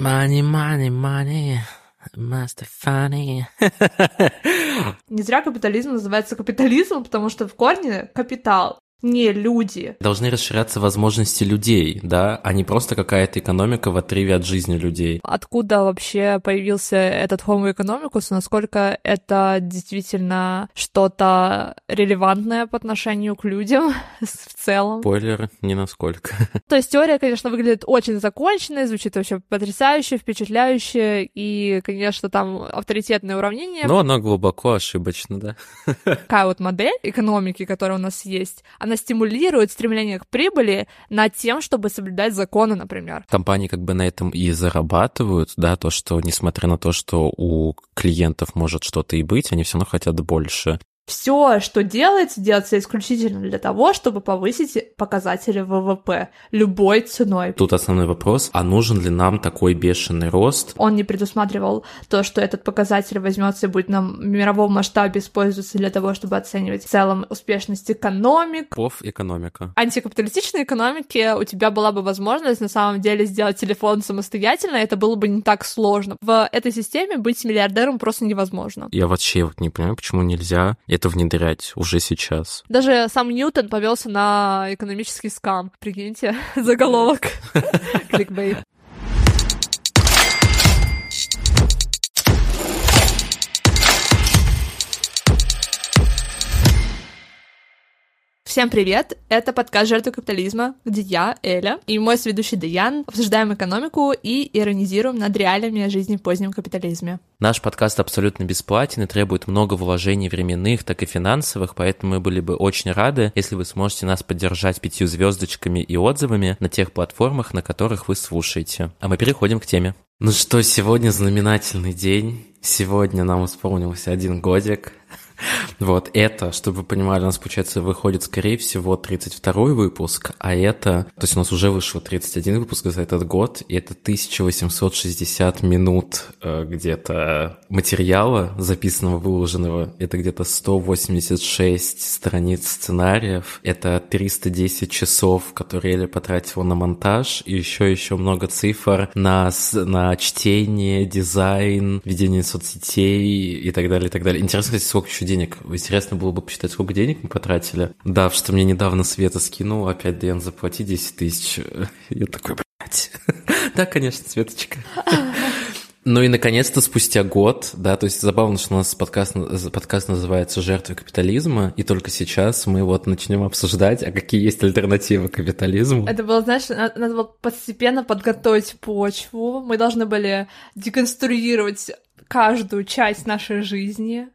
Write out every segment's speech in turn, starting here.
Money, money, money. Must funny. Не зря капитализм называется капитализмом, потому что в корне капитал не люди. Должны расширяться возможности людей, да, а не просто какая-то экономика в отрыве от жизни людей. Откуда вообще появился этот Homo economicus, насколько это действительно что-то релевантное по отношению к людям в целом? Спойлер, не насколько. То есть теория, конечно, выглядит очень законченной, звучит вообще потрясающе, впечатляюще, и, конечно, там авторитетное уравнение. Но она глубоко ошибочна, да. Такая вот модель экономики, которая у нас есть, она стимулирует стремление к прибыли над тем, чтобы соблюдать законы, например. Компании как бы на этом и зарабатывают, да, то, что несмотря на то, что у клиентов может что-то и быть, они все равно хотят больше все, что делается, делается исключительно для того, чтобы повысить показатели ВВП любой ценой. Тут основной вопрос, а нужен ли нам такой бешеный рост? Он не предусматривал то, что этот показатель возьмется и будет на мировом масштабе использоваться для того, чтобы оценивать в целом успешность экономик. Пов экономика. Антикапиталистичной экономике у тебя была бы возможность на самом деле сделать телефон самостоятельно, это было бы не так сложно. В этой системе быть миллиардером просто невозможно. Я вообще вот не понимаю, почему нельзя это внедрять уже сейчас. Даже сам Ньютон повелся на экономический скам. Прикиньте, заголовок. Кликбейт. Всем привет! Это подкаст «Жертвы капитализма», где я, Эля, и мой сведущий Даян обсуждаем экономику и иронизируем над реалиями жизни в позднем капитализме. Наш подкаст абсолютно бесплатен и требует много вложений временных, так и финансовых, поэтому мы были бы очень рады, если вы сможете нас поддержать пятью звездочками и отзывами на тех платформах, на которых вы слушаете. А мы переходим к теме. Ну что, сегодня знаменательный день. Сегодня нам исполнился один годик. Вот это, чтобы вы понимали, у нас, получается, выходит, скорее всего, 32 выпуск, а это... То есть у нас уже вышло 31 выпуск за этот год, и это 1860 минут э, где-то материала записанного, выложенного. Это где-то 186 страниц сценариев. Это 310 часов, которые Эля потратила на монтаж, и еще еще много цифр на, на чтение, дизайн, ведение соцсетей и так далее, и так далее. Интересно, кстати, сколько еще денег. Интересно было бы посчитать, сколько денег мы потратили. Да, что мне недавно Света скинул, опять Дэн, заплати 10 тысяч. Я такой, блядь. Да, конечно, Светочка. Ну и, наконец-то, спустя год, да, то есть забавно, что у нас подкаст, подкаст называется «Жертвы капитализма», и только сейчас мы вот начнем обсуждать, а какие есть альтернативы капитализму. Это было, знаешь, надо было постепенно подготовить почву, мы должны были деконструировать каждую часть нашей жизни,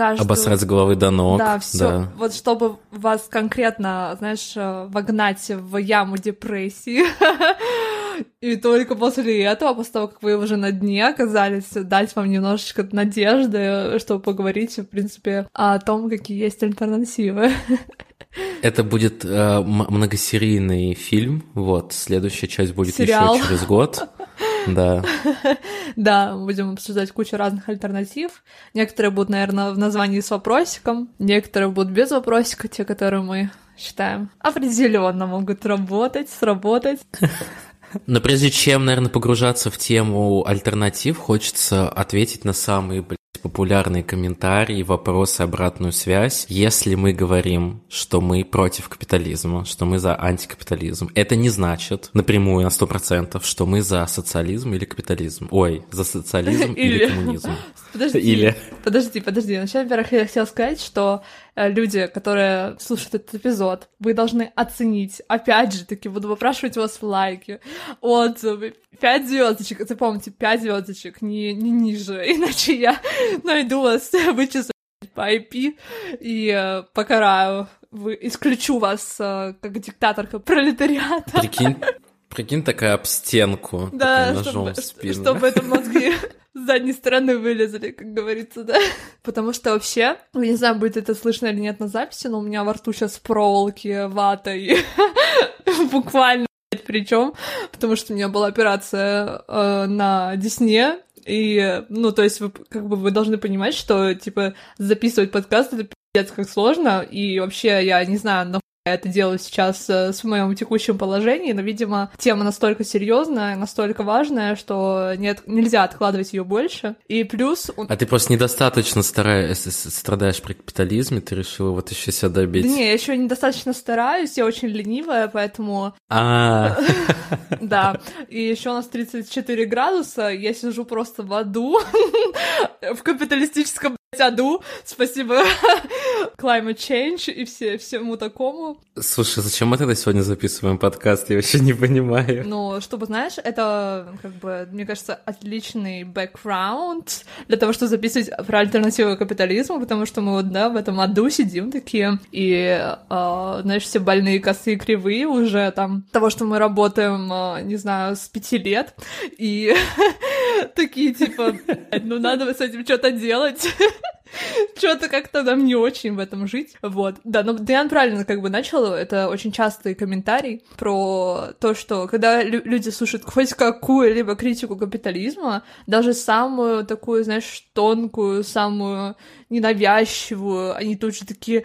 каждую... Обосрать с головы до ног. Да, все. Да. Вот чтобы вас конкретно, знаешь, э, вогнать в яму депрессии. И только после этого, после того, как вы уже на дне оказались, дать вам немножечко надежды, чтобы поговорить, в принципе, о том, какие есть альтернативы. Это будет э, многосерийный фильм. Вот, следующая часть будет Сериал. еще через год. Да. Да, будем обсуждать кучу разных альтернатив. Некоторые будут, наверное, в названии с вопросиком, некоторые будут без вопросика, те, которые мы считаем определенно могут работать, сработать. Но прежде чем, наверное, погружаться в тему альтернатив, хочется ответить на самые, популярные комментарии, вопросы, обратную связь. Если мы говорим, что мы против капитализма, что мы за антикапитализм, это не значит напрямую на 100%, что мы за социализм или капитализм. Ой, за социализм или, или коммунизм. Подожди, или... подожди, подожди. Начать, во-первых, я хотела сказать, что люди, которые слушают этот эпизод, вы должны оценить. Опять же таки, буду выпрашивать у вас лайки, отзывы, пять звездочек. Это помните, пять звездочек, не, не ниже. Иначе я найду вас, вычислю по IP и э, покараю. Вы, исключу вас э, как диктаторка пролетариата. Прикинь, прикинь такая об стенку. Да, ножом чтобы, чтобы это мозги с задней стороны вылезли, как говорится, да. Потому что вообще, я не знаю, будет это слышно или нет на записи, но у меня во рту сейчас проволоки, вата и буквально причем, потому что у меня была операция э, на десне, и, ну, то есть, вы, как бы, вы должны понимать, что, типа, записывать подкаст — это пиздец как сложно, и вообще, я не знаю, нахуй это делаю сейчас э, в моем текущем положении, но, видимо, тема настолько серьезная, настолько важная, что нет, нельзя откладывать ее больше. И плюс... А ты просто недостаточно стараешься, страдаешь при капитализме, ты решила вот еще себя добить. Да не, я еще недостаточно стараюсь, я очень ленивая, поэтому... А. Да. И еще у нас 34 градуса, я сижу просто в аду, в капиталистическом аду. Спасибо climate change и все, всему такому. Слушай, зачем мы тогда сегодня записываем подкаст? Я вообще не понимаю. Ну, чтобы, знаешь, это, как бы, мне кажется, отличный бэкграунд для того, чтобы записывать про альтернативу капитализму, потому что мы вот, да, в этом аду сидим такие, и, э, знаешь, все больные, косые, кривые уже там того, что мы работаем, э, не знаю, с пяти лет, и такие, типа, ну, надо с этим что-то делать. Что-то как-то нам не очень в этом жить. Вот. Да, но Диан правильно как бы начал. Это очень частый комментарий про то, что когда лю- люди слушают хоть какую-либо критику капитализма, даже самую такую, знаешь, тонкую, самую ненавязчивую, они тут же такие,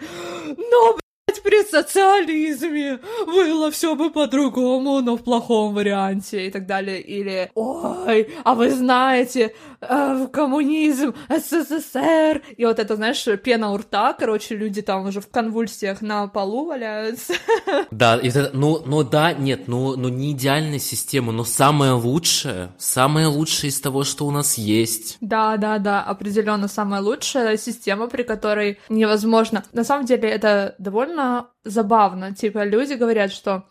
но, при социализме было все бы по-другому, но в плохом варианте и так далее. Или, ой, а вы знаете, э, коммунизм, СССР. И вот это, знаешь, пена у рта, короче, люди там уже в конвульсиях на полу валяются. Да, это, ну, ну да, нет, ну, ну не идеальная система, но самая лучшая, самая лучшая из того, что у нас есть. Да, да, да, определенно самая лучшая система, при которой невозможно. На самом деле это довольно забавно. Типа люди говорят, что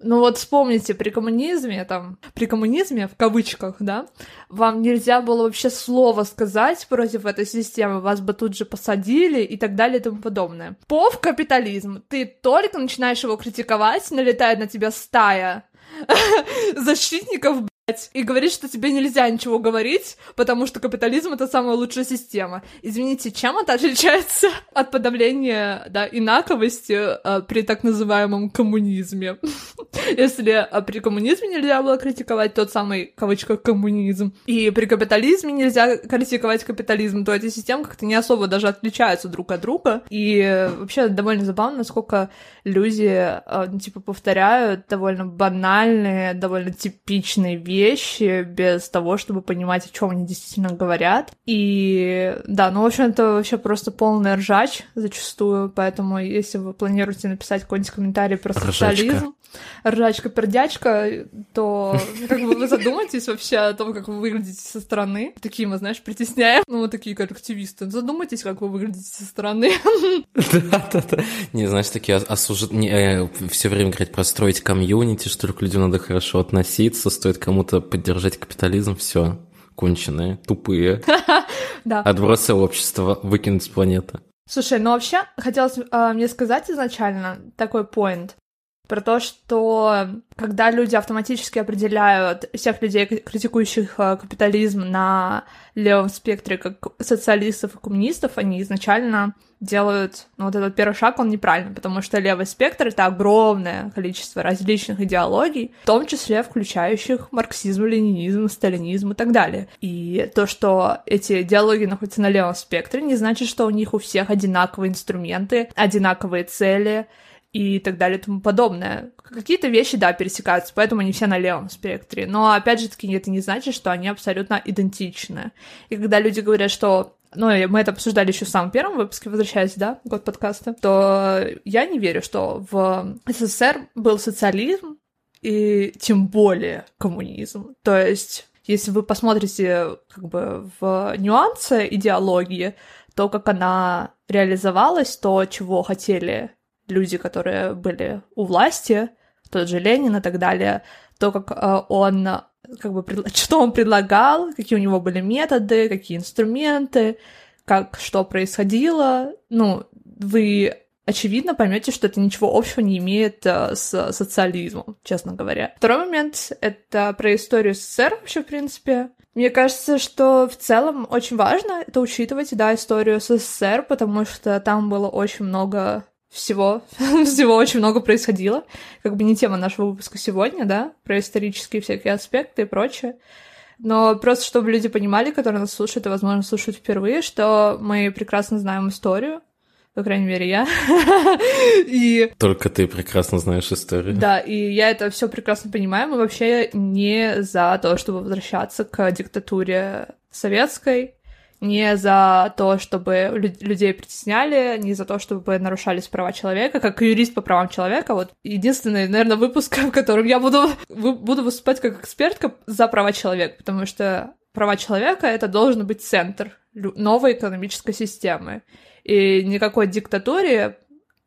ну вот вспомните, при коммунизме, там, при коммунизме, в кавычках, да, вам нельзя было вообще слово сказать против этой системы, вас бы тут же посадили и так далее и тому подобное. Пов капитализм, ты только начинаешь его критиковать, налетает на тебя стая защитников, и говорит, что тебе нельзя ничего говорить, потому что капитализм — это самая лучшая система. Извините, чем это отличается от подавления, да, инаковости э, при так называемом коммунизме? Если э, при коммунизме нельзя было критиковать тот самый, кавычка, коммунизм, и при капитализме нельзя критиковать капитализм, то эти системы как-то не особо даже отличаются друг от друга. И вообще довольно забавно, насколько люди, э, типа, повторяют довольно банальные, довольно типичные вещи, вещи без того, чтобы понимать, о чем они действительно говорят. И да, ну, в общем, это вообще просто полный ржач зачастую, поэтому если вы планируете написать какой-нибудь комментарий про социализм, ржачка-пердячка, то как бы вы задумайтесь вообще о том, как вы выглядите со стороны. Такие мы, знаешь, притесняем. Ну, мы такие как активисты. Задумайтесь, как вы выглядите со стороны. Да-да-да. Не, знаешь, такие осужд... Э, все время говорить про строить комьюнити, что к людям надо хорошо относиться, стоит кому-то поддержать капитализм, все конченые, тупые. Да. Отбросы общества выкинуть с планеты. Слушай, ну вообще хотелось э, мне сказать изначально такой поинт про то, что когда люди автоматически определяют всех людей, критикующих э, капитализм на левом спектре, как социалистов и коммунистов, они изначально делают, ну, вот этот первый шаг, он неправильный, потому что левый спектр — это огромное количество различных идеологий, в том числе включающих марксизм, ленинизм, сталинизм и так далее. И то, что эти идеологии находятся на левом спектре, не значит, что у них у всех одинаковые инструменты, одинаковые цели, и так далее и тому подобное. Какие-то вещи, да, пересекаются, поэтому они все на левом спектре. Но, опять же таки, это не значит, что они абсолютно идентичны. И когда люди говорят, что ну, мы это обсуждали еще в самом первом выпуске, возвращаясь, да, год подкаста, то я не верю, что в СССР был социализм и тем более коммунизм. То есть, если вы посмотрите как бы в нюансы идеологии, то, как она реализовалась, то, чего хотели люди, которые были у власти, тот же Ленин и так далее, то, как э, он как бы что он предлагал, какие у него были методы, какие инструменты, как что происходило, ну, вы очевидно поймете, что это ничего общего не имеет э, с социализмом, честно говоря. Второй момент — это про историю СССР вообще, в принципе. Мне кажется, что в целом очень важно это учитывать, да, историю СССР, потому что там было очень много всего, всего очень много происходило. Как бы не тема нашего выпуска сегодня, да, про исторические всякие аспекты и прочее. Но просто чтобы люди понимали, которые нас слушают и, возможно, слушают впервые, что мы прекрасно знаем историю, по крайней мере, я. и... Только ты прекрасно знаешь историю. Да, и я это все прекрасно понимаю. Мы вообще не за то, чтобы возвращаться к диктатуре советской, не за то, чтобы людей притесняли, не за то, чтобы нарушались права человека. Как юрист по правам человека, вот единственный, наверное, выпуск, в котором я буду, буду выступать как экспертка за права человека, потому что права человека — это должен быть центр новой экономической системы. И никакой диктатуре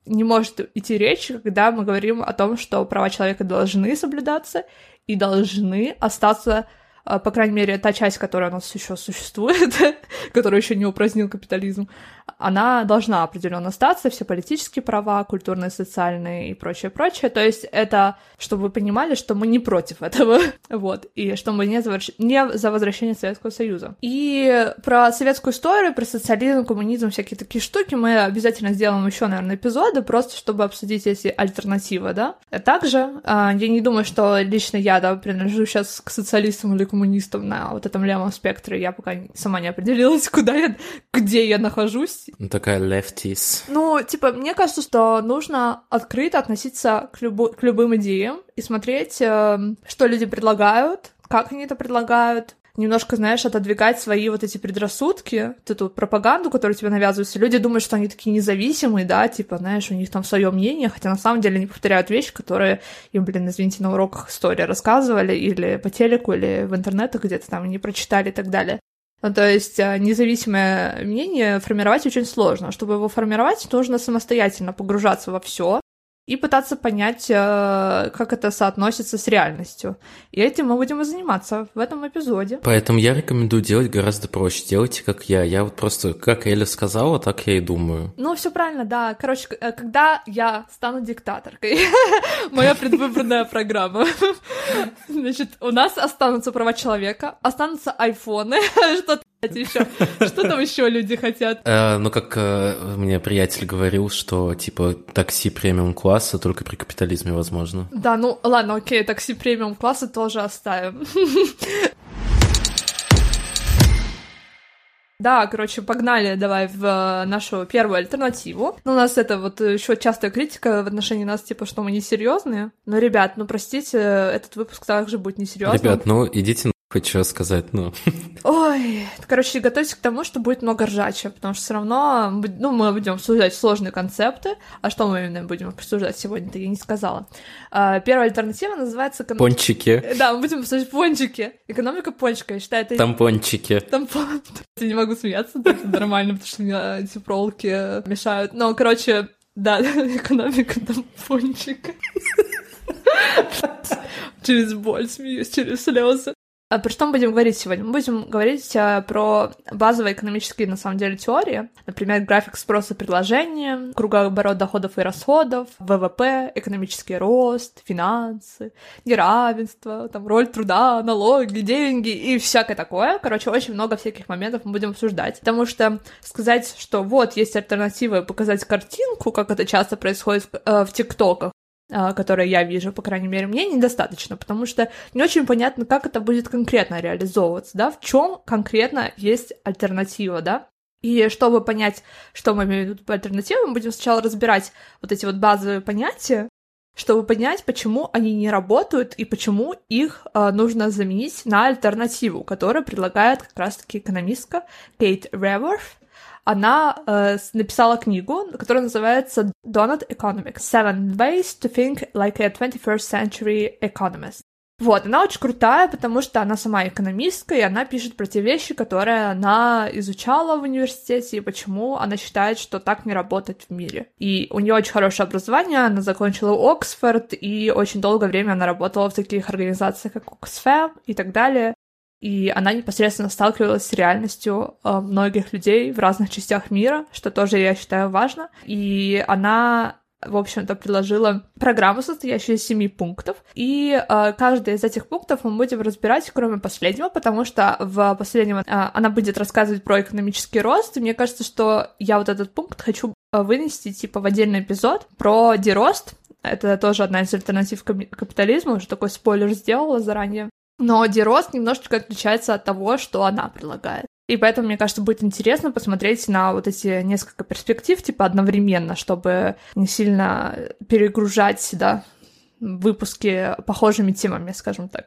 не может идти речь, когда мы говорим о том, что права человека должны соблюдаться и должны остаться по крайней мере, та часть, которая у нас еще существует, которая еще не упразднил капитализм, она должна определенно остаться, все политические права, культурные, социальные и прочее, прочее. То есть это, чтобы вы понимали, что мы не против этого, вот, и что мы не за, не за возвращение Советского Союза. И про советскую историю, про социализм, коммунизм, всякие такие штуки мы обязательно сделаем еще, наверное, эпизоды, просто чтобы обсудить эти альтернативы, да. Также а, я не думаю, что лично я, да, принадлежу сейчас к социалистам или коммунистам на вот этом левом спектре, я пока сама не определилась, куда я, где я нахожусь, ну, такая lefties. Ну, типа, мне кажется, что нужно открыто относиться к, любу к любым идеям и смотреть, э, что люди предлагают, как они это предлагают, немножко, знаешь, отодвигать свои вот эти предрассудки, вот эту пропаганду, которую тебе навязываются. Люди думают, что они такие независимые, да, типа, знаешь, у них там свое мнение, хотя на самом деле они повторяют вещи, которые им, блин, извините, на уроках истории рассказывали, или по телеку, или в интернетах где-то там не прочитали и так далее. Ну, то есть э, независимое мнение формировать очень сложно. Чтобы его формировать, нужно самостоятельно погружаться во все, и пытаться понять, э, как это соотносится с реальностью. И этим мы будем и заниматься в этом эпизоде. Поэтому я рекомендую делать гораздо проще. Делайте, как я. Я вот просто, как Эля сказала, так я и думаю. Ну, все правильно, да. Короче, э, когда я стану диктаторкой, моя предвыборная программа, значит, у нас останутся права человека, останутся айфоны, что еще? Что там еще люди хотят? Э, ну, как э, мне приятель говорил, что, типа, такси премиум класса только при капитализме возможно. Да, ну, ладно, окей, такси премиум класса тоже оставим. Да, короче, погнали давай в э, нашу первую альтернативу. Ну, у нас это вот еще частая критика в отношении нас, типа, что мы несерьезные. Но, ребят, ну простите, этот выпуск также будет несерьезным. Ребят, ну идите Хочу сказать, ну. Ой, короче, готовьтесь к тому, что будет много ржача, потому что все равно, ну, мы будем обсуждать сложные концепты. А что мы именно будем обсуждать сегодня-то, я не сказала. А, первая альтернатива называется... Пончики. Да, мы будем обсуждать пончики. Экономика пончика, я считаю, это... Тампончики. Тампон... Я не могу смеяться, это нормально, потому что у меня эти проволоки мешают. Но, короче, да, экономика тампончика. Через боль смеюсь, через слезы. А про что мы будем говорить сегодня? Мы будем говорить а, про базовые экономические, на самом деле, теории. Например, график спроса предложения, кругооборот доходов и расходов, ВВП, экономический рост, финансы, неравенство, там, роль труда, налоги, деньги и всякое такое. Короче, очень много всяких моментов мы будем обсуждать. Потому что сказать, что вот есть альтернатива, показать картинку, как это часто происходит в, э, в ТикТоках, которые я вижу, по крайней мере, мне недостаточно, потому что не очень понятно, как это будет конкретно реализовываться, да, в чем конкретно есть альтернатива, да. И чтобы понять, что мы имеем в виду по альтернативам, мы будем сначала разбирать вот эти вот базовые понятия, чтобы понять, почему они не работают и почему их э, нужно заменить на альтернативу, которую предлагает как раз-таки экономистка Кейт Реворф она э, написала книгу, которая называется Donut Economics. Seven Ways to Think Like a 21st Century Economist. Вот, она очень крутая, потому что она сама экономистка, и она пишет про те вещи, которые она изучала в университете, и почему она считает, что так не работает в мире. И у нее очень хорошее образование, она закончила Оксфорд, и очень долгое время она работала в таких организациях, как Oxfam и так далее и она непосредственно сталкивалась с реальностью э, многих людей в разных частях мира, что тоже я считаю важно. И она в общем-то, предложила программу, состоящую из семи пунктов. И э, каждый из этих пунктов мы будем разбирать, кроме последнего, потому что в последнем э, она будет рассказывать про экономический рост. И мне кажется, что я вот этот пункт хочу э, вынести типа в отдельный эпизод про дерост. Это тоже одна из альтернатив капитализма, уже такой спойлер сделала заранее. Но Дирост немножечко отличается от того, что она предлагает. И поэтому, мне кажется, будет интересно посмотреть на вот эти несколько перспектив, типа одновременно, чтобы не сильно перегружать, да, выпуски похожими темами, скажем так.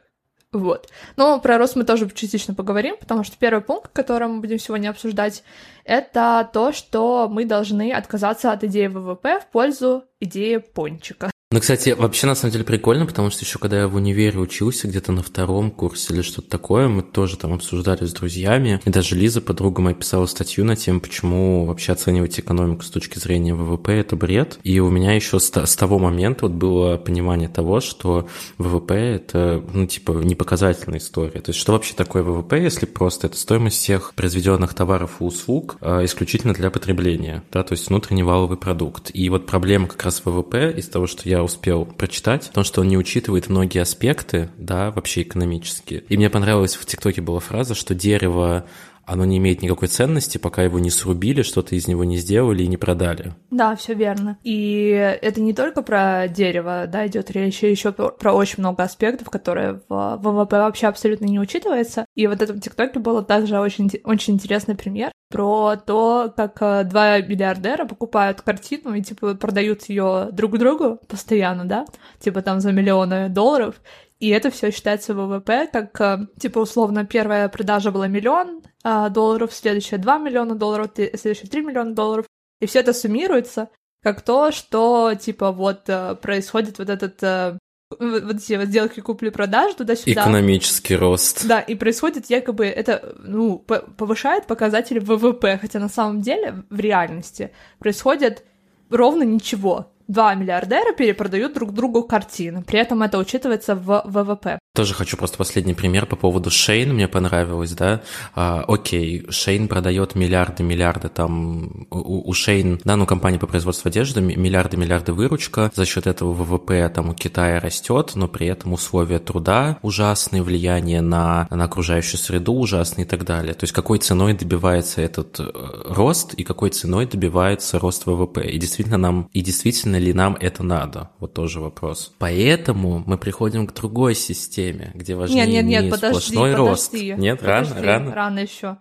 Вот. Но про рост мы тоже частично поговорим, потому что первый пункт, который мы будем сегодня обсуждать, это то, что мы должны отказаться от идеи ВВП в пользу идеи пончика. Ну, кстати, вообще, на самом деле, прикольно, потому что еще когда я в универе учился, где-то на втором курсе или что-то такое, мы тоже там обсуждали с друзьями, и даже Лиза, подруга моя, писала статью на тему, почему вообще оценивать экономику с точки зрения ВВП – это бред. И у меня еще с, того момента вот было понимание того, что ВВП – это, ну, типа, непоказательная история. То есть, что вообще такое ВВП, если просто это стоимость всех произведенных товаров и услуг а, исключительно для потребления, да, то есть внутренний валовый продукт. И вот проблема как раз ВВП из того, что я успел прочитать, потому что он не учитывает многие аспекты, да, вообще экономические. И мне понравилась в ТикТоке была фраза, что дерево оно не имеет никакой ценности, пока его не срубили, что-то из него не сделали и не продали. Да, все верно. И это не только про дерево, да, идет речь, еще про, очень много аспектов, которые в ВВП вообще абсолютно не учитывается. И вот этом ТикТоке было также очень, очень интересный пример про то, как э, два миллиардера покупают картину и, типа, продают ее друг другу постоянно, да, типа там за миллионы долларов, и это все считается ВВП, как, э, типа, условно, первая продажа была миллион а, долларов, следующая 2 миллиона долларов, следующая 3 миллиона долларов. И все это суммируется как то, что, типа, вот э, происходит вот этот э, вот эти вот сделки купли-продажи туда-сюда. Экономический рост. Да, и происходит якобы это, ну, повышает показатели ВВП, хотя на самом деле в реальности происходит ровно ничего два миллиардера перепродают друг другу картины. При этом это учитывается в ВВП. Тоже хочу просто последний пример по поводу Шейн, мне понравилось, да. А, окей, Шейн продает миллиарды, миллиарды там, у, у Шейн, да, ну, компания по производству одежды, миллиарды, миллиарды выручка, за счет этого ВВП там у Китая растет, но при этом условия труда ужасные, влияние на, на окружающую среду ужасные и так далее. То есть какой ценой добивается этот э, рост и какой ценой добивается рост ВВП. И действительно нам, и действительно ли нам это надо? Вот тоже вопрос. Поэтому мы приходим к другой системе, теме, где важнее нет, нет, нет, не подожди, сплошной подожди, рост. Нет, подожди, рано, рано. Рано еще.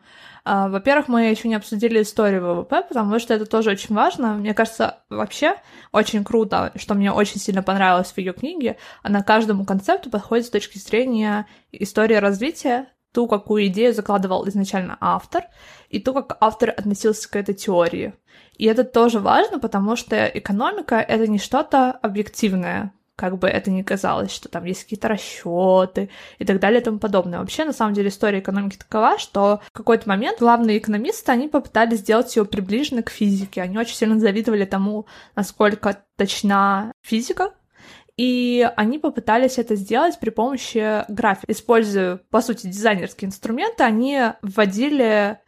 А, во-первых, мы еще не обсудили историю ВВП, потому что это тоже очень важно. Мне кажется, вообще очень круто, что мне очень сильно понравилось в ее книге. Она каждому концепту подходит с точки зрения истории развития, ту, какую идею закладывал изначально автор, и то, как автор относился к этой теории. И это тоже важно, потому что экономика — это не что-то объективное, как бы это ни казалось, что там есть какие-то расчеты и так далее и тому подобное. Вообще, на самом деле, история экономики такова, что в какой-то момент главные экономисты, они попытались сделать ее приближенной к физике. Они очень сильно завидовали тому, насколько точна физика, и они попытались это сделать при помощи графики. Используя, по сути, дизайнерские инструменты, они вводили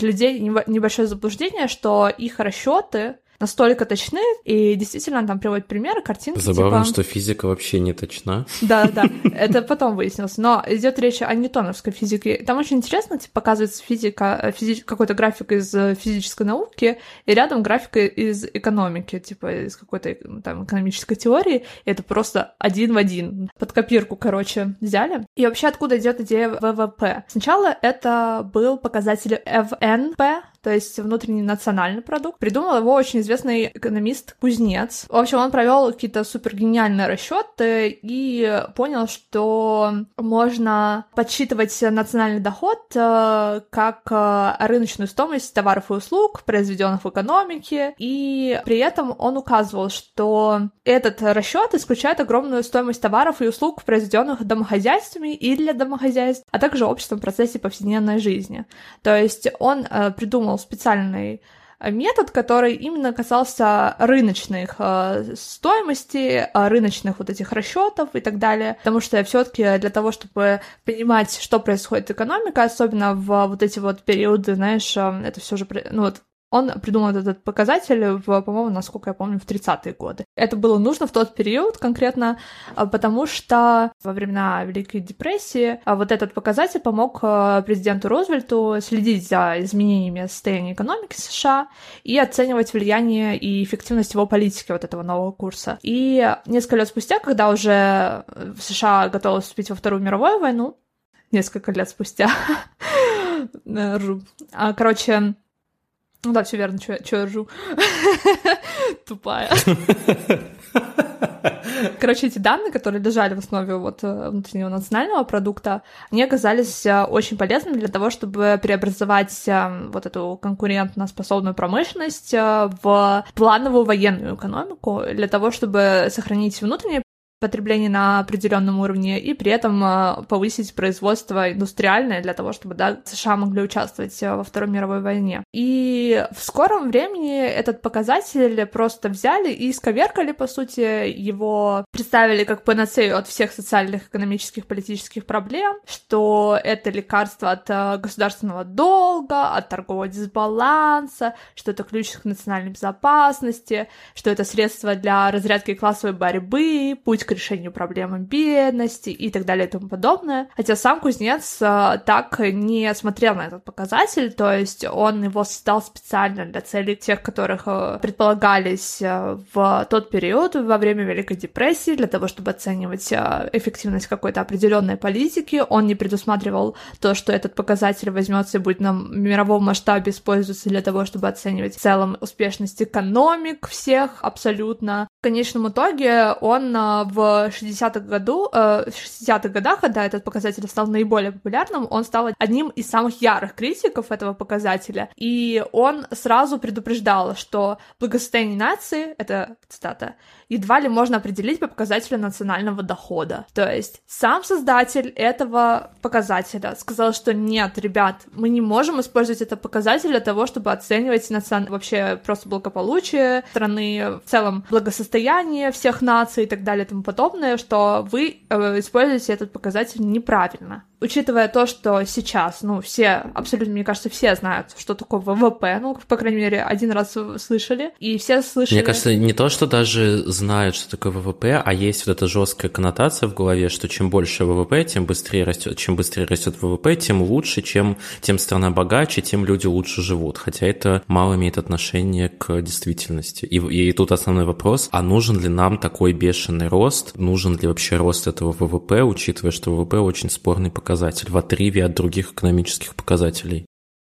людей небольшое заблуждение, что их расчеты настолько точны, и действительно там приводят примеры, картинки. Забавно, типа... что физика вообще не точна. Да, да, это потом выяснилось. Но идет речь о ньютоновской физике. Там очень интересно, типа, показывается физика, э, физи... какой-то график из э, физической науки, и рядом графика из экономики, типа, из какой-то там экономической теории. И это просто один в один. Под копирку, короче, взяли. И вообще, откуда идет идея ВВП? Сначала это был показатель ФНП, то есть внутренний национальный продукт. Придумал его очень известный экономист Кузнец. В общем, он провел какие-то супер гениальные расчеты и понял, что можно подсчитывать национальный доход э, как э, рыночную стоимость товаров и услуг, произведенных в экономике, и при этом он указывал, что этот расчет исключает огромную стоимость товаров и услуг, произведенных домохозяйствами и для домохозяйств, а также обществом в процессе повседневной жизни. То есть он э, придумал придумал специальный э, метод, который именно касался рыночных э, стоимостей, э, рыночных вот этих расчетов и так далее. Потому что все-таки для того, чтобы понимать, что происходит с экономикой, особенно в вот эти вот периоды, знаешь, э, это все же, ну вот он придумал этот показатель, в, по-моему, насколько я помню, в 30-е годы. Это было нужно в тот период конкретно, а, потому что во времена Великой депрессии а, вот этот показатель помог а, президенту Рузвельту следить за изменениями состояния экономики США и оценивать влияние и эффективность его политики вот этого нового курса. И несколько лет спустя, когда уже США готовы вступить во Вторую мировую войну, несколько лет спустя, короче, ну да, все верно, что я ржу. Тупая. Короче, эти данные, которые лежали в основе вот э, внутреннего национального продукта, они оказались э, очень полезными для того, чтобы преобразовать э, вот эту конкурентно-способную промышленность в плановую военную экономику, для того, чтобы сохранить внутреннее потребление на определенном уровне и при этом а, повысить производство индустриальное для того, чтобы да, США могли участвовать а, во Второй мировой войне. И в скором времени этот показатель просто взяли и исковеркали, по сути, его представили как панацею от всех социальных, экономических, политических проблем, что это лекарство от а, государственного долга, от торгового дисбаланса, что это ключ к национальной безопасности, что это средство для разрядки классовой борьбы, путь к решению проблемы бедности и так далее и тому подобное. Хотя сам кузнец э, так не смотрел на этот показатель, то есть он его создал специально для целей тех, которых э, предполагались э, в тот период во время Великой депрессии, для того, чтобы оценивать эффективность какой-то определенной политики. Он не предусматривал то, что этот показатель возьмется и будет на мировом масштабе использоваться для того, чтобы оценивать в целом успешность экономик всех абсолютно. В конечном итоге он в 60-х году, э, в 60-х годах, когда этот показатель стал наиболее популярным, он стал одним из самых ярых критиков этого показателя, и он сразу предупреждал, что благосостояние нации, это цитата, едва ли можно определить по показателю национального дохода. То есть сам создатель этого показателя сказал, что нет, ребят, мы не можем использовать этот показатель для того, чтобы оценивать национ... вообще просто благополучие страны, в целом благосостояние всех наций и так далее и тому подобное, что вы э, используете этот показатель неправильно учитывая то, что сейчас, ну, все, абсолютно, мне кажется, все знают, что такое ВВП, ну, по крайней мере, один раз слышали, и все слышали... Мне кажется, не то, что даже знают, что такое ВВП, а есть вот эта жесткая коннотация в голове, что чем больше ВВП, тем быстрее растет, чем быстрее растет ВВП, тем лучше, чем тем страна богаче, тем люди лучше живут, хотя это мало имеет отношение к действительности. И, и тут основной вопрос, а нужен ли нам такой бешеный рост, нужен ли вообще рост этого ВВП, учитывая, что ВВП очень спорный показатель показатель в отрыве от других экономических показателей.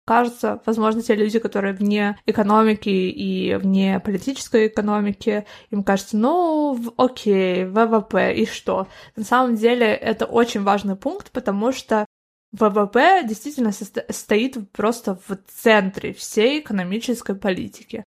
Кажется, возможно, те люди, которые вне экономики и вне политической экономики, им кажется, ну, окей, ВВП, и что? На самом деле это очень важный пункт, потому что ВВП действительно стоит просто в центре всей экономической политики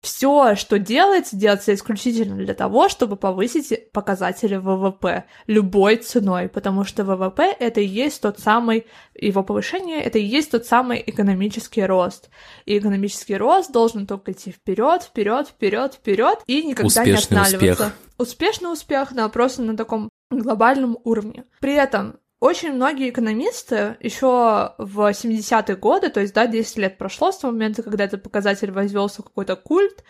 все, что делается, делается исключительно для того, чтобы повысить показатели ВВП любой ценой, потому что ВВП это и есть тот самый, его повышение, это и есть тот самый экономический рост. И экономический рост должен только идти вперед, вперед, вперед, вперед и никогда Успешный не останавливаться. Успех. Успешный успех, да, просто на таком глобальном уровне. При этом очень многие экономисты еще в 70-е годы, то есть, да, 10 лет прошло с того момента, когда этот показатель возвелся какой-то культ,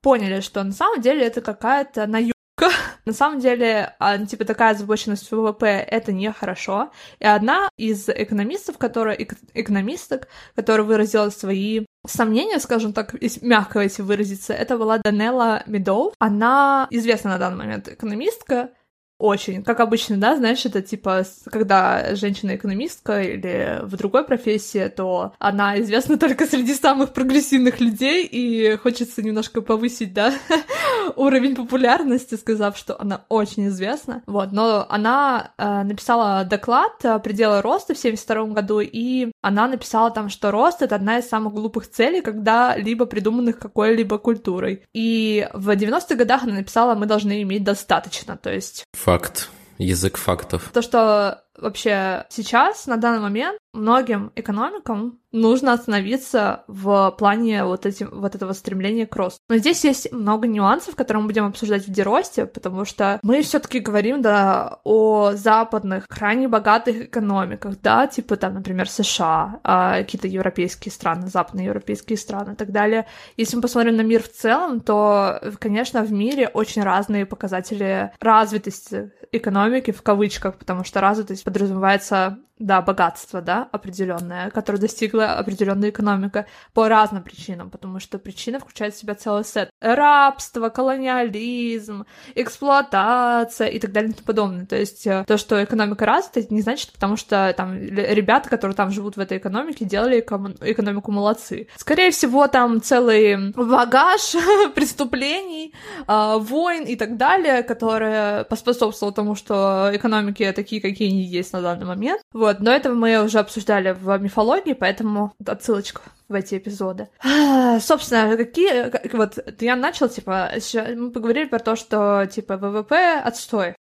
поняли, что на самом деле это какая-то наебка. на самом деле, а, ну, типа, такая озабоченность ВВП — это нехорошо. И одна из экономистов, которая, эк, экономисток, которая выразила свои сомнения, скажем так, мягко если выразиться, это была Данелла Медоу. Она известна на данный момент экономистка, очень. Как обычно, да, знаешь, это типа, когда женщина-экономистка или в другой профессии, то она известна только среди самых прогрессивных людей, и хочется немножко повысить, да, уровень популярности, сказав, что она очень известна. Вот, но она э, написала доклад «Пределы роста» в 72 году, и она написала там, что рост — это одна из самых глупых целей, когда-либо придуманных какой-либо культурой. И в 90-х годах она написала «Мы должны иметь достаточно», то есть Факт. Язык фактов. То, что вообще сейчас, на данный момент, многим экономикам нужно остановиться в плане вот, этим, вот этого стремления к росту. Но здесь есть много нюансов, которые мы будем обсуждать в Деросте, потому что мы все таки говорим, да, о западных, крайне богатых экономиках, да, типа там, например, США, а, какие-то европейские страны, западные европейские страны и так далее. Если мы посмотрим на мир в целом, то, конечно, в мире очень разные показатели развитости экономики в кавычках, потому что развитость подразумевается да, богатство, да, определенная, которая достигла определенная экономика по разным причинам, потому что причина включает в себя целый сет. Рабство, колониализм, эксплуатация и так далее и тому подобное. То есть э, то, что экономика развита, это не значит, потому что там ребята, которые там живут в этой экономике, делали экономику молодцы. Скорее всего, там целый багаж преступлений, э, войн и так далее, которые поспособствовал тому, что экономики такие, какие они есть на данный момент. Вот, но это мы уже обсуждали в мифологии, поэтому отсылочка в эти эпизоды. А, собственно, какие... Вот, я начал, типа, мы поговорили про то, что, типа, ВВП отстой.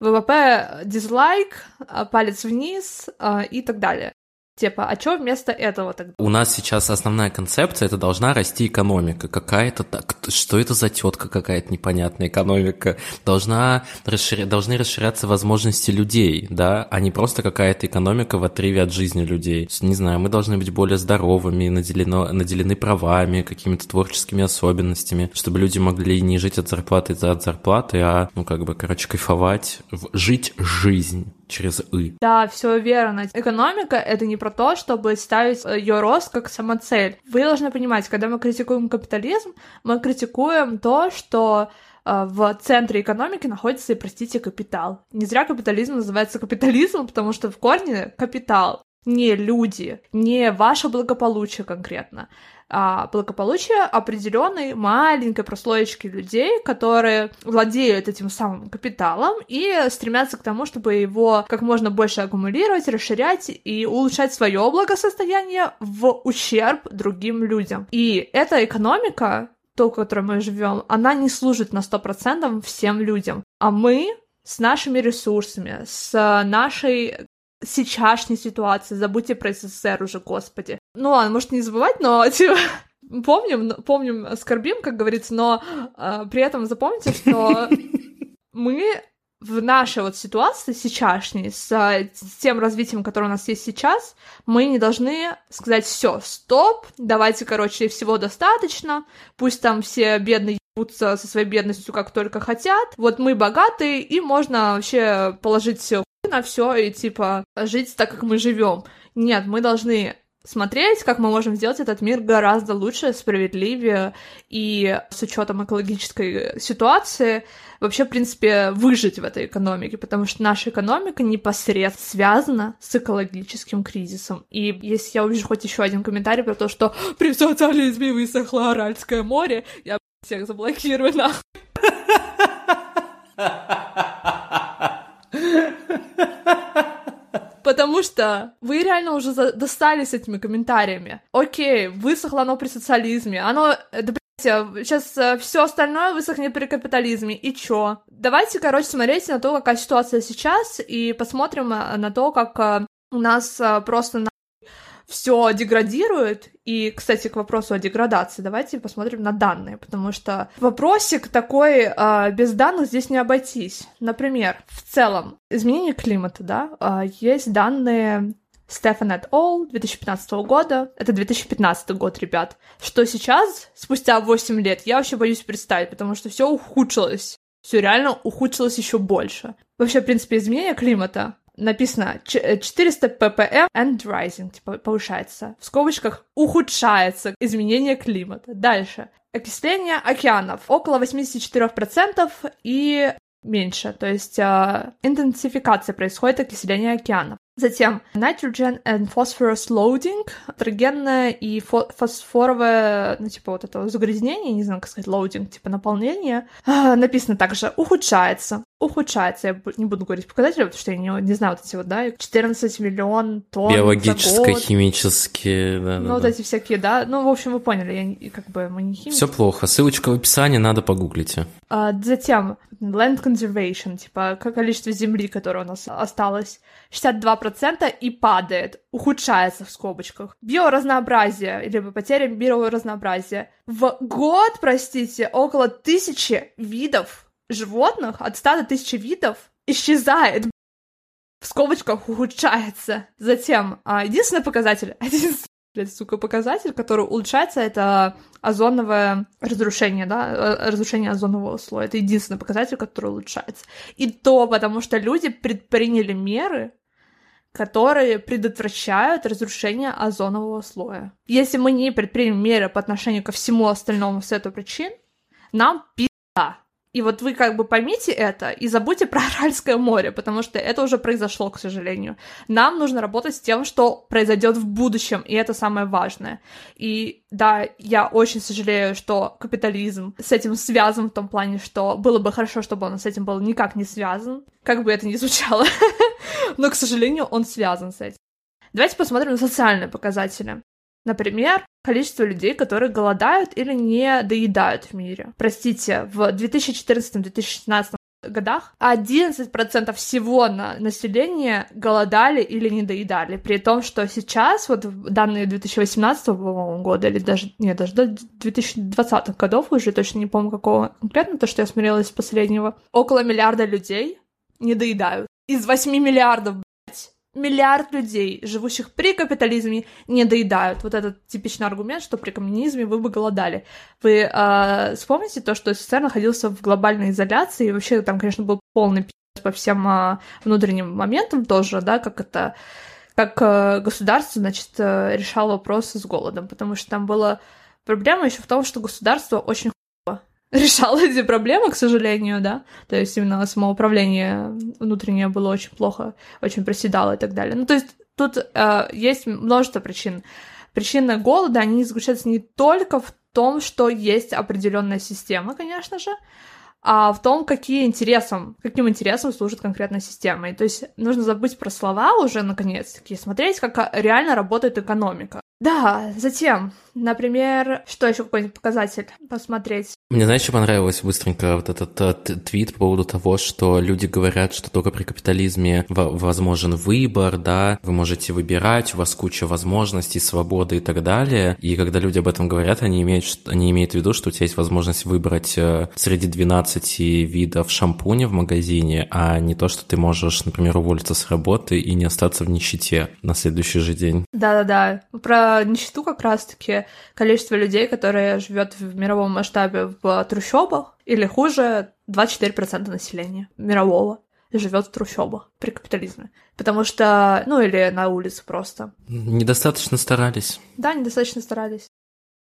ВВП дизлайк, а, палец вниз а, и так далее. Типа, а что вместо этого тогда? У нас сейчас основная концепция это должна расти экономика. Какая-то так. Что это за тетка какая-то непонятная экономика? Должна расширя... Должны расширяться возможности людей, да, а не просто какая-то экономика в отрыве от жизни людей. Не знаю, мы должны быть более здоровыми, наделено... наделены правами, какими-то творческими особенностями, чтобы люди могли не жить от зарплаты за от зарплаты, а, ну, как бы, короче, кайфовать, жить жизнь через «и». Да, все верно. Экономика — это не про то, чтобы ставить э, ее рост как самоцель. Вы должны понимать, когда мы критикуем капитализм, мы критикуем то, что э, в центре экономики находится, простите, капитал. Не зря капитализм называется капитализмом, потому что в корне капитал не люди, не ваше благополучие конкретно а, благополучие определенной маленькой прослоечки людей, которые владеют этим самым капиталом и стремятся к тому, чтобы его как можно больше аккумулировать, расширять и улучшать свое благосостояние в ущерб другим людям. И эта экономика, то, в которой мы живем, она не служит на 100% всем людям. А мы с нашими ресурсами, с нашей сейчасшней ситуации, забудьте про СССР уже, господи. Ну ладно, может не забывать, но типа, помним, помним, скорбим, как говорится, но э, при этом запомните, что мы в нашей вот ситуации сейчасшней, с, с тем развитием, которое у нас есть сейчас, мы не должны сказать все, стоп, давайте, короче, всего достаточно, пусть там все бедные ебутся со своей бедностью как только хотят, вот мы богатые, и можно вообще положить все на все и типа жить так, как мы живем. Нет, мы должны смотреть, как мы можем сделать этот мир гораздо лучше, справедливее и с учетом экологической ситуации вообще, в принципе, выжить в этой экономике, потому что наша экономика непосредственно связана с экологическим кризисом. И если я увижу хоть еще один комментарий про то, что при социализме высохло Аральское море, я всех заблокирую нахуй. Потому что вы реально уже достали с этими комментариями. Окей, высохло оно при социализме, оно... Да, сейчас э, все остальное высохнет при капитализме, и чё? Давайте, короче, смотреть на то, какая ситуация сейчас, и посмотрим э, на то, как э, у нас просто все деградирует. И, кстати, к вопросу о деградации, давайте посмотрим на данные, потому что вопросик такой, э, без данных здесь не обойтись. Например, в целом, изменение климата, да, э, есть данные Стефан et al. 2015 года. Это 2015 год, ребят. Что сейчас, спустя 8 лет, я вообще боюсь представить, потому что все ухудшилось. Все реально ухудшилось еще больше. Вообще, в принципе, изменение климата написано 400 ppm and rising, типа повышается. В скобочках ухудшается изменение климата. Дальше. Окисление океанов около 84% и меньше, то есть э, интенсификация происходит окисление океанов. Затем nitrogen and phosphorus loading, nitrогенное и фосфоровое, ну, типа вот это загрязнение, не знаю, как сказать, loading, типа наполнение, а, написано также ухудшается. Ухудшается, я не буду говорить показатели, потому что я не, не знаю вот эти вот, да, 14 миллион тонн Биологические, химические, да, Ну, да, вот эти всякие, да, ну, в общем, вы поняли, я как бы, мы не химики. Все плохо, ссылочка в описании, надо погуглить. А, затем, land conservation, типа, количество земли, которое у нас осталось, 62% и падает, ухудшается в скобочках. Биоразнообразие, или потеря биоразнообразия. В год, простите, около тысячи видов животных, от 100 до тысячи видов, исчезает. В скобочках ухудшается. Затем, а, единственный показатель, единственный блядь, сука, показатель, который улучшается, это озоновое разрушение, да, э, разрушение озонового слоя. Это единственный показатель, который улучшается. И то потому, что люди предприняли меры, которые предотвращают разрушение озонового слоя. Если мы не предпримем меры по отношению ко всему остальному с этой причин, нам пизда. И вот вы как бы поймите это и забудьте про Аральское море, потому что это уже произошло, к сожалению. Нам нужно работать с тем, что произойдет в будущем, и это самое важное. И да, я очень сожалею, что капитализм с этим связан в том плане, что было бы хорошо, чтобы он с этим был никак не связан, как бы это ни звучало, но, к сожалению, он связан с этим. Давайте посмотрим на социальные показатели. Например, количество людей, которые голодают или не доедают в мире. Простите, в 2014-2016 годах 11% всего на населения голодали или не доедали, при том, что сейчас, вот данные 2018 года, или даже, нет, даже до 2020 годов, уже точно не помню какого конкретно, то, что я смотрела из последнего, около миллиарда людей не доедают. Из 8 миллиардов, миллиард людей, живущих при капитализме, не доедают. Вот этот типичный аргумент, что при коммунизме вы бы голодали. Вы э, вспомните то, что СССР находился в глобальной изоляции, и вообще там, конечно, был полный пи*** по всем э, внутренним моментам тоже, да, как это как э, государство, значит, э, решало вопросы с голодом, потому что там была проблема еще в том, что государство очень решал эти проблемы, к сожалению, да. То есть именно самоуправление внутреннее было очень плохо, очень проседало и так далее. Ну, то есть тут э, есть множество причин. Причины голода, они заключаются не только в том, что есть определенная система, конечно же, а в том, какие интересам, каким интересам служит конкретная система. И то есть нужно забыть про слова уже, наконец-таки, смотреть, как реально работает экономика. Да, затем, например, что еще какой-нибудь показатель посмотреть? Мне, знаешь, что понравилось быстренько вот этот, этот твит по поводу того, что люди говорят, что только при капитализме возможен выбор, да, вы можете выбирать, у вас куча возможностей, свободы и так далее. И когда люди об этом говорят, они имеют, они имеют в виду, что у тебя есть возможность выбрать э, среди 12 видов шампуня в магазине, а не то, что ты можешь, например, уволиться с работы и не остаться в нищете на следующий же день. Да-да-да. Про нищету как раз-таки количество людей, которые живет в мировом масштабе в трущобах, или хуже, 24% населения мирового живет в трущобах при капитализме. Потому что, ну или на улице просто. Недостаточно старались. Да, недостаточно старались.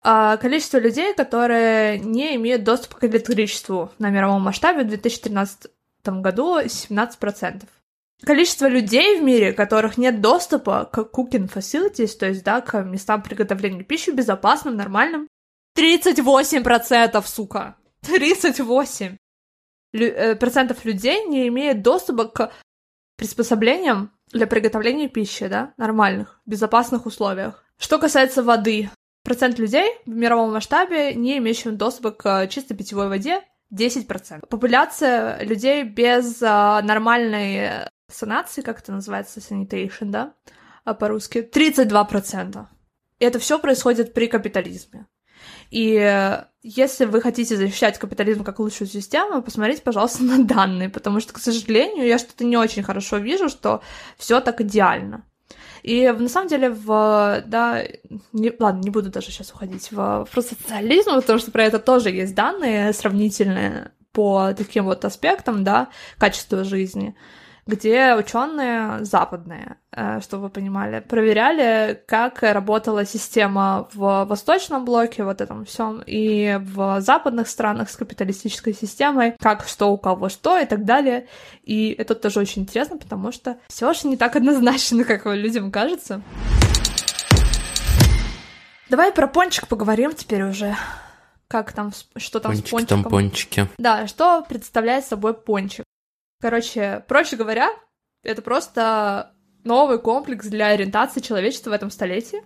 А количество людей, которые не имеют доступа к электричеству на мировом масштабе в 2013 году 17%. Количество людей в мире, которых нет доступа к cooking facilities, то есть, да, к местам приготовления пищи безопасным, нормальным, 38%, сука! 38! Лю- э, процентов людей не имеют доступа к приспособлениям для приготовления пищи, да, нормальных, безопасных условиях. Что касается воды, процент людей в мировом масштабе, не имеющих доступа к чистой питьевой воде, 10%. Популяция людей без а, нормальной санации, как это называется, sanitation, да, а по-русски, 32%. И это все происходит при капитализме. И э, если вы хотите защищать капитализм как лучшую систему, посмотрите, пожалуйста, на данные, потому что, к сожалению, я что-то не очень хорошо вижу, что все так идеально. И на самом деле в, да, не, ладно, не буду даже сейчас уходить в, в социализм, потому что про это тоже есть данные сравнительные по таким вот аспектам, да, качества жизни где ученые западные, э, чтобы вы понимали, проверяли, как работала система в восточном блоке, вот этом всем, и в западных странах с капиталистической системой, как что у кого что и так далее. И это тоже очень интересно, потому что все же не так однозначно, как людям кажется. Давай про пончик поговорим теперь уже. Как там, что там пончики, с пончиком? там пончики. Да, что представляет собой пончик? Короче, проще говоря, это просто новый комплекс для ориентации человечества в этом столетии.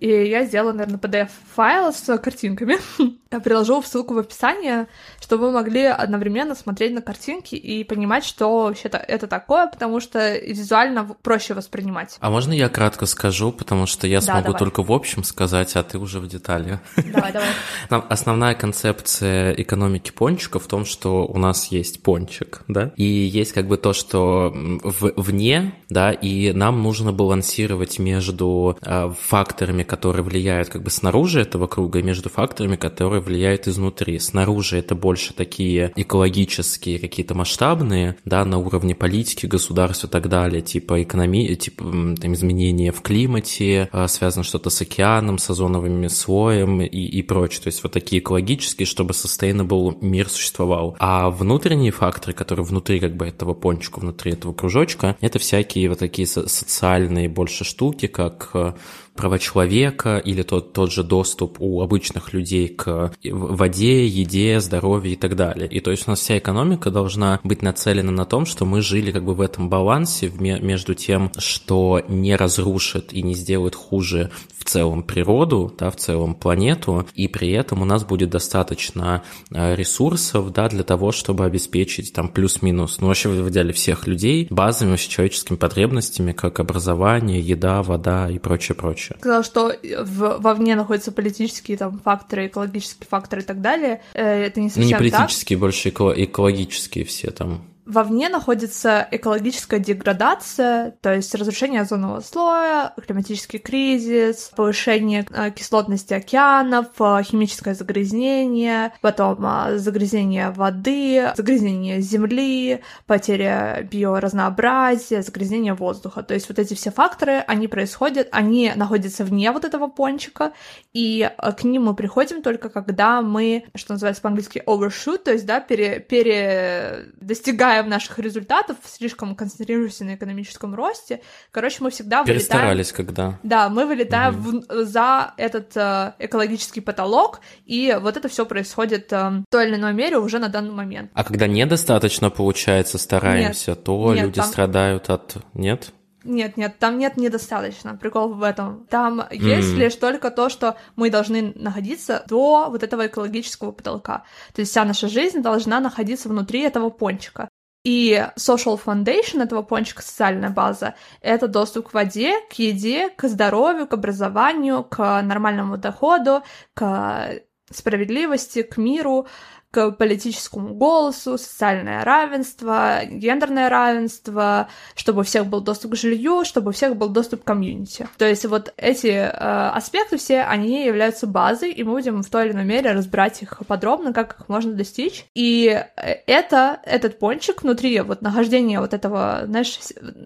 И я сделала, наверное, PDF-файл с картинками. я приложу в ссылку в описании, чтобы вы могли одновременно смотреть на картинки и понимать, что вообще -то это такое, потому что визуально проще воспринимать. А можно я кратко скажу, потому что я да, смогу давай. только в общем сказать, а ты уже в детали. Давай, давай. Основная концепция экономики пончика в том, что у нас есть пончик, да, и есть как бы то, что в, вне, да, и нам нужно балансировать между э, факторами, которые влияют как бы снаружи этого круга, и между факторами, которые влияют изнутри. Снаружи это больше такие экологические, какие-то масштабные, да, на уровне политики, государства и так далее, типа экономии, типа там, изменения в климате, э, связано что-то с океаном, с озоновым слоем и, и прочее. То есть вот такие экологические, чтобы sustainable мир существовал. А внутренние факторы, которые внутри как бы этого пончика, внутри этого кружочка, это всякие вот такие социальные больше штуки, как э, права человека или тот, тот же доступ у обычных людей к воде, еде, здоровью и так далее. И то есть у нас вся экономика должна быть нацелена на том, что мы жили как бы в этом балансе между тем, что не разрушит и не сделает хуже в целом природу, да, в целом планету, и при этом у нас будет достаточно э, ресурсов, да, для того, чтобы обеспечить там плюс-минус, ну вообще в идеале всех людей базовыми человеческими потребностями, как образование, еда, вода и прочее, еще. Сказал, что в, вовне находятся политические там факторы, экологические факторы и так далее. Э, это не совсем Ну, не политические, так. больше экологические все там. Вовне находится экологическая деградация, то есть разрушение озонового слоя, климатический кризис, повышение э, кислотности океанов, э, химическое загрязнение, потом э, загрязнение воды, загрязнение земли, потеря биоразнообразия, загрязнение воздуха. То есть вот эти все факторы, они происходят, они находятся вне вот этого пончика, и к ним мы приходим только когда мы, что называется по-английски overshoot, то есть, да, пере, пере достигаем достигаем наших результатов, слишком концентрируемся на экономическом росте. Короче, мы всегда вылетаем... Перестарались когда. Да, мы вылетаем угу. в... за этот э, экологический потолок, и вот это все происходит э, в той или иной мере уже на данный момент. А когда недостаточно, получается, стараемся, нет, то нет, люди там... страдают от... Нет? Нет, нет, там нет недостаточно. Прикол в этом. Там mm. есть лишь только то, что мы должны находиться до вот этого экологического потолка. То есть вся наша жизнь должна находиться внутри этого пончика. И social foundation этого пончика, социальная база, это доступ к воде, к еде, к здоровью, к образованию, к нормальному доходу, к справедливости, к миру, к политическому голосу, социальное равенство, гендерное равенство, чтобы у всех был доступ к жилью, чтобы у всех был доступ к комьюнити. То есть вот эти э, аспекты все, они являются базой, и мы будем в той или иной мере разбирать их подробно, как их можно достичь. И это, этот пончик внутри, вот нахождение вот этого, знаешь,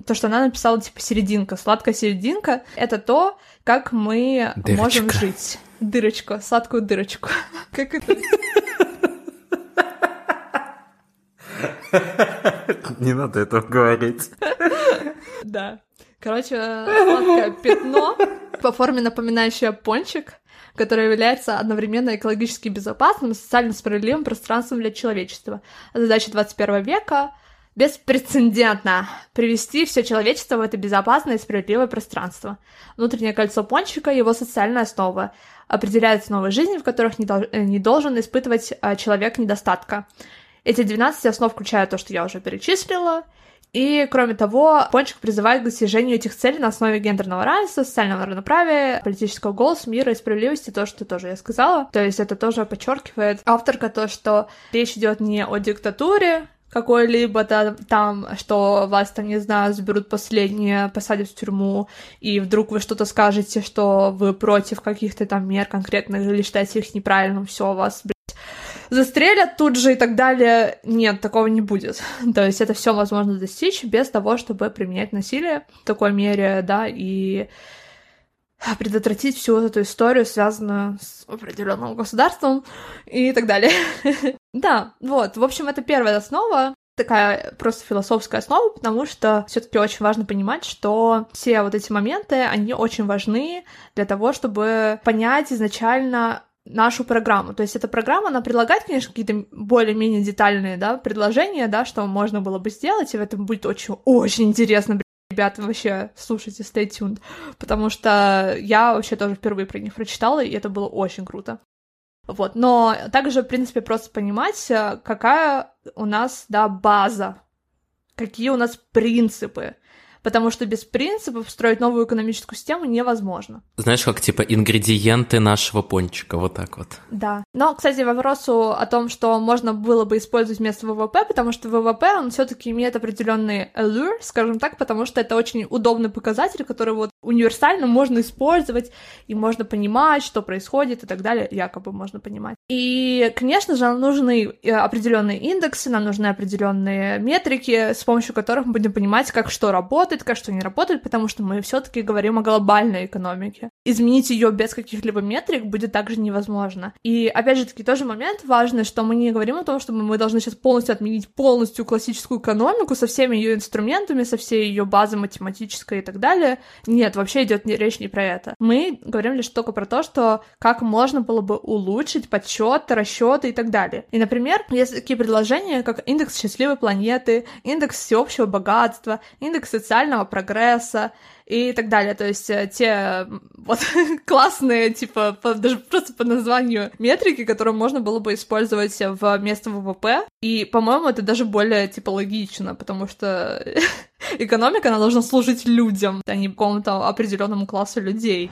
то, что она написала, типа серединка, сладкая серединка, это то, как мы Дырочка. можем жить. Дырочку, сладкую дырочку. Как это? Не надо этого говорить. Да. Короче, сладкое пятно по форме напоминающее пончик, которое является одновременно экологически безопасным и социально справедливым пространством для человечества. Задача 21 века беспрецедентно привести все человечество в это безопасное и справедливое пространство. Внутреннее кольцо пончика — его социальная основа, определяет основы жизни, в которых не, дол- не должен испытывать а, человек недостатка. Эти 12 основ включают то, что я уже перечислила, и, кроме того, Пончик призывает к достижению этих целей на основе гендерного равенства, социального равноправия, политического голоса, мира и справедливости, то, что тоже я сказала. То есть это тоже подчеркивает авторка то, что речь идет не о диктатуре, какой-либо да, там, что вас там, не знаю, заберут последние, посадят в тюрьму, и вдруг вы что-то скажете, что вы против каких-то там мер конкретных или считаете их неправильным, все, вас, застрелят тут же и так далее. Нет, такого не будет. То есть это все возможно достичь без того, чтобы применять насилие в такой мере, да, и предотвратить всю эту историю, связанную с определенным государством и так далее. да, вот, в общем, это первая основа, такая просто философская основа, потому что все-таки очень важно понимать, что все вот эти моменты, они очень важны для того, чтобы понять изначально нашу программу. То есть эта программа, она предлагает, конечно, какие-то более-менее детальные, да, предложения, да, что можно было бы сделать, и в этом будет очень-очень интересно, ребята, вообще слушайте, stay tuned, потому что я вообще тоже впервые про них прочитала, и это было очень круто. Вот, но также, в принципе, просто понимать, э, какая у нас, да, база, какие у нас принципы, потому что без принципов строить новую экономическую систему невозможно. Знаешь, как типа ингредиенты нашего пончика, вот так вот. Да. Но, кстати, вопросу о том, что можно было бы использовать вместо ВВП, потому что ВВП, он все таки имеет определенный allure, скажем так, потому что это очень удобный показатель, который вот универсально можно использовать, и можно понимать, что происходит и так далее, якобы можно понимать. И, конечно же, нам нужны э, определенные индексы, нам нужны определенные метрики, с помощью которых мы будем понимать, как что работает, как что не работает, потому что мы все-таки говорим о глобальной экономике. Изменить ее без каких-либо метрик будет также невозможно. И опять же таки тоже момент важный, что мы не говорим о том, что мы должны сейчас полностью отменить полностью классическую экономику со всеми ее инструментами, со всей ее базой математической и так далее. Нет, вообще идет речь не про это. Мы говорим лишь только про то, что как можно было бы улучшить подсчеты, расчеты и так далее. И, например, есть такие предложения, как индекс счастливой планеты, индекс всеобщего богатства, индекс социального прогресса, и так далее. То есть э, те вот классные, типа, по, даже просто по названию метрики, которые можно было бы использовать вместо ВВП. И, по-моему, это даже более, типа, логично, потому что экономика, она должна служить людям, а не какому-то определенному классу людей.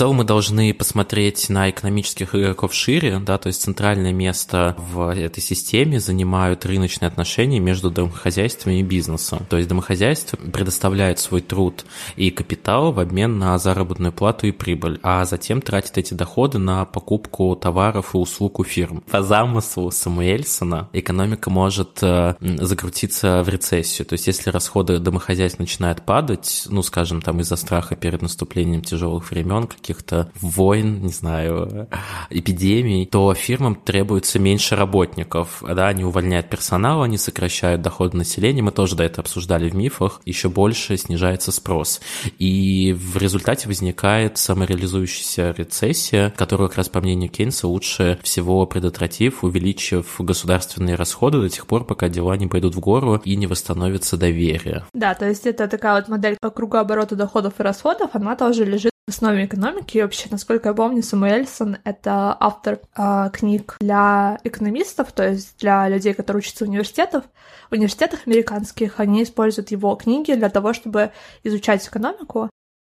Целом мы должны посмотреть на экономических игроков шире, да, то есть центральное место в этой системе занимают рыночные отношения между домохозяйствами и бизнесом. То есть домохозяйство предоставляет свой труд и капитал в обмен на заработную плату и прибыль, а затем тратит эти доходы на покупку товаров и услуг у фирм. По замыслу Самуэльсона экономика может э, закрутиться в рецессию. То есть если расходы домохозяйств начинают падать, ну, скажем, там из-за страха перед наступлением тяжелых времен, каких-то войн, не знаю, эпидемий, то фирмам требуется меньше работников, да, они увольняют персонал, они сокращают доходы населения, мы тоже до этого обсуждали в мифах, еще больше снижается спрос. И в результате возникает самореализующаяся рецессия, которую, как раз по мнению Кейнса, лучше всего предотвратив, увеличив государственные расходы до тех пор, пока дела не пойдут в гору и не восстановится доверие. Да, то есть это такая вот модель кругооборота доходов и расходов, она тоже лежит в основе экономики. И вообще, насколько я помню, Самуэльсон — это автор э, книг для экономистов, то есть для людей, которые учатся в университетах. В университетах американских они используют его книги для того, чтобы изучать экономику.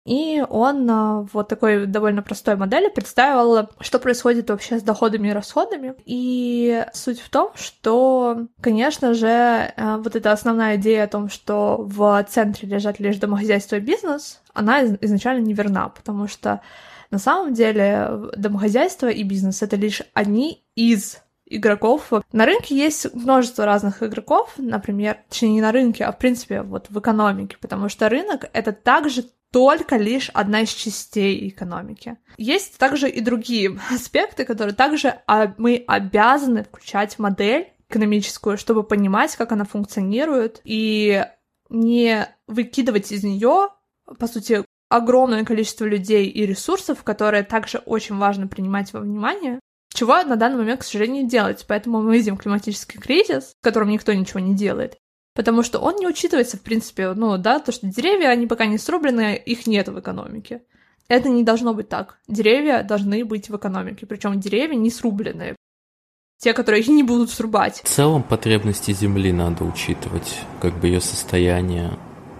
И он э, вот такой довольно простой модели представил, что происходит вообще с доходами и расходами. И суть в том, что, конечно же, э, вот эта основная идея о том, что в центре лежат лишь домохозяйство и бизнес, она изначально неверна, потому что на самом деле домохозяйство и бизнес — это лишь одни из игроков. На рынке есть множество разных игроков, например, точнее не на рынке, а в принципе вот в экономике, потому что рынок — это также только лишь одна из частей экономики. Есть также и другие аспекты, которые также мы обязаны включать в модель экономическую, чтобы понимать, как она функционирует, и не выкидывать из нее, по сути, огромное количество людей и ресурсов, которые также очень важно принимать во внимание, чего на данный момент, к сожалению, делать. Поэтому мы видим климатический кризис, в котором никто ничего не делает потому что он не учитывается, в принципе, ну, да, то, что деревья, они пока не срублены, их нет в экономике. Это не должно быть так. Деревья должны быть в экономике, причем деревья не срубленные. Те, которые их не будут срубать. В целом потребности Земли надо учитывать, как бы ее состояние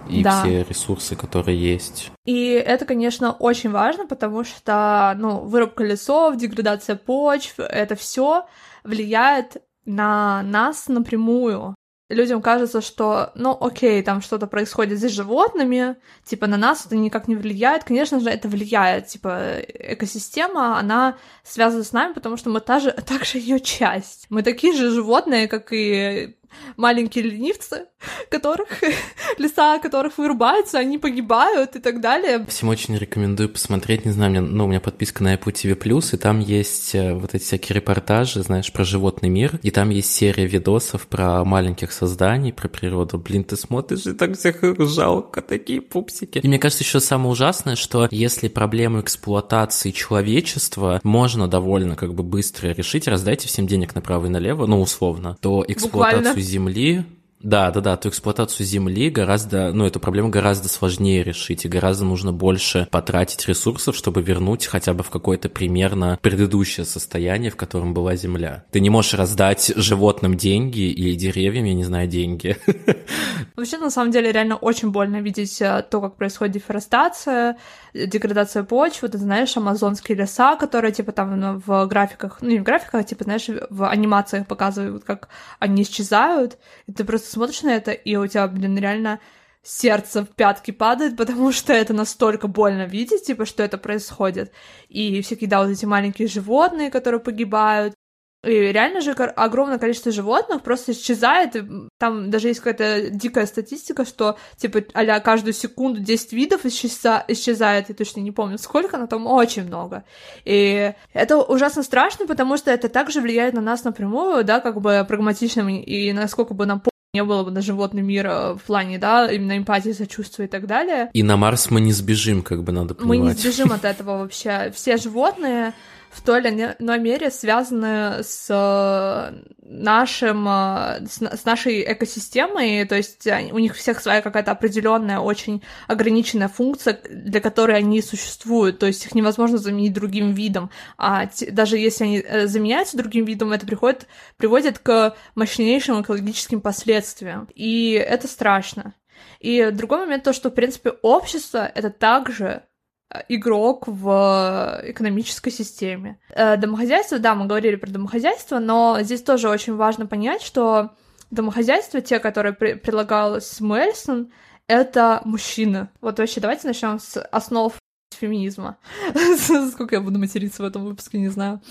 и да. все ресурсы, которые есть. И это, конечно, очень важно, потому что, ну, вырубка лесов, деградация почв, это все влияет на нас напрямую людям кажется, что, ну, окей, там что-то происходит с животными, типа, на нас это никак не влияет. Конечно же, это влияет, типа, экосистема, она связана с нами, потому что мы та же, также ее часть. Мы такие же животные, как и маленькие ленивцы, которых леса, которых вырубаются, они погибают и так далее. Всем очень рекомендую посмотреть, не знаю, мне, ну, у меня подписка на Apple TV+, и там есть э, вот эти всякие репортажи, знаешь, про животный мир, и там есть серия видосов про маленьких созданий, про природу. Блин, ты смотришь, и так всех жалко, такие пупсики. И мне кажется, еще самое ужасное, что если проблему эксплуатации человечества можно довольно как бы быстро решить, раздайте всем денег направо и налево, ну, условно, то эксплуатацию Буквально земли Да, да, да, эту эксплуатацию земли гораздо, ну, эту проблему гораздо сложнее решить, и гораздо нужно больше потратить ресурсов, чтобы вернуть хотя бы в какое-то примерно предыдущее состояние, в котором была земля. Ты не можешь раздать животным деньги или деревьям, я не знаю, деньги. Вообще, на самом деле, реально очень больно видеть э, то, как происходит дефорестация, деградация почвы, ты знаешь, амазонские леса, которые, типа, там ну, в графиках, ну, не в графиках, а, типа, знаешь, в анимациях показывают, как они исчезают, и ты просто смотришь на это, и у тебя, блин, реально сердце в пятки падает, потому что это настолько больно видеть, типа, что это происходит. И всякие, да, вот эти маленькие животные, которые погибают, и реально же огромное количество животных просто исчезает. Там даже есть какая-то дикая статистика, что, типа, а каждую секунду 10 видов исчеза... исчезает. Я точно не помню, сколько, но там очень много. И это ужасно страшно, потому что это также влияет на нас напрямую, да, как бы прагматичным, и насколько бы нам не было бы на животный мир э, в плане, да, именно эмпатии, сочувствия и так далее. И на Марс мы не сбежим, как бы надо понимать. Мы не сбежим от этого вообще. Все животные в той или иной мере связаны с э, нашим, э, с нашей экосистемой, то есть у них всех своя какая-то определенная, очень ограниченная функция, для которой они существуют, то есть их невозможно заменить другим видом, а даже если они э, заменяются другим видом, это приходит, приводит к мощнейшим экологическим последствиям, и это страшно. И другой момент то, что, в принципе, общество — это также Э, игрок в экономической системе. Э, домохозяйство, да, мы говорили про домохозяйство, но здесь тоже очень важно понять, что домохозяйства, те, которые предлагал Смельсон, это мужчины. Вот вообще давайте начнем с основ феминизма. Сколько я буду материться в этом выпуске, не знаю.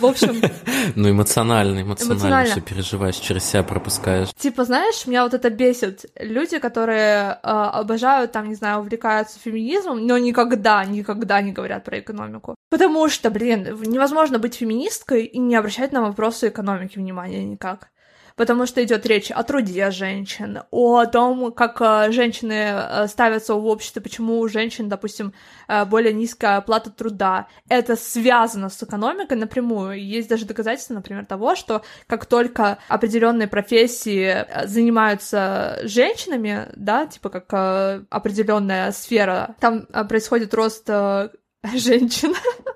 В общем... Ну, эмоционально, эмоционально, все переживаешь, через себя пропускаешь. Типа, знаешь, меня вот это бесит. Люди, которые э, обожают, там, не знаю, увлекаются феминизмом, но никогда, никогда не говорят про экономику. Потому что, блин, невозможно быть феминисткой и не обращать на вопросы экономики внимания никак потому что идет речь о труде женщин, о том, как э, женщины э, ставятся в обществе, почему у женщин, допустим, э, более низкая оплата труда. Это связано с экономикой напрямую. Есть даже доказательства, например, того, что как только определенные профессии занимаются женщинами, да, типа как определенная сфера, там происходит рост женщин.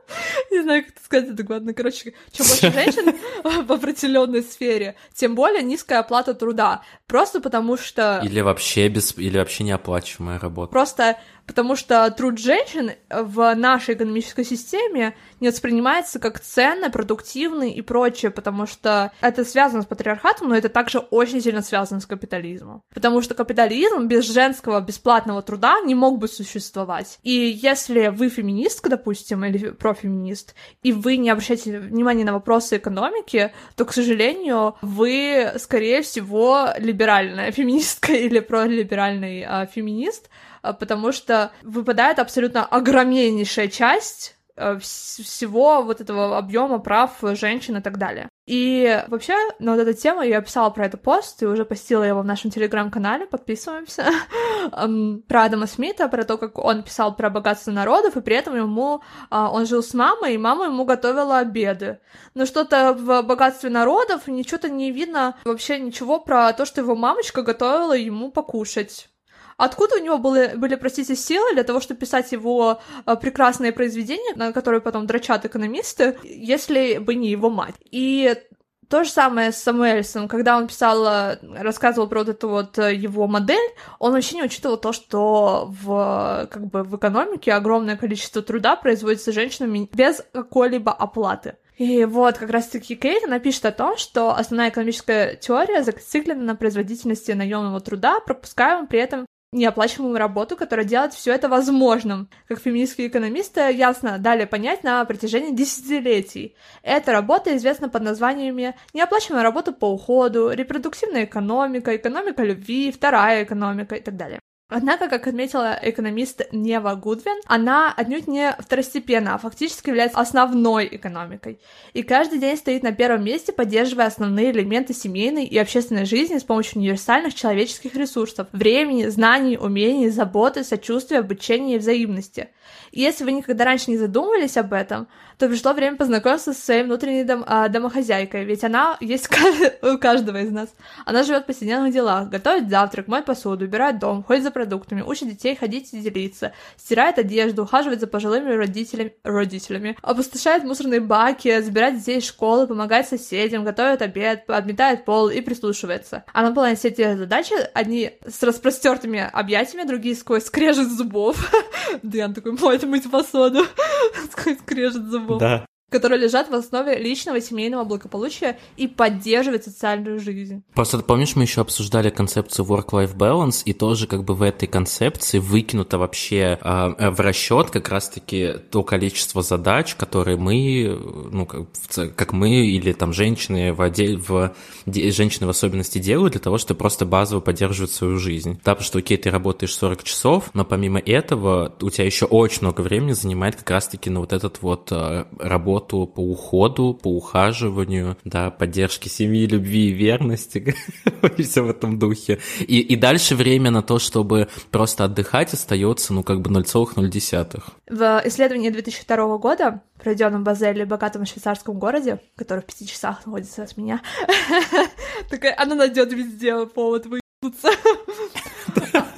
Не знаю, как это сказать адекватно. Короче, чем больше женщин в определенной сфере, тем более низкая оплата труда. Просто потому что... Или вообще без... Или вообще неоплачиваемая работа. Просто потому что труд женщин в нашей экономической системе не воспринимается как ценный, продуктивный и прочее, потому что это связано с патриархатом, но это также очень сильно связано с капитализмом. Потому что капитализм без женского бесплатного труда не мог бы существовать. И если вы феминистка, допустим, или профеминист, и вы не обращаете внимания на вопросы экономики, то, к сожалению, вы, скорее всего, либеральная феминистка или пролиберальный а, феминист, а, потому что выпадает абсолютно огромнейшая часть э, всего вот этого объема прав женщин и так далее. И вообще, на вот эту тему я писала про этот пост, и уже постила его в нашем телеграм-канале, подписываемся, про Адама Смита, про то, как он писал про богатство народов, и при этом ему, а, он жил с мамой, и мама ему готовила обеды. Но что-то в богатстве народов, ничего-то не видно вообще ничего про то, что его мамочка готовила ему покушать. Откуда у него были, были, простите, силы для того, чтобы писать его э, прекрасные произведения, на которые потом дрочат экономисты, если бы не его мать? И то же самое с Самуэльсом, когда он писал, э, рассказывал про вот эту вот э, его модель, он вообще не учитывал то, что в, как бы, в экономике огромное количество труда производится женщинами без какой-либо оплаты. И вот как раз-таки Кейт, она пишет о том, что основная экономическая теория зациклена на производительности наемного труда, пропускаемым при этом неоплачиваемую работу, которая делает все это возможным. Как феминистские экономисты ясно дали понять на протяжении десятилетий. Эта работа известна под названиями неоплачиваемая работа по уходу, репродуктивная экономика, экономика любви, вторая экономика и так далее. Однако, как отметила экономист Нева Гудвин, она отнюдь не второстепенна, а фактически является основной экономикой. И каждый день стоит на первом месте, поддерживая основные элементы семейной и общественной жизни с помощью универсальных человеческих ресурсов — времени, знаний, умений, заботы, сочувствия, обучения и взаимности. И если вы никогда раньше не задумывались об этом, то пришло время познакомиться со своей внутренней дом, а, домохозяйкой, ведь она есть у каждого из нас. Она живет в повседневных делах, готовит завтрак, моет посуду, убирает дом, ходит за продуктами, учит детей ходить и делиться, стирает одежду, ухаживает за пожилыми родителями, родителями опустошает мусорные баки, забирает детей из школы, помогает соседям, готовит обед, подметает пол и прислушивается. Она выполняет все эти задачи, одни с распростертыми объятиями, другие сквозь скрежет зубов. Дэн такой, моет мыть посуду, скрежет зубов. Да которые лежат в основе личного семейного благополучия и поддерживают социальную жизнь. Просто помнишь, мы еще обсуждали концепцию work-life balance, и тоже как бы в этой концепции выкинуто вообще э, в расчет как раз-таки то количество задач, которые мы, ну, как, как мы или там женщины в, отдель, в женщины в особенности делают для того, чтобы просто базово поддерживать свою жизнь. Да, потому что, окей, ты работаешь 40 часов, но помимо этого у тебя еще очень много времени занимает как раз-таки на вот этот вот э, работу работу по уходу, по ухаживанию, да, поддержке семьи, любви и верности, и все в этом духе. И, и дальше время на то, чтобы просто отдыхать, остается, ну, как бы 0,0. В исследовании 2002 года, проведенном в Базеле, богатом швейцарском городе, который в пяти часах находится от меня, такая, она найдет везде повод выебнуться.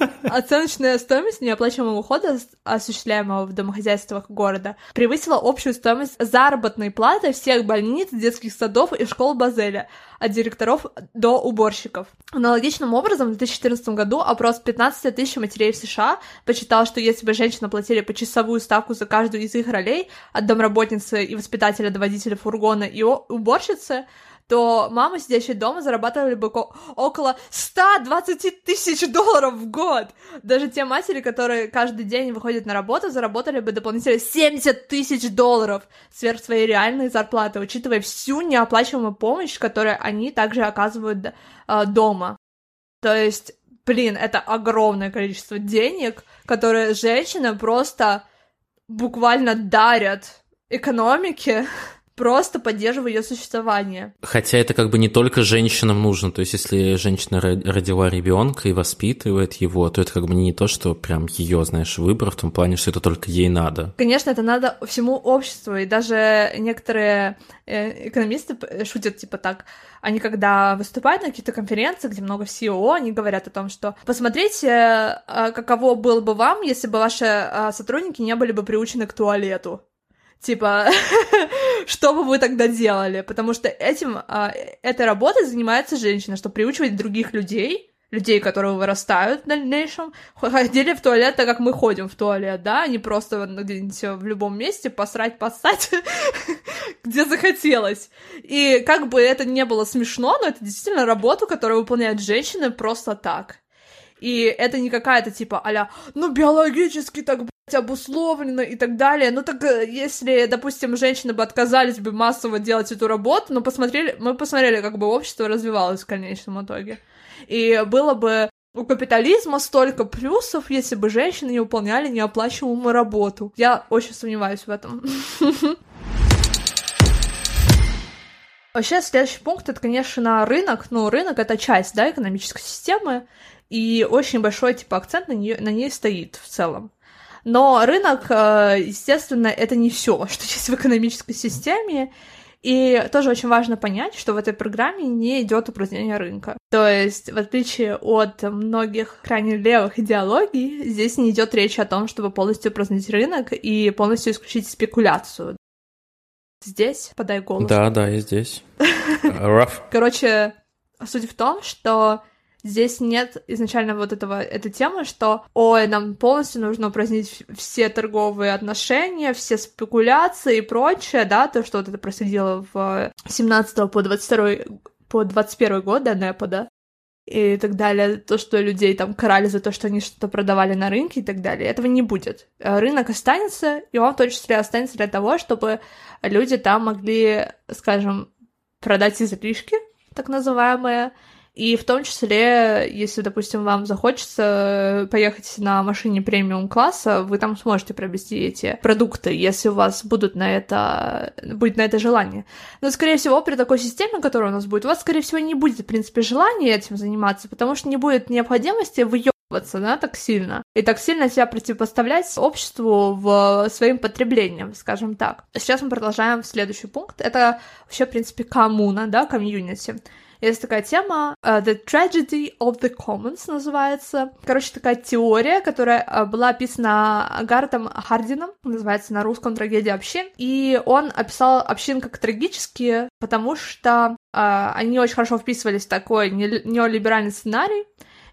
Оценочная стоимость неоплачиваемого ухода, осуществляемого в домохозяйствах города, превысила общую стоимость заработной платы всех больниц, детских садов и школ Базеля, от директоров до уборщиков. Аналогичным образом, в 2014 году опрос 15 тысяч матерей в США посчитал, что если бы женщины платили по часовую ставку за каждую из их ролей, от домработницы и воспитателя до водителя фургона и уборщицы, то мамы, сидящие дома, зарабатывали бы около 120 тысяч долларов в год. Даже те матери, которые каждый день выходят на работу, заработали бы дополнительно 70 тысяч долларов сверх своей реальной зарплаты, учитывая всю неоплачиваемую помощь, которую они также оказывают э, дома. То есть, блин, это огромное количество денег, которые женщины просто буквально дарят экономике просто поддерживаю ее существование. Хотя это как бы не только женщинам нужно, то есть если женщина родила ребенка и воспитывает его, то это как бы не то, что прям ее, знаешь, выбор в том плане, что это только ей надо. Конечно, это надо всему обществу, и даже некоторые э, экономисты шутят типа так, они когда выступают на какие-то конференции, где много CEO, они говорят о том, что посмотрите, э, каково было бы вам, если бы ваши э, сотрудники не были бы приучены к туалету. Типа, что бы вы тогда делали? Потому что этим, а, этой работой занимается женщина, чтобы приучивать других людей, людей, которые вырастают в дальнейшем, ходили в туалет так, как мы ходим в туалет, да, а не просто где-нибудь в любом месте посрать, поссать, где захотелось. И как бы это не было смешно, но это действительно работа, которую выполняют женщины просто так. И это не какая-то типа а ну биологически так, обусловлено и так далее. Ну так э, если, допустим, женщины бы отказались бы массово делать эту работу, но посмотрели, мы посмотрели, как бы общество развивалось в конечном итоге. И было бы у капитализма столько плюсов, если бы женщины не выполняли неоплачиваемую работу. Я очень сомневаюсь в этом. Вообще, следующий пункт это, конечно, рынок. Ну, рынок это часть, да, экономической системы и очень большой, типа, акцент на, нее, на ней стоит в целом. Но рынок, э, естественно, это не все, что есть в экономической системе, и тоже очень важно понять, что в этой программе не идет упразднение рынка. То есть, в отличие от многих крайне левых идеологий, здесь не идет речь о том, чтобы полностью упразднить рынок и полностью исключить спекуляцию. Здесь подай голос. Да, да, я здесь. Короче, суть в том, что Здесь нет изначально вот этого, этой темы, что, ой, нам полностью нужно упразднить все торговые отношения, все спекуляции и прочее, да, то, что вот это происходило в 17 по 22 по 21 год, да, НЭПа, да, и так далее, то, что людей там карали за то, что они что-то продавали на рынке и так далее, этого не будет. Рынок останется, и он в том числе останется для того, чтобы люди там могли, скажем, продать излишки, так называемые, И в том числе, если, допустим, вам захочется поехать на машине премиум класса, вы там сможете приобрести эти продукты, если у вас будут на это, будет на это желание. Но, скорее всего, при такой системе, которая у нас будет, у вас, скорее всего, не будет, в принципе, желания этим заниматься, потому что не будет необходимости выебываться, да, так сильно. И так сильно себя противопоставлять обществу в своим потреблением, скажем так. Сейчас мы продолжаем в следующий пункт. Это вообще, в принципе, коммуна, да, комьюнити. Есть такая тема uh, The Tragedy of the Commons называется. Короче, такая теория, которая uh, была описана Гартом Хардином, называется на русском «Трагедия общин». И он описал общин как трагические, потому что uh, они очень хорошо вписывались в такой неолиберальный сценарий,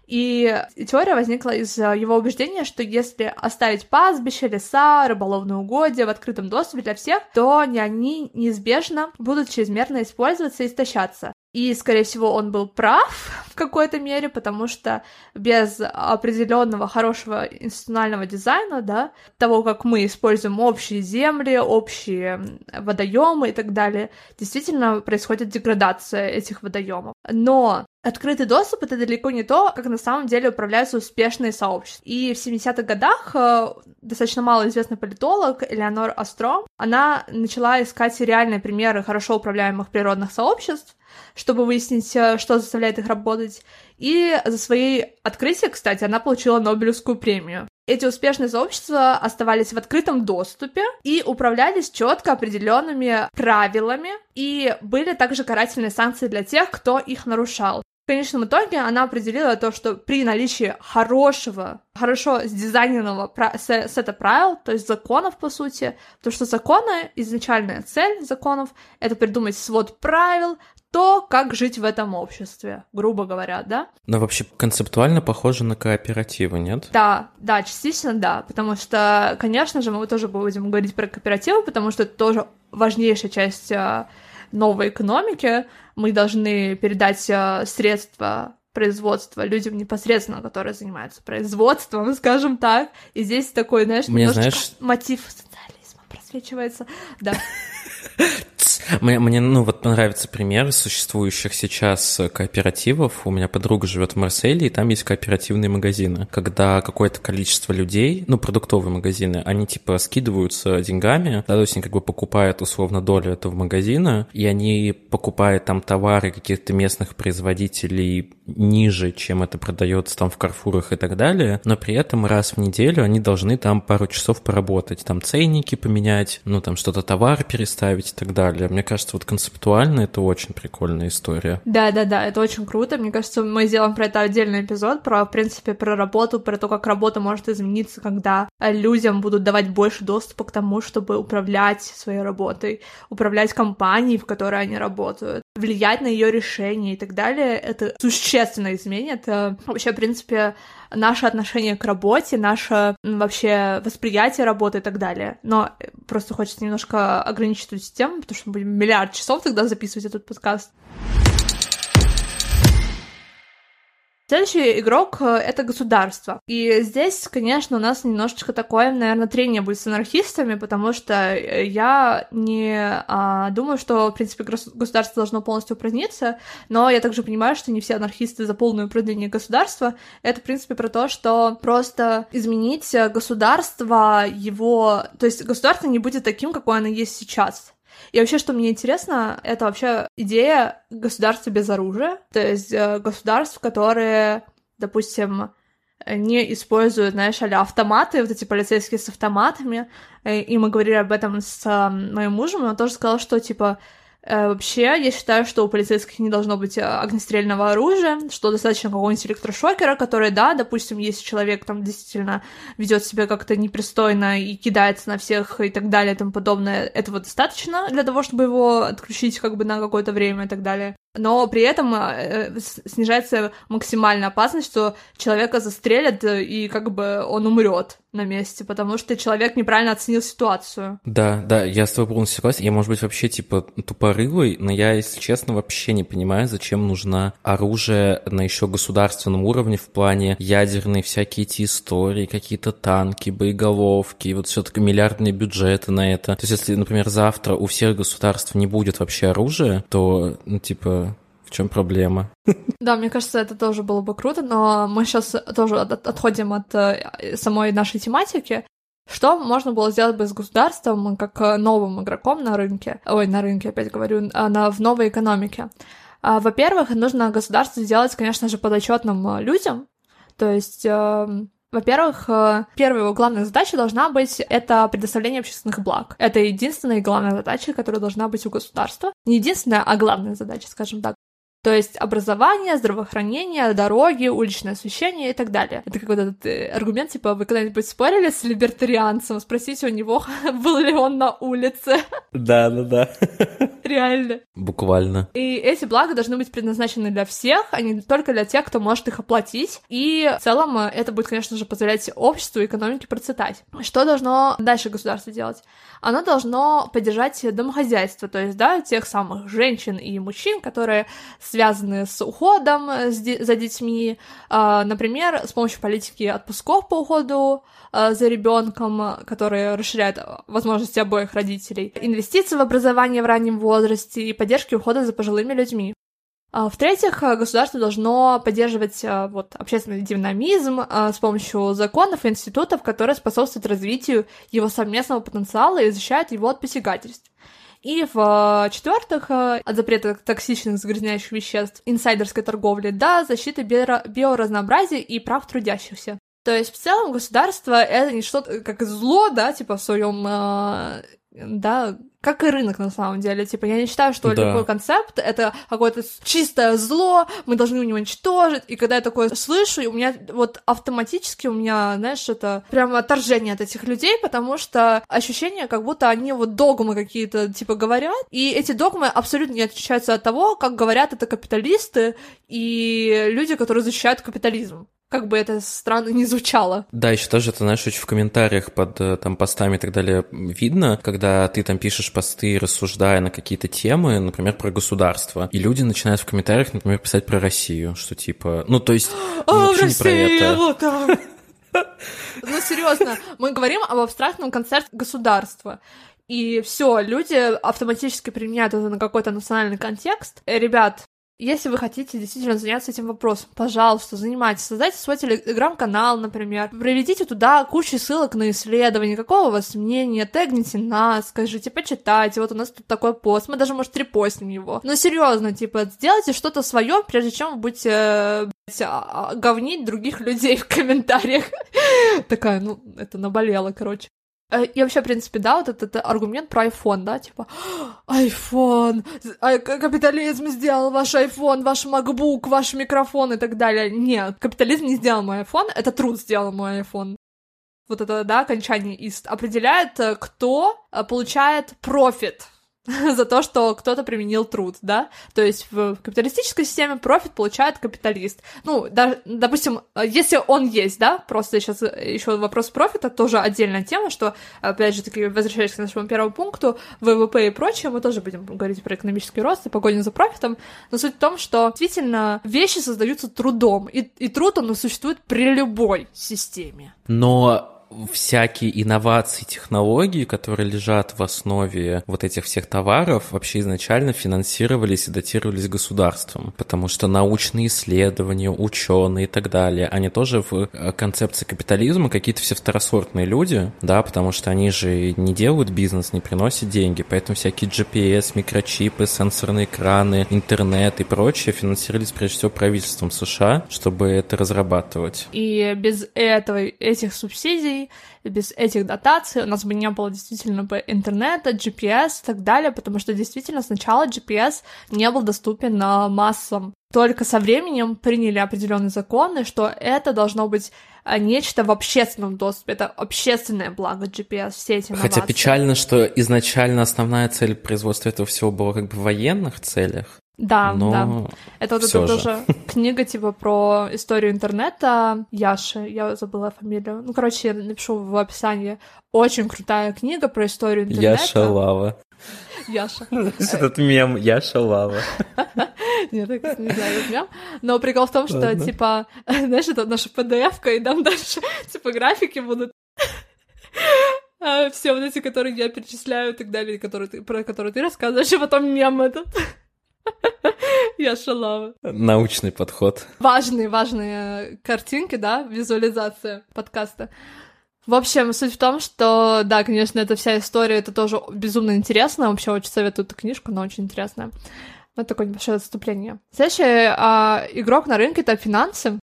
и теория возникла из его убеждения, что если оставить пастбища, леса, рыболовные угодья в открытом доступе для всех, то они неизбежно будут чрезмерно использоваться и истощаться. И, скорее всего, он был прав в какой-то мере, потому что без определенного хорошего институционального дизайна, да, того, как мы используем общие земли, общие водоемы и так далее, действительно происходит деградация этих водоемов. Но Открытый доступ — это далеко не то, как на самом деле управляются успешные сообщества. И в 70-х годах э, достаточно малоизвестный политолог Элеонор Остром, она начала искать реальные примеры хорошо управляемых природных сообществ, чтобы выяснить, э, что заставляет их работать. И за свои открытия, кстати, она получила Нобелевскую премию. Эти успешные сообщества оставались в открытом доступе и управлялись четко определенными правилами, и были также карательные санкции для тех, кто их нарушал. В конечном итоге она определила то, что при наличии хорошего, хорошо сдизайненного сета правил, то есть законов, по сути, то, что законы, изначальная цель законов — это придумать свод правил, то, как жить в этом обществе, грубо говоря, да? Но вообще концептуально похоже на кооперативы, нет? Да, да, частично да, потому что, конечно же, мы тоже будем говорить про кооперативы, потому что это тоже важнейшая часть а, новой экономики. Мы должны передать а, средства производства людям непосредственно, которые занимаются производством, скажем так. И здесь такой, знаешь, Мне, немножечко знаешь... мотив социализма просвечивается. Да. Мне, ну, вот нравится пример существующих сейчас кооперативов. У меня подруга живет в Марселе, и там есть кооперативные магазины. Когда какое-то количество людей, ну, продуктовые магазины, они типа скидываются деньгами, да, то есть они как бы покупают условно долю этого магазина, и они покупают там товары каких-то местных производителей ниже, чем это продается там в Карфурах и так далее, но при этом раз в неделю они должны там пару часов поработать, там ценники поменять, ну, там что-то товар переставить и так далее. Мне кажется, вот концептуально это очень прикольная история. Да-да-да, это очень круто. Мне кажется, мы сделаем про это отдельный эпизод, про, в принципе, про работу, про то, как работа может измениться, когда людям будут давать больше доступа к тому, чтобы управлять своей работой, управлять компанией, в которой они работают, влиять на ее решения и так далее. Это существенно изменит э, вообще, в принципе, наше отношение к работе, наше вообще восприятие работы и так далее. Но э, просто хочется немножко ограничить эту тему, потому что мы будем миллиард часов тогда записывать этот подкаст. Следующий игрок э, — это государство. И здесь, конечно, у нас немножечко такое, наверное, трение будет с анархистами, потому что э, я не а, думаю, что, в принципе, государство должно полностью упраздниться, но я также понимаю, что не все анархисты за полное упразднение государства. Это, в принципе, про то, что просто изменить государство, его... То есть государство не будет таким, какое оно есть сейчас. И вообще, что мне интересно, это вообще идея государства без оружия, то есть э, государств, которые, допустим, не используют, знаешь, а автоматы, вот эти полицейские с автоматами, э, и мы говорили об этом с моим мужем, и он тоже сказал, что, типа, Э, вообще, я считаю, что у полицейских не должно быть э, огнестрельного оружия, что достаточно какого-нибудь электрошокера, который, да, допустим, если человек там действительно ведет себя как-то непристойно и кидается на всех и так далее и тому подобное, этого достаточно для того, чтобы его отключить как бы на какое-то время и так далее но при этом э, снижается максимальная опасность, что человека застрелят э, и как бы он умрет на месте, потому что человек неправильно оценил ситуацию. Да, да, я с тобой полностью согласен. Я, может быть, вообще типа тупорылый, но я, если честно, вообще не понимаю, зачем нужно оружие на еще государственном уровне в плане ядерной всякие эти истории, какие-то танки, боеголовки, вот все-таки миллиардные бюджеты на это. То есть, если, например, завтра у всех государств не будет вообще оружия, то, ну, типа, В чем проблема? Да, мне кажется, это тоже было бы круто, но мы сейчас тоже отходим от э, самой нашей тематики. Что можно было сделать бы с государством как э, новым игроком на рынке? Ой, на рынке, опять говорю, а, на, в новой экономике. А, во-первых, нужно государство сделать, конечно же, подотчетным э, людям. То есть, эм, во-первых, первая его главная задача должна быть это предоставление общественных благ. Это единственная и главная задача, которая должна быть у государства. Не единственная, а главная задача, скажем так. То есть образование, здравоохранение, дороги, уличное освещение и так далее. Это как вот этот э, аргумент, типа, вы когда-нибудь спорили с либертарианцем, спросите у него, был ли он на улице. Да, да, да. Реально. Буквально. И эти блага должны быть предназначены для всех, а не только для тех, кто может их оплатить. И в целом э, это будет, конечно же, позволять обществу и экономике процветать. Что должно дальше государство делать? Оно должно поддержать домохозяйство, то есть, да, тех самых женщин и мужчин, которые связанные с уходом э, за детьми, а, например, с помощью политики отпусков по уходу а, за ребенком, которые расширяют возможности обоих родителей, инвестиции в образование в раннем возрасте и поддержки ухода за пожилыми людьми. А, в-третьих, государство должно поддерживать вот, общественный динамизм с помощью законов и институтов, которые способствуют развитию его совместного потенциала и защищают его от посягательств. И в-четвертых, э, от запрета токсичных загрязняющих веществ, инсайдерской торговли до защиты биоразнообразия и прав трудящихся. То есть в целом государство это не что-то как зло, да, типа в своем э, да, как и рынок на самом деле. Типа, я не считаю, что да. любой концепт — это какое-то чистое зло, мы должны его уничтожить. И когда я такое слышу, у меня вот автоматически у меня, знаешь, это прямо отторжение от этих людей, потому что ощущение, как будто они вот догмы какие-то, типа, говорят, и эти догмы абсолютно не отличаются от того, как говорят это капиталисты и люди, которые защищают капитализм как бы это странно не звучало. Да, еще тоже, это, знаешь, очень в комментариях под э, там постами и так далее видно, когда ты там пишешь посты, рассуждая на какие-то темы, например, про государство, и люди начинают в комментариях, например, писать про Россию, что типа, ну, то есть, ну, а, вообще Россия, не про это. Вот так. Ну, серьезно, мы говорим об абстрактном концерте государства. И все, люди автоматически применяют это на какой-то национальный контекст. Э, ребят, если вы хотите действительно заняться этим вопросом, пожалуйста, занимайтесь. Создайте свой телеграм-канал, например. Приведите туда кучу ссылок на исследования, какого у вас мнения, тегните нас, скажите, почитайте, вот у нас тут такой пост, мы даже, может, репостим его. Но серьезно, типа, сделайте что-то свое, прежде чем вы будете а, а, говнить других людей в комментариях. Такая, ну, это наболело, короче. Э, и вообще, в принципе, да, вот этот, аргумент про iPhone, да, типа, iPhone, а, капитализм сделал ваш iPhone, ваш MacBook, ваш микрофон и так далее. Нет, капитализм не сделал мой iPhone, это труд сделал мой iPhone. Вот это, да, окончание ист определяет, э, кто э, получает профит за то, что кто-то применил труд, да? То есть в капиталистической системе профит получает капиталист. Ну, да, допустим, если он есть, да, просто сейчас еще вопрос профита, тоже отдельная тема, что, опять же, таки, возвращаясь к нашему первому пункту, ВВП и прочее, мы тоже будем говорить про экономический рост и погоню за профитом, но суть в том, что действительно вещи создаются трудом, и, и труд, он существует при любой системе. Но всякие инновации, технологии, которые лежат в основе вот этих всех товаров, вообще изначально финансировались и датировались государством, потому что научные исследования, ученые и так далее, они тоже в э, концепции капитализма какие-то все второсортные люди, да, потому что они же не делают бизнес, не приносят деньги, поэтому всякие GPS, микрочипы, сенсорные экраны, интернет и прочее финансировались прежде всего правительством США, чтобы это разрабатывать. И без этого, этих субсидий без этих дотаций у нас бы не было действительно бы интернета, GPS и так далее, потому что действительно сначала GPS не был доступен на массам. Только со временем приняли определенные законы, что это должно быть а, нечто в общественном доступе, это общественное благо GPS, все эти инновации. Хотя печально, что изначально основная цель производства этого всего была как бы в военных целях. Да, Но да. Это вот это тоже книга типа про историю интернета Яши, я забыла фамилию. Ну, короче, я напишу в описании. Очень крутая книга про историю интернета. Яша Лава. Яша. Этот мем Яша Лава. Нет, я не знаю мем. Но прикол в том, что, типа, знаешь, это наша PDF-ка, и там дальше, типа, графики будут а, все вот эти, которые я перечисляю и так далее, которые ты, про которые ты рассказываешь, и потом мем этот. Я шалава. Научный подход. Важные, важные картинки, да, визуализация подкаста. В общем, суть в том, что, да, конечно, эта вся история, это тоже безумно интересно. Вообще очень советую эту книжку, она очень интересная. Вот такое небольшое отступление. Следующий а, игрок на рынке — это финансы.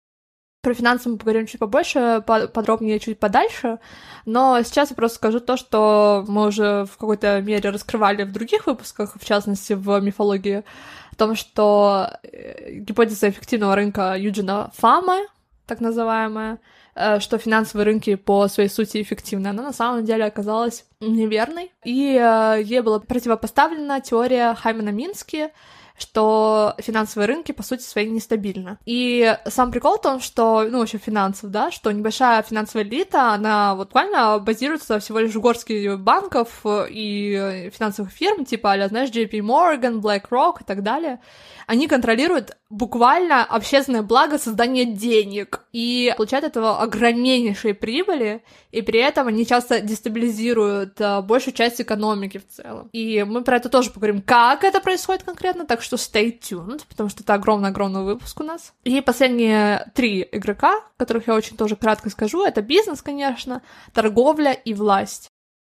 Про финансы мы поговорим чуть побольше, подробнее чуть подальше, но сейчас я просто скажу то, что мы уже в какой-то мере раскрывали в других выпусках, в частности, в мифологии, о том, что э, гипотеза эффективного рынка Юджина Фамы, так называемая, э, что финансовые рынки по своей сути эффективны, она на самом деле оказалась неверной, и э, ей была противопоставлена теория Хаймана Мински, что финансовые рынки, по сути своей, нестабильны. И сам прикол в том, что, ну, вообще финансов, да, что небольшая финансовая элита, она вот буквально базируется всего лишь в горстке банков и финансовых фирм, типа, а знаешь, JP Morgan, BlackRock и так далее они контролируют буквально общественное благо создания денег и получают этого огромнейшие прибыли, и при этом они часто дестабилизируют а, большую часть экономики в целом. И мы про это тоже поговорим, как это происходит конкретно, так что stay tuned, потому что это огромный-огромный выпуск у нас. И последние три игрока, которых я очень тоже кратко скажу, это бизнес, конечно, торговля и власть.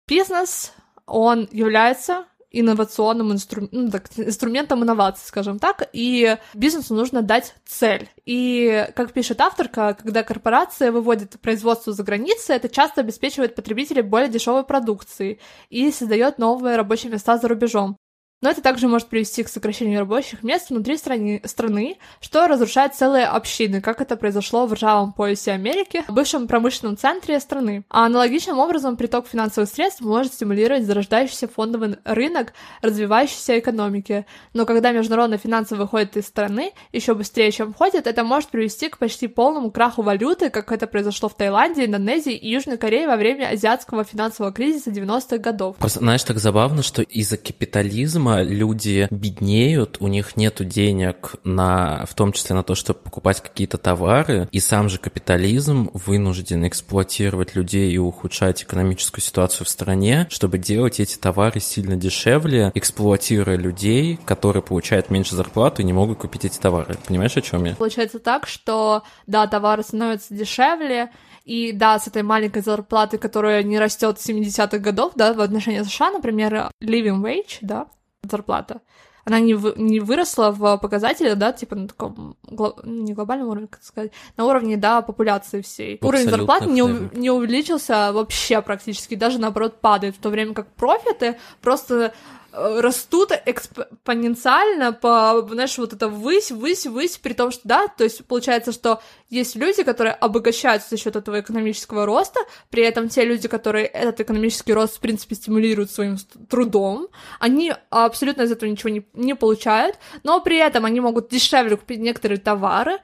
Бизнес, он является инновационным инстру... ну, так, инструментом инноваций, скажем так, и бизнесу нужно дать цель. И, как пишет авторка, когда корпорация выводит производство за границы, это часто обеспечивает потребителей более дешевой продукцией и создает новые рабочие места за рубежом. Но это также может привести к сокращению рабочих мест внутри страны, страны, что разрушает целые общины, как это произошло в ржавом поясе Америки, бывшем промышленном центре страны. А аналогичным образом приток финансовых средств может стимулировать зарождающийся фондовый рынок развивающейся экономики. Но когда международные финансы выходят из страны еще быстрее, чем входят, это может привести к почти полному краху валюты, как это произошло в Таиланде, Индонезии и Южной Корее во время азиатского финансового кризиса 90-х годов. Просто, знаешь, так забавно, что из-за капитализма видимо, люди беднеют, у них нет денег на, в том числе на то, чтобы покупать какие-то товары, и сам же капитализм вынужден эксплуатировать людей и ухудшать экономическую ситуацию в стране, чтобы делать эти товары сильно дешевле, эксплуатируя людей, которые получают меньше зарплаты и не могут купить эти товары. Понимаешь, о чем я? Получается так, что, да, товары становятся дешевле, и да, с этой маленькой зарплаты, которая не растет с 70-х годов, да, в отношении США, например, living wage, да, зарплата. Она не, вы, не выросла в показателях, да, типа на таком, гло, не глобальном уровне, как сказать, на уровне, да, популяции всей. Абсолютно, Уровень зарплаты не, не увеличился вообще практически, даже наоборот падает, в то время как профиты просто растут экспоненциально по, знаешь, вот это высь, высь, высь, при том, что, да, то есть получается, что есть люди, которые обогащаются за счет этого экономического роста, при этом те люди, которые этот экономический рост, в принципе, стимулируют своим трудом, они абсолютно из этого ничего не, не получают, но при этом они могут дешевле купить некоторые товары.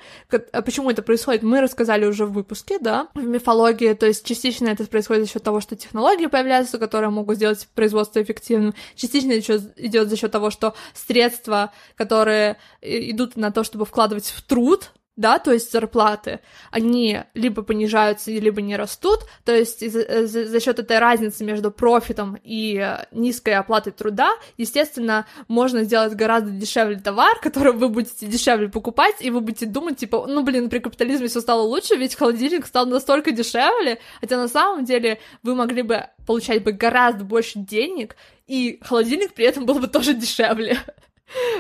А почему это происходит, мы рассказали уже в выпуске, да, в мифологии, то есть частично это происходит за счет того, что технологии появляются, которые могут сделать производство эффективным, частично идет за счет того, что средства, которые идут на то, чтобы вкладывать в труд, да, то есть зарплаты, они либо понижаются, либо не растут, то есть за, за, за счет этой разницы между профитом и низкой оплатой труда, естественно, можно сделать гораздо дешевле товар, который вы будете дешевле покупать, и вы будете думать, типа, ну, блин, при капитализме все стало лучше, ведь холодильник стал настолько дешевле, хотя на самом деле вы могли бы получать бы гораздо больше денег, и холодильник при этом был бы тоже дешевле.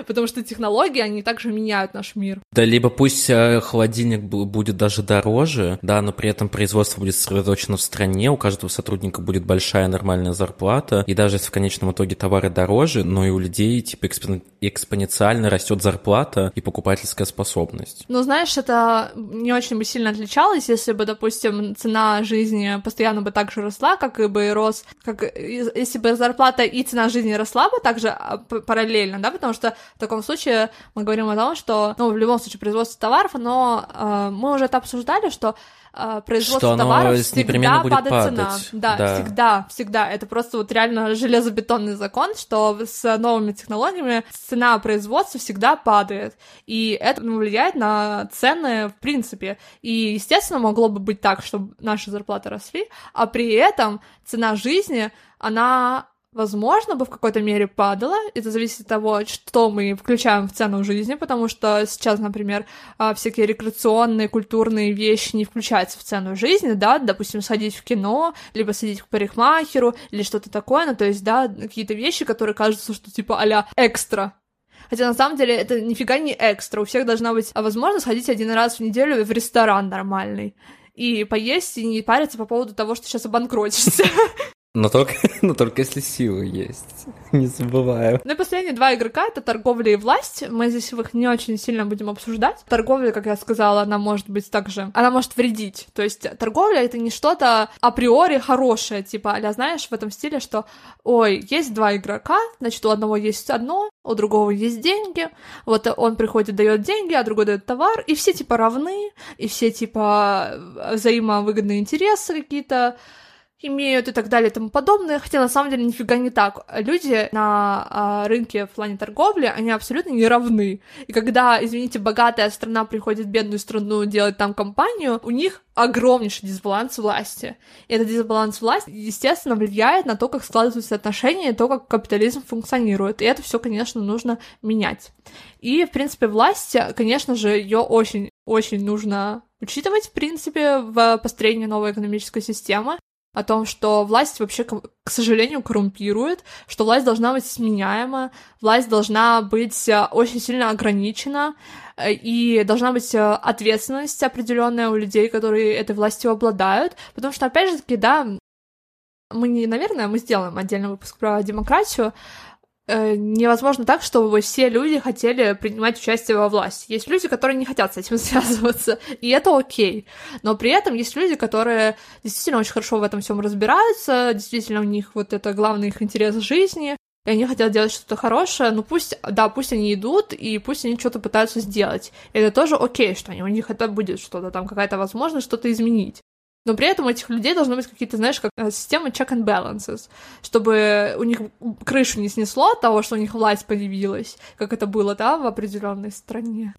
Потому что технологии, они также меняют наш мир. Да, либо пусть э, холодильник будет даже дороже, да, но при этом производство будет сосредоточено в стране, у каждого сотрудника будет большая нормальная зарплата, и даже если в конечном итоге товары дороже, но и у людей типа экспоненциально растет зарплата и покупательская способность. Ну, знаешь, это не очень бы сильно отличалось, если бы, допустим, цена жизни постоянно бы так же росла, как и бы рос, как если бы зарплата и цена жизни росла бы также а, параллельно, да, потому что в таком случае мы говорим о том, что, ну, в любом случае, производство товаров, но э, мы уже это обсуждали, что э, производство что товаров всегда падает падать. цена. Да, да, всегда, всегда. Это просто вот реально железобетонный закон, что с новыми технологиями цена производства всегда падает. И это ну, влияет на цены в принципе. И, естественно, могло бы быть так, чтобы наши зарплаты росли, а при этом цена жизни, она возможно, бы в какой-то мере падала. Это зависит от того, что мы включаем в цену жизни, потому что сейчас, например, а, всякие рекреационные, культурные вещи не включаются в цену жизни, да, допустим, сходить в кино, либо сходить к парикмахеру или что-то такое, ну, то есть, да, какие-то вещи, которые кажутся, что типа а экстра, Хотя на самом деле это нифига не экстра. У всех должна быть возможность сходить один раз в неделю в ресторан нормальный и поесть, и не париться по поводу того, что сейчас обанкротишься. Но только, но только если силы есть. Не забываю. Ну и последние два игрока — это торговля и власть. Мы здесь их не очень сильно будем обсуждать. Торговля, как я сказала, она может быть также... Она может вредить. То есть торговля — это не что-то априори хорошее, типа, а знаешь, в этом стиле, что, ой, есть два игрока, значит, у одного есть одно, у другого есть деньги, вот он приходит, дает деньги, а другой дает товар, и все, типа, равны, и все, типа, взаимовыгодные интересы какие-то, имеют и так далее и тому подобное, хотя на самом деле нифига не так. Люди на а, рынке в плане торговли, они абсолютно не равны. И когда, извините, богатая страна приходит в бедную страну делать там компанию, у них огромнейший дисбаланс власти. И этот дисбаланс власти, естественно, влияет на то, как складываются отношения, и то, как капитализм функционирует. И это все, конечно, нужно менять. И, в принципе, власть, конечно же, ее очень, очень нужно учитывать, в принципе, в построении новой экономической системы о том, что власть вообще, к сожалению, коррумпирует, что власть должна быть сменяема, власть должна быть э, очень сильно ограничена, э, и должна быть э, ответственность определенная у людей, которые этой властью обладают, потому что, опять же таки, да, мы не, наверное, мы сделаем отдельный выпуск про демократию, невозможно так, чтобы все люди хотели принимать участие во власти. Есть люди, которые не хотят с этим связываться, и это окей. Но при этом есть люди, которые действительно очень хорошо в этом всем разбираются, действительно у них вот это главный их интерес жизни, и они хотят делать что-то хорошее, ну пусть, да, пусть они идут, и пусть они что-то пытаются сделать. Это тоже окей, что они, у них это будет что-то там, какая-то возможность что-то изменить но при этом у этих людей должны быть какие-то, знаешь, как э, система check and balances, чтобы у них крышу не снесло от того, что у них власть появилась, как это было, да, в определенной стране.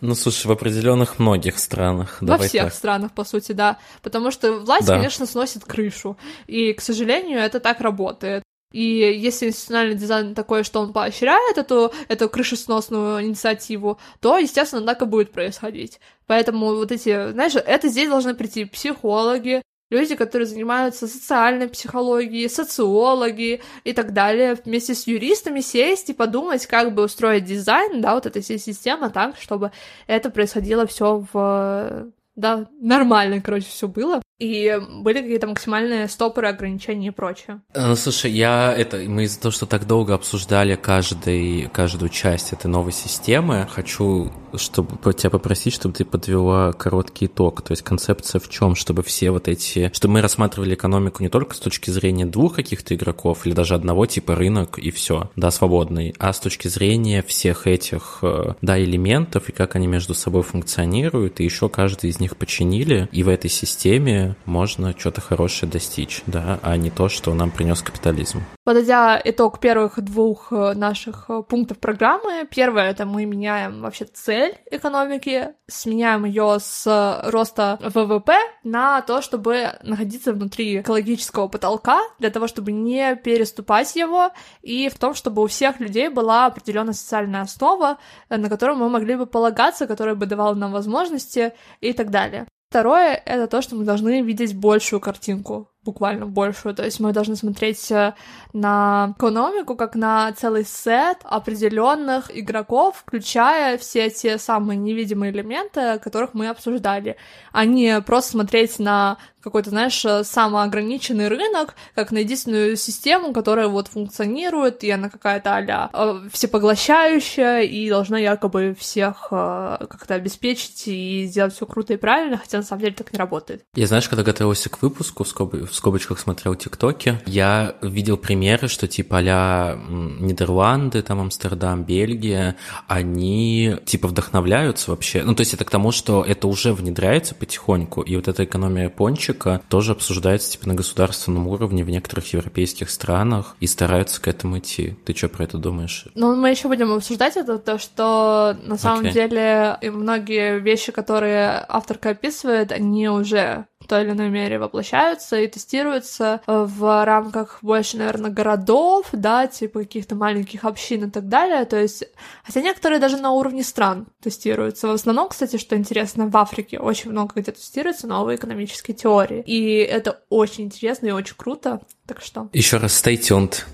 Ну, слушай, в определенных многих странах. Во всех так. странах, по сути, да. Потому что власть, да. конечно, сносит крышу. И, к сожалению, это так работает. И если институциональный дизайн такой, что он поощряет эту, эту крышесносную инициативу, то, естественно, так и будет происходить. Поэтому вот эти, знаешь, это здесь должны прийти психологи, люди, которые занимаются социальной психологией, социологи и так далее, вместе с юристами сесть и подумать, как бы устроить дизайн, да, вот этой всей системы так, чтобы это происходило все в да, нормально, короче, все было. И были какие-то максимальные стопоры, ограничения и прочее. Э, ну, слушай, я это, мы из-за того, что так долго обсуждали каждый, каждую часть этой новой системы, хочу чтобы тебя попросить, чтобы ты подвела короткий итог. То есть концепция в чем, чтобы все вот эти, чтобы мы рассматривали экономику не только с точки зрения двух каких-то игроков или даже одного типа рынок и все, да, свободный, а с точки зрения всех этих, э, да, элементов и как они между собой функционируют, и еще каждый из них починили, и в этой системе можно что-то хорошее достичь, да, а не то, что нам принес капитализм. Подводя итог первых двух э, наших э, пунктов программы, первое — это мы меняем вообще цель экономики, сменяем ее с роста ВВП на то, чтобы находиться внутри экологического потолка, для того, чтобы не переступать его, и в том, чтобы у всех людей была определенная социальная основа, э, на которую мы могли бы полагаться, которая бы давала нам возможности и так далее. Второе — это то, что мы должны видеть большую картинку буквально большую. То есть мы должны смотреть э, на экономику как на целый сет определенных игроков, включая все те самые невидимые элементы, которых мы обсуждали, а не просто смотреть на какой-то, знаешь, э, самоограниченный рынок, как на единственную систему, которая вот функционирует, и она какая-то а э, всепоглощающая, и должна якобы всех как-то обеспечить и сделать все круто и правильно, хотя на самом деле так не работает. Я, знаешь, когда готовился к выпуску, в скобочках смотрел ТикТоки, я видел примеры, что типа а Нидерланды, там Амстердам, Бельгия, они типа вдохновляются вообще. Ну, то есть это к тому, что это уже внедряется потихоньку, и вот эта экономия пончика тоже обсуждается типа на государственном уровне в некоторых европейских странах и стараются к этому идти. Ты что про это думаешь? Ну, мы еще будем обсуждать это, то, что на самом okay. деле многие вещи, которые авторка описывает, они уже в той или иной мере воплощаются и тестируются э, в рамках больше, наверное, городов, да, типа каких-то маленьких общин и так далее. То есть, хотя некоторые даже на уровне стран тестируются. В основном, кстати, что интересно, в Африке очень много где тестируются новые экономические теории. И это очень интересно и очень круто. Так что... Еще раз stay tuned.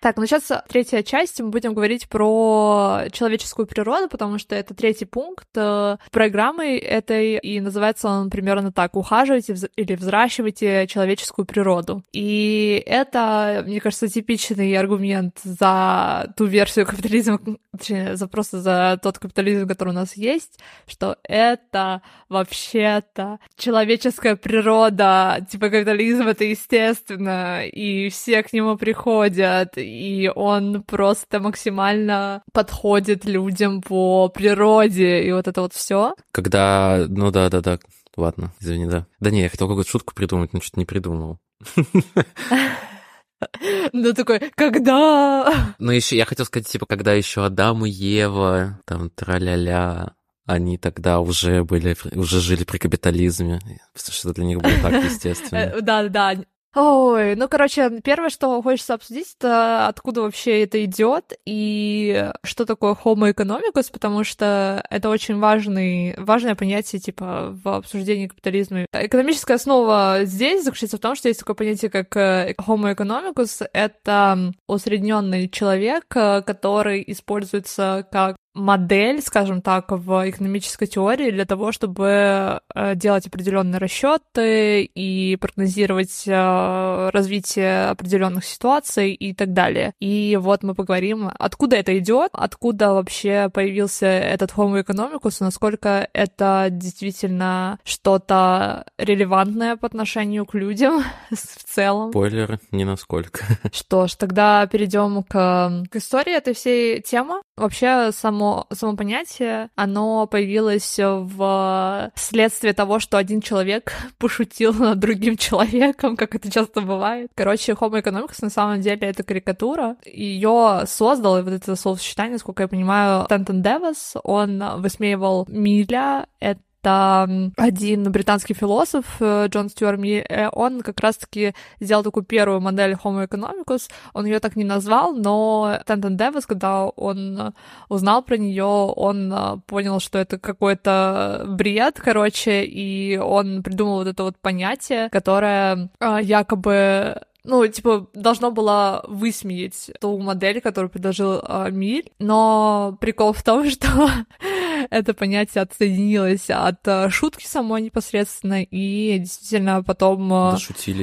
Так, ну сейчас третья часть, мы будем говорить про человеческую природу, потому что это третий пункт э, программы этой, и называется он примерно так «Ухаживайте или взращивайте человеческую природу». И это, мне кажется, типичный аргумент за ту версию капитализма, точнее, за просто за тот капитализм, который у нас есть, что это вообще-то человеческая природа, типа капитализм — это естественно, и все к нему приходят, и он просто максимально подходит людям по природе, и вот это вот все. Когда, ну да, да, да, ладно, извини, да. Да не, я хотел какую-то шутку придумать, но что-то не придумал. Ну такой, когда? Ну еще я хотел сказать, типа, когда еще Адам и Ева, там, траля-ля, они тогда уже были, уже жили при капитализме, что для них было так естественно. Э, да, да, Ой, ну, короче, первое, что хочется обсудить, это откуда вообще это идет и что такое homo economicus, потому что это очень важный, важное понятие, типа, в обсуждении капитализма. Экономическая основа здесь заключается в том, что есть такое понятие, как э, homo economicus. Это усредненный человек, э, который используется как модель, скажем так, в экономической теории для того, чтобы э, делать определенные расчеты и прогнозировать э, развитие определенных ситуаций и так далее. И вот мы поговорим, откуда это идет, откуда вообще появился этот Homo economicus, насколько это действительно что-то релевантное по отношению к людям в целом. Спойлер, не насколько. Что ж, тогда перейдем к, к истории этой всей темы. Вообще, само само, понятие, оно появилось в следствие того, что один человек пошутил над другим человеком, как это часто бывает. Короче, Homo economicus на самом деле это карикатура. Ее создал, вот это словосочетание, сколько я понимаю, Тентон Девас, он высмеивал Миля, это это один британский философ э, Джон Стюарт Ми, э, он как раз-таки сделал такую первую модель Homo economicus, он ее так не назвал, но Тентон Дэвис, когда он узнал про нее, он э, понял, что это какой-то бред, короче, и он придумал вот это вот понятие, которое якобы ну, типа, должно было высмеять ту модель, которую предложил э, Миль, но прикол в том, что это понятие отсоединилось от э, шутки самой непосредственно и действительно потом э,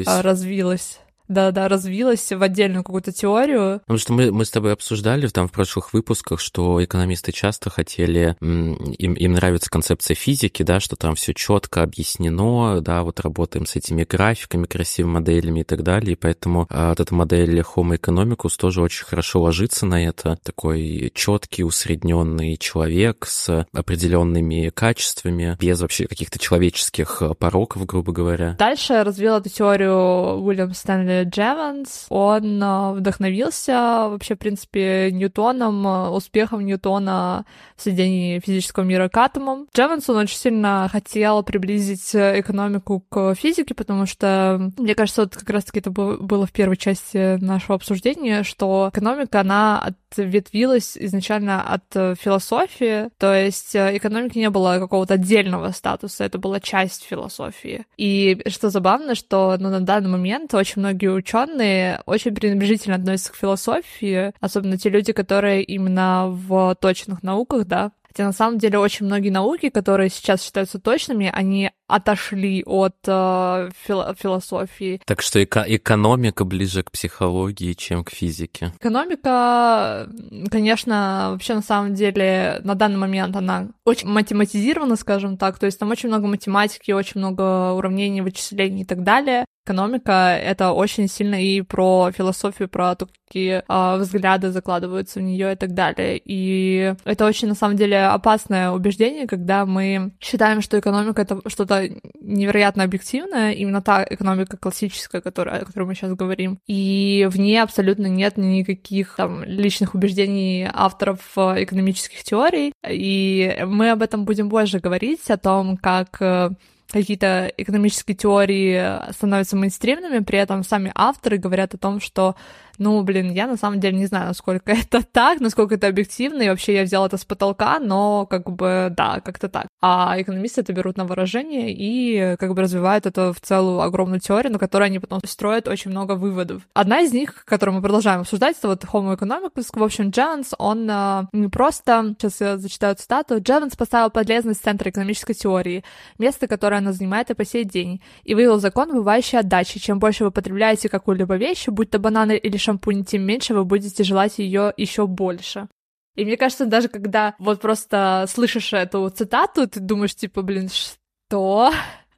развилось да-да, развилась в отдельную какую-то теорию. Потому что мы, мы с тобой обсуждали там в прошлых выпусках, что экономисты часто хотели, им, им нравится концепция физики, да, что там все четко объяснено, да, вот работаем с этими графиками, красивыми моделями и так далее, и поэтому а, вот эта модель Homo economicus тоже очень хорошо ложится на это, такой четкий, усредненный человек с определенными качествами, без вообще каких-то человеческих а, пороков, грубо говоря. Дальше развил эту теорию Уильям Стэнли Джеванс, он э, вдохновился вообще, в принципе, Ньютоном, э, успехом Ньютона в сведении физического мира к атомам. Джеванс, он очень сильно хотел приблизить экономику к физике, потому что, мне кажется, вот как раз-таки это было в первой части нашего обсуждения, что экономика, она ответвилась изначально от философии, то есть э, экономики не было какого-то отдельного статуса, это была часть философии. И что забавно, что ну, на данный момент очень многие многие ученые очень пренебрежительно относятся к философии, особенно те люди, которые именно в точных науках, да, Хотя на самом деле очень многие науки, которые сейчас считаются точными, они отошли от э, фил- философии. Так что эко- экономика ближе к психологии, чем к физике. Экономика, конечно, вообще на самом деле на данный момент она очень математизирована, скажем так, то есть там очень много математики, очень много уравнений, вычислений и так далее. Экономика — это очень сильно и про философию, про то, какие э, взгляды закладываются в нее и так далее. И это очень, на самом деле, опасное убеждение, когда мы считаем, что экономика — это что-то невероятно объективное, именно та экономика классическая, которая, о которой мы сейчас говорим. И в ней абсолютно нет никаких там личных убеждений авторов э, экономических теорий. И мы об этом будем позже говорить, о том, как э, какие-то экономические теории становятся мейнстримными, при этом сами авторы говорят о том, что ну, блин, я на самом деле не знаю, насколько это так, насколько это объективно, и вообще я взял это с потолка, но как бы, да, как-то так. А экономисты это берут на выражение и как бы развивают это в целую огромную теорию, на которой они потом строят очень много выводов. Одна из них, которую мы продолжаем обсуждать, это вот Homo economicus. В общем, Джеванс, он а, не просто, сейчас я зачитаю цитату, Джеванс поставил полезность центра экономической теории, место, которое она занимает и по сей день, и вывел закон, бывающий отдачи. Чем больше вы потребляете какую-либо вещь, будь то бананы или шампунь, тем меньше вы будете желать ее еще больше. И мне кажется, даже когда вот просто слышишь эту цитату, ты думаешь, типа, блин, что?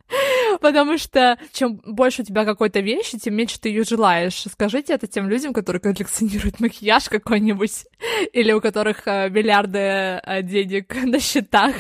Потому что чем больше у тебя какой-то вещи, тем меньше ты ее желаешь. Скажите это тем людям, которые коллекционируют макияж какой-нибудь, или у которых э, миллиарды э, денег на счетах.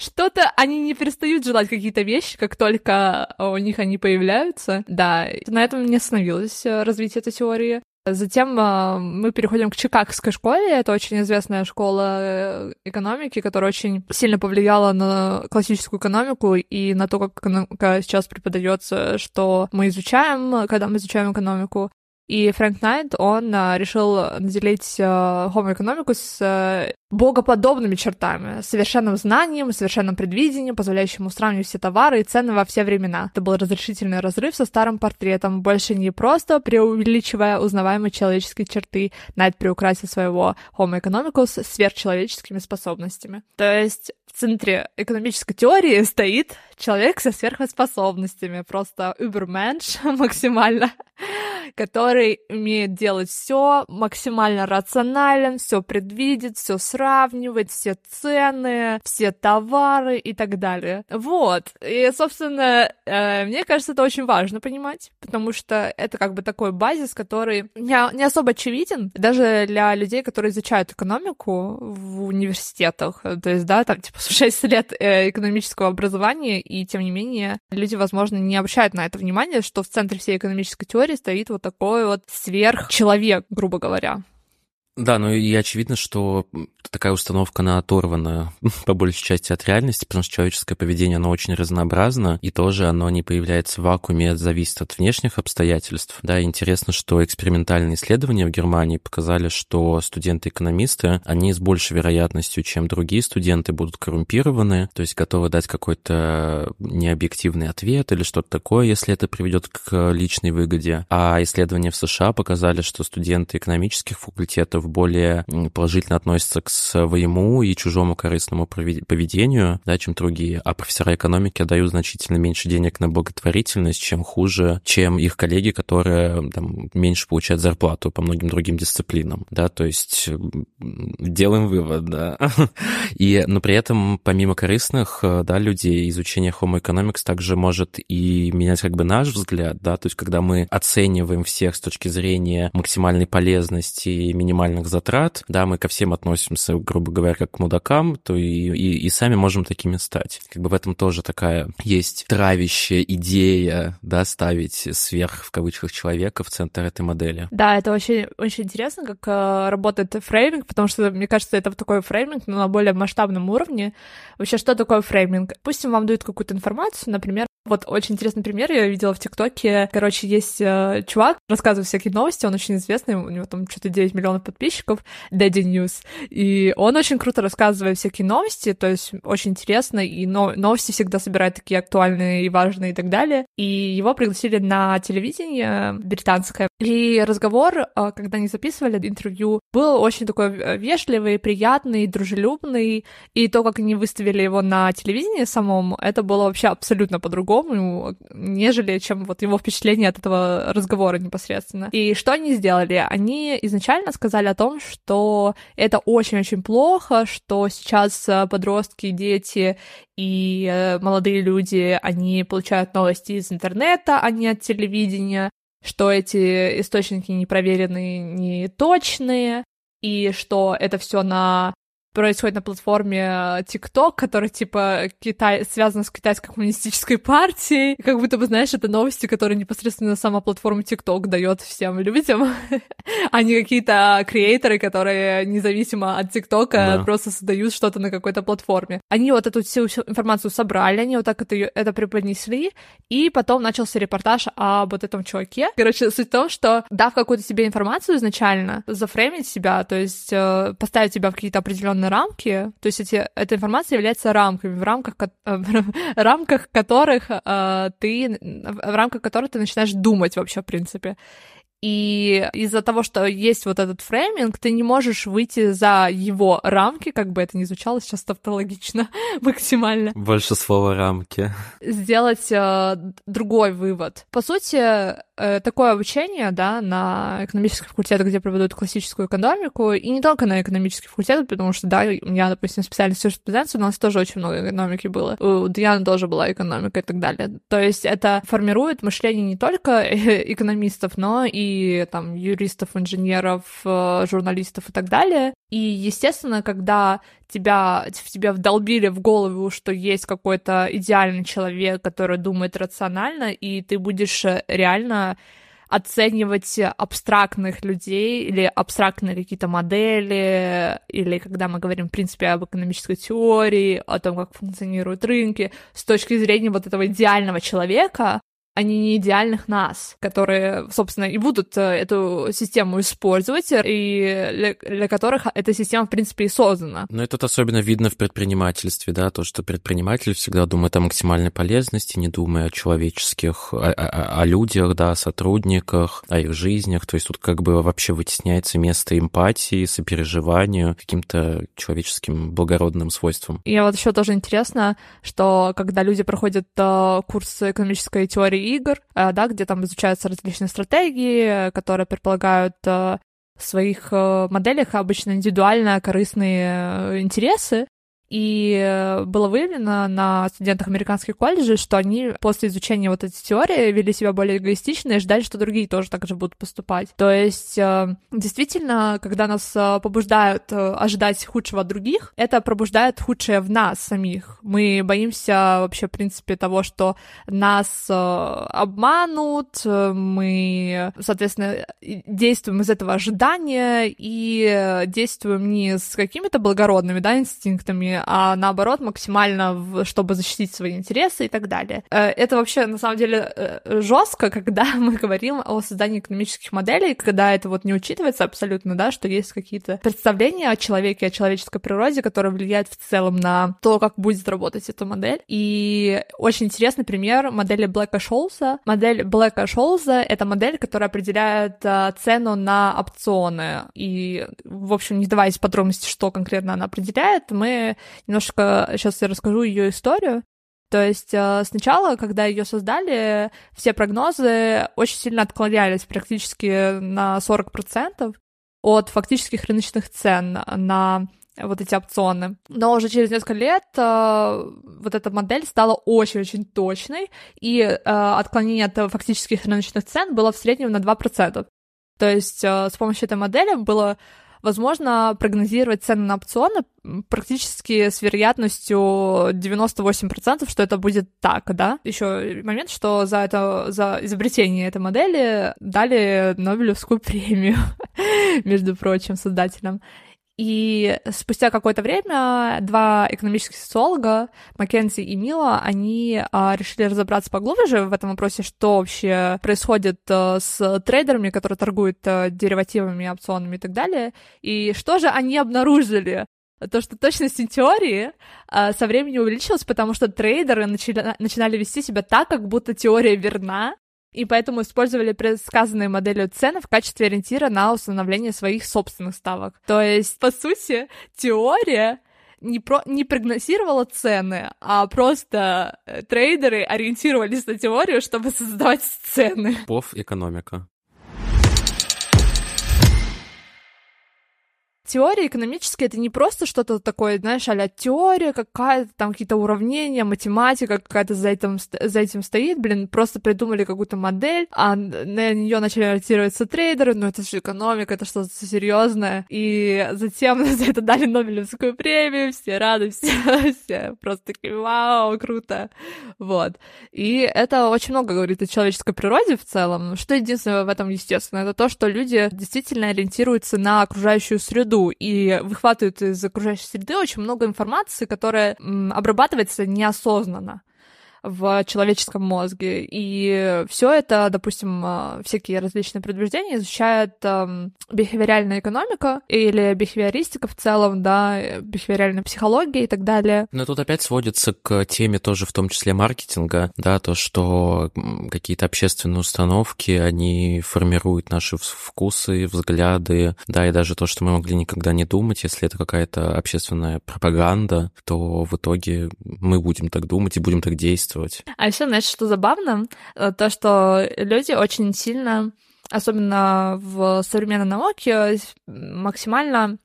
Что-то они не перестают желать какие-то вещи, как только у них они появляются. Да, на этом не остановилось э, развитие этой теории. Затем э, мы переходим к Чикагской школе. Это очень известная школа э, экономики, которая очень сильно повлияла на классическую экономику и на то, как экономика сейчас преподается, что мы изучаем, когда мы изучаем экономику. И Фрэнк Найт, он а, решил наделить а, Homo economicus а, богоподобными чертами, совершенным знанием, совершенным предвидением, позволяющим сравнивать все товары и цены во все времена. Это был разрешительный разрыв со старым портретом, больше не просто преувеличивая узнаваемые человеческие черты, Найт приукрасил своего Homo economicus сверхчеловеческими способностями. То есть в центре экономической теории стоит человек со сверхспособностями, просто übermensch максимально, который умеет делать все максимально рационально, все предвидит, все сравнивать, все цены, все товары и так далее. Вот. И, собственно, э, мне кажется, это очень важно понимать, потому что это как бы такой базис, который не особо очевиден даже для людей, которые изучают экономику в университетах. То есть, да, там, типа, 6 лет э, экономического образования, и тем не менее люди, возможно, не обращают на это внимание, что в центре всей экономической теории стоит вот такой вот сверхчеловек, грубо говоря. Да, ну и очевидно, что такая установка, она оторвана по большей части от реальности, потому что человеческое поведение, оно очень разнообразно, и тоже оно не появляется в вакууме, это зависит от внешних обстоятельств. Да, интересно, что экспериментальные исследования в Германии показали, что студенты-экономисты, они с большей вероятностью, чем другие студенты, будут коррумпированы, то есть готовы дать какой-то необъективный ответ или что-то такое, если это приведет к личной выгоде. А исследования в США показали, что студенты экономических факультетов более положительно относятся к своему и чужому корыстному поведению, да, чем другие. А профессора экономики отдают значительно меньше денег на благотворительность, чем хуже, чем их коллеги, которые там, меньше получают зарплату по многим другим дисциплинам. Да, то есть делаем вывод, да. И, но при этом, помимо корыстных, да, людей, изучение Homo economics также может и менять как бы наш взгляд, да, то есть когда мы оцениваем всех с точки зрения максимальной полезности и минимальной минимальных затрат, да, мы ко всем относимся, грубо говоря, как к мудакам, то и, и, и сами можем такими стать. Как бы в этом тоже такая есть травящая идея, да, ставить сверх, в кавычках, человека в центр этой модели. Да, это очень, очень интересно, как э, работает фрейминг, потому что, мне кажется, это такой фрейминг, но на более масштабном уровне. Вообще, что такое фрейминг? Пусть вам дают какую-то информацию, например, вот очень интересный пример я видела в ТикТоке. Короче, есть э, чувак, рассказывает всякие новости, он очень известный, у него там что-то 9 миллионов подписчиков, Daddy News, и он очень круто рассказывает всякие новости, то есть очень интересно, и но новости всегда собирают такие актуальные и важные и так далее. И его пригласили на телевидение британское, и разговор, э, когда они записывали интервью, был очень такой э, вежливый, приятный, дружелюбный, и то, как они выставили его на телевидении самом, это было вообще абсолютно по-другому по-другому, нежели чем вот его впечатление от этого разговора непосредственно. И что они сделали? Они изначально сказали о том, что это очень-очень плохо, что сейчас э, подростки, дети и э, молодые люди, они получают новости из интернета, а не от телевидения, что эти источники не проверенные, не точные, и что это все на происходит на платформе э, TikTok, который, типа, Китай, связан с китайской коммунистической партией. И как будто бы, знаешь, это новости, которые непосредственно сама платформа TikTok дает всем людям, а не какие-то креаторы, которые независимо от TikTok да. просто создают что-то на какой-то платформе. Они вот эту всю информацию собрали, они вот так это, это преподнесли, и потом начался репортаж об вот этом чуваке. Короче, суть в том, что дав какую-то себе информацию изначально, зафреймить себя, то есть э, поставить себя в какие-то определенные определенные рамки, то есть эти, эта информация является рамками, в рамках, э, в рамках которых э, ты, в рамках которых ты начинаешь думать вообще, в принципе. И из-за того, что есть вот этот фрейминг, ты не можешь выйти за его рамки, как бы это ни звучало сейчас тавтологично максимально. Больше слова рамки. Сделать э, другой вывод. По сути, э, такое обучение, да, на экономических факультетах, где преподают классическую экономику, и не только на экономических факультетах, потому что, да, у меня, допустим, специальность юриспруденции, у нас тоже очень много экономики было. У Дианы тоже была экономика и так далее. То есть это формирует мышление не только экономистов, но и там юристов, инженеров, э, журналистов и так далее. И, естественно, когда тебя, в тебя вдолбили в голову, что есть какой-то идеальный человек, который думает рационально, и ты будешь э, реально оценивать абстрактных людей или абстрактные какие-то модели, или когда мы говорим, в принципе, об экономической теории, о том, как функционируют рынки, с точки зрения вот этого идеального человека, а не не идеальных нас, которые, собственно, и будут э, эту систему использовать, и для, для которых эта система, в принципе, и создана. Но это особенно видно в предпринимательстве, да, то, что предприниматель всегда думает о максимальной полезности, не думая о человеческих, о, о, о людях, да, о сотрудниках, о их жизнях, то есть тут как бы вообще вытесняется место эмпатии, сопереживанию, каким-то человеческим благородным свойствам. И вот еще тоже интересно, что когда люди проходят э, курс экономической теории игр, э, да, где там изучаются различные стратегии, которые предполагают э, в своих э, моделях обычно индивидуально корыстные интересы, и э, было выявлено на студентах американских колледжей, что они после изучения вот этой теории вели себя более эгоистично и ждали, что другие тоже так же будут поступать. То есть, э, действительно, когда нас э, побуждают ожидать худшего от других, это пробуждает худшее в нас самих. Мы боимся вообще, в принципе, того, что нас обманут, мы, соответственно, действуем из этого ожидания и действуем не с какими-то благородными, да, инстинктами, а наоборот максимально, чтобы защитить свои интересы и так далее. Э, это вообще на самом деле э, жестко, когда мы говорим о создании экономических моделей, когда это вот не учитывается абсолютно, да, что есть какие-то представления о человеке, о человеческой природе, которые влияют в целом на то, как будет работать эта модель. И очень интересный пример модели Блэка Шоулса. Модель Блэка Шоулса — это модель, которая определяет а, цену на опционы. И, в общем, не даваясь в подробности, что конкретно она определяет, мы немножко сейчас я расскажу ее историю. То есть э, сначала, когда ее создали, все прогнозы очень сильно отклонялись практически на 40% от фактических рыночных цен на вот эти опционы. Но уже через несколько лет э, вот эта модель стала очень-очень точной, и э, отклонение от фактических рыночных цен было в среднем на 2%. То есть э, с помощью этой модели было возможно прогнозировать цены на опционы практически с вероятностью 98%, что это будет так, да. Еще момент, что за это, за изобретение этой модели дали Нобелевскую премию, между прочим, создателям. И спустя какое-то время два экономических социолога, Маккензи и Мила, они а, решили разобраться поглубже в этом вопросе, что вообще происходит а, с трейдерами, которые торгуют а, деривативами, опционами и так далее. И что же они обнаружили? то, что точность теории а, со временем увеличилась, потому что трейдеры начали, начинали вести себя так, как будто теория верна, и поэтому использовали предсказанные моделью цены в качестве ориентира на установление своих собственных ставок. То есть, по сути, теория не, про, не прогнозировала цены, а просто э, трейдеры ориентировались на теорию, чтобы создавать цены. Пов экономика. Теория экономическая это не просто что-то такое, знаешь, а теория какая-то, там какие-то уравнения, математика какая-то за этим, за этим стоит, блин, просто придумали какую-то модель, а на нее начали ориентироваться трейдеры, ну это же экономика, это что-то серьезное, и затем за это дали Нобелевскую премию, все рады, все, все просто такие, вау, круто, вот. И это очень много говорит о человеческой природе в целом, что единственное в этом естественно, это то, что люди действительно ориентируются на окружающую среду, и выхватывают из окружающей среды очень много информации, которая обрабатывается неосознанно в человеческом мозге. И все это, допустим, а, всякие различные предубеждения изучает эм, бихевиоральная экономика или бихевиористика в целом, да, бихевиоральная психология и так далее. Но тут опять сводится к теме тоже в том числе маркетинга, да, то, что какие-то общественные установки, они формируют наши вкусы, взгляды, да, и даже то, что мы могли никогда не думать, если это какая-то общественная пропаганда, то в итоге мы будем так думать и будем так действовать действовать. А еще, знаешь, что забавно? Э, то, что люди очень сильно, особенно в современной науке, максимально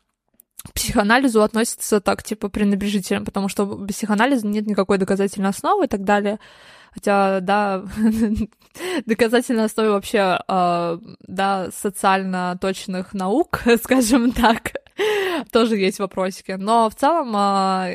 к психоанализу относятся так, типа, пренебрежительно, потому что без психоанализа нет никакой доказательной основы и так далее. Хотя, да, доказательной основы вообще, э, да, социально точных наук, скажем так, тоже есть вопросики. Но в целом а,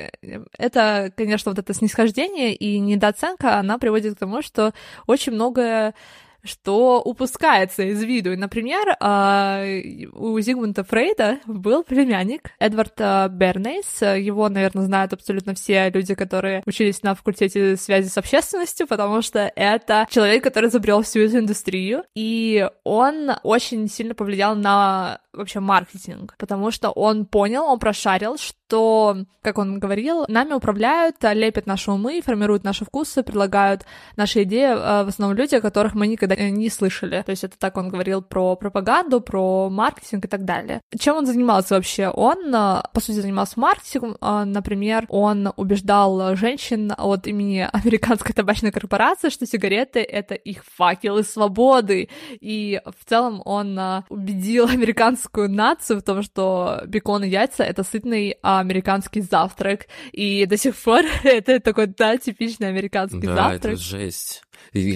это, конечно, вот это снисхождение и недооценка, она приводит к тому, что очень многое что упускается из виду. Например, а, у Зигмунда Фрейда был племянник Эдвард а, Бернейс. Его, наверное, знают абсолютно все люди, которые учились на факультете связи с общественностью, потому что это человек, который изобрел всю эту индустрию, и он очень сильно повлиял на вообще маркетинг, потому что он понял, он прошарил, что, как он говорил, нами управляют, лепят наши умы, формируют наши вкусы, предлагают наши идеи в основном люди, которых мы никогда не слышали. То есть это так он говорил про пропаганду, про маркетинг и так далее. Чем он занимался вообще? Он, по сути, занимался маркетингом. Например, он убеждал женщин от имени американской табачной корпорации, что сигареты — это их факелы свободы. И в целом он убедил американцев американскую нацию в том, что бекон и яйца — это сытный американский завтрак. И до сих пор это такой, да, типичный американский да, завтрак. Да, это жесть.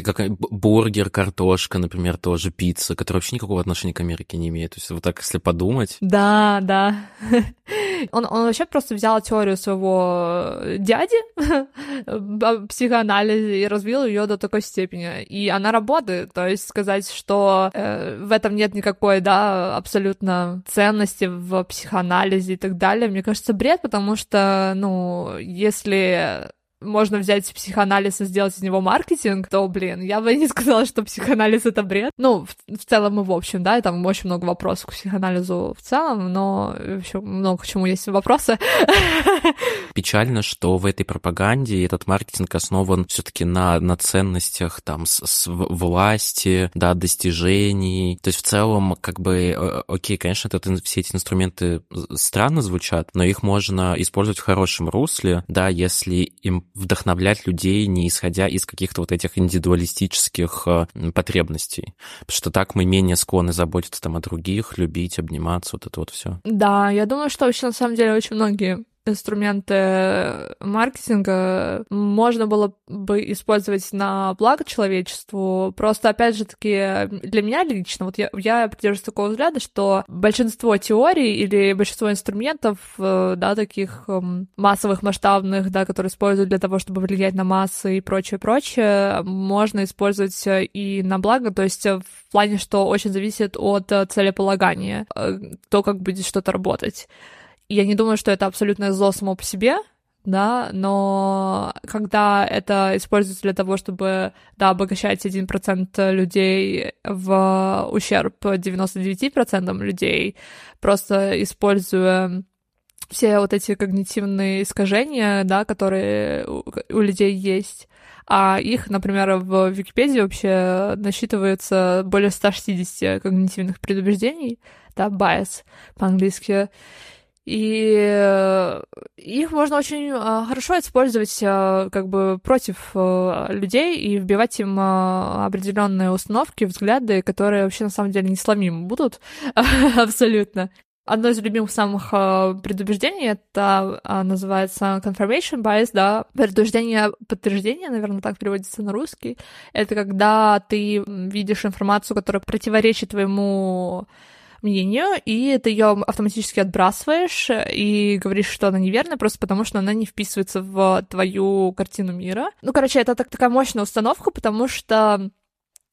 Как бургер, картошка, например, тоже пицца, которая вообще никакого отношения к Америке не имеет. То есть вот так, если подумать... Да, да. Он, он вообще просто взял теорию своего дяди о психоанализе и развил ее до такой степени. И она работает. То есть сказать, что э, в этом нет никакой, да, абсолютно ценности в психоанализе и так далее, мне кажется, бред, потому что, ну, если можно взять психоанализ и сделать из него маркетинг, то, блин, я бы не сказала, что психоанализ — это бред. Ну, в, в целом и в общем, да, и там очень много вопросов к психоанализу в целом, но еще много к чему есть вопросы. Печально, что в этой пропаганде этот маркетинг основан все таки на, на ценностях там с, с власти, да, достижений. То есть в целом, как бы, э, окей, конечно, это, все эти инструменты странно звучат, но их можно использовать в хорошем русле, да, если им вдохновлять людей, не исходя из каких-то вот этих индивидуалистических э, потребностей. Потому что так мы менее склонны заботиться там о других, любить, обниматься, вот это вот все. Да, я думаю, что вообще на самом деле очень многие инструменты маркетинга можно было бы использовать на благо человечеству. Просто, опять же таки, для меня лично, вот я, я придерживаюсь такого взгляда, что большинство теорий или большинство инструментов, э, да, таких эм, массовых, масштабных, да, которые используют для того, чтобы влиять на массы и прочее, прочее, можно использовать и на благо, то есть в плане, что очень зависит от целеполагания, э, то, как будет что-то работать. Я не думаю, что это абсолютное зло само по себе, да, но когда это используется для того, чтобы, да, обогащать 1% людей в ущерб 99% людей, просто используя все вот эти когнитивные искажения, да, которые у, людей есть, а их, например, в Википедии вообще насчитывается более 160 когнитивных предубеждений, да, bias по-английски, И э, их можно очень э, хорошо использовать э, как бы против людей и вбивать им определенные установки, взгляды, которые вообще на самом деле не сломимы будут абсолютно. Одно из любимых самых предубеждений это называется confirmation bias, да, предубеждение подтверждения, наверное, так переводится на русский. Это когда ты видишь информацию, которая противоречит твоему мнению, и ты ее автоматически отбрасываешь и говоришь, что она неверная, просто потому что она не вписывается в твою картину мира. Ну, короче, это так, такая мощная установка, потому что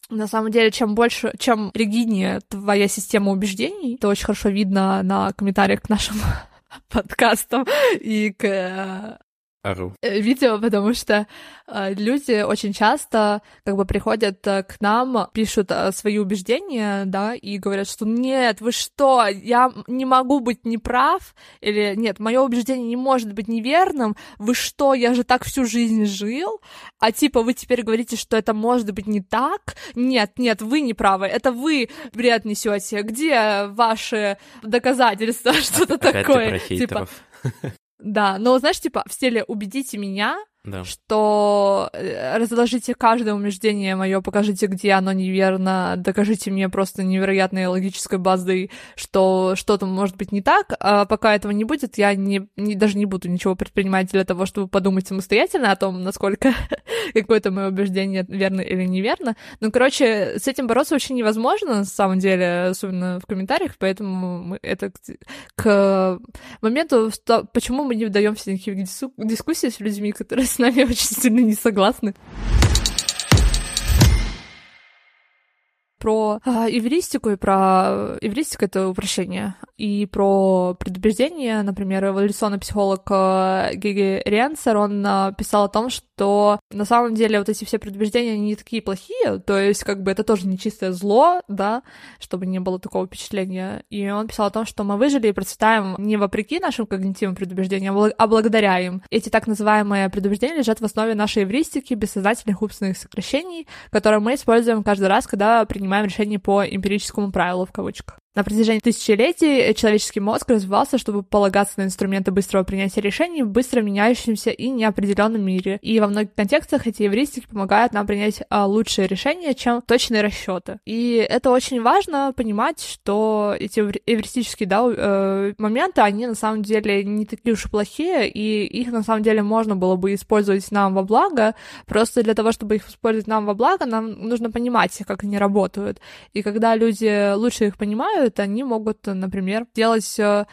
на самом деле, чем больше, чем ригиднее твоя система убеждений, это очень хорошо видно на комментариях к нашим подкастам и к Ару. Э, видео, потому что э, люди очень часто как бы приходят э, к нам, пишут э, свои убеждения, да, и говорят, что нет, вы что, я не могу быть неправ, или нет, мое убеждение не может быть неверным, вы что, я же так всю жизнь жил, а типа вы теперь говорите, что это может быть не так, нет, нет, вы не правы, это вы бред несете, где ваши доказательства, что-то такое, типа. Да, но знаешь, типа, в стиле «убедите меня», да. что э, разложите каждое убеждение мое, покажите, где оно неверно, докажите мне просто невероятной логической базой, что что-то может быть не так, а пока этого не будет, я не, не, даже не буду ничего предпринимать для того, чтобы подумать самостоятельно о том, насколько какое-то мое убеждение верно или неверно. Ну, короче, с этим бороться очень невозможно, на самом деле, особенно в комментариях, поэтому это к, к моменту, что, почему мы не вдаемся в никаких дискуссий с людьми, которые с нами очень сильно не согласны. про э, эвристику и про эвристика — это упрощение, и про предубеждение, например, эволюционный психолог э, Гиги Ренцер, он э, писал о том, что на самом деле вот эти все предубеждения, они не такие плохие, то есть как бы это тоже не чистое зло, да, чтобы не было такого впечатления. И он писал о том, что мы выжили и процветаем не вопреки нашим когнитивным предубеждениям, а благодаря им. Эти так называемые предубеждения лежат в основе нашей эвристики, бессознательных умственных сокращений, которые мы используем каждый раз, когда принимаем решение по эмпирическому правилу в кавычках. На протяжении тысячелетий человеческий мозг развивался, чтобы полагаться на инструменты быстрого принятия решений в быстро меняющемся и неопределенном мире. И во многих контекстах эти эвристики помогают нам принять а, лучшие решения, чем точные расчеты. И это очень важно понимать, что эти эвристические да, э, моменты, они на самом деле не такие уж и плохие, и их на самом деле можно было бы использовать нам во благо. Просто для того, чтобы их использовать нам во благо, нам нужно понимать, как они работают. И когда люди лучше их понимают, знают, они могут, например, делать э,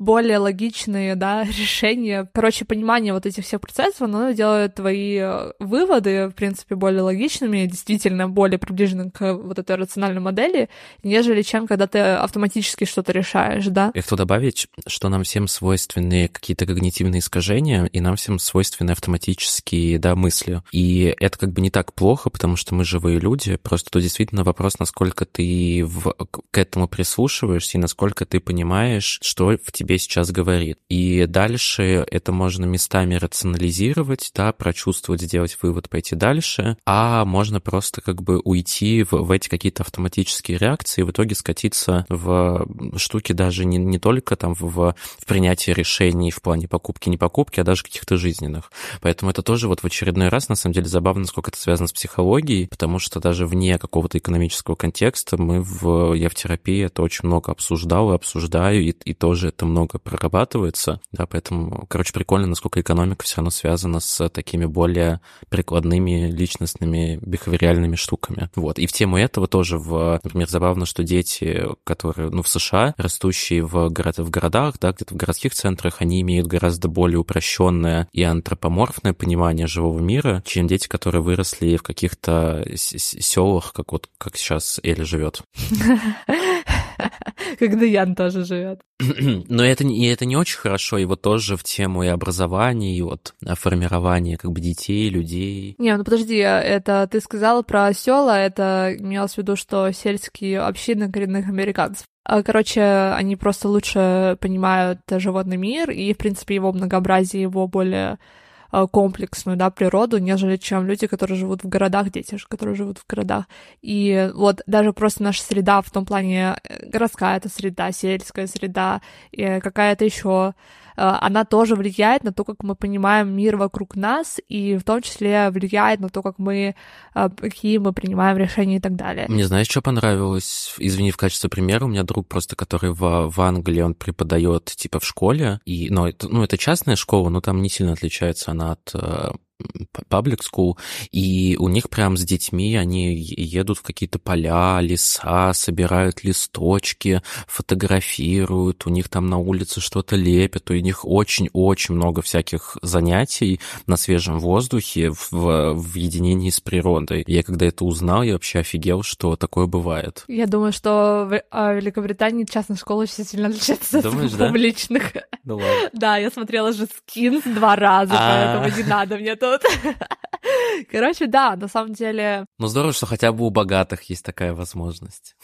более логичные, да, решения. Короче, понимание вот этих всех процессов, оно делает твои э, выводы, в принципе, более логичными, действительно более приближены к вот этой рациональной модели, нежели чем когда ты автоматически что-то решаешь, да. Я хочу добавить, что нам всем свойственны какие-то когнитивные искажения, и нам всем свойственны автоматические, да, мысли. И это как бы не так плохо, потому что мы живые люди, просто тут действительно вопрос, насколько ты в, к этому прислушиваешься и насколько ты понимаешь, что в тебе тебе сейчас говорит. И дальше это можно местами рационализировать, да, прочувствовать, сделать вывод, пойти дальше, а можно просто как бы уйти в, в эти какие-то автоматические реакции в итоге скатиться в штуки даже не, не только там в, в принятии решений в плане покупки, не покупки, а даже каких-то жизненных. Поэтому это тоже вот в очередной раз, на самом деле, забавно, сколько это связано с психологией, потому что даже вне какого-то экономического контекста мы в, я в терапии это очень много обсуждал и обсуждаю, и, и тоже это много много прорабатывается, да, поэтому, короче, прикольно, насколько экономика все равно связана с такими более прикладными личностными бихавериальными штуками. Вот. И в тему этого тоже, в, например, забавно, что дети, которые, ну, в США, растущие в, город, в городах, да, где-то в городских центрах, они имеют гораздо более упрощенное и антропоморфное понимание живого мира, чем дети, которые выросли в каких-то селах, как вот как сейчас Эля живет. Когда Ян тоже живет. Но это, и это не очень хорошо, его тоже в тему и образования, и вот формирования как бы детей, людей. Не, ну подожди, это ты сказала про села, это имелось в виду, что сельские общины коренных американцев. А, короче, они просто лучше понимают животный мир и, в принципе, его многообразие, его более комплексную, да, природу, нежели чем люди, которые живут в городах, дети, которые живут в городах. И вот даже просто наша среда в том плане э, городская это среда, сельская среда, какая-то еще Э, она тоже влияет на то, как мы понимаем мир вокруг нас, и в том числе влияет на то, как мы, э, какие мы принимаем решения и так далее. Мне знаешь, что понравилось? Извини, в качестве примера, у меня друг просто, который в, в Англии, он преподает типа в школе, и, ну, это, ну, это частная школа, но там не сильно отличается она от э, public school, и у них прям с детьми они едут в какие-то поля, леса, собирают листочки, фотографируют, у них там на улице что-то лепят, у них очень-очень много всяких занятий на свежем воздухе в, в единении с природой. Я когда это узнал, я вообще офигел, что такое бывает. Я думаю, что в а, Великобритании частная школа очень сильно отличается Думаешь, от публичных. Да? Да ладно. Да, я смотрела же скинс два раза, а. поэтому не надо мне то тут. Короче, да, на самом деле... Ну здорово, что хотя бы у богатых есть такая возможность.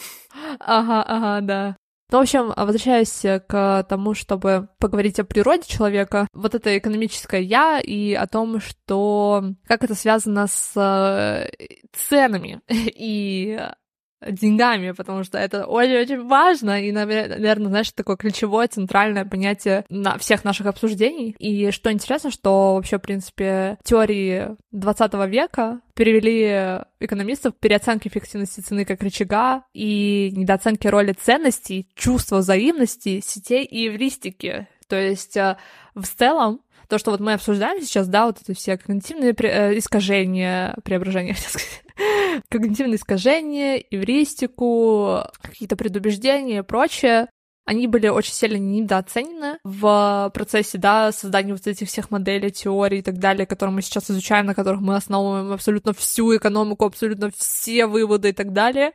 Ага, ага, да. Ну, в общем, возвращаясь к тому, чтобы поговорить о природе человека, вот это экономическое я и о том, что как это связано с э, ценами и деньгами, потому что это очень-очень важно, и, наверное, знаешь, такое ключевое, центральное понятие на всех наших обсуждений. И что интересно, что вообще, в принципе, теории 20 века перевели экономистов к переоценке эффективности цены как рычага и недооценке роли ценностей, чувства взаимности, сетей и эвристики. То есть э, в целом то, что вот мы обсуждаем сейчас, да, вот это все когнитивные э, искажения, преображения, когнитивные искажения, эвристику, какие-то предубеждения и прочее, они были очень сильно недооценены в процессе, да, создания вот этих всех моделей, теорий и так далее, которые мы сейчас изучаем, на которых мы основываем абсолютно всю экономику, абсолютно все выводы и так далее.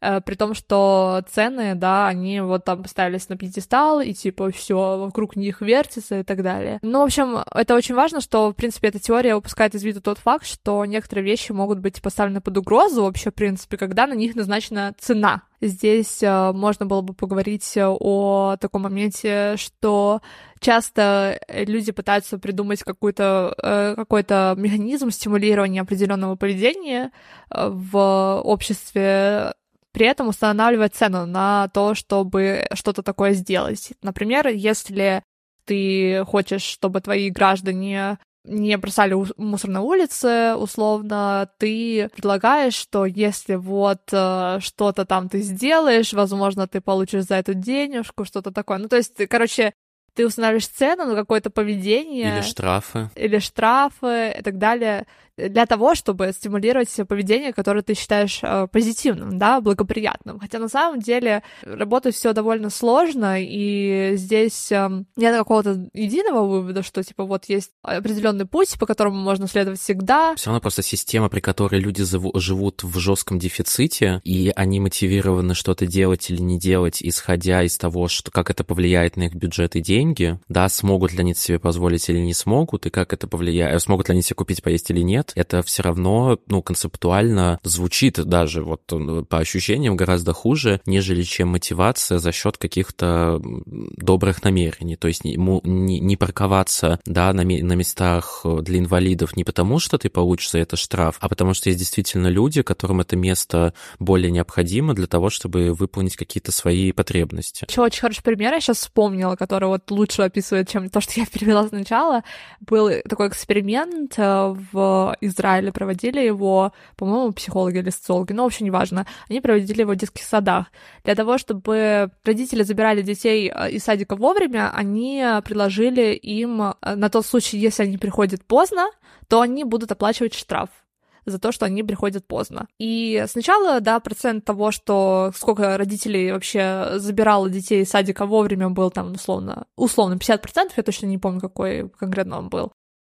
Э, при том, что цены, да, они вот там поставились на пьедестал, и типа все вокруг них вертится и так далее. Ну, в общем, это очень важно, что, в принципе, эта теория упускает из виду тот факт, что некоторые вещи могут быть поставлены под угрозу вообще, в принципе, когда на них назначена цена. Здесь э, можно было бы поговорить о таком моменте, что часто люди пытаются придумать какой-то э, какой-то механизм стимулирования определенного поведения э, в обществе при этом устанавливать цену на то, чтобы что-то такое сделать. Например, если ты хочешь, чтобы твои граждане не бросали мусор на улице, условно, ты предлагаешь, что если вот э, что-то там ты сделаешь, возможно, ты получишь за эту денежку, что-то такое. Ну, то есть, короче, ты устанавливаешь цену на какое-то поведение. Или штрафы. Или штрафы и так далее для того, чтобы стимулировать поведение, которое ты считаешь э, позитивным, да, благоприятным. Хотя на самом деле работать все довольно сложно, и здесь э, нет какого-то единого вывода, что типа вот есть определенный путь, по которому можно следовать всегда. Все равно просто система, при которой люди живут в жестком дефиците, и они мотивированы что-то делать или не делать, исходя из того, что как это повлияет на их бюджет и деньги, да, смогут ли они себе позволить или не смогут, и как это повлияет, смогут ли они себе купить поесть или нет, это все равно, ну, концептуально звучит даже вот э, по ощущениям гораздо хуже, нежели чем мотивация за счет каких-то добрых намерений. То есть не, не, не парковаться, да, на, на местах для инвалидов не потому, что ты получишь за это штраф, а потому что есть действительно люди, которым это место более необходимо для того, чтобы выполнить какие-то свои потребности. Еще очень хороший пример я сейчас вспомнила, который вот лучше описывает, чем то, что я перевела сначала. Был такой эксперимент э, в Израиле проводили его, по-моему, психологи или социологи, ну, в общем, неважно. Они проводили его в детских садах. Для того, чтобы родители забирали детей э, из садика вовремя, они предложили им э, на тот случай, если они приходят поздно, то они будут оплачивать штраф за то, что они приходят поздно. И сначала, да, процент того, что сколько родителей вообще забирало детей из садика вовремя, был там условно, условно 50%, я точно не помню, какой конкретно он был.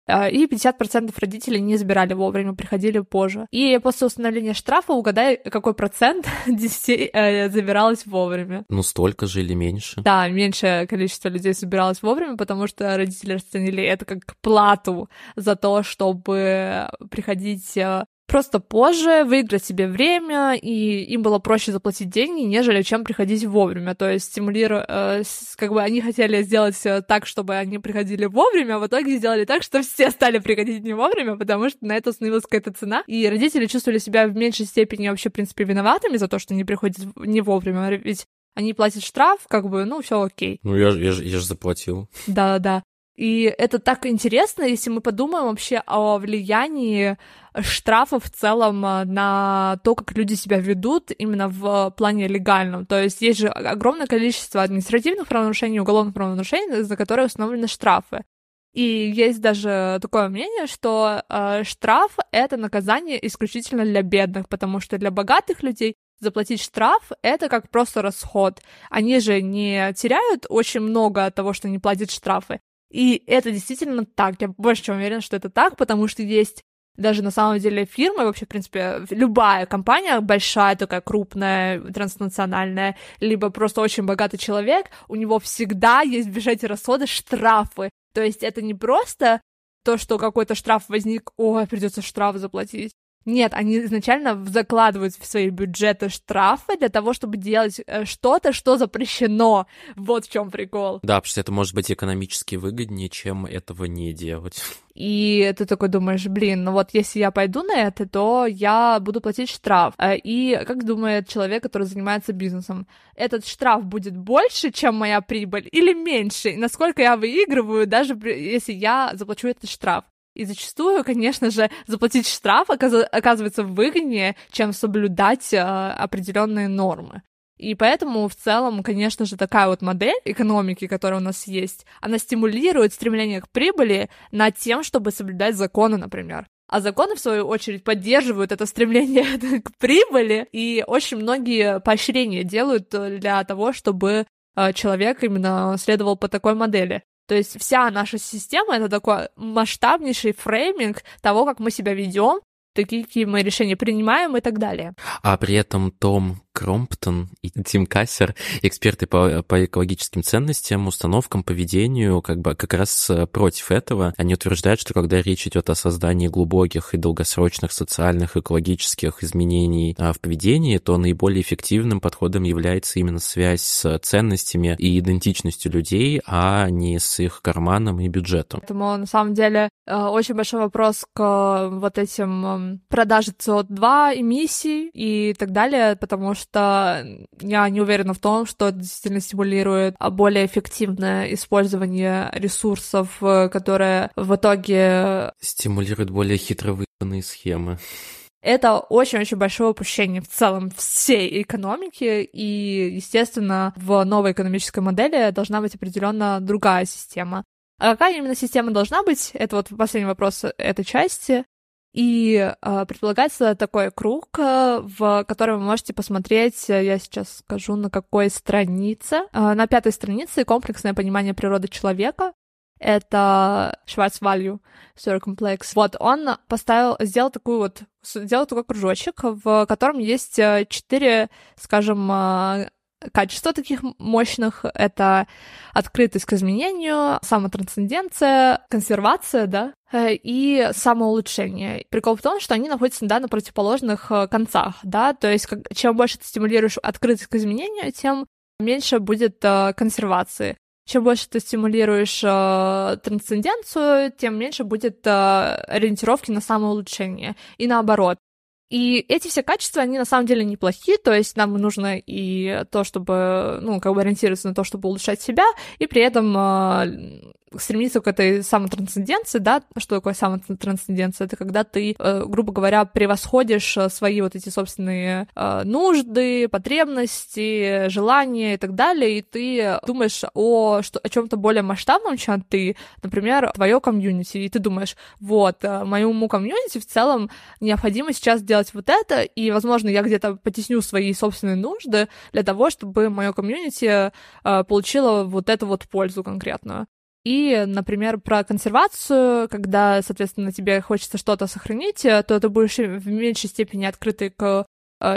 А, и 50% родителей не забирали вовремя, приходили позже. И после установления штрафа угадай, какой процент детей э, забиралось вовремя. Ну, столько же или меньше? Да, меньшее количество людей забиралось вовремя, потому что родители расценили это как плату за то, чтобы приходить э, просто позже выиграть себе время, и им было проще заплатить деньги, нежели чем приходить вовремя. То есть стимулируя, э, как бы они хотели сделать так, чтобы они приходили вовремя, а в итоге сделали так, что все стали приходить не вовремя, потому что на это установилась какая-то цена, и родители чувствовали себя в меньшей степени вообще, в принципе, виноватыми за то, что они приходят не вовремя, ведь они платят штраф, как бы, ну, все окей. Ну, я, я, я же заплатил. Да-да. И это так интересно, если мы подумаем вообще о влиянии штрафов в целом э, на то, как люди себя ведут именно в плане легальном. То есть есть же огромное количество административных правонарушений, уголовных правонарушений, за которые установлены штрафы. И есть даже такое мнение, что э, штраф это наказание исключительно для бедных, потому что для богатых людей заплатить штраф это как просто расход. Они же не теряют очень много того, что не платят штрафы. И это действительно так. Я больше чем уверена, что это так, потому что есть даже на самом деле фирмы, вообще, в принципе, любая компания, большая такая, крупная, транснациональная, либо просто очень богатый человек, у него всегда есть в бюджете расходы штрафы. То есть это не просто то, что какой-то штраф возник, ой, придется штраф заплатить. Нет, они изначально закладывают в свои бюджеты штрафы для того, чтобы делать э, что-то, что запрещено. Вот в чем прикол. Да, потому что это может быть экономически выгоднее, чем этого не делать. И ты такой думаешь, блин, ну вот если я пойду на это, то я буду платить штраф. Э, и как думает человек, который занимается бизнесом, этот штраф будет больше, чем моя прибыль, или меньше? И насколько я выигрываю, даже если я заплачу этот штраф? И зачастую, конечно же, заплатить штраф оказывается выгоднее, чем соблюдать э, определенные нормы. И поэтому в целом, конечно же, такая вот модель экономики, которая у нас есть, она стимулирует стремление к прибыли над тем, чтобы соблюдать законы, например. А законы, в свою очередь, поддерживают это стремление к прибыли, и очень многие поощрения делают для того, чтобы э, человек именно следовал по такой модели. То есть вся наша система — это такой масштабнейший фрейминг того, как мы себя ведем, какие мы решения принимаем и так далее. А при этом Том Кромптон и Тим Кассер, эксперты по, по экологическим ценностям, установкам, поведению, как бы как раз э, против этого. Они утверждают, что когда речь идет о создании глубоких и долгосрочных социальных экологических изменений а, в поведении, то наиболее эффективным подходом является именно связь с ценностями и идентичностью людей, а не с их карманом и бюджетом. Поэтому, на самом деле, э, очень большой вопрос к э, вот этим продаже СО2, эмиссий и так далее, потому что что я не уверена в том, что это действительно стимулирует более эффективное использование ресурсов, э, которые в итоге... Стимулирует более хитро схемы это очень-очень большое упущение в целом всей экономики, и, естественно, в новой экономической модели должна быть определенно другая система. А какая именно система должна быть? Это вот последний вопрос этой части. И э, предполагается такой круг, э, в котором вы можете посмотреть, э, я сейчас скажу, на какой странице. Э, на пятой странице комплексное понимание природы человека. Это Schwarzwalder Complex. Вот, он поставил, сделал такую вот, сделал такой кружочек, в котором есть четыре, скажем, качества таких мощных — это открытость к изменению, самотрансценденция, консервация, да, э, и самоулучшение. Прикол в том, что они находятся, да, на противоположных э, концах, да, то есть как, чем больше ты стимулируешь открытость к изменению, тем меньше будет э, консервации. Чем больше ты стимулируешь э, трансценденцию, тем меньше будет э, ориентировки на самоулучшение. И наоборот. И эти все качества, они на самом деле неплохие, то есть нам нужно и то, чтобы, ну, как бы ориентироваться на то, чтобы улучшать себя, и при этом э, стремиться к этой самотрансценденции, да, что такое самотрансценденция? Это когда ты, э, грубо говоря, превосходишь э, свои вот эти собственные э, нужды, потребности, желания и так далее, и ты думаешь о, что, о чем-то более масштабном, чем ты, например, твое комьюнити, и ты думаешь, вот, моему комьюнити в целом необходимо сейчас делать вот это, и, возможно, я где-то потесню свои собственные нужды для того, чтобы мое комьюнити получило вот эту вот пользу конкретную. И, например, про консервацию, когда, соответственно, тебе хочется что-то сохранить, э, то ты будешь в меньшей степени открытый к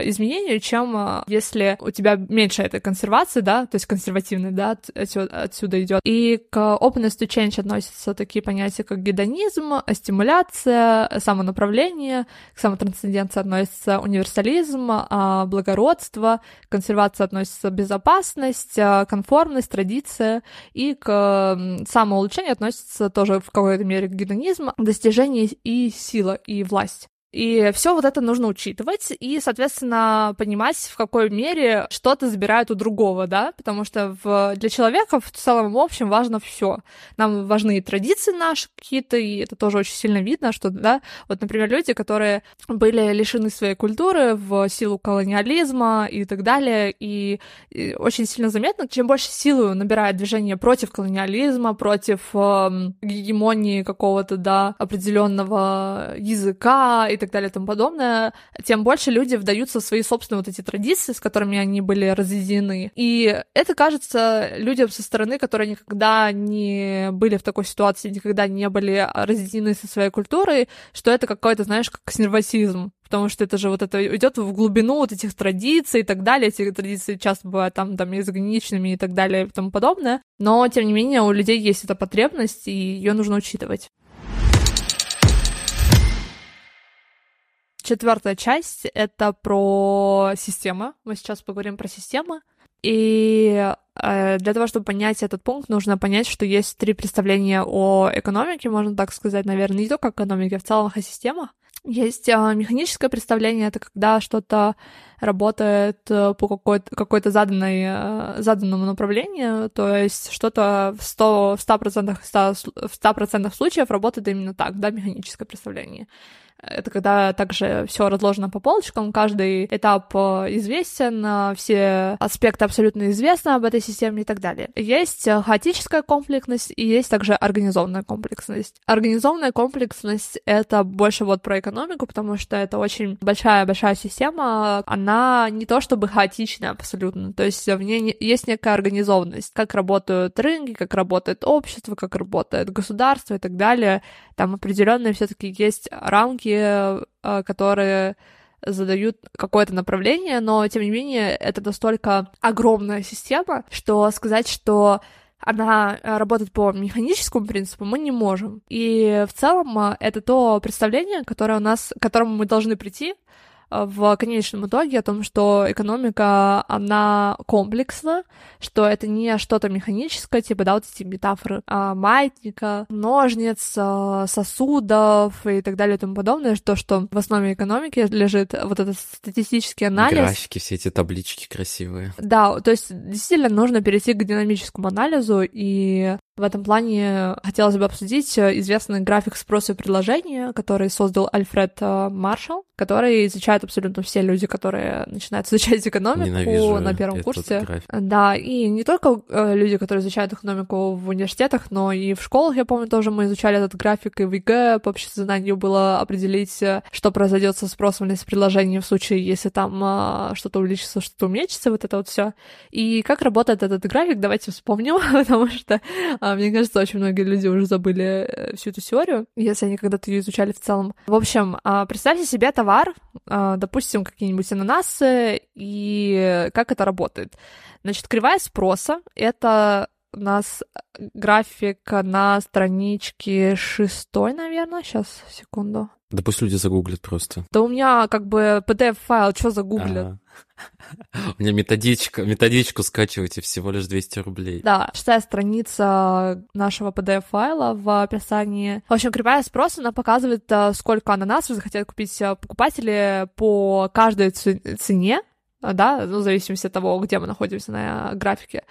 изменению, чем э, если у тебя меньше этой консервации, да, то есть консервативной, да, отсюда, отсюда идет. И к openness to change относятся такие понятия, как гедонизм, стимуляция, самонаправление, к самотрансценденции относится универсализм, а, благородство, к консервации относится безопасность, конформность, традиция, и к самоулучшению относится тоже в какой-то мере гедонизм, достижение и сила, и власть. И все вот это нужно учитывать и, соответственно, понимать, в какой мере что-то забирают у другого, да, потому что в... для человека в целом в общем важно все. Нам важны и традиции наши какие-то, и это тоже очень сильно видно, что, да, вот, например, люди, которые были лишены своей культуры в силу колониализма и так далее, и, и очень сильно заметно, чем больше силы набирает движение против колониализма, против э, гегемонии какого-то, да, определенного языка так далее и тому подобное, тем больше люди вдаются в свои собственные вот эти традиции, с которыми они были разъединены. И это кажется людям со стороны, которые никогда не были в такой ситуации, никогда не были разъединены со своей культурой, что это какой-то, знаешь, как консерватизм потому что это же вот это идет в глубину вот этих традиций и так далее. Эти традиции часто бывают там, там изгоничными и так далее и тому подобное. Но, тем не менее, у людей есть эта потребность, и ее нужно учитывать. Четвертая часть — это про системы. Мы сейчас поговорим про системы. И э, для того, чтобы понять этот пункт, нужно понять, что есть три представления о экономике, можно так сказать, наверное, не только экономике, а в целом о системах. Есть э, механическое представление, это когда что-то работает э, по какой-то, какой-то заданной, э, заданному направлению, то есть что-то в 100%, в 100%, 100%, в 100% случаев работает именно так, да, механическое представление. Это когда также все разложено по полочкам, каждый этап э, известен, э, все аспекты абсолютно известны об этой системе и так далее. Есть э, хаотическая комплексность и есть также организованная комплексность. Организованная комплексность — это больше вот про экономику, потому что это очень большая-большая система, она не то чтобы хаотичная абсолютно, то есть в ней есть некая организованность, как работают рынки, как работает общество, как работает государство и так далее. Там определенные все-таки есть рамки э, которые задают какое-то направление, но тем не менее это настолько огромная система, что сказать, что она э, работает по механическому принципу, мы не можем. И в целом э, это то представление, которое у нас, к которому мы должны прийти, в конечном итоге о том, что экономика, она комплексна, что это не что-то механическое, типа, да, вот эти метафоры а, маятника, ножниц, а, сосудов и так далее и тому подобное, то, что в основе экономики лежит вот этот статистический анализ. Графики, все эти таблички красивые. Да, то есть действительно нужно перейти к динамическому анализу, и в этом плане хотелось бы обсудить известный график спроса и предложения, который создал Альфред а, Маршалл, который изучают абсолютно все люди, которые начинают изучать экономику Ненавижу на первом курсе. График. Да, и не только э, люди, которые изучают экономику в университетах, но и в школах, я помню, тоже мы изучали этот график, и в ЕГЭ по обществознанию было определить, э, что произойдет со спросом или с предложением в случае, если там что-то увеличится, что-то уменьшится, вот это вот все. И как работает этот график, давайте вспомним, потому что, а, мне кажется, очень многие люди уже забыли э, всю эту теорию, если они когда-то ее изучали в целом. В общем, а, представьте себе товар, а, допустим, какие-нибудь ананасы, и как это работает. Значит, кривая спроса — это у нас график на страничке шестой, наверное. Сейчас, секунду. Да пусть люди загуглят просто. Да у меня как бы PDF-файл, что загуглят? У меня методичка, методичку скачивайте всего лишь 200 рублей. Да, шестая страница нашего PDF-файла в описании. В общем, кривая спроса, она показывает, э, сколько ананасов захотят купить э, покупатели по каждой цене, да, ну, в зависимости от того, где мы находимся на графике,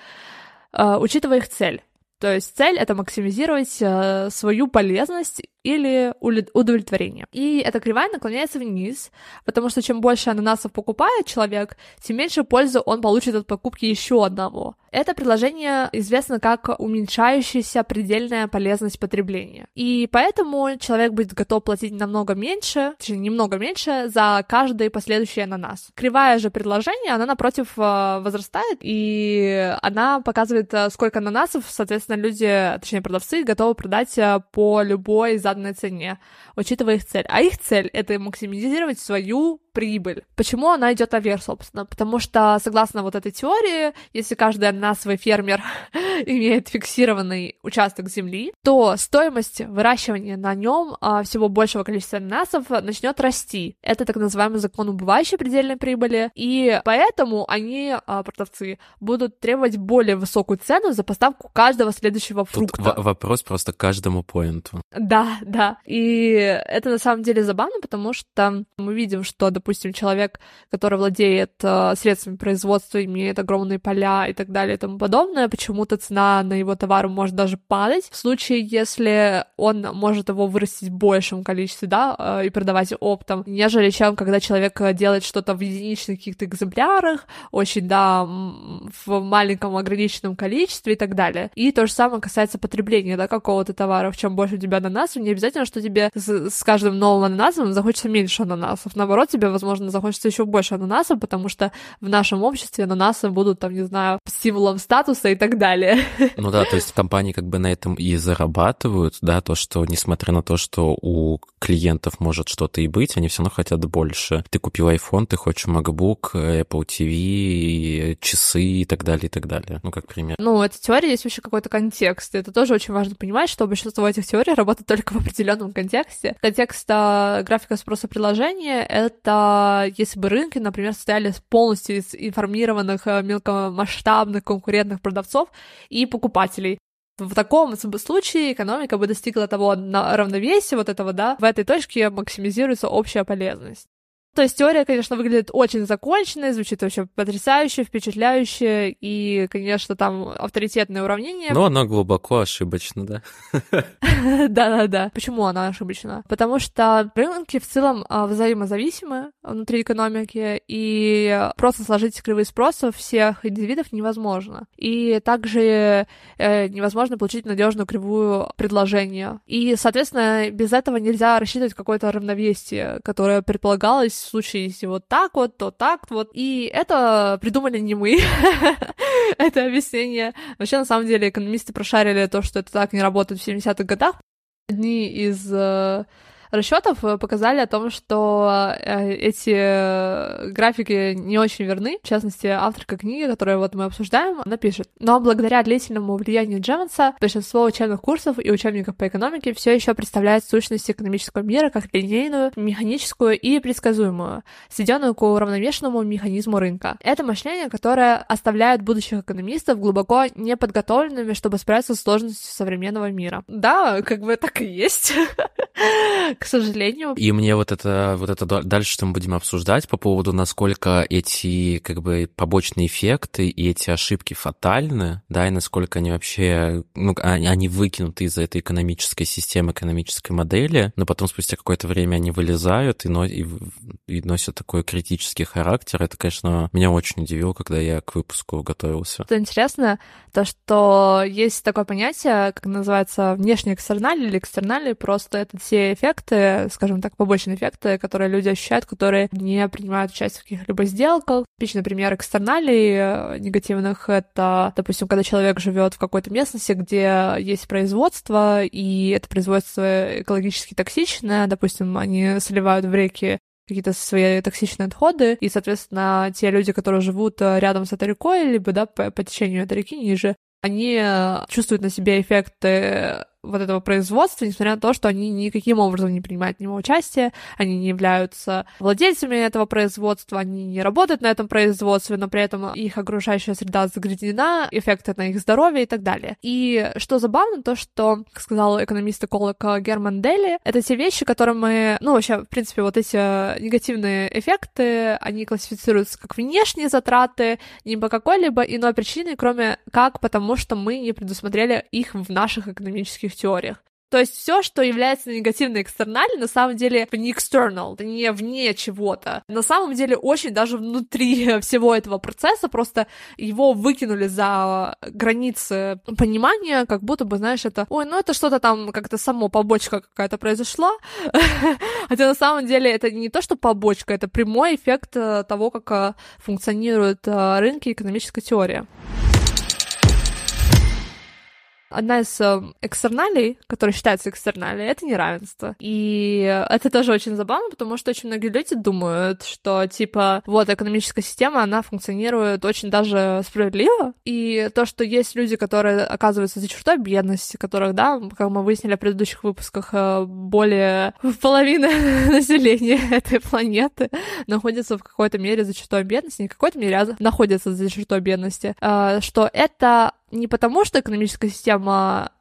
э, учитывая их цель. То есть цель — это максимизировать э, свою полезность или удовлетворение. И эта кривая наклоняется вниз, потому что чем больше ананасов покупает человек, тем меньше пользы он получит от покупки еще одного. Это предложение известно как уменьшающаяся предельная полезность потребления. И поэтому человек будет готов платить намного меньше, точнее, немного меньше за каждый последующий ананас. Кривая же предложение, она напротив э, возрастает, и она показывает, э, сколько ананасов, соответственно, люди, точнее, продавцы готовы продать э, по любой заданной цене, учитывая их цель. А их цель — это максимизировать свою прибыль. Почему она идет наверх, собственно? Потому что, согласно вот этой теории, если каждый ананасовый фермер имеет фиксированный участок земли, то стоимость выращивания на нем а, всего большего количества ананасов начнет расти. Это так называемый закон убывающей предельной прибыли, и поэтому они, а, продавцы, будут требовать более высокую цену за поставку каждого следующего фрукта. Тут вопрос просто каждому поинту. Да, да. И это на самом деле забавно, потому что мы видим, что, допустим, человек, который владеет э, средствами производства, имеет огромные поля и так далее и тому подобное, почему-то цена на его товар может даже падать. В случае, если он может его вырастить в большем количестве, да, э, и продавать оптом, нежели чем когда человек делает что-то в единичных каких-то экземплярах, очень, да, в маленьком ограниченном количестве и так далее. И то же самое касается потребления, да, какого-то товара. В чем больше у тебя ананасов, не обязательно, что тебе с, с каждым новым ананасом захочется меньше ананасов. Наоборот, тебе, возможно, захочется еще больше ананасов, потому что в нашем обществе ананасы будут, там, не знаю, символом статуса и так далее. Ну да, то есть компании как бы на этом и зарабатывают, да, то, что несмотря на то, что у клиентов может что-то и быть, они все равно хотят больше. Ты купил iPhone, ты хочешь MacBook, Apple TV, часы и так далее, и так далее. Ну, как пример. Ну, эта теория есть вообще какой-то контекст. Это тоже очень важно понимать, что большинство этих теорий работает только в определенном контексте. Контекст а, графика спроса приложения — это если бы рынки, например, состояли полностью из информированных а, мелкомасштабных конкурентных продавцов и покупателей. В таком случае экономика бы достигла того равновесия вот этого, да, в этой точке максимизируется общая полезность. То есть теория, конечно, выглядит очень законченной, звучит вообще потрясающе, впечатляюще, и, конечно, там авторитетное уравнение. Но она глубоко ошибочна, да? Да-да-да. Почему она ошибочна? Потому что рынки в целом а, взаимозависимы внутри экономики, и просто сложить кривые спроса всех индивидов невозможно. И также э, невозможно получить надежную кривую предложения. И, соответственно, без этого нельзя рассчитывать какое-то равновесие, которое предполагалось если вот так вот, то так вот. И это придумали не мы, это объяснение. Вообще, на самом деле, экономисты прошарили то, что это так не работает в 70-х годах. Одни из э, расчетов э, показали о том, что э, эти э, графики не очень верны. В частности, авторка книги, которую вот мы обсуждаем, она пишет. Но благодаря длительному влиянию Джемонса большинство учебных курсов и учебников по экономике все еще представляют сущность экономического мира как линейную, механическую и предсказуемую, сведенную к уравновешенному механизму рынка. Это мышление, которое оставляет будущих экономистов глубоко неподготовленными, чтобы справиться с сложностью современного мира. Да, как бы так и есть. к сожалению. И мне вот это, вот это дальше, что мы будем обсуждать по поводу, насколько эти как бы побочные эффекты и эти ошибки фатальны, да, и насколько они вообще, ну, они выкинуты из этой экономической системы, экономической модели, но потом спустя какое-то время они вылезают и, но, и, и носят такой критический характер. Это, конечно, меня очень удивило, когда я к выпуску готовился. Что интересно, то, что есть такое понятие, как называется внешний экстерналь или экстерналь, просто это все эффекты, эффекты, скажем так, побочные эффекты, которые люди ощущают, которые не принимают участие в каких-либо сделках. Типичный пример экстерналей э, негативных — это, допустим, когда человек живет в какой-то местности, где есть производство, и это производство экологически токсичное, допустим, они сливают в реки какие-то свои токсичные отходы, и, соответственно, те люди, которые живут э, рядом с этой рекой, либо, да, по, по течению этой реки ниже, они э, чувствуют на себе эффекты вот этого производства, несмотря на то, что они никаким образом не принимают в него участие, они не являются владельцами этого производства, они не работают на этом производстве, но при этом их окружающая среда загрязнена, эффекты на их здоровье и так далее. И что забавно, то, что, как сказал экономист-эколог Герман Дели, это те вещи, которые мы, ну, вообще, в принципе, вот эти негативные эффекты, они классифицируются как внешние затраты, не по какой-либо иной причине, кроме как потому, что мы не предусмотрели их в наших экономических теориях. То есть все, что является негативной экстернали, на самом деле не external, не вне чего-то. На самом деле очень даже внутри всего этого процесса просто его выкинули за границы понимания, как будто бы, знаешь, это, ой, ну это что-то там как-то само побочка какая-то произошла. Хотя на самом деле это не то, что побочка, это прямой эффект э, того, как э, функционируют э, рынки и экономическая теория. Одна из э, экстерналей, которая считается экстерналей, это неравенство. И это тоже очень забавно, потому что очень многие люди думают, что, типа, вот, экономическая система, она функционирует очень даже справедливо, и то, что есть люди, которые оказываются за чертой бедности, которых, да, как мы выяснили в предыдущих выпусках, э, более половины населения этой планеты находится в какой-то мере за чертой бедности, не в какой-то мере, а находится за чертой бедности, э, что это не потому, что экономическая система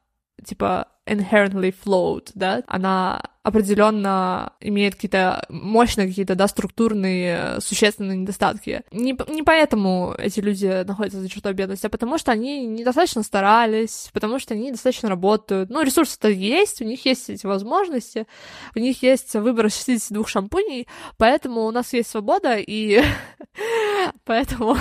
типа inherently flawed, да, она определенно имеет какие-то мощные какие-то, да, структурные, существенные недостатки. Не, не поэтому эти люди находятся за чертой бедности, а потому что они недостаточно старались, потому что они недостаточно работают. Ну, ресурсы-то есть, у них есть эти возможности, у них есть выбор из 62 шампуней, поэтому у нас есть свобода, и поэтому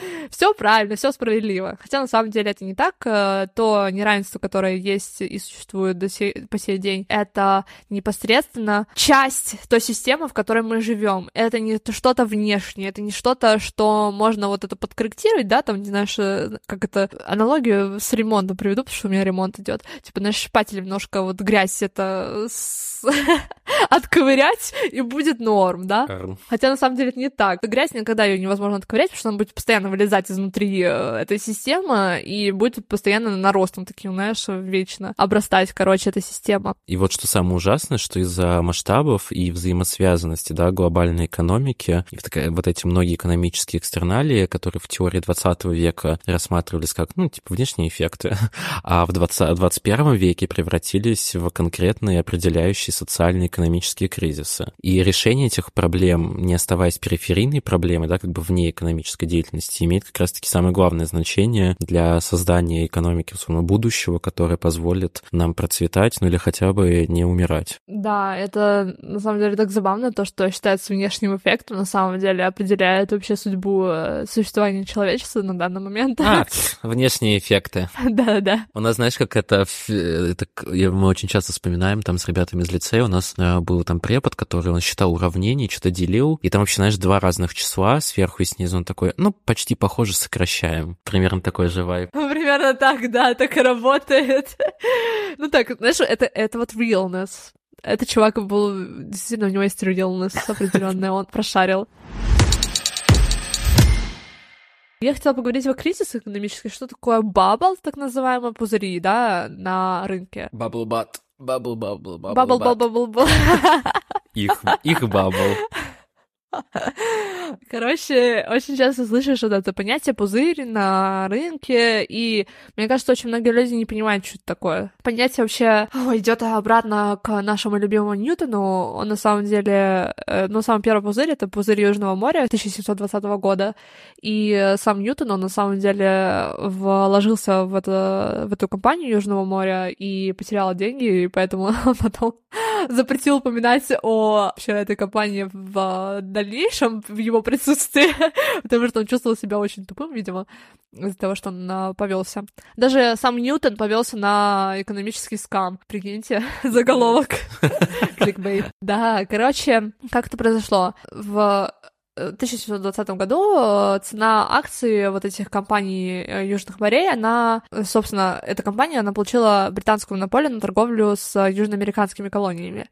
все правильно, все справедливо. Хотя на самом деле это не так. Э, то неравенство, которое есть и существует до сей, по сей день, это непосредственно часть той системы, в которой мы живем. Это не что-то внешнее, это не что-то, что можно вот это подкорректировать, да, там, не знаешь, э, как это, аналогию с ремонтом приведу, потому что у меня ремонт идет. Типа, наш шпатель немножко вот грязь это с... отковырять, и будет норм, да? Хотя на самом деле это не так. Грязь никогда ее невозможно отковырять, потому что она будет постоянно вылезать изнутри э, этой системы и будет постоянно наростом таким, знаешь, вечно обрастать, короче, эта система. И вот что самое ужасное, что из-за масштабов и взаимосвязанности, да, глобальной экономики, и такая, вот эти многие экономические экстерналии, которые в теории 20 века рассматривались как, ну, типа, внешние эффекты, а в 20, 21 веке превратились в конкретные определяющие социальные экономические кризисы. И решение этих проблем, не оставаясь периферийной проблемой, да, как бы вне экономической деятельности, деятельности имеет как раз-таки самое главное значение для создания экономики условно, будущего, которая позволит нам процветать, ну или хотя бы не умирать. Да, это на самом деле так забавно, то, что считается внешним эффектом, на самом деле определяет вообще судьбу э, существования человечества на данный момент. А, внешние эффекты. Да-да-да. У нас, знаешь, как это, это мы очень часто вспоминаем там с ребятами из лицея, у нас э, был там препод, который он считал уравнения, что-то делил, и там вообще, знаешь, два разных числа, сверху и снизу, он такой, ну, почти почти похоже сокращаем. Примерно такой же вайп. Ну, примерно так, да, так и работает. ну так, знаешь, это, это вот realness. Этот чувак был, действительно, у него есть realness определенная, он прошарил. Я хотела поговорить о кризисе экономическом. Что такое bubble, так называемый пузыри, да, на рынке? Bubble butt. Bubble-bubble. Bubble-bubble-bubble. Их, их bubble. Короче, очень часто слышишь вот это понятие пузырь на рынке, и мне кажется, очень многие люди не понимают, что это такое. Понятие вообще идет обратно к нашему любимому Ньютону. Он на самом деле, э, ну, самый первый пузырь — это пузырь Южного моря 1720 года, и сам Ньютон, он на самом деле вложился в, это, в эту компанию Южного моря и потерял деньги, и поэтому он потом запретил упоминать о вообще этой компании в дальнейшем, в его присутствии, потому что он чувствовал себя очень тупым, видимо, из-за того, что он uh, повелся. Даже сам Ньютон повелся на экономический скам. Прикиньте, заголовок. Кликбейт. Да, короче, как это произошло? В 1720 году э, цена акций вот этих компаний э, Южных морей, она, собственно, эта компания, она получила британскую монополию на торговлю с южноамериканскими колониями.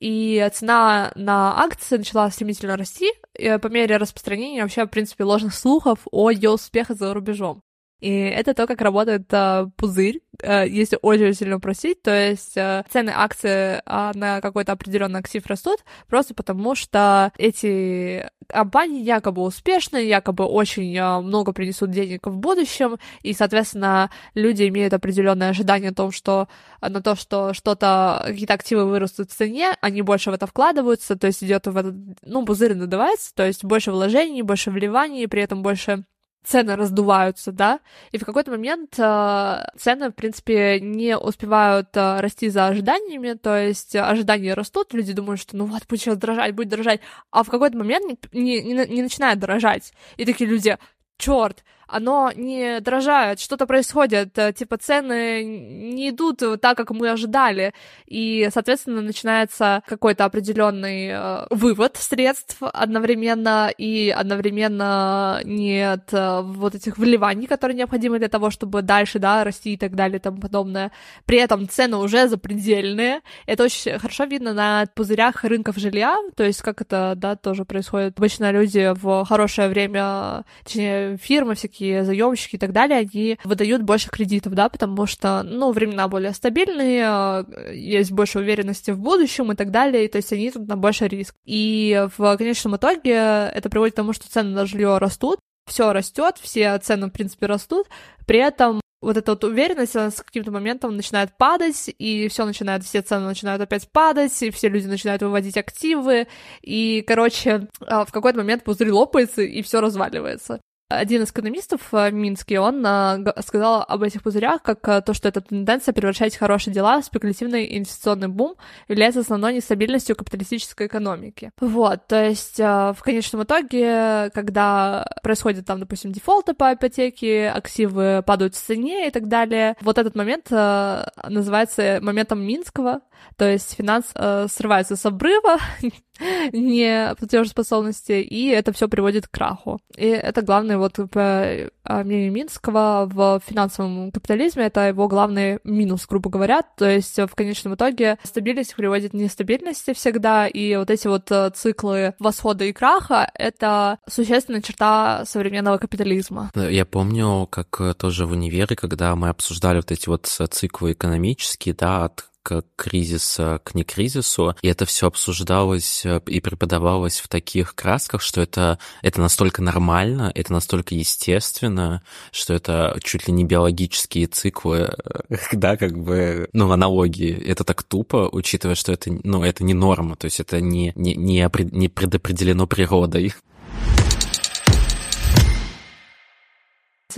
И цена на акции начала стремительно расти по мере распространения вообще, в принципе, ложных слухов о ее успехах за рубежом. И это то, как работает э, пузырь, э, если очень сильно просить. То есть э, цены акций э, на какой-то определенный актив растут просто потому, что эти компании якобы успешны, якобы очень э, много принесут денег в будущем, и, соответственно, люди имеют определенное ожидание о том, что, на то, что что-то, какие-то активы вырастут в цене, они больше в это вкладываются, то есть идет в этот, ну, пузырь надувается, то есть больше вложений, больше вливаний, при этом больше цены раздуваются, да, и в какой-то момент э, цены, в принципе, не успевают э, расти за ожиданиями, то есть ожидания растут, люди думают, что ну вот, будет сейчас дорожать, будет дорожать, а в какой-то момент не, не, не начинает дорожать, и такие люди, черт, оно не дорожает, что-то происходит, э, типа цены не идут так, как мы ожидали, и, соответственно, начинается какой-то определенный э, вывод средств одновременно, и одновременно нет э, вот этих вливаний, которые необходимы для того, чтобы дальше, да, расти и так далее и тому подобное. При этом цены уже запредельные. Это очень хорошо видно на пузырях рынков жилья, то есть как это, да, тоже происходит. Обычно люди в хорошее время, точнее, фирмы всякие, заемщики и так далее, они выдают больше кредитов, да, потому что, ну, времена более стабильные, есть больше уверенности в будущем и так далее, и, то есть они тут на больше риск. И в конечном итоге это приводит к тому, что цены на жилье растут, все растет, все цены, в принципе, растут, при этом вот эта вот уверенность, она с каким-то моментом начинает падать, и все начинает, все цены начинают опять падать, и все люди начинают выводить активы, и, короче, а, в какой-то момент пузырь лопается, и все разваливается. Один из экономистов в Минске, он а, сказал об этих пузырях, как а, то, что эта тенденция превращать хорошие дела в спекулятивный инвестиционный бум является основной нестабильностью капиталистической экономики. Вот, то есть в конечном итоге, когда происходит там, допустим, дефолты по ипотеке, активы падают в цене и так далее, вот этот момент называется моментом Минского, то есть финанс срывается с обрыва, не платежеспособности, и это все приводит к краху. И это главное, вот по а, мнению Минского, в финансовом капитализме это его главный минус, грубо говоря. То есть в конечном итоге стабильность приводит к нестабильности всегда, и вот эти вот э, циклы восхода и краха — это существенная черта современного капитализма. Я помню, как э, тоже в универе, когда мы обсуждали вот эти вот циклы экономические, да, от к кризиса к некризису, и это все обсуждалось э, и преподавалось в таких красках, что это, это настолько нормально, это настолько естественно, что это чуть ли не биологические циклы, э, да, как бы, ну, аналогии. Это так тупо, учитывая, что это, ну, это не норма, то есть это не, не, не, предопределено природой.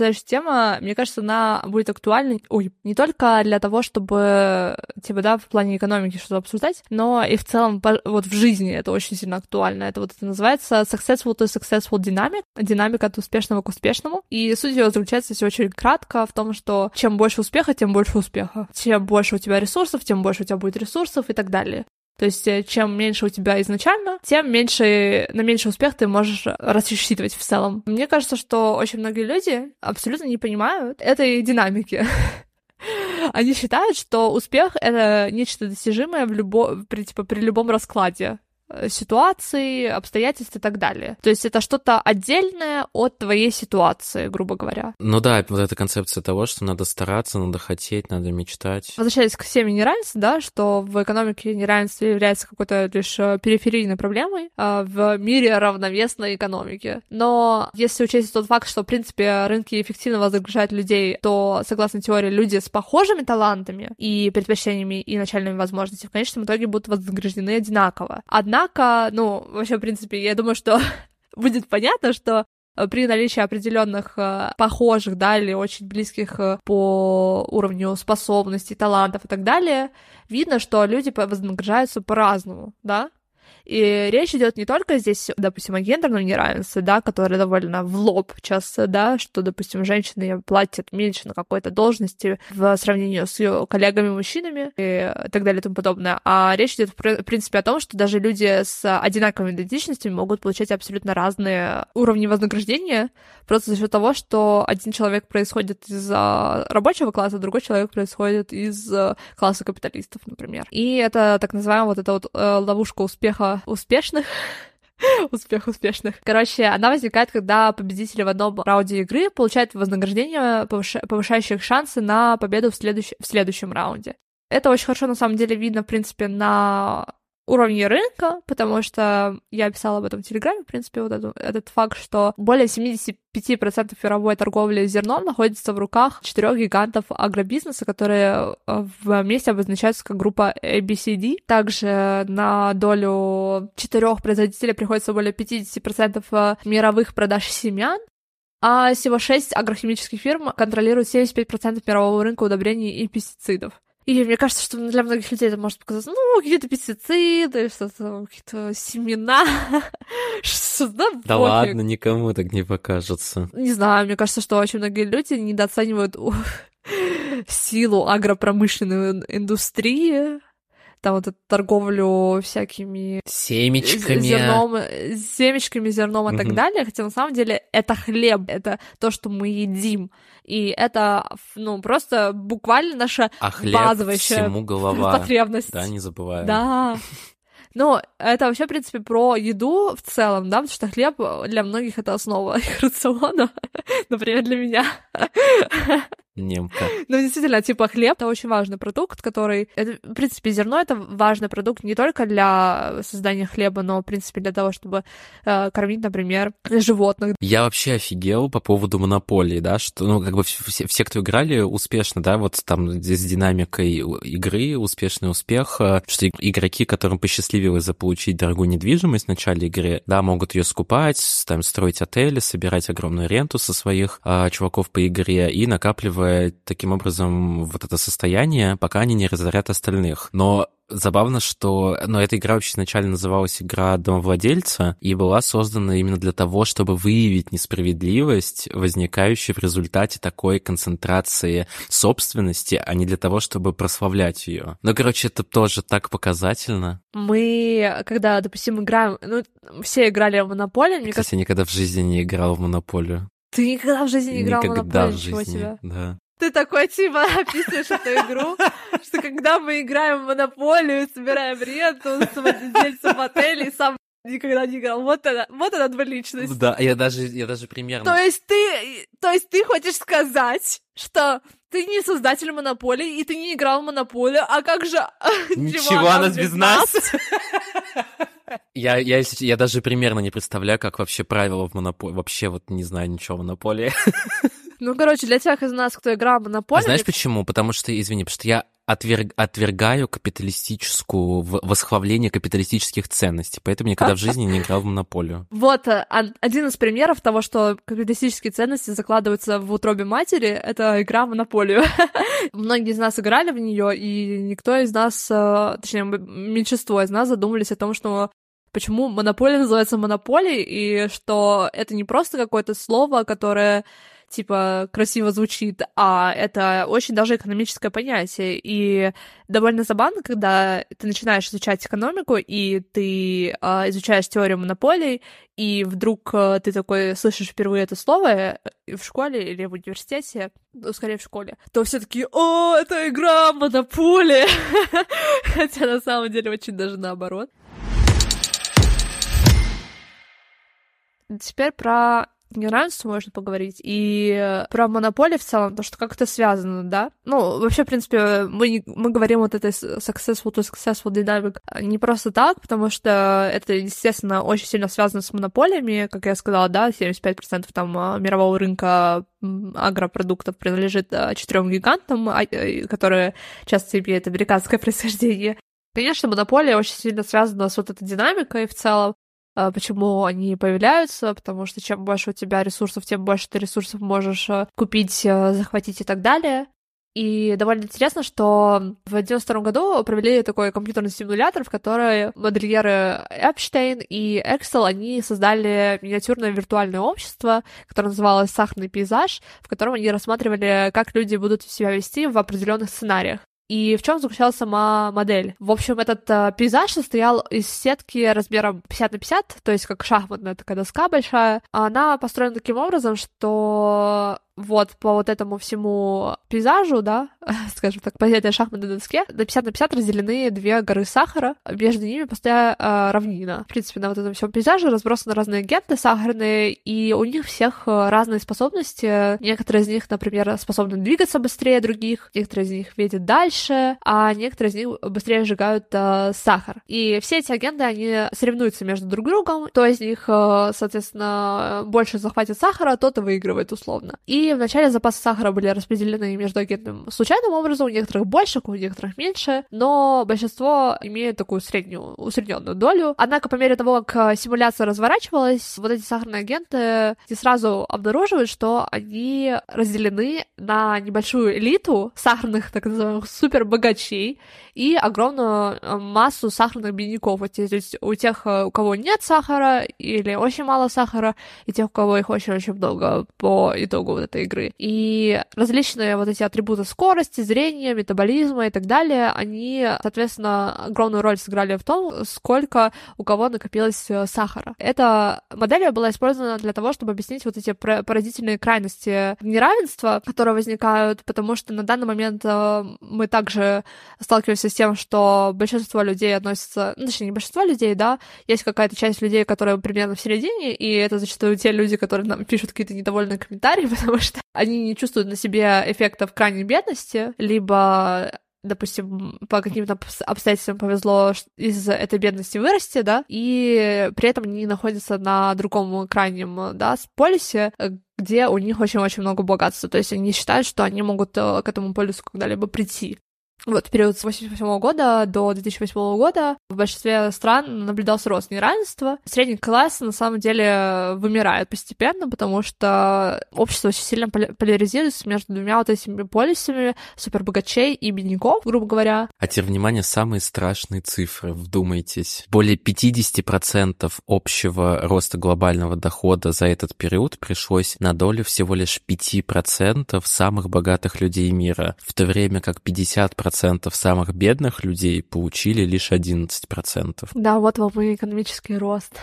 Следующая тема, мне кажется, она будет актуальна, ой, не только для того, чтобы, типа, да, в плане экономики что-то обсуждать, но и в целом вот в жизни это очень сильно актуально. Это вот это называется successful to successful dynamic, динамика от успешного к успешному. И суть ее заключается, если очень кратко, в том, что чем больше успеха, тем больше успеха. Чем больше у тебя ресурсов, тем больше у тебя будет ресурсов и так далее. То есть э, чем меньше у тебя изначально, тем меньше, на меньший успех ты можешь рассчитывать в целом. Мне кажется, что очень многие люди абсолютно не понимают этой динамики. Они считают, что успех — это нечто достижимое в любо... при, типа, при любом раскладе. Э, ситуации, обстоятельств и так далее. То есть это что-то отдельное от твоей ситуации, грубо говоря. Ну да, вот эта концепция того, что надо стараться, надо хотеть, надо мечтать. Возвращаясь к теме неравенства, да, что в экономике неравенство является какой-то лишь э, периферийной проблемой а в мире равновесной экономики. Но если учесть тот факт, что, в принципе, рынки эффективно вознаграждают людей, то, согласно теории, люди с похожими талантами и предпочтениями и начальными возможностями в конечном итоге будут вознаграждены одинаково. Однако Однако, ну, вообще, в принципе, я думаю, что будет понятно, что э, при наличии определенных э, похожих, да, или очень близких э, по уровню способностей, талантов и так далее, видно, что люди вознаграждаются по-разному, да, и речь идет не только здесь, допустим, о гендерном неравенстве, да, которое довольно в лоб часто, да, что, допустим, женщины платят меньше на какой-то должности в сравнении с ее коллегами-мужчинами и так далее и тому подобное. А речь идет, в принципе, о том, что даже люди с одинаковыми идентичностями могут получать абсолютно разные уровни вознаграждения просто за счет того, что один человек происходит из рабочего класса, другой человек происходит из класса капиталистов, например. И это так называемая вот эта вот э, ловушка успеха успешных. Успех успешных. Короче, она возникает, когда победители в одном раунде игры получают вознаграждение, повышающее шансы на победу в, следующ... в следующем раунде. Это очень хорошо, на самом деле, видно, в принципе, на уровне рынка, потому что я писала об этом в Телеграме, в принципе, вот этот, этот факт, что более 75% мировой торговли зерном находится в руках четырех гигантов агробизнеса, которые э, вместе обозначаются как группа ABCD. Также на долю четырех производителей приходится более 50% э, мировых продаж семян, а всего шесть агрохимических фирм контролируют 75% мирового рынка удобрений и пестицидов. И мне кажется, что для многих людей это может показаться, ну, какие-то пестициды, что-то, какие-то семена, что да, Да ладно, никому так не покажется. Не знаю, мне кажется, что очень многие люди недооценивают силу агропромышленной индустрии, там вот эту торговлю всякими семечками, зерном, семечками, зерном и угу. так далее, хотя на самом деле это хлеб, это то, что мы едим, и это, ну, просто буквально наша а хлеб базовая всему голова. потребность. Да, не забываем. Да. Но это вообще, в принципе, про еду в целом, да, потому что хлеб для многих это основа их рациона, например, для меня немка. Ну, действительно, типа хлеб — это очень важный продукт, который... Это, в принципе, зерно — это важный продукт не только для создания хлеба, но, в принципе, для того, чтобы э, кормить, например, животных. Я вообще офигел по поводу монополии, да, что, ну, как бы все, все кто играли успешно, да, вот там с динамикой игры, успешный успех, э, что игроки, которым посчастливилось заполучить дорогую недвижимость в начале игры, да, могут ее скупать, там, строить отели, собирать огромную ренту со своих э, чуваков по игре и накапливать таким образом вот это состояние, пока они не разорят остальных. Но забавно, что ну, эта игра вообще изначально называлась игра домовладельца и была создана именно для того, чтобы выявить несправедливость, возникающую в результате такой концентрации собственности, а не для того, чтобы прославлять ее. Ну, короче, это тоже так показательно. Мы, когда, допустим, играем, ну, все играли в Монополию, мне Кстати, кажется... я никогда в жизни не играл в Монополию. Ты никогда в жизни не играл никогда в Монополию? в жизни, тебя? да. Ты такой, типа, описываешь эту игру, что когда мы играем в Монополию, собираем ренту с владельцем отеля, и сам никогда не играл. Вот она, вот она двуличность. Да, я даже, я даже примерно... То есть ты, то есть ты хочешь сказать, что ты не создатель монополии, и ты не играл в монополию, а как же... Ничего, она без нас? Я, я, я даже примерно не представляю, как вообще правила в монополии. Вообще вот не знаю ничего в монополии. Ну, короче, для тех из нас, кто играл в монополию... А знаешь почему? Потому что, извини, потому что я отверг, отвергаю капиталистическую, восхваление капиталистических ценностей, поэтому никогда в жизни не играл в монополию. Вот э, один из примеров того, что капиталистические ценности закладываются в утробе матери, это игра в монополию. Многие из нас играли в нее, и никто из нас, э, точнее, меньшинство из нас задумались о том, что почему монополия называется монополией, и что это не просто какое-то слово, которое типа красиво звучит, а это очень даже экономическое понятие. И довольно забавно, когда ты начинаешь изучать экономику, и ты э, изучаешь теорию монополий, и вдруг э, ты такой слышишь впервые это слово э, в школе или в университете, ну, скорее в школе, то все таки о, это игра монополия! Хотя на самом деле очень даже наоборот. Теперь про неравенство можно поговорить, и про монополию в целом, то, что как это связано, да? Ну, вообще, в принципе, мы, мы говорим вот этой successful to successful dynamic не просто так, потому что это, естественно, очень сильно связано с монополиями, как я сказала, да, 75% там а, мирового рынка агропродуктов принадлежит а, четырем гигантам, а, э, которые часто имеют американское происхождение. Конечно, монополия очень сильно связана с вот этой динамикой в целом, а, почему они появляются, потому что чем больше у тебя ресурсов, тем больше ты ресурсов можешь э, купить, э, захватить и так далее. И довольно интересно, что в 92 году провели такой компьютерный симулятор, в который модельеры Эпштейн и Excel, они создали миниатюрное виртуальное общество, которое называлось «Сахарный пейзаж», в котором они рассматривали, как люди будут себя вести в определенных сценариях и в чем заключалась сама модель. В общем, этот э, пейзаж состоял из сетки размером 50 на 50, то есть как шахматная такая доска большая. Она построена таким образом, что вот по вот этому всему пейзажу, да, скажем так, по этой шахматной доске, на 50 на 50 разделены две горы сахара, между ними постоянно э, равнина. В принципе, на вот этом всем пейзаже разбросаны разные агенты сахарные, и у них всех э, разные способности. Некоторые из них, например, способны двигаться быстрее других, некоторые из них видят дальше, а некоторые из них быстрее сжигают э, сахар. И все эти агенты, они соревнуются между друг другом, кто из них, соответственно, больше захватит сахара, тот и выигрывает условно. И И вначале запасы сахара были распределены между агентами случайным образом, у некоторых больше, у некоторых меньше, но большинство имеют такую среднюю, усредненную долю. Однако по мере того, как симуляция разворачивалась, вот эти сахарные агенты сразу обнаруживают, что они разделены на небольшую элиту сахарных, так называемых, супербогачей и огромную э, массу сахарных бедняков. То есть у тех, э, у кого нет сахара или очень мало сахара, и тех, у кого их очень-очень много по итогу вот этой игры. И различные вот эти атрибуты скорости, зрения, метаболизма и так далее, они, соответственно, огромную роль сыграли в том, сколько у кого накопилось э, сахара. Эта модель была использована для того, чтобы объяснить вот эти поразительные крайности неравенства, которые возникают, потому что на данный момент э, мы также сталкиваемся с тем, что большинство людей относятся, ну, точнее, не большинство людей, да, есть какая-то часть людей, которые примерно в середине, и это зачастую те люди, которые нам пишут какие-то недовольные комментарии, потому что они не чувствуют на себе эффектов крайней бедности, либо допустим, по каким-то обстоятельствам повезло из этой бедности вырасти, да, и при этом они находятся на другом крайнем, да, полюсе, где у них очень-очень много богатства, то есть они считают, что они могут э, к этому полюсу когда-либо прийти. Вот в период с 1988 года до 2008 года в большинстве стран наблюдался рост неравенства. Средний класс на самом деле вымирает постепенно, потому что общество очень сильно поляризируется между двумя вот этими полюсами супербогачей и бедняков, грубо говоря. А теперь, внимание, самые страшные цифры, вдумайтесь. Более 50% общего роста глобального дохода за этот период пришлось на долю всего лишь 5% самых богатых людей мира, в то время как 50% процентов самых бедных людей получили лишь 11%. Да, вот вам и экономический рост.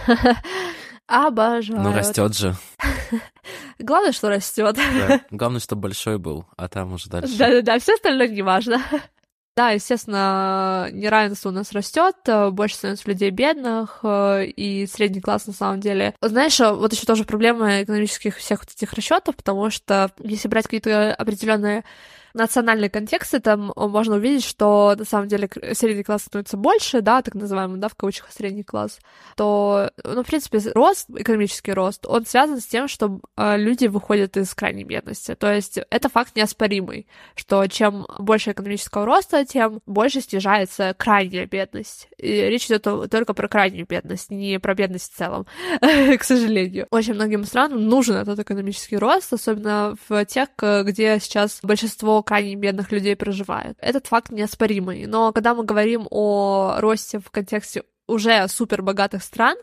Обожаю. Ну, растет же. Главное, что растет. Да. Главное, чтобы большой был, а там уже дальше. Да-да-да, все остальное не важно. Да, естественно, неравенство у нас растет, больше становится людей бедных, и средний класс на самом деле. Знаешь, вот еще тоже проблема экономических всех вот этих расчетов, потому что если брать какие-то определенные национальный контекст, это можно увидеть, что на самом деле средний класс становится больше, да, так называемый, да, в кавычках средний класс, то, ну, в принципе, рост, экономический рост, он связан с тем, что э, люди выходят из крайней бедности. То есть это факт неоспоримый, что чем больше экономического роста, тем больше снижается крайняя бедность. И речь идет только про крайнюю бедность, не про бедность в целом, к сожалению. Очень многим странам нужен этот экономический рост, особенно в тех, где сейчас большинство крайне бедных людей проживает. Этот факт неоспоримый. Но когда мы говорим о росте в контексте уже супер богатых стран,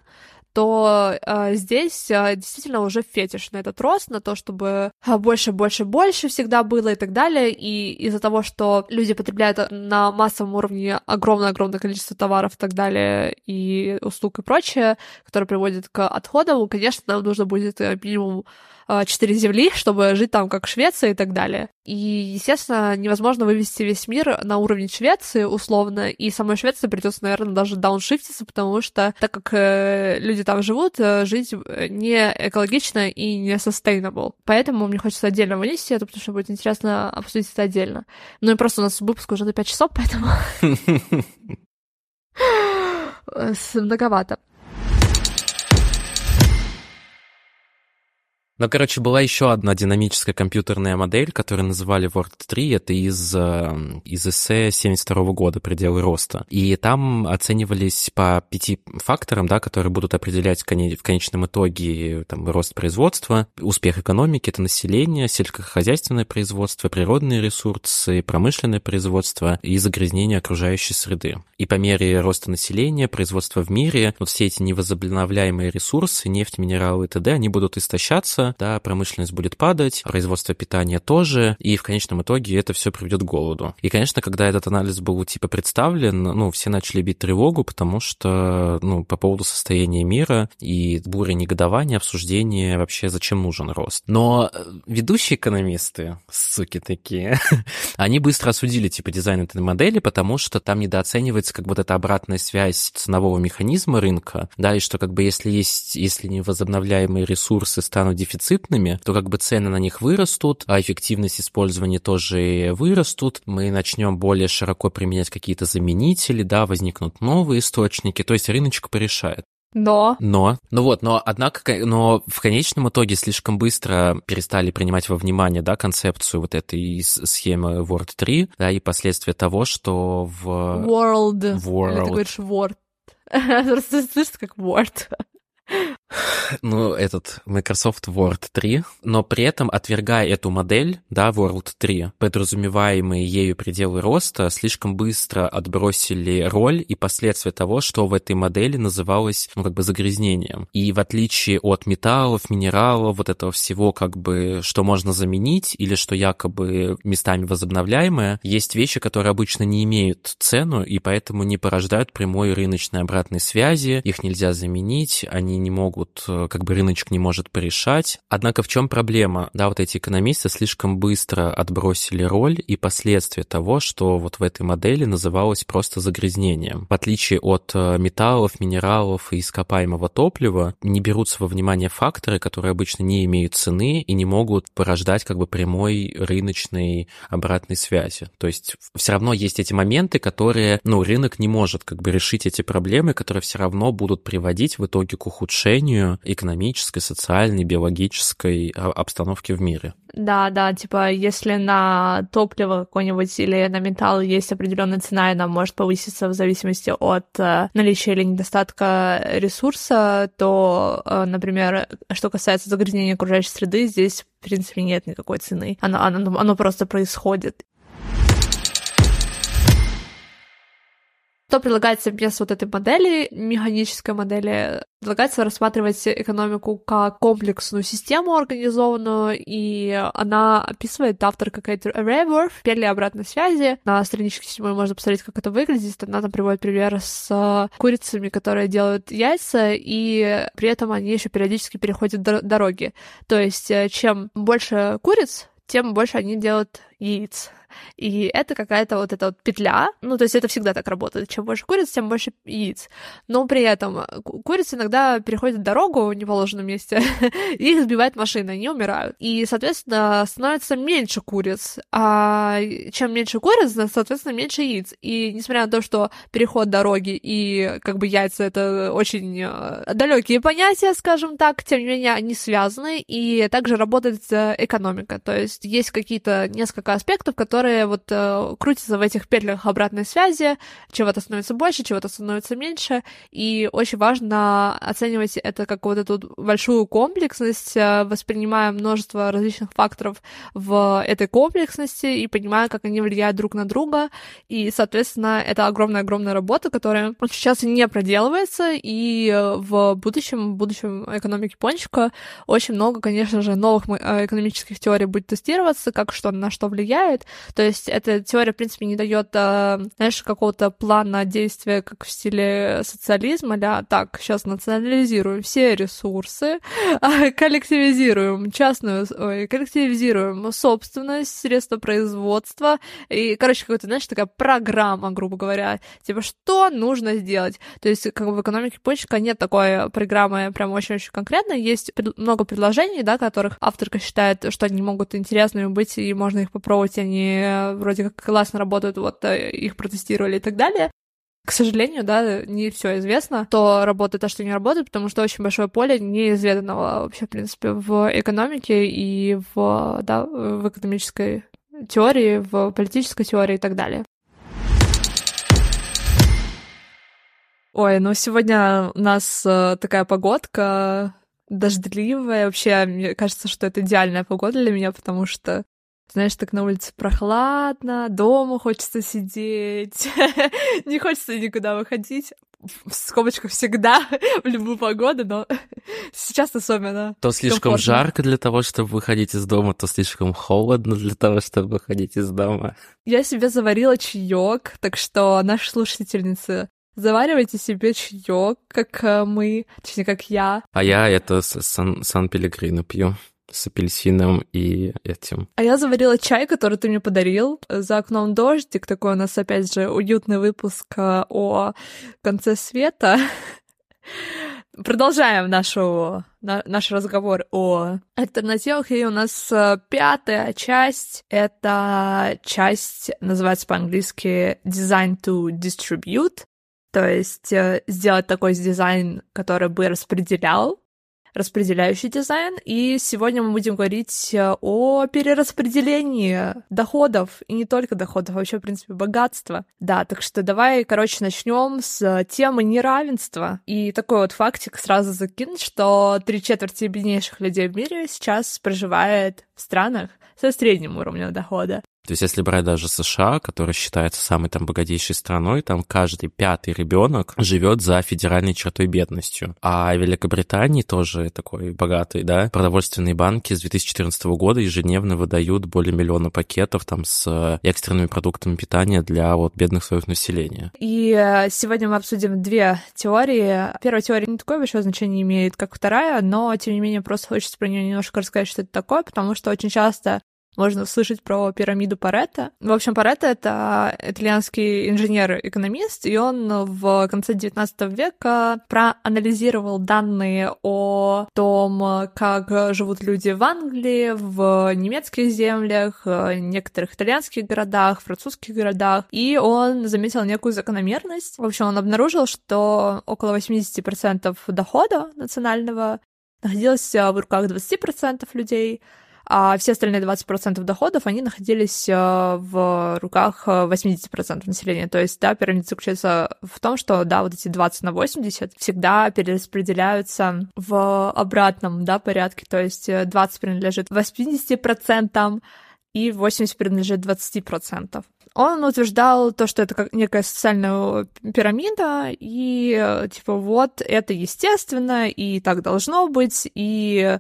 то э, здесь э, действительно уже фетиш на этот рост, на то, чтобы а, больше, больше, больше всегда было и так далее. И из-за того, что люди потребляют на массовом уровне огромное-огромное количество товаров и так далее, и услуг и прочее, которые приводят к отходам, конечно, нам нужно будет э, минимум Э, четыре земли, чтобы жить там как Швеция и так далее. И, естественно, невозможно вывести весь мир на уровень Швеции, условно, и самой Швеции придется, наверное, даже дауншифтиться, потому что, так как э, люди там живут, э, жить э, не экологично и не sustainable. Поэтому мне хочется отдельно вынести это, потому что будет интересно обсудить это отдельно. Ну и просто у нас выпуск уже на 5 часов, поэтому... Многовато. Ну, короче, была еще одна динамическая компьютерная модель, которую называли Word 3. Это из, э, из эссе 72 года «Пределы роста». И там оценивались по пяти факторам, да, которые будут определять в конечном итоге там, рост производства, успех экономики, это население, сельскохозяйственное производство, природные ресурсы, промышленное производство и загрязнение окружающей среды. И по мере роста населения, производства в мире, вот все эти невозобновляемые ресурсы, нефть, минералы и т.д., они будут истощаться, да, промышленность будет падать, производство питания тоже, и в конечном итоге это все приведет к голоду. И, конечно, когда этот анализ был типа представлен, ну, все начали бить тревогу, потому что, ну, по поводу состояния мира и буря негодования, обсуждения вообще, зачем нужен рост. Но э, ведущие экономисты, суки такие, они быстро осудили, типа, дизайн этой модели, потому что там недооценивается как вот эта обратная связь ценового механизма рынка, да, и что как бы если есть, если невозобновляемые ресурсы станут дефицитными, дефицитными, то как бы цены на них вырастут, а эффективность использования тоже вырастут, мы начнем более широко применять какие-то заменители, да, возникнут новые источники, то есть рыночек порешает. Но. Но. Ну вот, но однако, но в конечном итоге слишком быстро перестали принимать во внимание, да, концепцию вот этой схемы Word 3, да, и последствия того, что в... World. World. Ты говоришь Word. Слышится как Word ну, этот Microsoft Word 3, но при этом, отвергая эту модель, да, World 3, подразумеваемые ею пределы роста слишком быстро отбросили роль и последствия того, что в этой модели называлось, ну, как бы загрязнением. И в отличие от металлов, минералов, вот этого всего, как бы, что можно заменить или что якобы местами возобновляемое, есть вещи, которые обычно не имеют цену и поэтому не порождают прямой рыночной обратной связи, их нельзя заменить, они не могут, э, как бы рыночек не может порешать. Однако в чем проблема? Да, вот эти экономисты слишком быстро отбросили роль и последствия того, что вот в этой модели называлось просто загрязнением. В отличие от э, металлов, минералов и ископаемого топлива, не берутся во внимание факторы, которые обычно не имеют цены и не могут порождать как бы прямой рыночной обратной связи. То есть все равно есть эти моменты, которые, ну, рынок не может как бы решить эти проблемы, которые все равно будут приводить в итоге к ухудшению ухудшению экономической, социальной, биологической а, обстановки в мире. Да, да, типа, если на топливо какое-нибудь или на металл есть определенная цена, и она может повыситься в зависимости от э, наличия или недостатка ресурса, то, э, например, что касается загрязнения окружающей среды, здесь, в принципе, нет никакой цены. Оно, оно, оно просто происходит. Что предлагается вместо вот этой модели, механической модели, предлагается рассматривать экономику как комплексную систему организованную, и она описывает автор какая-то Rayworth, перли обратной связи. На страничке 7 можно посмотреть, как это выглядит. Она там приводит пример с курицами, которые делают яйца, и при этом они еще периодически переходят дороги. То есть, э, чем больше куриц, тем больше они делают яиц. И это какая-то вот эта вот петля. Ну, то есть это всегда так работает. Чем больше куриц, тем больше яиц. Но при этом э, курицы иногда переходят дорогу в неположенном месте, и их сбивает машина, они умирают. И, соответственно, становится меньше куриц. А чем меньше куриц, соответственно, меньше яиц. И несмотря на то, что переход дороги и как бы яйца это очень э, далекие понятия, скажем так, тем не менее, они связаны, и также работает экономика. То есть есть какие-то несколько аспектов, которые которые вот э, крутятся в этих петлях обратной связи, чего-то становится больше, чего-то становится меньше, и очень важно оценивать это как вот эту большую комплексность, э, воспринимая множество различных факторов в этой комплексности и понимая, как они влияют друг на друга, и, соответственно, это огромная-огромная работа, которая сейчас не проделывается, и в будущем, в будущем экономики пончика очень много, конечно же, новых э, экономических теорий будет тестироваться, как что на что влияет, то есть эта теория, в принципе, не дает, а, знаешь, какого-то плана действия, как в стиле социализма, да, так, сейчас национализируем все ресурсы, а, коллективизируем частную, ой, коллективизируем собственность, средства производства, и, короче, какая-то, знаешь, такая программа, грубо говоря, типа, что нужно сделать. То есть, как бы в экономике почка нет такой программы прям очень-очень конкретной, есть много предложений, да, которых авторка считает, что они могут интересными быть, и можно их попробовать, и они вроде как классно работают, вот э, их протестировали и так далее. К сожалению, да, не все известно, что работает, а что не работает, потому что очень большое поле неизведанного вообще, в принципе, в экономике и в, да, в экономической теории, в политической теории и так далее. Ой, ну сегодня у нас э, такая погодка дождливая. Вообще, мне кажется, что это идеальная погода для меня, потому что знаешь, так на улице прохладно, дома хочется сидеть, не хочется никуда выходить. В скобочках всегда, в любую погоду, но сейчас особенно. То слишком комфортно. жарко для того, чтобы выходить из дома, то слишком холодно для того, чтобы выходить из дома. Я себе заварила чаек, так что наши слушательницы Заваривайте себе чаек, как э, мы, точнее, как я. А я это Сан-Пелегрино пью с апельсином и этим. А я заварила чай, который ты мне подарил. За окном дождик, такой у нас, опять же, уютный выпуск э, о конце света. Продолжаем нашу, на, наш разговор о альтернативах. И у нас э, пятая часть. Это часть, называется по-английски Design to Distribute. то есть э, сделать такой дизайн, который бы распределял распределяющий дизайн, и сегодня мы будем говорить э, о перераспределении доходов, и не только доходов, а вообще, в принципе, богатства. Да, так что давай, короче, начнем с темы неравенства. И такой вот фактик сразу закинуть, что три четверти беднейших людей в мире сейчас проживает в странах со средним уровнем дохода. То есть, если брать даже США, который считается самой там богатейшей страной, там каждый пятый ребенок живет за федеральной чертой бедностью. А в Великобритании тоже такой богатый, да, продовольственные банки с 2014 года ежедневно выдают более миллиона пакетов там с экстренными продуктами питания для вот бедных слоев населения. И э, сегодня мы обсудим две теории. Первая теория не такое большое значение имеет, как вторая, но, тем не менее, просто хочется про нее немножко рассказать, что это такое, потому что очень часто можно услышать про пирамиду Паретта. В общем, Паретта — это итальянский инженер-экономист, и он в конце XIX века проанализировал данные о том, как живут люди в Англии, в немецких землях, некоторых итальянских городах, французских городах, и он заметил некую закономерность. В общем, он обнаружил, что около 80% дохода национального находилось в руках 20% людей, а все остальные 20% доходов, они находились э, в руках 80% э, населения. То есть, да, пирамида заключается в том, что, да, вот эти 20 на 80 всегда перераспределяются в обратном, да, порядке. То есть 20 принадлежит 80%, и 80 принадлежит 20%. Он утверждал то, что это как некая социальная пирамида, и э, типа вот это естественно, и так должно быть, и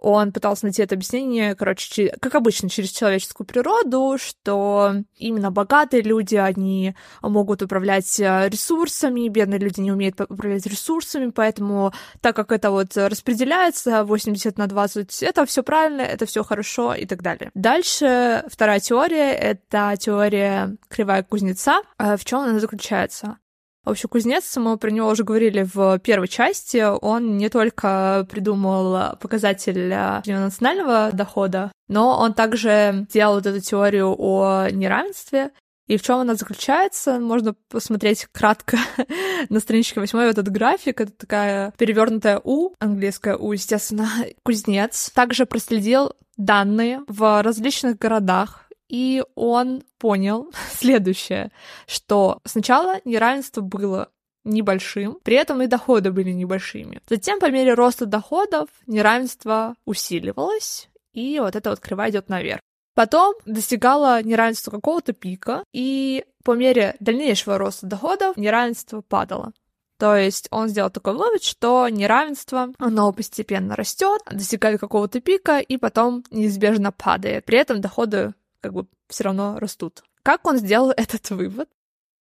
он пытался найти это объяснение, короче, как обычно, через человеческую природу, что именно богатые люди, они могут управлять э, ресурсами, бедные люди не умеют управлять ресурсами, поэтому так как это вот распределяется 80 на 20, это все правильно, это все хорошо и так далее. Дальше вторая теория — это теория кривая кузнеца. А в чем она заключается? В общем, кузнец, мы про него уже говорили в первой части, он не только придумал показатель национального дохода, но он также сделал вот эту теорию о неравенстве, и в чем она заключается, можно посмотреть кратко на страничке 8 вот этот график. Это такая перевернутая У, английская У, естественно. Кузнец также проследил данные в различных городах и он понял следующее, что сначала неравенство было небольшим, при этом и доходы были небольшими. Затем, по мере роста доходов, неравенство усиливалось, и вот эта вот кривая идет наверх. Потом достигало неравенство какого-то пика, и по мере дальнейшего роста доходов неравенство падало. То есть он сделал такой вывод, что неравенство, оно постепенно растет, достигает какого-то пика и потом неизбежно падает. При этом доходы как бы все равно растут. Как он сделал этот вывод?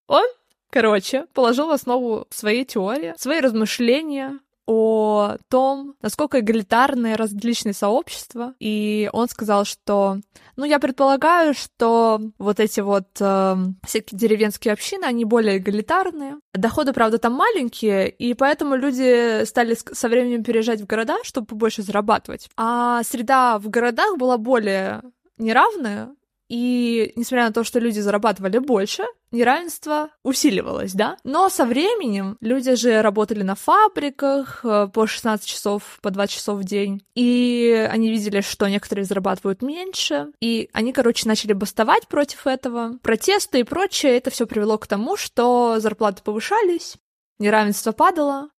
Он, короче, положил в основу своей теории, свои размышления о том, насколько эгалитарные различные сообщества, и он сказал, что, ну, я предполагаю, что вот эти вот э, всякие деревенские общины, они более эгалитарные. Доходы, правда, там маленькие, и поэтому люди стали со временем переезжать в города, чтобы побольше зарабатывать. А среда в городах была более неравная, и несмотря на то, что люди зарабатывали больше, неравенство усиливалось, да? Но со временем люди же работали на фабриках э, по 16 часов, по 2 часов в день, и они видели, что некоторые зарабатывают меньше, и они, короче, начали бастовать против этого. Протесты и прочее, это все привело к тому, что зарплаты повышались, неравенство падало,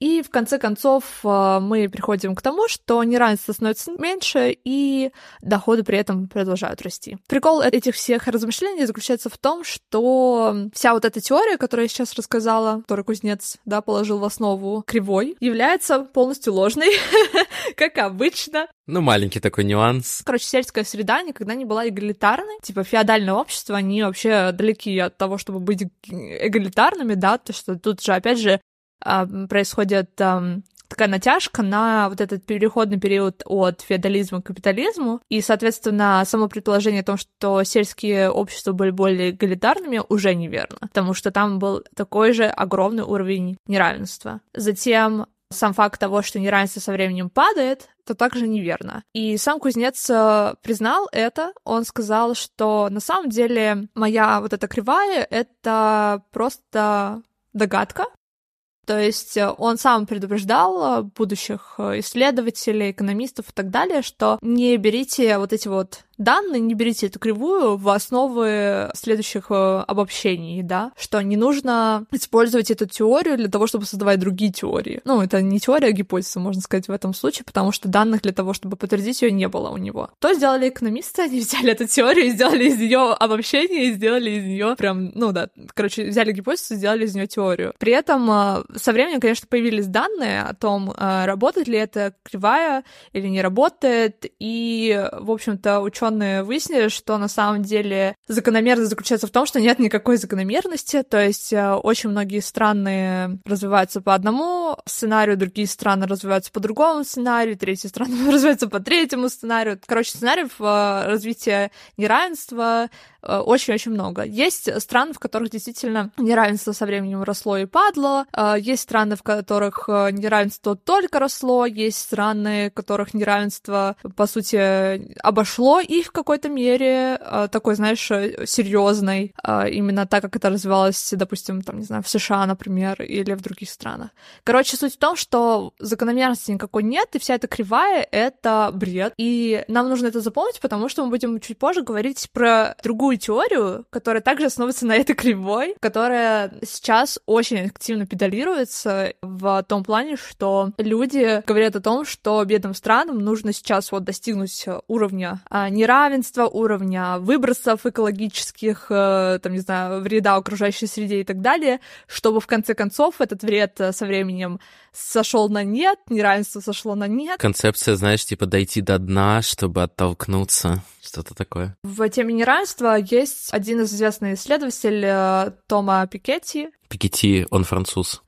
и в конце концов э, мы приходим к тому, что неравенство становится меньше, и доходы при этом продолжают расти. Прикол этих всех размышлений заключается в том, что вся вот эта теория, которую я сейчас рассказала, которую кузнец да, положил в основу кривой, является полностью ложной, как обычно. Ну, маленький такой нюанс. Короче, сельская среда никогда не была эгалитарной. Типа, феодальное общество, они вообще далеки от того, чтобы быть эгалитарными, да, то что тут же, опять же, происходит такая натяжка на вот этот переходный период от феодализма к капитализму, и, соответственно, само предположение о том, что сельские общества были более эгалитарными, уже неверно, потому что там был такой же огромный уровень неравенства. Затем сам факт того, что неравенство со временем падает, то также неверно. И сам кузнец э, признал это. Он сказал, что на самом деле моя вот эта кривая — это просто догадка, то есть э, он сам предупреждал будущих исследователей, экономистов и так далее, что не берите вот эти вот данные, не берите эту кривую в основы следующих э, обобщений, да, что не нужно использовать эту теорию для того, чтобы создавать другие теории. Ну, это не теория, а гипотеза, можно сказать, в этом случае, потому что данных для того, чтобы подтвердить ее, не было у него. То сделали экономисты, они взяли эту теорию, сделали из нее обобщение, сделали из нее прям, ну да, короче, взяли гипотезу, сделали из нее теорию. При этом э, со временем, конечно, появились данные о том, э, работает ли эта кривая или не работает, и, в общем-то, ученые ученые выяснили, что на самом деле закономерность заключается в том, что нет никакой закономерности, то есть э, очень многие страны развиваются по одному сценарию, другие страны развиваются по другому сценарию, третьи страны развиваются по третьему сценарию. Короче, сценариев э, развития неравенства Э, очень-очень много. Есть страны, в которых действительно неравенство со временем росло и падло, есть страны, в которых неравенство только росло, есть страны, в которых неравенство, по сути, обошло в какой-то мере, такой, знаешь, серьезной, именно так, как это развивалось, допустим, там, не знаю, в США, например, или в других странах. Короче, суть в том, что закономерности никакой нет, и вся эта кривая — это бред, и нам нужно это запомнить, потому что мы будем чуть позже говорить про другую теорию, которая также основывается на этой кривой, которая сейчас очень активно педалируется в том плане, что люди говорят о том, что бедным странам нужно сейчас вот достигнуть уровня а, неравенства, уровня выбросов экологических, э, там, не знаю, вреда окружающей среде и так далее, чтобы в конце концов этот вред э, со временем сошел на нет, неравенство сошло на нет. Концепция, знаешь, типа дойти до дна, чтобы оттолкнуться, что-то такое. В теме неравенства есть один из известных исследователей э, Тома Пикетти. Пикетти, он француз.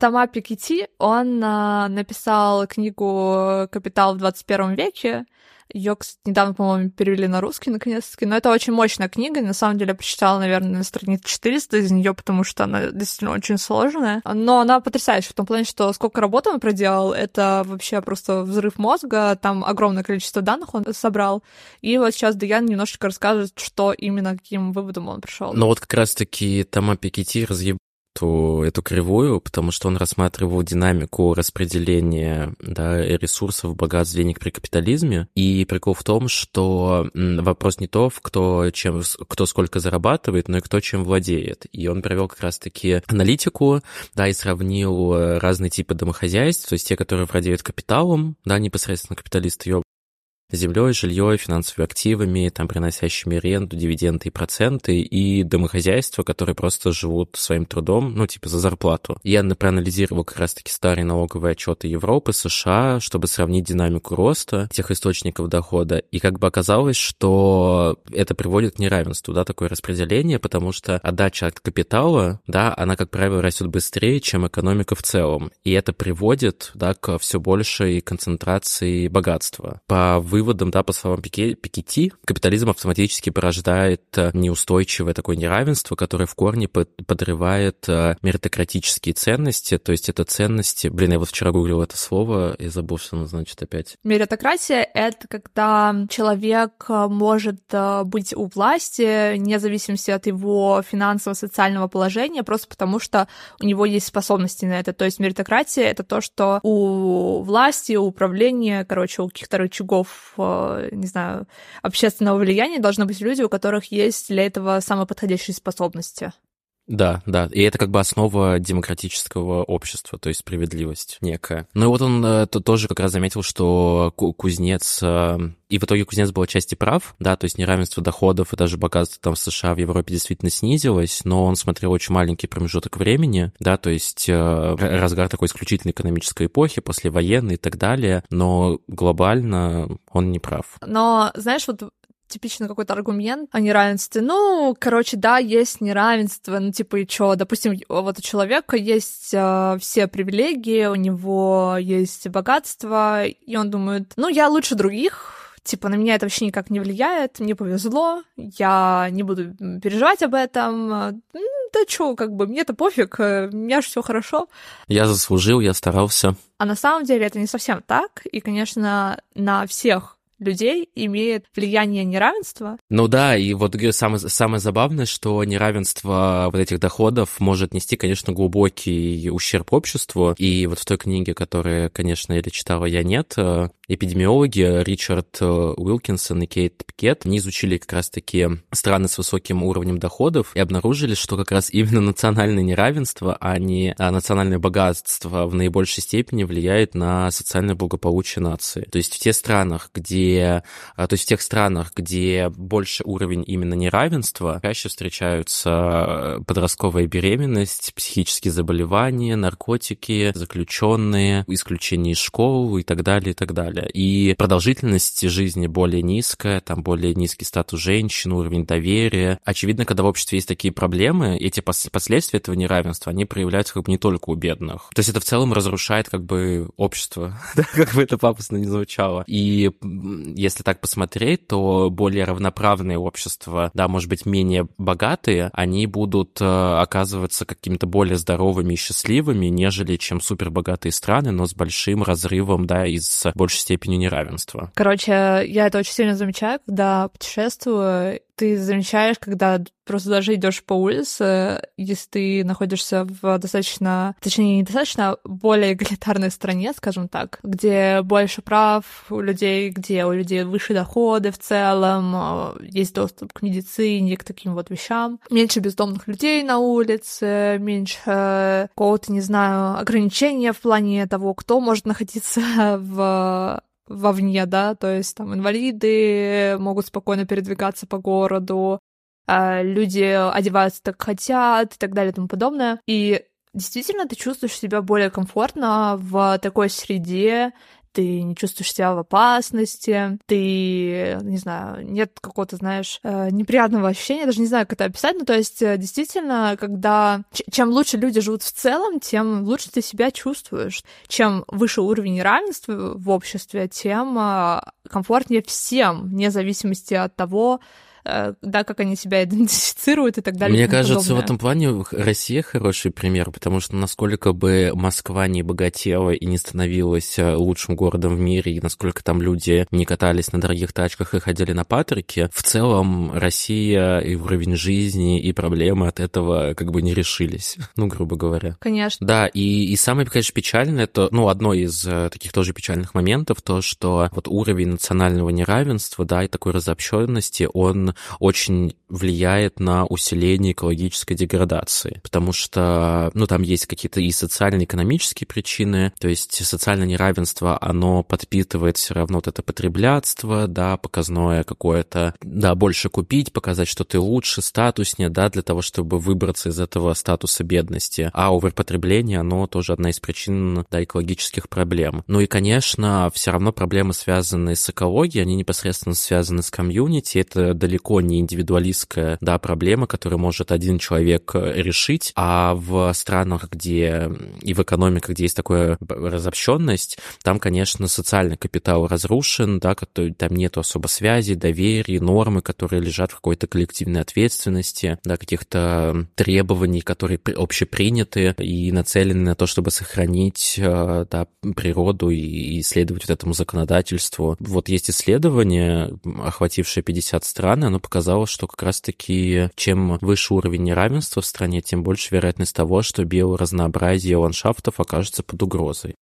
Тома Пикетти, он написал книгу «Капитал в 21 веке», ее, кстати, недавно, по-моему, перевели на русский наконец-таки. Но это очень мощная книга. На самом деле, я прочитала, наверное, на странице 400 из нее, потому что она действительно очень сложная. Но она потрясающая в том плане, что сколько работы он проделал, это вообще просто взрыв мозга. Там огромное количество данных он собрал. И вот сейчас Даян немножечко расскажет, что именно каким выводом он пришел. Но вот как раз-таки Тома Пикетти разъеб эту, эту кривую, потому что он рассматривал динамику распределения да, ресурсов, богатств, денег при капитализме. И прикол в том, что вопрос не то, кто, чем, кто сколько зарабатывает, но и кто чем владеет. И он провел как раз-таки аналитику, да, и сравнил э, разные типы домохозяйств, то есть те, которые владеют капиталом, да, непосредственно капиталисты, землей, жильей, финансовыми активами, там, приносящими ренту, дивиденды и проценты, и домохозяйства, которые просто живут своим трудом, ну, типа, за зарплату. Я проанализировал как раз-таки старые налоговые отчеты Европы, США, чтобы сравнить динамику роста тех источников дохода, и как бы оказалось, что это приводит к неравенству, да, такое распределение, потому что отдача от капитала, да, она, как правило, растет быстрее, чем экономика в целом, и это приводит, да, к все большей концентрации богатства. По выводом, да, по словам Пике, Пикетти, капитализм автоматически порождает э, неустойчивое такое неравенство, которое в корне подрывает э, меритократические ценности, то есть это ценности, блин, я вот вчера гуглил это слово, и забыл, что оно значит опять. Меритократия — это когда человек э, может быть у власти, вне зависимости от его финансово-социального положения, просто потому что у него есть способности на это. То есть меритократия — это то, что у власти, у управления, короче, у каких-то рычагов Э, не знаю, общественного влияния должны быть люди, у которых есть для этого самые подходящие способности. Да, да, и это как бы основа демократического общества, то есть справедливость некая. Ну и вот он э, то, тоже как раз заметил, что кузнец, э, и в итоге кузнец был отчасти прав, да, то есть неравенство доходов и даже богатство там в США, в Европе действительно снизилось, но он смотрел очень маленький промежуток времени, да, то есть э, разгар такой исключительно экономической эпохи, послевоенной и так далее, но глобально он не прав. Но, знаешь, вот типичный какой-то аргумент о неравенстве. Ну, короче, да, есть неравенство, ну, типа, и чё? Допустим, вот у человека есть э, все привилегии, у него есть богатство, и он думает, ну, я лучше других, типа, на меня это вообще никак не влияет, мне повезло, я не буду переживать об этом, да чё, как бы, мне-то пофиг, э, у меня же все хорошо. Я заслужил, я старался. А на самом деле это не совсем так, и, конечно, на всех людей имеет влияние неравенства. Ну да, и вот самое, самое забавное, что неравенство вот этих доходов может нести, конечно, глубокий ущерб обществу. И вот в той книге, которую, конечно, или читала я нет, э, эпидемиологи Ричард э, Уилкинсон и Кейт Пикет, они изучили как раз-таки страны с высоким уровнем доходов и обнаружили, что как раз именно национальное неравенство, а не а национальное богатство в наибольшей степени влияет на социальное благополучие нации. То есть в тех странах, где, а, то есть в тех странах, где больше уровень именно неравенства, чаще встречаются э, подростковая беременность, психические заболевания, наркотики, заключенные, исключение из школы и так далее, и так далее. И продолжительность жизни более низкая, там более низкий статус женщин, уровень доверия. Очевидно, когда в обществе есть такие проблемы, эти последствия этого неравенства, они проявляются как бы не только у бедных. То есть это в целом разрушает как бы общество, как бы это пафосно не звучало. И если так посмотреть, то более равноправные общества, да, может быть, менее богатые, они будут э, оказываться какими-то более здоровыми и счастливыми, нежели чем супербогатые страны, но с большим разрывом, да, и с большей степенью неравенства. Короче, я это очень сильно замечаю, когда путешествую, ты замечаешь, когда просто даже идешь по улице, если ты находишься в достаточно, точнее, недостаточно, а более эгалитарной стране, скажем так, где больше прав у людей, где у людей выше доходы в целом, а, есть доступ к медицине, к таким вот вещам, меньше бездомных людей на улице, меньше какого-то, не знаю, ограничения в плане того, кто может находиться в вовне, да, то есть там инвалиды могут спокойно передвигаться по городу, а, люди одеваются так хотят и так далее и тому подобное. И действительно ты чувствуешь себя более комфортно в такой среде, ты не чувствуешь себя в опасности, ты, не знаю, нет какого-то, знаешь, э, неприятного ощущения, даже не знаю, как это описать, ну, то есть, э, действительно, когда... Чем лучше люди живут в целом, тем лучше ты себя чувствуешь. Чем выше уровень равенства в обществе, тем э, комфортнее всем, вне зависимости от того, да, как они себя идентифицируют и так далее. Мне кажется, подобное. в этом плане Россия хороший пример, потому что насколько бы Москва не богатела и не становилась э, лучшим городом в мире, и насколько там люди не катались на дорогих тачках и ходили на патрике, в целом Россия и уровень жизни, и проблемы от этого как бы не решились, ну, грубо говоря. Конечно. Да, и, и самое, конечно, печальное, это, ну, одно из э, таких тоже печальных моментов, то, что вот уровень национального неравенства, да, и такой разобщенности, он очень влияет на усиление экологической деградации, потому что, ну, там есть какие-то и социально-экономические причины, то есть социальное неравенство, оно подпитывает все равно вот это потреблятство, да, показное какое-то, да, больше купить, показать, что ты лучше, статуснее, да, для того, чтобы выбраться из этого статуса бедности. А оверпотребление, оно тоже одна из причин, да, экологических проблем. Ну и, конечно, все равно проблемы, связанные с экологией, они непосредственно связаны с комьюнити, это далеко далеко не индивидуалистская да, проблема, которую может один человек э, решить, а в странах, где и в экономиках, где есть такая разобщенность, там, конечно, социальный капитал разрушен, да, там нет особо связи, доверия, нормы, которые лежат в какой-то коллективной ответственности, да, каких-то требований, которые общеприняты и нацелены на то, чтобы сохранить э, да, природу и исследовать вот этому законодательству. Вот есть исследование, охватившее 50 стран, оно показало, что как раз-таки чем выше уровень неравенства в стране, тем больше вероятность того, что биоразнообразие ландшафтов окажется под угрозой.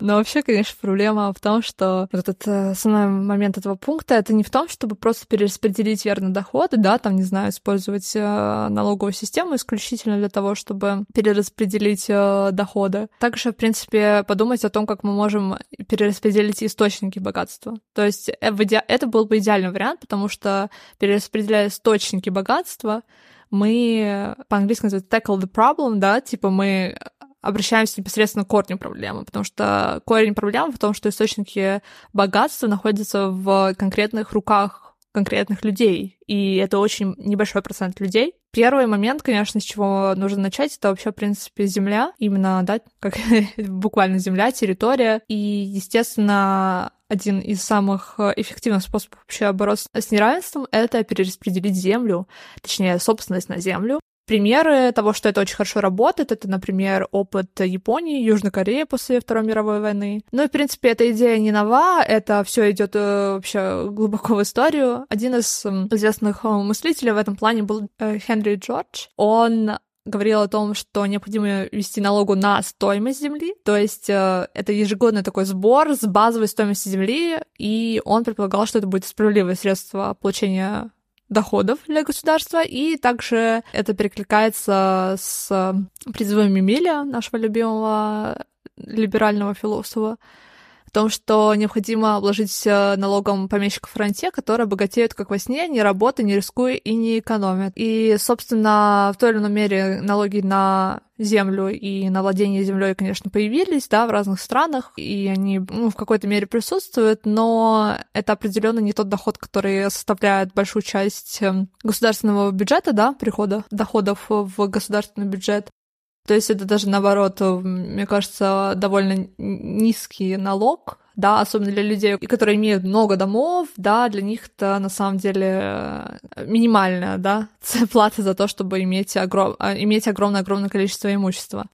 Но вообще, конечно, проблема в том, что вот этот э, основной момент этого пункта это не в том, чтобы просто перераспределить верно доходы, да, там, не знаю, использовать э, налоговую систему исключительно для того, чтобы перераспределить э, доходы. Также, в принципе, подумать о том, как мы можем перераспределить источники богатства. То есть это был бы идеальный вариант, потому что перераспределяя источники богатства, мы по-английски называют tackle the problem, да, типа мы обращаемся непосредственно к корню проблемы, потому что корень проблемы в том, что источники богатства находятся в конкретных руках конкретных людей, и это очень небольшой процент людей. Первый момент, конечно, с чего нужно начать, это вообще, в принципе, земля, именно, да, как буквально земля, территория, и, естественно, один из самых эффективных способов вообще бороться с неравенством — это перераспределить землю, точнее, собственность на землю, Примеры того, что это очень хорошо работает, это, например, опыт Японии, Южной Кореи после Второй мировой войны. Ну и, в принципе, эта идея не нова, это все идет э, вообще глубоко в историю. Один из известных э, мыслителей в этом плане был э, Хенри Джордж. Он говорил о том, что необходимо вести налогу на стоимость земли, то есть э, это ежегодный такой сбор с базовой стоимости земли, и он предполагал, что это будет справедливое средство получения доходов для государства, и также это перекликается с призывами Миля, нашего любимого либерального философа, в том, что необходимо обложить э, налогом помещиков фронте, которые богатеют как во сне, не работая, не рискуя и не экономят. И, собственно, в той или иной мере налоги на землю и на владение землей, конечно, появились, да, в разных странах, и они, ну, в какой-то мере присутствуют, но это определенно не тот доход, который составляет большую часть эм, государственного бюджета, да, прихода, доходов в государственный бюджет. То есть это даже наоборот, мне кажется, довольно низкий налог, да, особенно для людей, которые имеют много домов, да, для них это на самом деле э, минимальная, да, плата за то, чтобы иметь, огром... А, иметь огромное-огромное количество имущества.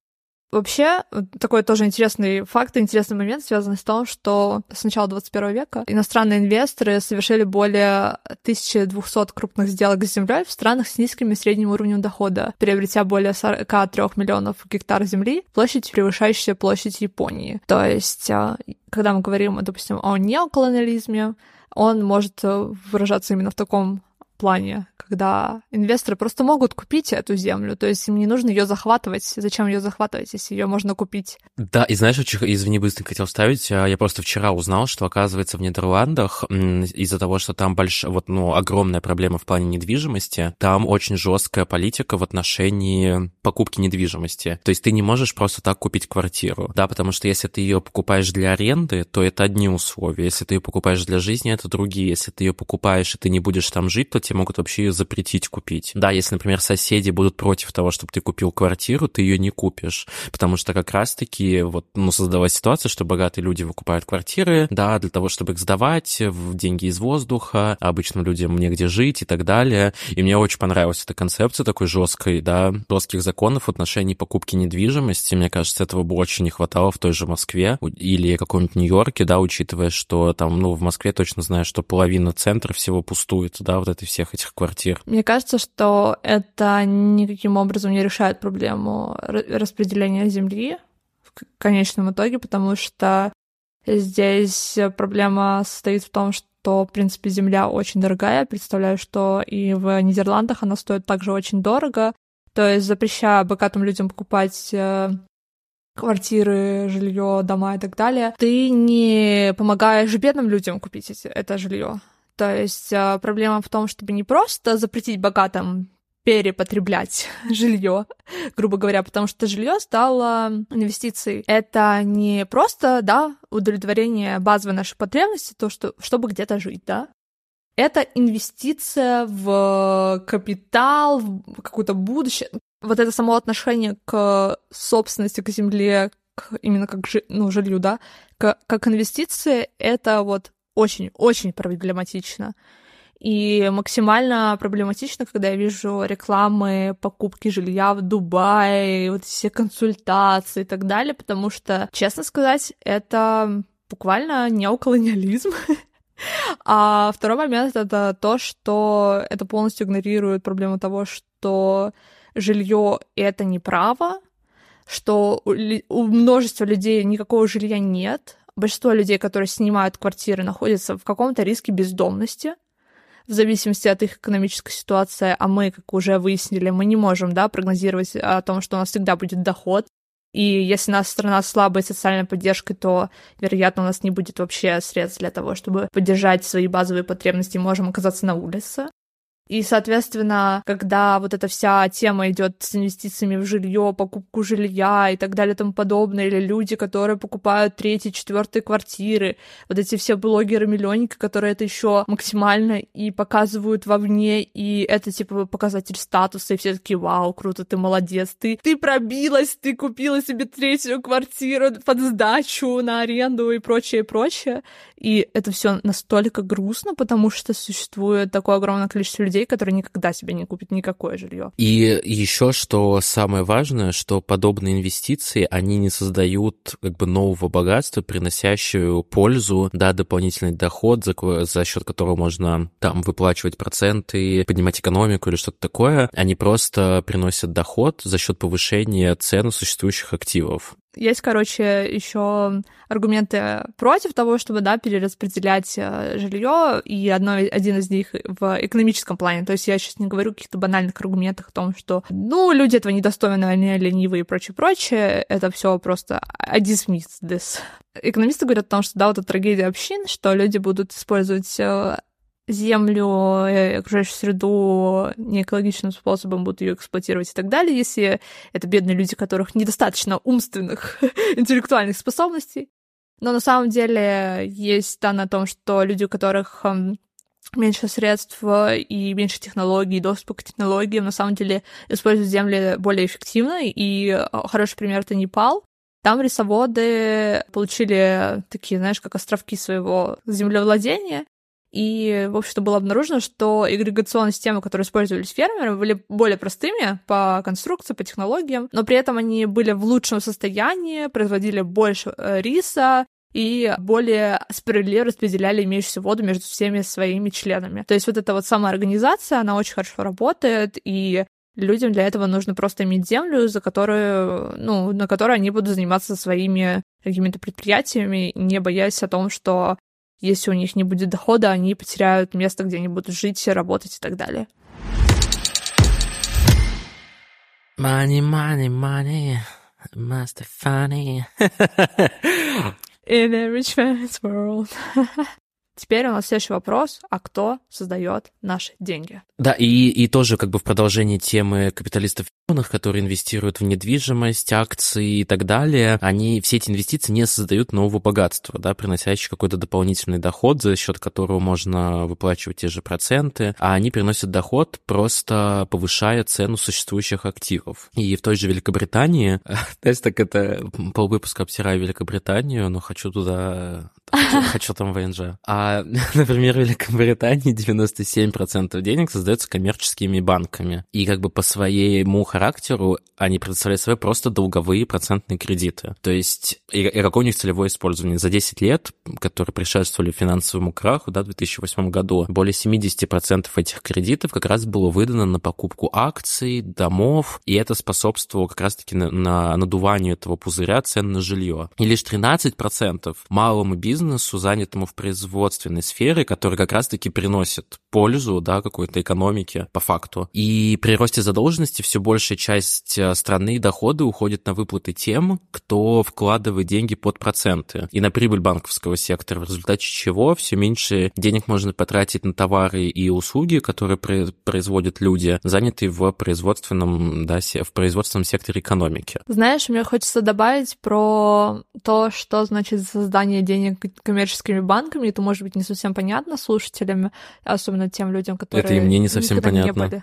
Вообще, такой тоже интересный факт, интересный момент связан с тем, что с начала 21 века иностранные инвесторы совершили более 1200 крупных сделок с землей в странах с низким и средним уровнем дохода, приобретя более 43 миллионов гектар земли, площадь, превышающая площадь Японии. То есть, а, когда мы говорим, допустим, о неоколониализме, он может э, выражаться именно в таком плане, когда инвесторы просто могут купить эту землю, то есть им не нужно ее захватывать. Зачем ее захватывать, если ее можно купить? Да, и знаешь, извини, быстро хотел вставить, а, я просто вчера узнал, что, оказывается, в Нидерландах из-за того, что там большая, вот, ну, огромная проблема в плане недвижимости, там очень жесткая политика в отношении покупки недвижимости. То есть ты не можешь просто так купить квартиру, да, потому что если ты ее покупаешь для аренды, то это одни условия, если ты ее покупаешь для жизни, это другие. Если ты ее покупаешь и ты не будешь там жить, то тебе могут вообще ее запретить купить. Да, если, например, соседи будут против того, чтобы ты купил квартиру, ты ее не купишь, потому что как раз-таки вот, ну, создавать ситуацию, что богатые люди выкупают квартиры, да, для того, чтобы их сдавать в деньги из воздуха, обычным людям негде жить и так далее. И мне очень понравилась эта концепция такой жесткой, да, жестких законов в отношении покупки недвижимости. Мне кажется, этого бы очень не хватало в той же Москве или каком-нибудь Нью-Йорке, да, учитывая, что там, ну, в Москве точно знаю, что половина центра всего пустует, да, вот этой всех этих квартир. Мне кажется, что это никаким образом не решает проблему распределения земли в конечном итоге, потому что здесь проблема состоит в том, что, в принципе, земля очень дорогая. Представляю, что и в Нидерландах она стоит также очень дорого. То есть запрещая богатым людям покупать э, квартиры, жилье, дома и так далее, ты не помогаешь бедным людям купить это жилье. То есть а, проблема в том, чтобы не просто запретить богатым перепотреблять жилье, грубо говоря, потому что жилье стало инвестицией. Это не просто, да, удовлетворение базовой нашей потребности, то, что, чтобы где-то жить, да. Это инвестиция в капитал, в какое-то будущее. Вот это само отношение к собственности, к земле, к, именно как ну, жилью, да, к, как инвестиция, это вот очень-очень проблематично. И максимально проблематично, когда я вижу рекламы покупки жилья в Дубае, вот все консультации и так далее, потому что, честно сказать, это буквально неоколониализм. А второй момент — это то, что это полностью игнорирует проблему того, что жилье — это не право, что у множества людей никакого жилья нет, большинство людей, которые снимают квартиры, находятся в каком-то риске бездомности, в зависимости от их экономической ситуации, а мы, как уже выяснили, мы не можем, да, прогнозировать о том, что у нас всегда будет доход, и если наша страна слабой социальной поддержкой, то, вероятно, у нас не будет вообще средств для того, чтобы поддержать свои базовые потребности, можем оказаться на улице. И, соответственно, когда вот эта вся тема идет с инвестициями в жилье, покупку жилья и так далее и тому подобное, или люди, которые покупают третьи, четвертые квартиры, вот эти все блогеры-миллионники, которые это еще максимально и показывают вовне, и это типа показатель статуса, и все такие, вау, круто, ты молодец, ты, ты пробилась, ты купила себе третью квартиру под сдачу на аренду и прочее, прочее. И это все настолько грустно, потому что существует такое огромное количество людей, людей, которые никогда себе не купят никакое жилье. И еще что самое важное, что подобные инвестиции, они не создают как бы нового богатства, приносящего пользу, да, дополнительный доход, за, за счет которого можно там выплачивать проценты, поднимать экономику или что-то такое. Они просто приносят доход за счет повышения цен существующих активов. Есть, короче, еще аргументы против того, чтобы, да, перераспределять э, жилье, и одно, один из них в экономическом плане. То есть я сейчас не говорю о каких-то банальных аргументах о том, что, ну, люди этого недостойны, они ленивые и прочее, прочее. Это все просто I dismiss this. Экономисты говорят о том, что, да, вот эта трагедия общин, что люди будут использовать э, землю, э, окружающую среду неэкологичным способом будут ее эксплуатировать и так далее, если это бедные люди, которых недостаточно умственных, интеллектуальных способностей. Но на самом деле есть данные о том, что люди, у которых эм, меньше средств и меньше технологий, доступа к технологиям, на самом деле используют земли более эффективно, и э, хороший пример — это Непал. Там рисоводы получили такие, знаешь, как островки своего землевладения, и, в общем-то, было обнаружено, что агрегационные системы, которые использовались фермерами, были более простыми по конструкции, по технологиям, но при этом они были в лучшем состоянии, производили больше э, риса, и более справедливо распределяли имеющуюся воду между всеми своими членами. То есть вот эта вот самоорганизация, она очень хорошо работает, и людям для этого нужно просто иметь землю, за которую, ну, на которой они будут заниматься своими какими-то предприятиями, не боясь о том, что если у них не будет дохода, они потеряют место, где они будут жить, работать и так далее. Money, money, money, must be funny. In a rich man's world. Теперь у нас следующий вопрос, а кто создает наши деньги? Да, и, и тоже как бы в продолжении темы капиталистов, которые инвестируют в недвижимость, акции и так далее, они, все эти инвестиции не создают нового богатства, да, приносящего какой-то дополнительный доход, за счет которого можно выплачивать те же проценты, а они приносят доход, просто повышая цену существующих активов. И в той же Великобритании, знаешь, так это полвыпуска обсираю Великобританию, но хочу туда, хочу там ВНЖ. А, например, в Великобритании 97% денег создается коммерческими банками. И как бы по своему характеру они предоставляют собой просто долговые процентные кредиты. То есть, и, и какое у них целевое использование? За 10 лет, которые предшествовали финансовому краху, да, в 2008 году, более 70% этих кредитов как раз было выдано на покупку акций, домов, и это способствовало как раз-таки на, на надуванию этого пузыря цен на жилье. И лишь 13% малому бизнесу, занятому в производственной сфере, который как раз-таки приносит пользу, да, какой-то экономике по факту. И при росте задолженности все большая часть э, страны доходы уходит на выплаты тем, кто вкладывает деньги под проценты и на прибыль банковского сектора, в результате чего все меньше денег можно потратить на товары и услуги, которые производят люди, занятые в производственном, да, в производственном секторе экономики. Знаешь, мне хочется добавить про то, что значит создание денег коммерческими банками. Это может быть не совсем понятно слушателям, особенно тем людям, которые... Это и мне не совсем понятно.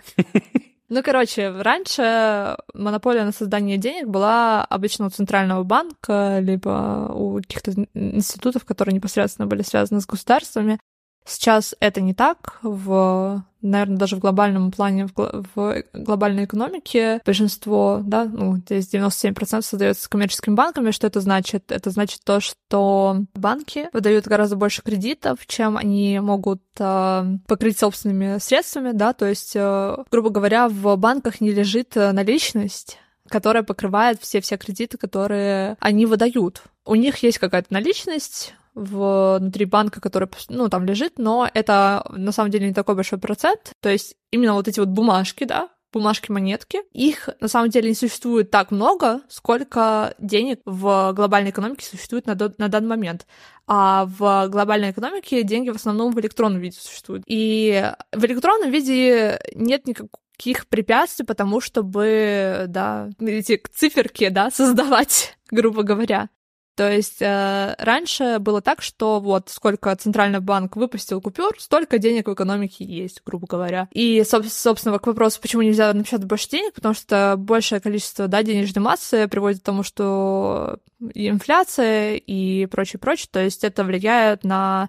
Ну, короче, раньше монополия на создание денег была обычно у центрального банка, либо у каких-то институтов, которые непосредственно были связаны с государствами. Сейчас это не так. В, наверное, даже в глобальном плане, в, в глобальной экономике большинство, да, ну, здесь 97% создается коммерческими банками. Что это значит? Это значит то, что банки выдают гораздо больше кредитов, чем они могут э, покрыть собственными средствами, да, то есть, э, грубо говоря, в банках не лежит э, наличность которая покрывает все-все кредиты, которые они выдают. У них есть какая-то наличность, внутри банка, который, ну, там лежит, но это на самом деле не такой большой процент. То есть именно вот эти вот бумажки, да, бумажки-монетки. Их на самом деле не существует так много, сколько денег в глобальной экономике существует на, на данный момент. А в глобальной экономике деньги в основном в электронном виде существуют. И в электронном виде нет никаких препятствий, потому чтобы, да, эти циферки, да, создавать, грубо говоря. То есть э, раньше было так, что вот сколько центральный банк выпустил купюр, столько денег в экономике есть, грубо говоря. И, собственно, к вопросу, почему нельзя напечатать больше денег, потому что большее количество да, денежной массы приводит к тому, что и инфляция и прочее, прочее. То есть это влияет на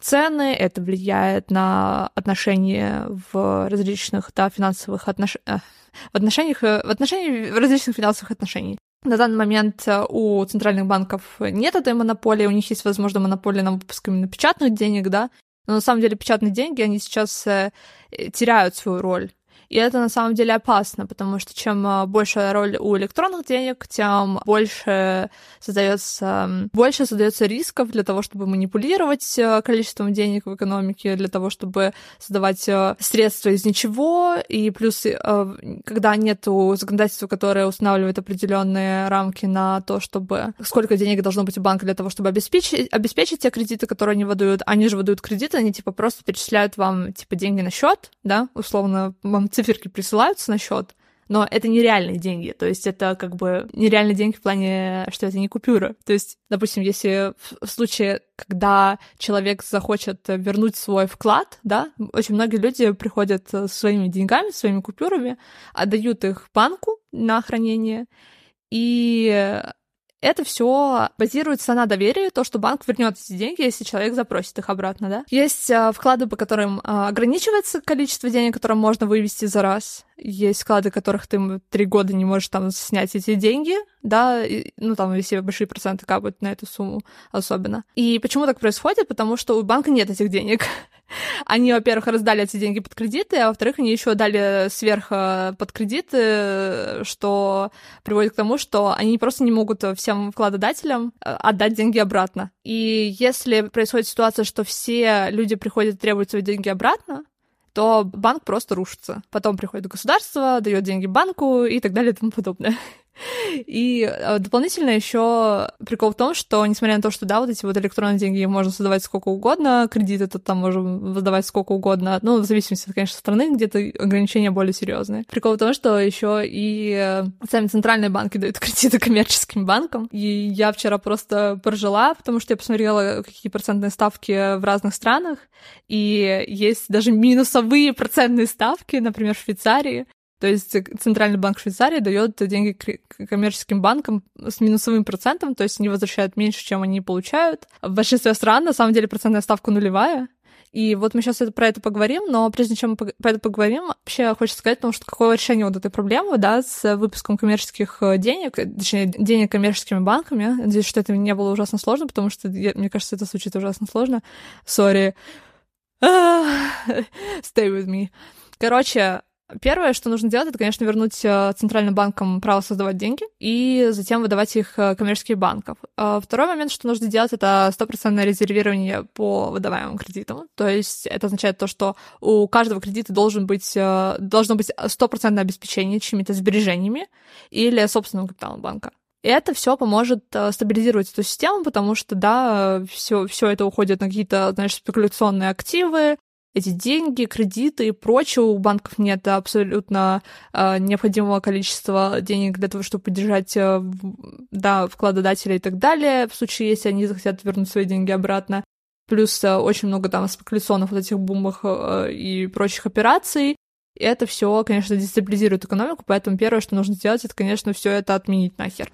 цены, это влияет на отношения в различных да, финансовых отношениях э, в отношениях, э, в отношении в различных финансовых отношений. На данный момент э, у центральных банков нет этой монополии, у них есть, возможно, монополия на выпуск именно печатных денег, да, но на самом деле печатные деньги, они сейчас э, теряют свою роль и это на самом деле опасно, потому что чем а, больше роль у электронных денег, тем больше создается, больше создается рисков для того, чтобы манипулировать а, количеством денег в экономике, для того, чтобы создавать а, средства из ничего. И плюс, когда нет законодательства, которое устанавливает определенные рамки на то, чтобы сколько денег должно быть у банка для того, чтобы обеспечить, обеспечить те кредиты, которые они выдают, они же выдают кредиты, они типа просто перечисляют вам типа деньги на счет, да, условно вам циферки присылаются на счет, но это нереальные деньги, то есть это как бы нереальные деньги в плане, что это не купюра. То есть, допустим, если в случае, когда человек захочет вернуть свой вклад, да, очень многие люди приходят со своими деньгами, своими купюрами, отдают их банку на хранение, и это все базируется на доверии, то, что банк вернет эти деньги, если человек запросит их обратно, да. Есть а, вклады, по которым а, ограничивается количество денег, которые можно вывести за раз. Есть вклады, которых ты три года не можешь там снять эти деньги, да, и, ну там, если большие проценты капают на эту сумму особенно. И почему так происходит? Потому что у банка нет этих денег. Они, во-первых, раздали эти деньги под кредиты, а во-вторых, они еще дали сверх э, под кредиты, что приводит к тому, что они просто не могут всем вкладодателям э, отдать деньги обратно. И если происходит ситуация, что все люди приходят и требуют свои деньги обратно, то банк просто рушится. Потом приходит государство, дает деньги банку и так далее и тому подобное. И э, дополнительно еще прикол в том, что, несмотря на то, что, да, вот эти вот электронные деньги можно создавать сколько угодно, кредиты тут там можем выдавать сколько угодно, ну, в зависимости, конечно, страны, где-то ограничения более серьезные. Прикол в том, что еще и э, сами центральные банки дают кредиты коммерческим банкам, и я вчера просто прожила, потому что я посмотрела, какие процентные ставки в разных странах, и есть даже минусовые процентные ставки, например, в Швейцарии, то есть Центральный банк Швейцарии дает деньги коммерческим банкам с минусовым процентом, то есть они возвращают меньше, чем они получают. В большинстве стран, на самом деле, процентная ставка нулевая. И вот мы сейчас про это поговорим, но прежде чем мы про это поговорим, вообще хочется сказать, потому что какое решение вот этой проблемы, да, с выпуском коммерческих э, денег, точнее, денег коммерческими банками. Надеюсь, что это не было ужасно сложно, потому что, я, мне кажется, это звучит ужасно сложно. Сори. Stay with me. Короче, Первое, что нужно делать, это, конечно, вернуть э, центральным банкам право создавать деньги и затем выдавать их э, коммерческим банкам. А второй момент, что нужно делать, это стопроцентное резервирование по выдаваемым кредитам. То есть это означает то, что у каждого кредита должен быть, э, должно быть стопроцентное обеспечение чьими-то сбережениями или собственным капиталом банка. И это все поможет стабилизировать эту систему, потому что, да, все, все это уходит на какие-то, знаешь, спекуляционные активы, эти деньги, кредиты и прочее. У банков нет абсолютно э, необходимого количества денег для того, чтобы поддержать э, да, вкладодателей и так далее, в случае, если они захотят вернуть свои деньги обратно. Плюс э, очень много там спекуляционных вот этих бумаг э, и прочих операций. И это все, конечно, дестабилизирует экономику, поэтому первое, что нужно сделать, это, конечно, все это отменить нахер.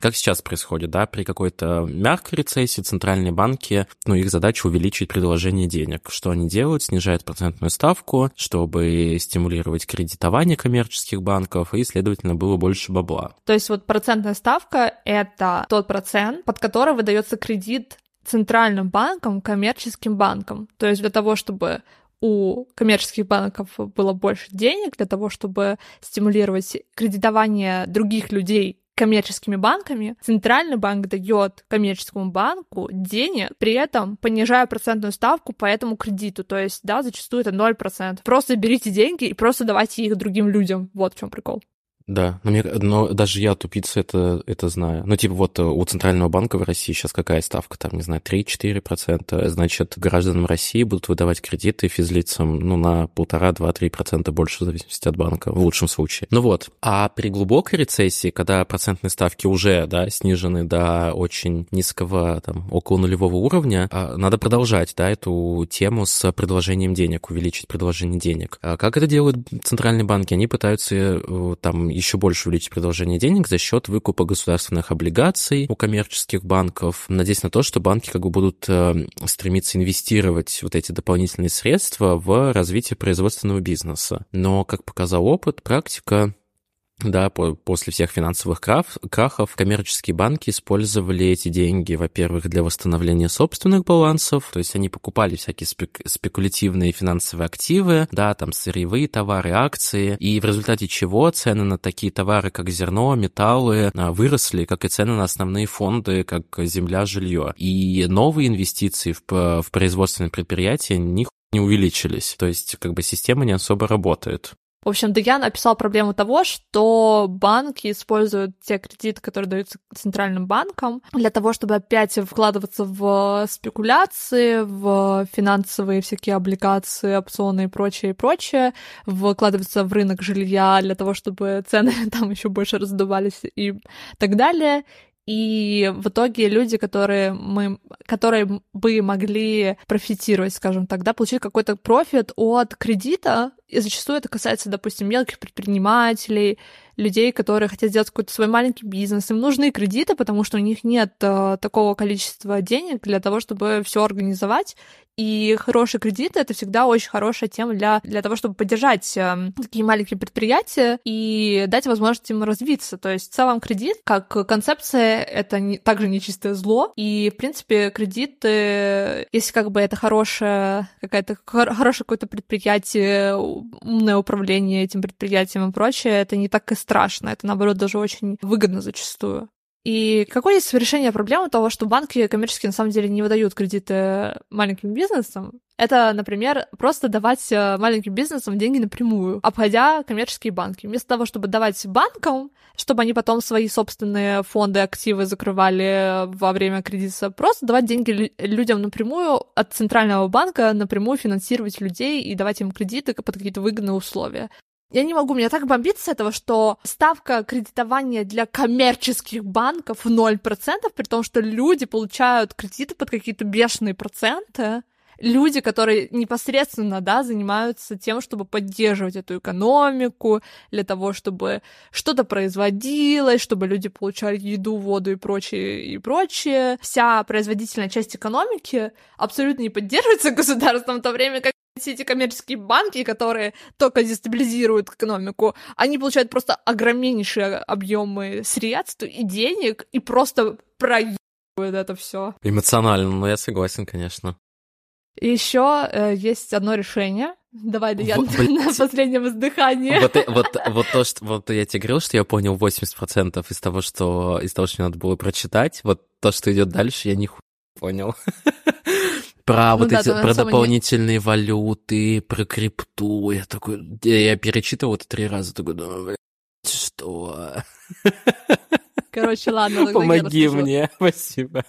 Как сейчас происходит, да, при какой-то мягкой рецессии центральные банки, ну, их задача увеличить предложение денег. Что они делают? Снижают процентную ставку, чтобы стимулировать кредитование коммерческих банков, и, следовательно, было больше бабла. То есть вот процентная ставка — это тот процент, под который выдается кредит центральным банкам, коммерческим банкам. То есть для того, чтобы у коммерческих банков было больше денег для того, чтобы стимулировать кредитование других людей коммерческими банками, центральный банк дает коммерческому банку денег, при этом понижая процентную ставку по этому кредиту. То есть, да, зачастую это 0%. Просто берите деньги и просто давайте их другим людям. Вот в чем прикол. Да, но, мне, но даже я, тупица, это, это знаю. Ну, типа вот у Центрального банка в России сейчас какая ставка? Там, не знаю, 3-4%. Значит, гражданам России будут выдавать кредиты физлицам, ну, на полтора, два, три процента больше, в зависимости от банка, в лучшем случае. Ну вот, а при глубокой рецессии, когда процентные ставки уже, да, снижены до очень низкого, там, около нулевого уровня, а, надо продолжать, да, эту тему с предложением денег, увеличить предложение денег. А как это делают центральные банки? Они пытаются э, там еще больше увеличить предложение денег за счет выкупа государственных облигаций у коммерческих банков, надеясь на то, что банки как бы будут э, стремиться инвестировать вот эти дополнительные средства в развитие производственного бизнеса. Но, как показал опыт, практика да, по, после всех финансовых крах, крахов коммерческие банки использовали эти деньги, во-первых, для восстановления собственных балансов, то есть они покупали всякие спек, спекулятивные финансовые активы, да, там сырьевые товары, акции, и в результате чего цены на такие товары, как зерно, металлы, а, выросли, как и цены на основные фонды, как земля, жилье. И новые инвестиции в, в производственные предприятия них не увеличились. То есть, как бы система не особо работает. В общем, Даян описал проблему того, что банки используют те кредиты, которые даются центральным банкам, для того, чтобы опять вкладываться в спекуляции, в финансовые всякие облигации, опционы и прочее, и прочее, вкладываться в рынок жилья для того, чтобы цены там еще больше раздувались и так далее. И в итоге люди, которые, мы, которые бы могли профитировать, скажем так, да, получить какой-то профит от кредита, и зачастую это касается, допустим, мелких предпринимателей, людей, которые хотят сделать какой-то свой маленький бизнес. Им нужны кредиты, потому что у них нет э, такого количества денег для того, чтобы все организовать. И хорошие кредиты — это всегда очень хорошая тема для, для того, чтобы поддержать э, такие маленькие предприятия и дать возможность им развиться. То есть в целом кредит, как концепция, это не, также не чистое зло. И, в принципе, кредиты, если как бы это хорошее, какая-то, хорошее какое-то предприятие, умное управление этим предприятием и прочее, это не так и страшно. Это, наоборот, даже очень выгодно зачастую. И какое есть решение проблемы того, что банки коммерческие на самом деле не выдают кредиты маленьким бизнесам? Это, например, просто давать э, маленьким бизнесам деньги напрямую, обходя коммерческие банки. Вместо того, чтобы давать банкам, чтобы они потом свои собственные фонды, активы закрывали во время кредита, просто давать деньги людям напрямую от центрального банка, напрямую финансировать людей и давать им кредиты под какие-то выгодные условия. Я не могу, меня так бомбит с этого, что ставка кредитования для коммерческих банков 0%, при том, что люди получают кредиты под какие-то бешеные проценты. Люди, которые непосредственно, да, занимаются тем, чтобы поддерживать эту экономику, для того, чтобы что-то производилось, чтобы люди получали еду, воду и прочее, и прочее. Вся производительная часть экономики абсолютно не поддерживается государством в то время как все эти коммерческие банки, которые только дестабилизируют экономику, они получают просто огромнейшие объемы средств и денег и просто проебывают это все. Эмоционально, но я согласен, конечно. Еще э, есть одно решение. Давай, да я вот, на последнем издыхании. Вот, вот, вот то, что вот я тебе говорил, что я понял 80% из того, что из того, что мне надо было прочитать. Вот то, что идет дальше, я не понял. Про ну, вот да, эти, про дополнительные не... валюты, про крипту. Я такой, я перечитывал это три раза, такой, думаю, блядь, что? Короче, ладно. Помоги мне, спасибо.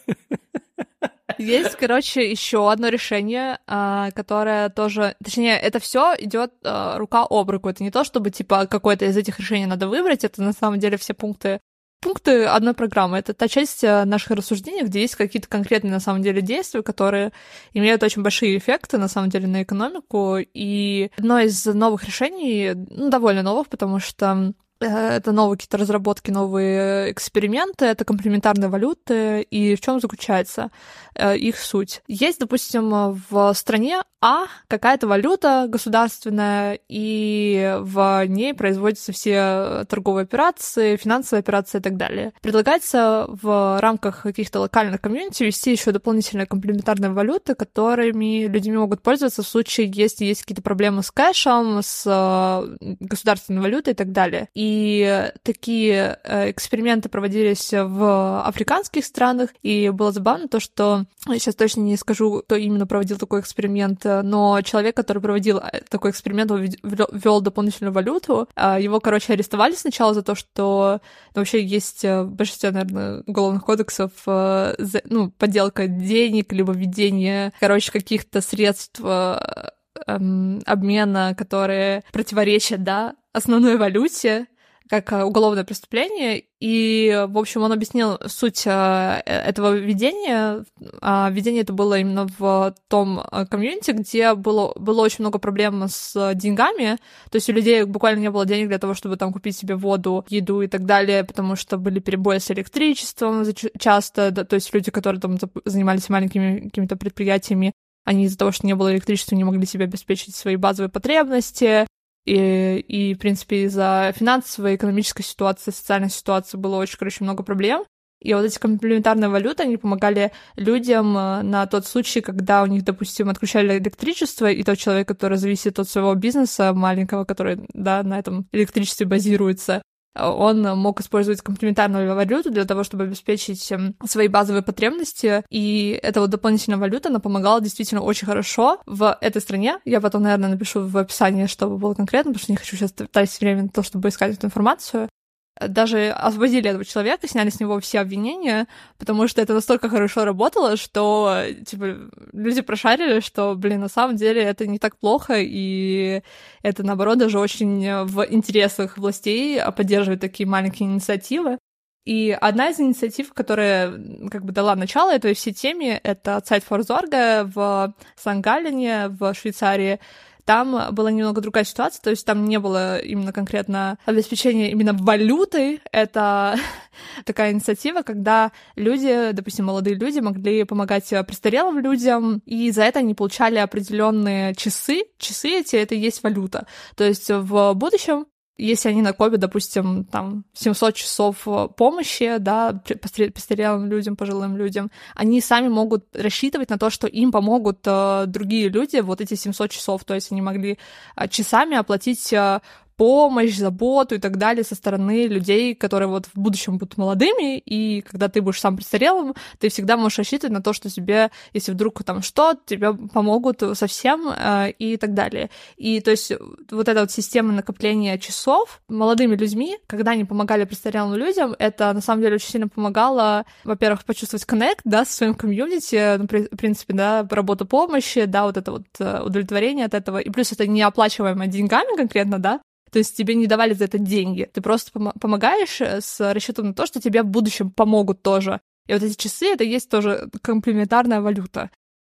Есть, короче, еще одно решение, а, которое тоже, точнее, это все идет а, рука об руку. Это не то, чтобы типа какое-то из этих решений надо выбрать. Это на самом деле все пункты пункты одной программы. Это та часть э, наших рассуждений, где есть какие-то конкретные, на самом деле, действия, которые имеют очень большие эффекты, на самом деле, на экономику. И одно из новых решений, ну, довольно новых, потому что это новые какие-то разработки, новые эксперименты, это комплементарные валюты, и в чем заключается э, их суть? Есть, допустим, в стране а какая-то валюта государственная, и в ней производятся все торговые операции, финансовые операции и так далее. Предлагается в рамках каких-то локальных комьюнити вести еще дополнительные комплементарные валюты, которыми людьми могут пользоваться в случае, если есть какие-то проблемы с кэшем, с э, государственной валютой и так далее. И И такие э, эксперименты проводились в африканских странах, и было забавно то, что сейчас точно не скажу, кто именно проводил такой эксперимент, но человек, который проводил э, такой эксперимент, ввел дополнительную валюту. А его, короче, арестовали сначала за то, что ну, вообще есть в большинстве, наверное, уголовных кодексов ну, подделка денег, либо введение, короче, каких-то средств эм, обмена, которые противоречат, да, основной валюте, как э, уголовное преступление, и, в общем, он объяснил суть э, этого видения. А видение это было именно в том э, комьюнити, где было, было очень много проблем с деньгами, то есть у людей буквально не было денег для того, чтобы там купить себе воду, еду и так далее, потому что были перебои с электричеством часто, да, то есть люди, которые там занимались маленькими какими-то предприятиями, они из-за того, что не было электричества, не могли себе обеспечить свои базовые потребности. И, и в принципе, из-за финансовой, экономической ситуации, социальной ситуации было очень, короче, много проблем. И вот эти комплементарные валюты, они помогали людям э, на тот случай, когда у них, допустим, отключали электричество, и тот человек, который зависит от своего бизнеса маленького, который, да, на этом электричестве базируется, он мог использовать комплементарную валюту для того, чтобы обеспечить эм, свои базовые потребности, и эта вот дополнительная валюта, она помогала действительно очень хорошо в этой стране. Я потом, наверное, напишу в описании, чтобы было конкретно, потому что не хочу сейчас тратить время на то, чтобы искать эту информацию даже освободили этого человека, сняли с него все обвинения, потому что это настолько хорошо работало, что, типа, люди прошарили, что, блин, на самом деле это не так плохо, и это, наоборот, даже очень в интересах властей поддерживать такие маленькие инициативы. И одна из инициатив, которая как бы дала начало этой всей теме, это сайт Форзорга в Сан-Галлене в Швейцарии, там была немного другая ситуация, то есть там не было именно конкретно обеспечения именно валютой. Это такая инициатива, когда люди, допустим, молодые люди могли помогать престарелым людям, и за это они получали определенные часы. Часы эти — это и есть валюта. То есть в будущем если они накопят, допустим, там 700 часов э, помощи, да, престарелым людям, пожилым людям, они сами могут рассчитывать на то, что им помогут э, другие люди вот эти 700 часов, то есть они могли э, часами оплатить э, помощь, заботу и так далее со стороны людей, которые вот в будущем будут молодыми, и когда ты будешь сам престарелым, ты всегда можешь рассчитывать на то, что тебе, если вдруг там что, тебе помогут совсем э, и так далее. И то есть вот эта вот система накопления часов молодыми людьми, когда они помогали престарелым людям, это на самом деле очень сильно помогало, во-первых, почувствовать коннект, да, со своим комьюнити, ну, в принципе, да, работа помощи, да, вот это вот э, удовлетворение от этого, и плюс это не оплачиваемое деньгами конкретно, да, то есть тебе не давали за это деньги. Ты просто пом- помогаешь э, с расчетом на то, что тебе в будущем помогут тоже. И вот эти часы — это есть тоже комплементарная валюта.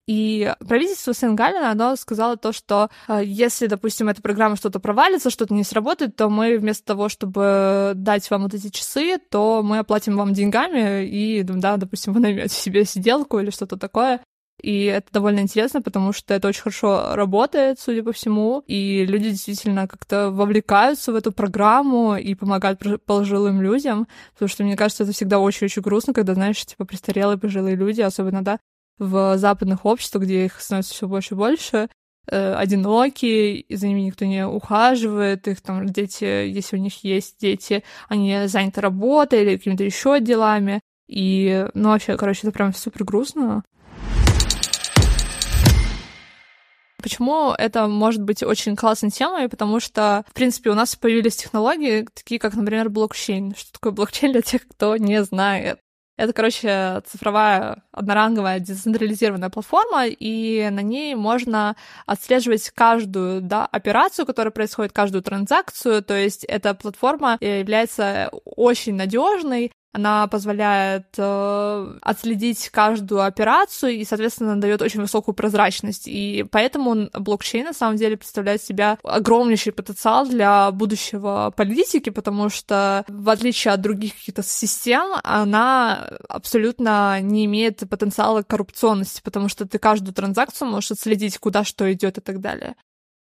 И правительство Сенгалина, оно сказало то, что э, если, допустим, эта программа что-то провалится, что-то не сработает, то мы вместо того, чтобы дать вам вот эти часы, то мы оплатим вам деньгами и, да, допустим, вы наймете себе сиделку или что-то такое, и это довольно интересно, потому что это очень хорошо работает, судя по всему, и люди действительно как-то вовлекаются в эту программу и помогают пожилым людям, потому что, мне кажется, это всегда очень-очень грустно, когда, знаешь, типа престарелые пожилые люди, особенно, да, в западных обществах, где их становится все больше и больше, э, одинокие, за ними никто не ухаживает, их там дети, если у них есть дети, они заняты работой или какими-то еще делами. И, ну, вообще, короче, это прям супер грустно. Почему это может быть очень классной темой? Потому что, в принципе, у нас появились технологии, такие как, например, блокчейн. Что такое блокчейн для тех, кто не знает? Это, короче, цифровая одноранговая децентрализированная платформа, и на ней можно отслеживать каждую да, операцию, которая происходит, каждую транзакцию. То есть эта платформа является очень надежной, она позволяет э, отследить каждую операцию и, соответственно, дает очень высокую прозрачность. И поэтому блокчейн на самом деле представляет себя огромнейший потенциал для будущего политики, потому что, в отличие от других каких-то систем, она абсолютно не имеет потенциала коррупционности, потому что ты каждую транзакцию можешь отследить, куда что идет и так далее.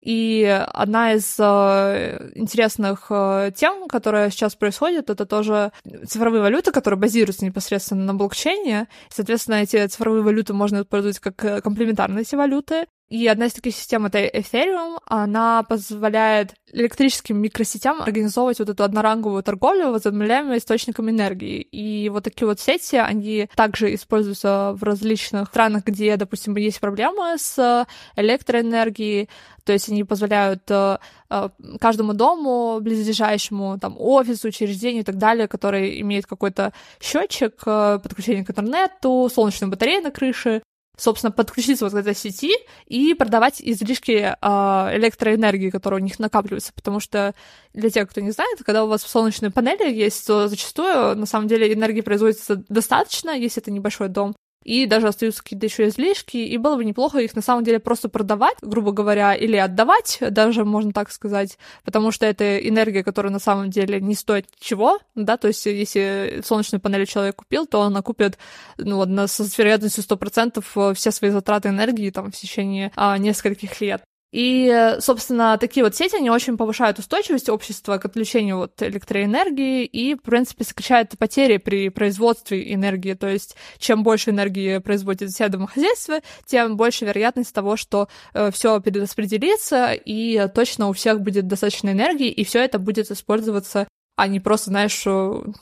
И одна из э, интересных э, тем, которая сейчас происходит, это тоже цифровые валюты, которые базируются непосредственно на блокчейне. Соответственно, эти цифровые валюты можно использовать как э, комплементарные эти валюты. И одна из таких систем — это Ethereum. Она позволяет электрическим микросетям организовывать вот эту одноранговую торговлю возобновляемыми источниками энергии. И вот такие вот сети, они также используются в различных странах, где, допустим, есть проблемы с электроэнергией, то есть они позволяют э, э, каждому дому, близлежащему там офису, учреждению и так далее, который имеет какой-то счетчик э, подключения к интернету, солнечную батарею на крыше, собственно, подключиться вот к этой сети и продавать излишки э, электроэнергии, которая у них накапливается, потому что для тех, кто не знает, когда у вас в солнечной панели есть, то зачастую, на самом деле, энергии производится достаточно, если это небольшой дом, и даже остаются какие-то еще излишки, и было бы неплохо их на самом деле просто продавать, грубо говоря, или отдавать, даже можно так сказать, потому что это энергия, которая на самом деле не стоит чего, да, то есть если солнечную панель человек купил, то он окупит, ну, вот, на, с вероятностью 100% все свои затраты энергии там в течение а, нескольких лет. И, собственно, такие вот сети, они очень повышают устойчивость общества к отключению вот электроэнергии и, в принципе, сокращают потери при производстве энергии. То есть, чем больше энергии производит все домохозяйства, тем больше вероятность того, что э, все перераспределится, и точно у всех будет достаточно энергии, и все это будет использоваться, а не просто, знаешь,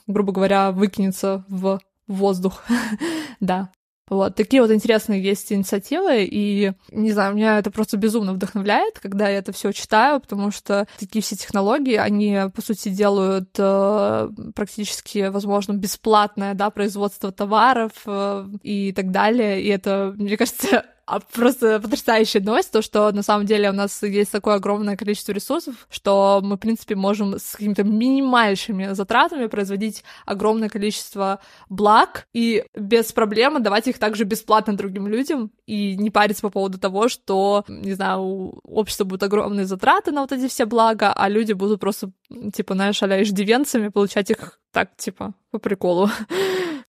грубо говоря, выкинется в воздух. да. Вот, такие вот интересные есть инициативы, и, не знаю, меня это просто безумно вдохновляет, когда я это все читаю, потому что такие все технологии, они, по сути, делают э, практически, возможно, бесплатное, да, производство товаров э, и так далее, и это, мне кажется, просто потрясающая новость, то, что на самом деле у нас есть такое огромное количество ресурсов, что мы, в принципе, можем с какими-то минимальными затратами производить огромное количество благ и без проблем давать их также бесплатно другим людям и не париться по поводу того, что, не знаю, у общества будут огромные затраты на вот эти все блага, а люди будут просто, типа, знаешь, а иждивенцами получать их так, типа, по приколу.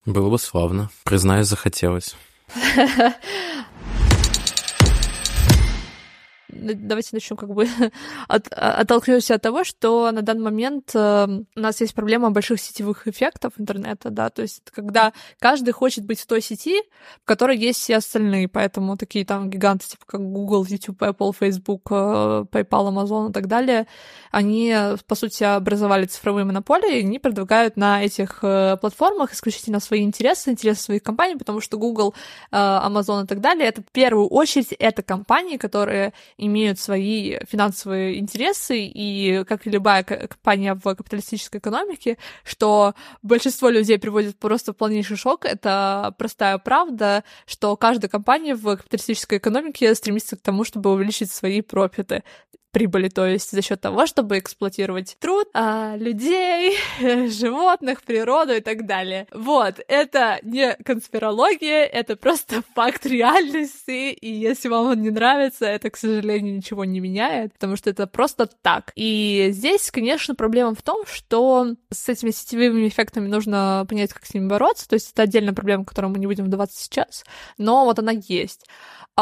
Было бы славно. Признаюсь, захотелось. давайте начнем как бы от, оттолкнемся от того, что на данный момент э, у нас есть проблема больших сетевых эффектов интернета, да, то есть когда каждый хочет быть в той сети, в которой есть все остальные, поэтому такие там гиганты, типа как Google, YouTube, Apple, Facebook, э, PayPal, Amazon и так далее, они, по сути, образовали цифровые монополии, и они предлагают на этих э, платформах исключительно свои интересы, интересы своих компаний, потому что Google, Amazon и так далее, это в первую очередь это компании, которые имеют свои финансовые интересы, и, как и любая компания в капиталистической экономике, что большинство людей приводит просто в полнейший шок. Это простая правда, что каждая компания в капиталистической экономике стремится к тому, чтобы увеличить свои профиты прибыли, то есть за счет того, чтобы эксплуатировать труд а, людей, животных, природу и так далее. Вот, это не конспирология, это просто факт реальности, и если вам он не нравится, это, к сожалению, ничего не меняет, потому что это просто так. И здесь, конечно, проблема в том, что с этими сетевыми эффектами нужно понять, как с ними бороться, то есть это отдельная проблема, которую мы не будем вдаваться сейчас, но вот она есть.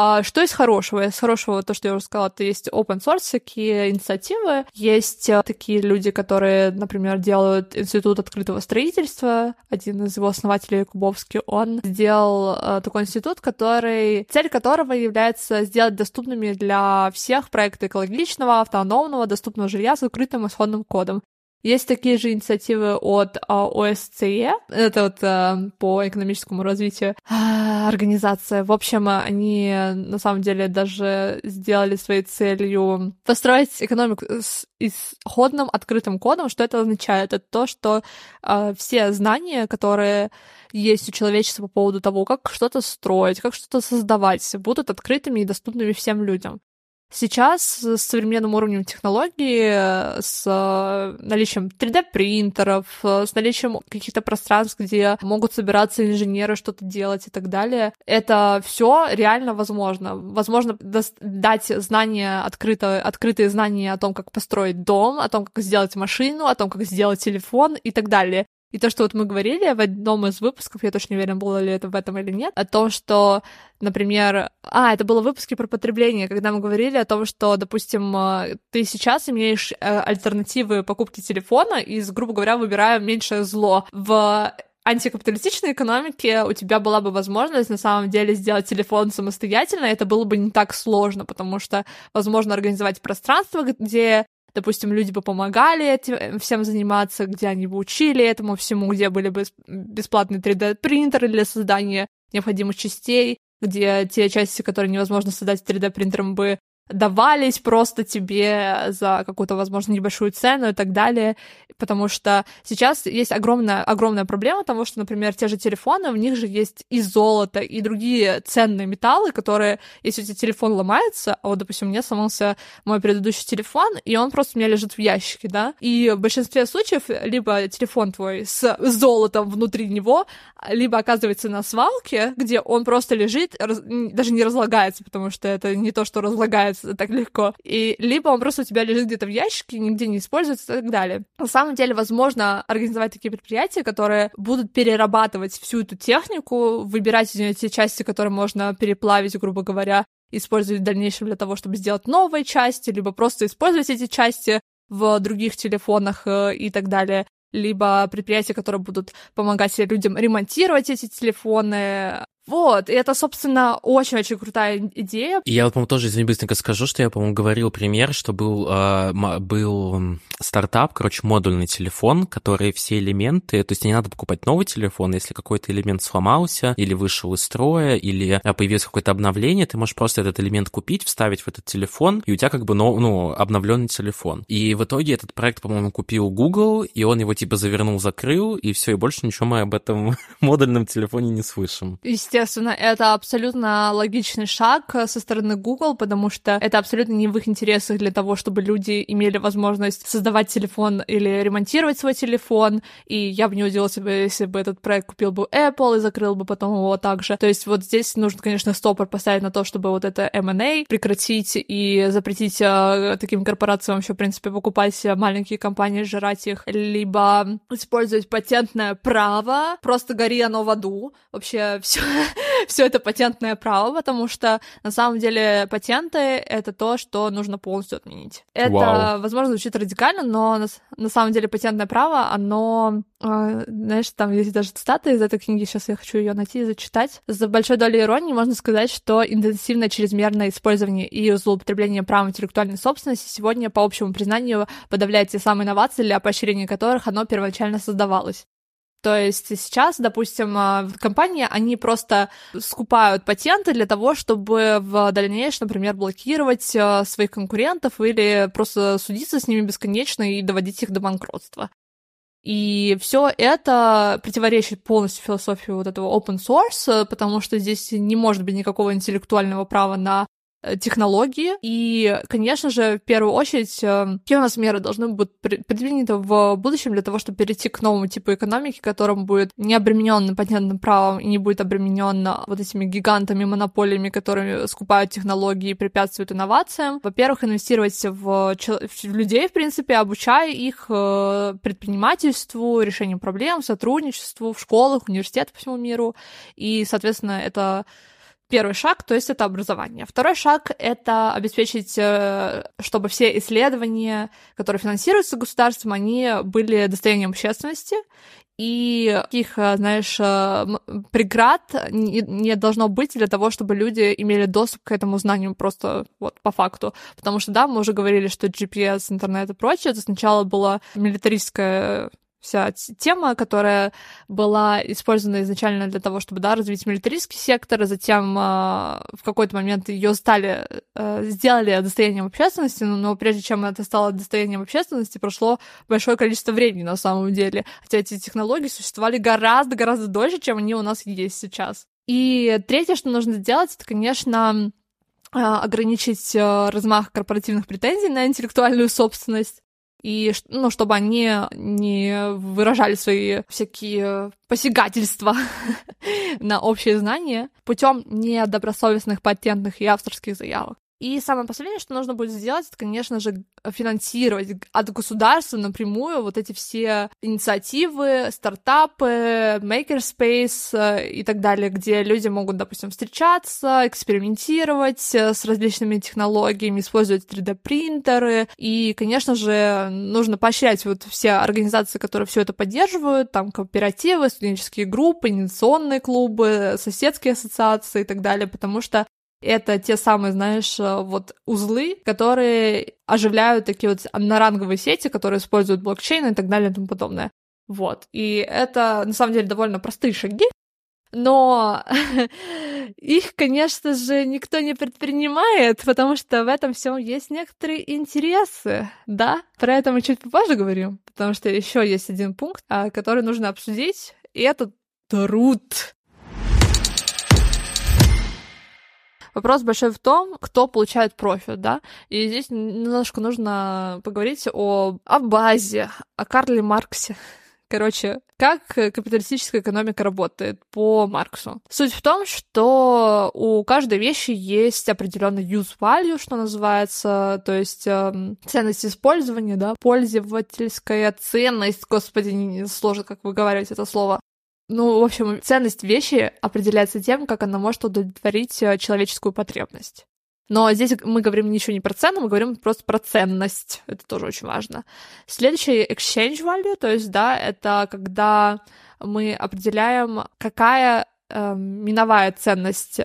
А что из хорошего? Из хорошего, то, что я уже сказала, это есть open source, такие инициативы. Есть э, такие люди, которые, например, делают институт открытого строительства. Один из его основателей, Кубовский, он сделал э, такой институт, который, цель которого является сделать доступными для всех проекты экологичного, автономного, доступного жилья с открытым исходным кодом. Есть такие же инициативы от а, ОСЦЕ, это вот а, по экономическому развитию а, организация. В общем, они на самом деле даже сделали своей целью построить экономику с исходным открытым кодом. Что это означает? Это то, что все знания, которые есть у человечества по поводу того, как что-то строить, как что-то создавать, будут открытыми и доступными всем людям. Сейчас с современным уровнем технологий, с наличием 3D-принтеров, с наличием каких-то пространств, где могут собираться инженеры, что-то делать и так далее, это все реально возможно. Возможно дать знания, открыто, открытые знания о том, как построить дом, о том, как сделать машину, о том, как сделать телефон и так далее. И то, что вот мы говорили в одном из выпусков, я точно не уверена, было ли это в этом или нет, о том, что, например, а, это было в выпуске про потребление, когда мы говорили о том, что, допустим, э, ты сейчас имеешь э, альтернативы покупки телефона и, грубо говоря, выбирая меньшее зло. В антикапиталистичной экономике у тебя была бы возможность на самом деле сделать телефон самостоятельно, это было бы не так сложно, потому что возможно организовать пространство, где допустим, люди бы помогали этим, всем заниматься, где они бы учили этому всему, где были бы бесплатные 3D-принтеры для создания необходимых частей, где те части, которые невозможно создать 3D-принтером, бы давались просто тебе за какую-то, возможно, небольшую цену и так далее, потому что сейчас есть огромная, огромная проблема того, что, например, те же телефоны, в них же есть и золото, и другие ценные металлы, которые, если у тебя телефон ломается, а вот, допустим, мне сломался мой предыдущий телефон, и он просто у меня лежит в ящике, да, и в большинстве случаев либо телефон твой с золотом внутри него, либо оказывается на свалке, где он просто лежит, раз, даже не разлагается, потому что это не то, что разлагается так легко, и либо он просто у тебя лежит где-то в ящике, нигде не используется и так далее. На самом деле, возможно организовать такие предприятия, которые будут перерабатывать всю эту технику, выбирать из нее те части, которые можно переплавить, грубо говоря, использовать в дальнейшем для того, чтобы сделать новые части, либо просто использовать эти части в других телефонах э, и так далее либо предприятия, которые будут помогать людям ремонтировать эти телефоны, вот, и это, собственно, очень-очень крутая идея. И я, вот, по-моему, тоже, извини, быстренько скажу, что я, по-моему, говорил пример, что был, э, был стартап, короче, модульный телефон, который все элементы, то есть не надо покупать новый телефон, если какой-то элемент сломался, или вышел из строя, или а, появилось какое-то обновление, ты можешь просто этот элемент купить, вставить в этот телефон, и у тебя как бы, ну, ну обновленный телефон. И в итоге этот проект, по-моему, купил Google, и он его типа завернул, закрыл, и все, и больше ничего мы об этом модульном телефоне не слышим. Естественно естественно, это абсолютно логичный шаг со стороны Google, потому что это абсолютно не в их интересах для того, чтобы люди имели возможность создавать телефон или ремонтировать свой телефон. И я бы не удивилась, если бы этот проект купил бы Apple и закрыл бы потом его также. То есть вот здесь нужно, конечно, стопор поставить на то, чтобы вот это M&A прекратить и запретить э, таким корпорациям вообще, в принципе, покупать маленькие компании, жрать их, либо использовать патентное право, просто гори оно в аду. Вообще все все это патентное право, потому что на самом деле патенты — это то, что нужно полностью отменить. Это, Вау. возможно, звучит радикально, но на, на самом деле патентное право, оно, э, знаешь, там есть даже цитата из этой книги, сейчас я хочу ее найти и зачитать. За большой долей иронии можно сказать, что интенсивное чрезмерное использование и злоупотребление правом интеллектуальной собственности сегодня, по общему признанию, подавляет те самые инновации, для поощрения которых оно первоначально создавалось. То есть сейчас, допустим, а, компании, они просто скупают патенты для того, чтобы в дальнейшем, например, блокировать а, своих конкурентов или просто судиться с ними бесконечно и доводить их до банкротства. И все это противоречит полностью философии вот этого open source, потому что здесь не может быть никакого интеллектуального права на технологии. И, конечно же, в первую очередь, э, какие у нас меры должны быть предприняты в будущем для того, чтобы перейти к новому типу экономики, которым будет не обременен патентным правом и не будет обременен вот этими гигантами, монополиями, которые скупают технологии и препятствуют инновациям. Во-первых, инвестировать в, в людей, в принципе, обучая их э, предпринимательству, решению проблем, сотрудничеству в школах, университетах по всему миру. И, соответственно, это Первый шаг, то есть это образование. Второй шаг — это обеспечить, э, чтобы все исследования, которые финансируются государством, они были достоянием общественности, и таких, э, знаешь, э, преград не должно быть для того, чтобы люди имели доступ к этому знанию просто вот по факту. Потому что, да, мы уже говорили, что GPS, интернет и прочее, это сначала было милитаристское вся тема, которая была использована изначально для того, чтобы да, развить милитаристский сектор, и затем э, в какой-то момент ее стали, э, сделали достоянием общественности, но, но прежде чем это стало достоянием общественности, прошло большое количество времени на самом деле. Хотя эти технологии существовали гораздо-гораздо дольше, чем они у нас есть сейчас. И третье, что нужно сделать, это, конечно, ограничить э, размах корпоративных претензий на интеллектуальную собственность и ну, чтобы они не выражали свои всякие посягательства на общее знание путем недобросовестных патентных и авторских заявок. И самое последнее, что нужно будет сделать, это, конечно же, финансировать от государства напрямую вот эти все инициативы, стартапы, makerspace э, и так далее, где люди могут, допустим, встречаться, экспериментировать э, с различными технологиями, использовать 3D-принтеры. И, конечно же, нужно поощрять вот все организации, которые все это поддерживают, там кооперативы, студенческие группы, инициационные клубы, соседские ассоциации и так далее, потому что это те самые, знаешь, э, вот узлы, которые оживляют такие вот одноранговые сети, которые используют блокчейн и так далее и тому подобное. Вот. И это, на самом деле, довольно простые шаги, но их, конечно же, никто не предпринимает, потому что в этом всем есть некоторые интересы, да? Про это мы чуть попозже говорим, потому что еще есть один пункт, а, который нужно обсудить, и это труд. Вопрос большой в том, кто получает профит, да, и здесь немножко нужно поговорить о, о базе, о Карле Марксе. Короче, как капиталистическая экономика работает по Марксу? Суть в том, что у каждой вещи есть определенный use value, что называется, то есть э, ценность использования, да, пользовательская ценность, господи, не сложно, как говорите это слово. Ну, в общем, ценность вещи определяется тем, как она может удовлетворить э, человеческую потребность. Но здесь мы говорим ничего не про цену, мы говорим просто про ценность. Это тоже очень важно. Следующий exchange value, то есть, да, это когда мы определяем, какая э, миновая ценность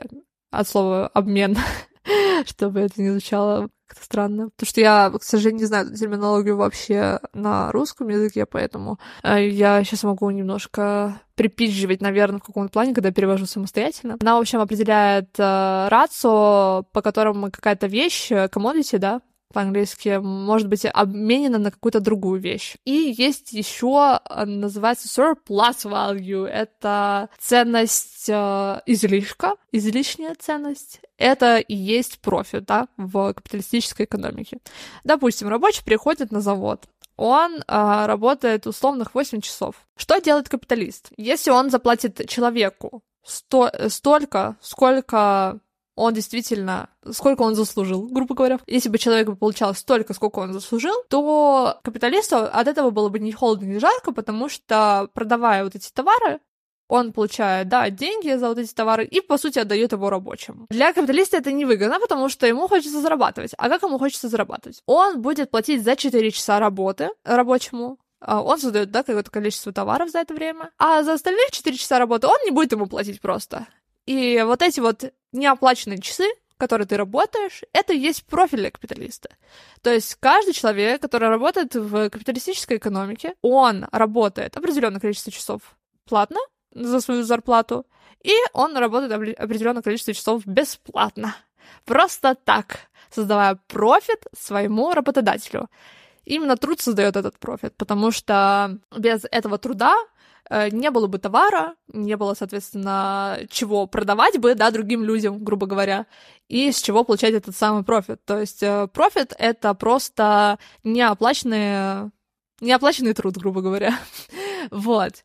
от слова обмен, чтобы это не звучало как-то странно. Потому что я, к сожалению, не знаю терминологию вообще на русском языке, поэтому э, я сейчас могу немножко припизживать, наверное, в каком-то плане, когда перевожу самостоятельно. Она, в общем, определяет э, рацио, по которому какая-то вещь, commodity, да, по-английски, может быть обменена на какую-то другую вещь. И есть еще, э, называется surplus value. Это ценность э, излишка, излишняя ценность. Это и есть профит, да, в капиталистической экономике. Допустим, рабочий приходит на завод, он э, работает условных 8 часов. Что делает капиталист? Если он заплатит человеку сто, столько, сколько он действительно, сколько он заслужил, грубо говоря. Если бы человек получал столько, сколько он заслужил, то капиталисту от этого было бы ни холодно, ни жарко, потому что, продавая вот эти товары, он получает, да, деньги за вот эти товары и, по сути, отдает его рабочим. Для капиталиста это невыгодно, потому что ему хочется зарабатывать. А как ему хочется зарабатывать? Он будет платить за 4 часа работы рабочему, а, он создает, да, какое-то количество товаров за это время, а за остальные 4 часа работы он не будет ему платить просто. И вот эти вот неоплаченные часы, которые ты работаешь, это и есть профиль капиталиста. То есть каждый человек, который работает в капиталистической экономике, он работает определенное количество часов платно за свою зарплату, и он работает определенное количество часов бесплатно. Просто так, создавая профит своему работодателю. Именно труд создает этот профит, потому что без этого труда не было бы товара, не было, соответственно, чего продавать бы, да, другим людям, грубо говоря, и с чего получать этот самый профит. То есть э, профит — это просто неоплаченный, неоплаченный труд, грубо говоря. вот.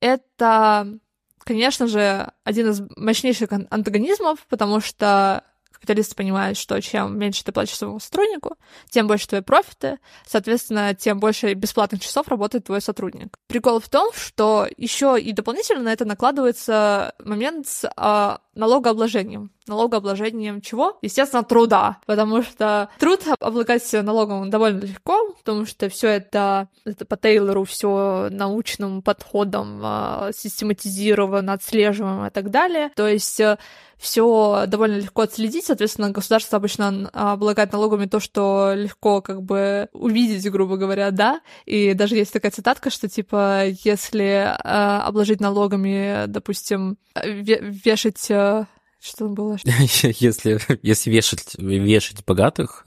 Это, конечно же, один из мощнейших антагонизмов, потому что капиталисты понимают, что чем меньше ты платишь своему сотруднику, тем больше твои профиты, соответственно, тем больше бесплатных часов работает твой сотрудник. Прикол в том, что еще и дополнительно на это накладывается момент с а, налогообложением. Налогообложением чего? Естественно, труда, потому что труд облагать налогом довольно легко, потому что все это, это по Тейлору все научным подходом а, систематизировано, отслеживаемо и так далее. То есть э, все довольно легко отследить, соответственно, государство обычно облагает налогами то, что легко как бы увидеть, грубо говоря, да, и даже есть такая цитатка, что типа, если э, обложить налогами, допустим, вешать э, что было? Если, если вешать, вешать богатых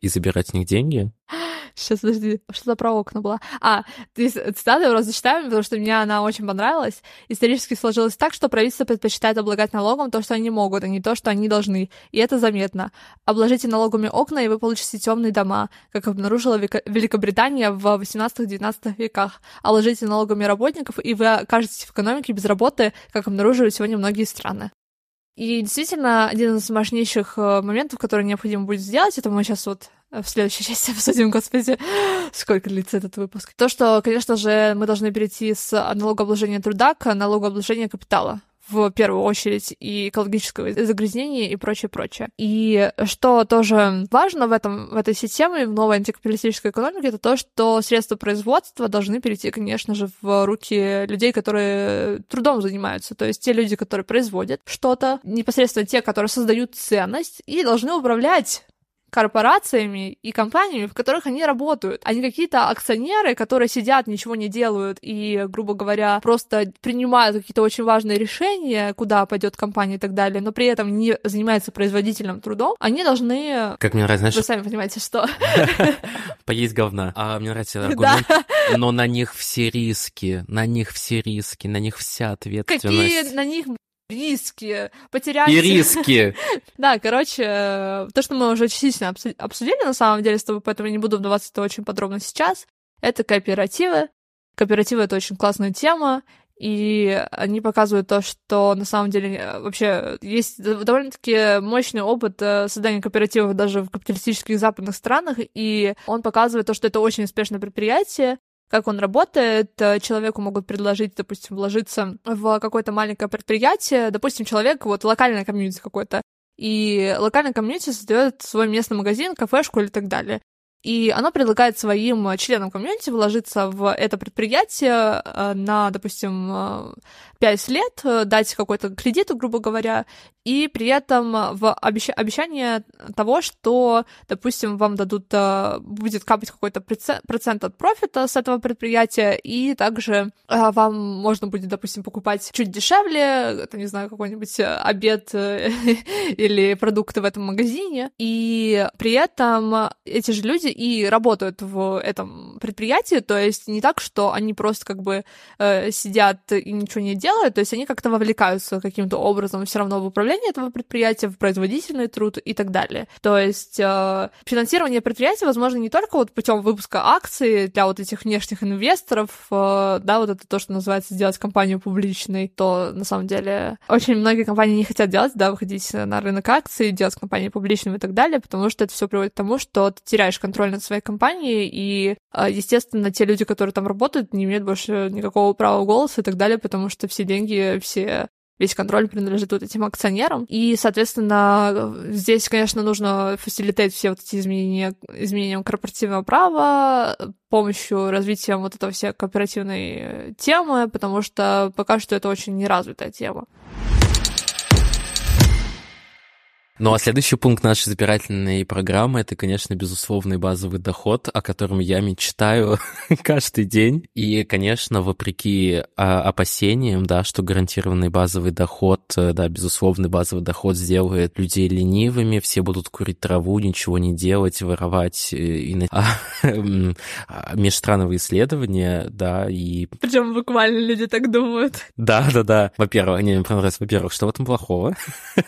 и забирать с них деньги. Сейчас, подожди, что-то про окна было. А, цитату я зачитаю, потому что мне она очень понравилась. Исторически сложилось так, что правительство предпочитает облагать налогом то, что они могут, а не то, что они должны. И это заметно. Обложите налогами окна, и вы получите темные дома, как обнаружила Великобритания в 18-19 веках. Обложите налогами работников, и вы окажетесь в экономике без работы, как обнаружили сегодня многие страны. И действительно, один из мощнейших э, моментов, который необходимо будет сделать, это мы сейчас вот в следующей части обсудим, господи, сколько длится этот выпуск. То, что, конечно же, мы должны перейти с налогообложения труда к налогообложению капитала в первую очередь, и экологического загрязнения и прочее, прочее. И что тоже важно в, этом, в этой системе, в новой антикапиталистической экономике, это то, что средства производства должны перейти, конечно же, в руки людей, которые трудом занимаются. То есть те люди, которые производят что-то, непосредственно те, которые создают ценность и должны управлять корпорациями и компаниями, в которых они работают, не какие-то акционеры, которые сидят, ничего не делают и, грубо говоря, просто принимают какие-то очень важные решения, куда пойдет компания и так далее, но при этом не занимаются производительным трудом, они должны... Как мне нравится, знаешь... Вы сами понимаете, что... Поесть говна. А мне нравится аргумент, но на них все риски, на них все риски, на них вся ответственность. Какие на них риски, потерять... И риски! да, короче, то, что мы уже частично обсудили, на самом деле, с тобой, поэтому я не буду вдаваться очень подробно сейчас, это кооперативы. Кооперативы — это очень классная тема, и они показывают то, что на самом деле вообще есть довольно-таки мощный опыт э, создания кооперативов даже в капиталистических западных странах, и он показывает то, что это очень успешное предприятие, как он работает. Э, человеку могут предложить, допустим, вложиться в какое-то маленькое предприятие. Допустим, человек, вот локальное комьюнити какое-то, и локальное комьюнити создает свой местный магазин, кафешку или так далее. И оно предлагает своим членам комьюнити вложиться в это предприятие э, на, допустим, 5 э, лет, дать какой-то кредит, грубо говоря, и при этом в обещ... обещание того, что, допустим, вам дадут, э, будет капать какой-то процент от профита с этого предприятия, и также э, вам можно будет, допустим, покупать чуть дешевле, это, не знаю, какой-нибудь обед э, или продукты в этом магазине, и при этом эти же люди и работают в этом предприятии, то есть не так, что они просто как бы сидят и ничего не делают, то есть они как-то вовлекаются каким-то образом все равно в управление управление этого предприятия, в производительный труд и так далее. То есть э, финансирование предприятия возможно не только вот путем выпуска акций для вот этих внешних инвесторов, э, да, вот это то, что называется сделать компанию публичной, то на самом деле очень многие компании не хотят делать, да, выходить на рынок акций, делать компанию публичной и так далее, потому что это все приводит к тому, что ты теряешь контроль над своей компанией, и, э, естественно, те люди, которые там работают, не имеют больше никакого права голоса и так далее, потому что все деньги, все весь контроль принадлежит вот этим акционерам. И, соответственно, здесь, конечно, нужно фасилитать все вот эти изменения, изменения корпоративного права, помощью развития вот этого всей кооперативной темы, потому что пока что это очень неразвитая тема. Ну а следующий пункт нашей избирательной программы это, конечно, безусловный базовый доход, о котором я мечтаю каждый день. И, конечно, вопреки а, опасениям, да, что гарантированный базовый доход, э, да, безусловный базовый доход сделает людей ленивыми, все будут курить траву, ничего не делать, воровать э, и а, а, межстрановые исследования, да, и... Причем буквально люди так думают. Да, да, да. Во-первых, не, мне понравилось, во-первых, что в этом плохого?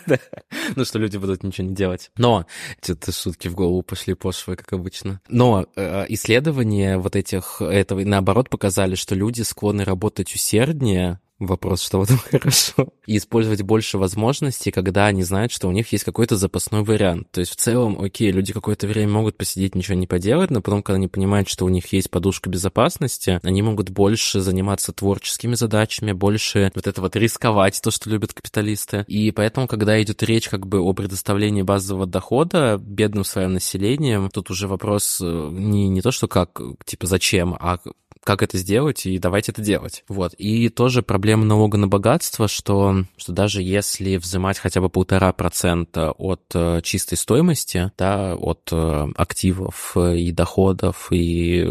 ну, что люди будут ничего не делать. Но эти шутки в голову пошли пошлые, как обычно. Но э, исследования вот этих этого наоборот показали, что люди склонны работать усерднее, Вопрос, что в этом хорошо. И использовать больше возможностей, когда они знают, что у них есть какой-то запасной вариант. То есть в целом, окей, люди какое-то время могут посидеть, ничего не поделать, но потом, когда они понимают, что у них есть подушка безопасности, они могут больше заниматься творческими задачами, больше вот это вот рисковать, то, что любят капиталисты. И поэтому, когда идет речь как бы о предоставлении базового дохода бедным своим населением, тут уже вопрос э, не, не то, что как, типа, зачем, а как это сделать, и давайте это делать. Вот. И тоже проблема налога на богатство, что, что даже если взимать хотя бы полтора процента от э, чистой стоимости, да, от э, активов э, и доходов, и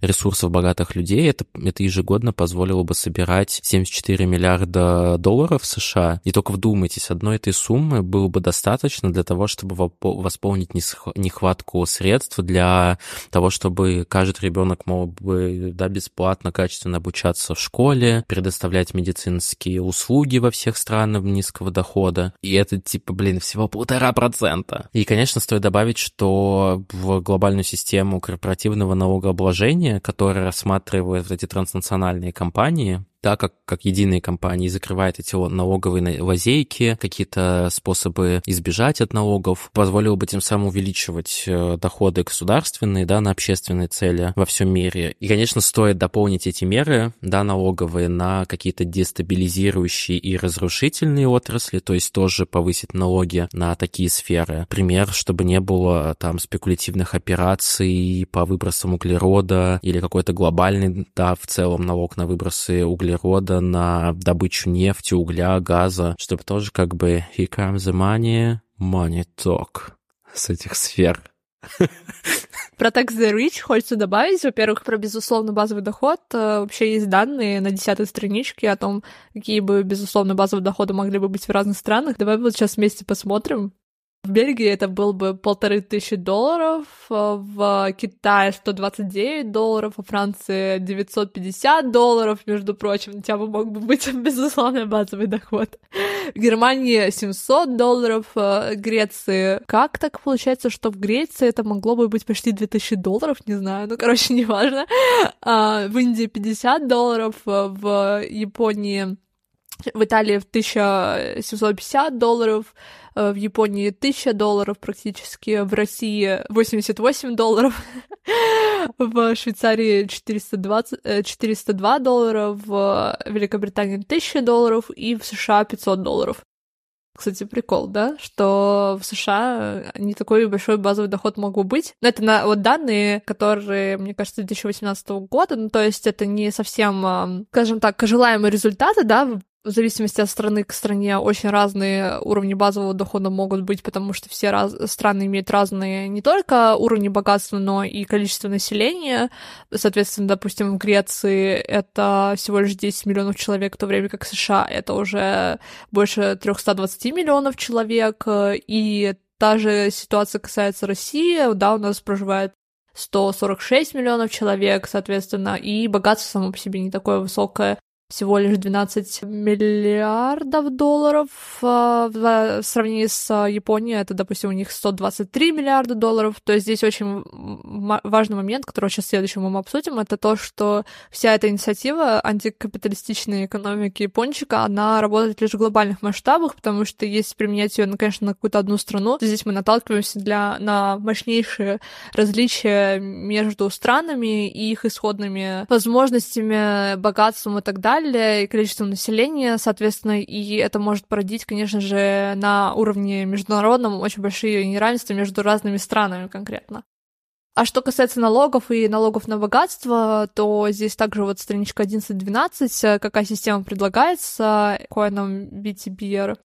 ресурсов богатых людей, это, это ежегодно позволило бы собирать 74 миллиарда долларов США. И только вдумайтесь, одной этой суммы было бы достаточно для того, чтобы восполнить нехватку средств для того, чтобы каждый ребенок мог бы да, бесплатно, качественно обучаться в школе, предоставлять медицинские услуги во всех странах низкого дохода. И это, типа, блин, всего полтора процента. И, конечно, стоит добавить, что в глобальную систему корпоративного налогообложения, которая рассматривает эти транснациональные компании, да, как, как единые компании, закрывает эти налоговые лазейки, какие-то способы избежать от налогов, позволило бы тем самым увеличивать э, доходы государственные, да, на общественные цели во всем мире. И, конечно, стоит дополнить эти меры, да, налоговые на какие-то дестабилизирующие и разрушительные отрасли, то есть тоже повысить налоги на такие сферы. Пример, чтобы не было там спекулятивных операций по выбросам углерода или какой-то глобальный, да, в целом налог на выбросы углерода, на добычу нефти, угля, газа, чтобы тоже как бы here comes the money, money talk с этих сфер. Про Tax the Rich хочется добавить, во-первых, про безусловно базовый доход. Э, вообще есть данные на десятой страничке о том, какие бы безусловно базовые доходы могли бы быть в разных странах. Давай вот сейчас вместе посмотрим. В Бельгии это был бы полторы тысячи долларов, э, в Китае 129 долларов, во Франции 950 долларов, между прочим, у тебя бы мог бы быть, безусловно, базовый доход. В Германии 700 долларов, в Греции... Как так получается, что в Греции это могло бы быть почти 2000 долларов, не знаю, ну, короче, неважно. А, в Индии 50 долларов, в Японии в Италии в 1750 долларов, э, в Японии 1000 долларов практически, в России 88 долларов, в Швейцарии 420, 402 э, доллара, в Великобритании 1000 долларов и в США 500 долларов. Кстати, прикол, да, что в США не такой большой базовый доход мог бы быть. Но это на вот данные, которые, мне кажется, 2018 года, ну, то есть это не совсем, скажем так, желаемые результаты, да, в зависимости от страны к стране очень разные уровни базового дохода могут быть, потому что все раз... страны имеют разные не только уровни богатства, но и количество населения. Соответственно, допустим, в Греции это всего лишь 10 миллионов человек, в то время как США это уже больше 320 миллионов человек. И та же ситуация касается России. Да, у нас проживает 146 миллионов человек, соответственно, и богатство само по себе не такое высокое всего лишь 12 миллиардов долларов а, в сравнении с Японией, это, допустим, у них 123 миллиарда долларов. То есть здесь очень важный момент, который сейчас следующим мы обсудим, это то, что вся эта инициатива антикапиталистичной экономики япончика, она работает лишь в глобальных масштабах, потому что если применять ее, ну, конечно, на какую-то одну страну, то здесь мы наталкиваемся для, на мощнейшие различия между странами и их исходными возможностями, богатством и так далее далее, и количеством населения, соответственно, и это может породить, конечно же, на уровне международном очень большие неравенства между разными странами конкретно. А что касается налогов и налогов на богатство, то здесь также вот страничка 11-12, какая система предлагается коином BTBR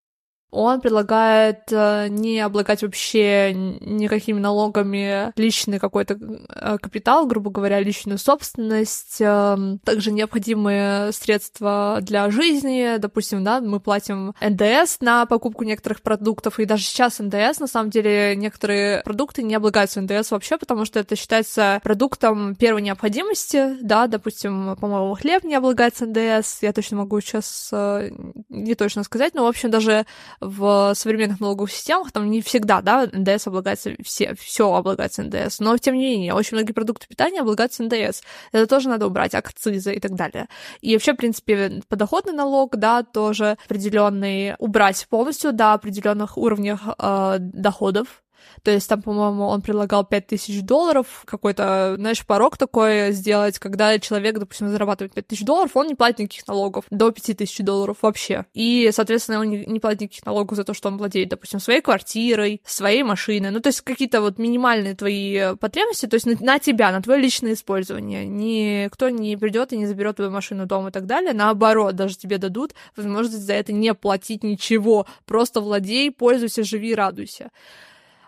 он предлагает э, не облагать вообще никакими налогами личный какой-то э, капитал, грубо говоря, личную собственность, эм, также необходимые средства для жизни, допустим, да, мы платим НДС на покупку некоторых продуктов, и даже сейчас НДС, на самом деле, некоторые продукты не облагаются НДС вообще, потому что это считается продуктом первой необходимости, да, допустим, по-моему, хлеб не облагается НДС, я точно могу сейчас э, не точно сказать, но, в общем, даже в современных налоговых системах там не всегда, да, НДС облагается, все, все облагается НДС, но тем не менее, очень многие продукты питания облагаются НДС. Это тоже надо убрать, акцизы и так далее. И вообще, в принципе, подоходный налог, да, тоже определенный убрать полностью до определенных уровней э, доходов, то есть там, по-моему, он предлагал 5000 долларов, какой-то, знаешь, порог такой сделать, когда человек, допустим, зарабатывает 5000 долларов, он не платит никаких налогов до 5000 долларов вообще. И, соответственно, он не, не платит никаких налогов за то, что он владеет, допустим, своей квартирой, своей машиной. Ну, то есть какие-то вот минимальные твои потребности, то есть на, на тебя, на твое личное использование. Никто не придет и не заберет твою машину, дом и так далее. Наоборот, даже тебе дадут возможность за это не платить ничего. Просто владей, пользуйся, живи, радуйся.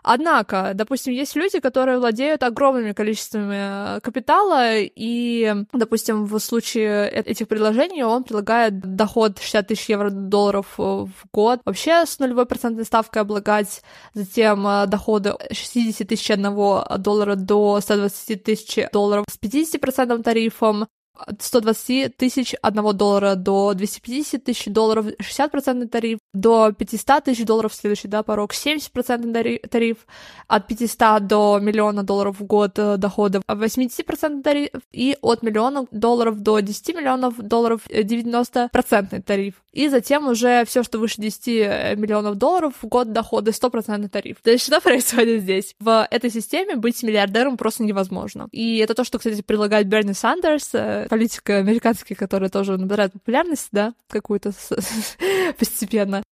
Однако, допустим, есть люди, которые владеют огромными количествами э, капитала, и, допустим, в случае э, этих предложений он предлагает доход 60 тысяч евро долларов э, в год, вообще с нулевой процентной ставкой облагать, затем доходы 60 тысяч одного доллара до 120 тысяч долларов с 50% тарифом, от 120 тысяч одного доллара до 250 тысяч долларов 60% тариф, до 500 тысяч долларов следующий, да, порог 70% тариф, от 500 до миллиона долларов в год э, доходов 80% тариф, и от миллиона долларов до 10 миллионов долларов 90% э, тариф. И затем уже все, что выше 10 э, миллионов долларов в год дохода, 100% тариф. То есть что происходит здесь? В этой системе быть миллиардером просто невозможно. И это то, что, кстати, предлагает Берни Сандерс, политик американский, который тоже набирает популярность, да, какую-то постепенно.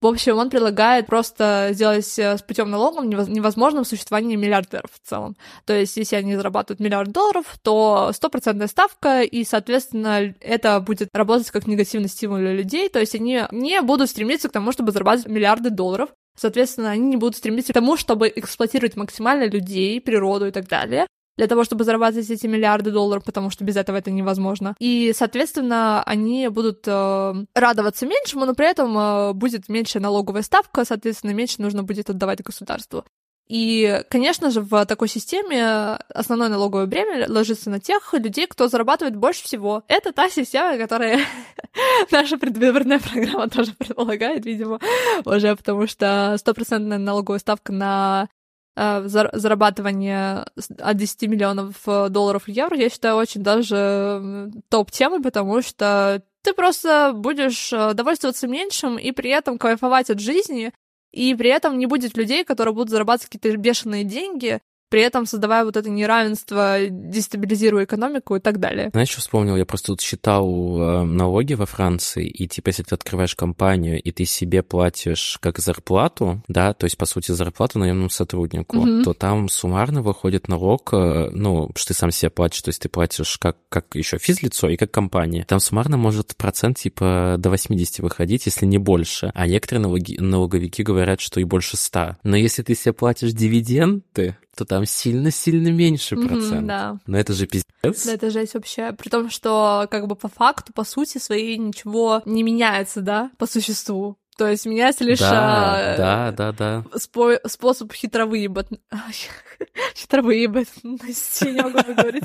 В общем, он предлагает просто сделать э, с путем налогом невозможным существование миллиардеров в целом. То есть, если они зарабатывают миллиард долларов, то стопроцентная ставка, и, соответственно, это будет работать как негативный стимул для людей. То есть, они не будут стремиться к тому, чтобы зарабатывать миллиарды долларов. Соответственно, они не будут стремиться к тому, чтобы эксплуатировать максимально людей, природу и так далее для того, чтобы зарабатывать эти миллиарды долларов, потому что без этого это невозможно. И, соответственно, они будут э, радоваться меньшему, но при этом э, будет меньше налоговая ставка, соответственно, меньше нужно будет отдавать государству. И, конечно же, в такой системе основное налоговое бремя ложится на тех людей, кто зарабатывает больше всего. Это та система, которая наша предвыборная программа тоже предполагает, видимо, уже потому что стопроцентная налоговая ставка на зарабатывание от 10 миллионов э, долларов в евро, я считаю, очень даже топ-темой, потому что ты просто будешь э, довольствоваться меньшим и при этом кайфовать от жизни, и при этом не будет людей, которые будут зарабатывать какие-то бешеные деньги, при этом создавая вот это неравенство, дестабилизируя экономику и так далее. Знаешь, что вспомнил? Я просто тут считал э, налоги во Франции, и типа если ты открываешь компанию, и ты себе платишь как зарплату, да, то есть, по сути, зарплату наемному сотруднику, mm-hmm. то там суммарно выходит налог, э, ну, что ты сам себе платишь, то есть ты платишь как, как еще физлицо и как компания. Там суммарно может процент типа до 80 выходить, если не больше. А некоторые налоги, налоговики говорят, что и больше 100. Но если ты себе платишь дивиденды, то там сильно-сильно меньше процент. Mm-hmm, да. Но это же пиздец. Да, это жесть вообще. При том, что как бы по факту, по сути своей ничего не меняется, да, по существу. То есть меняется лишь да, а, да, да, да. Спо- способ хитро выебать. хитро выебать. Я не могу выговорить.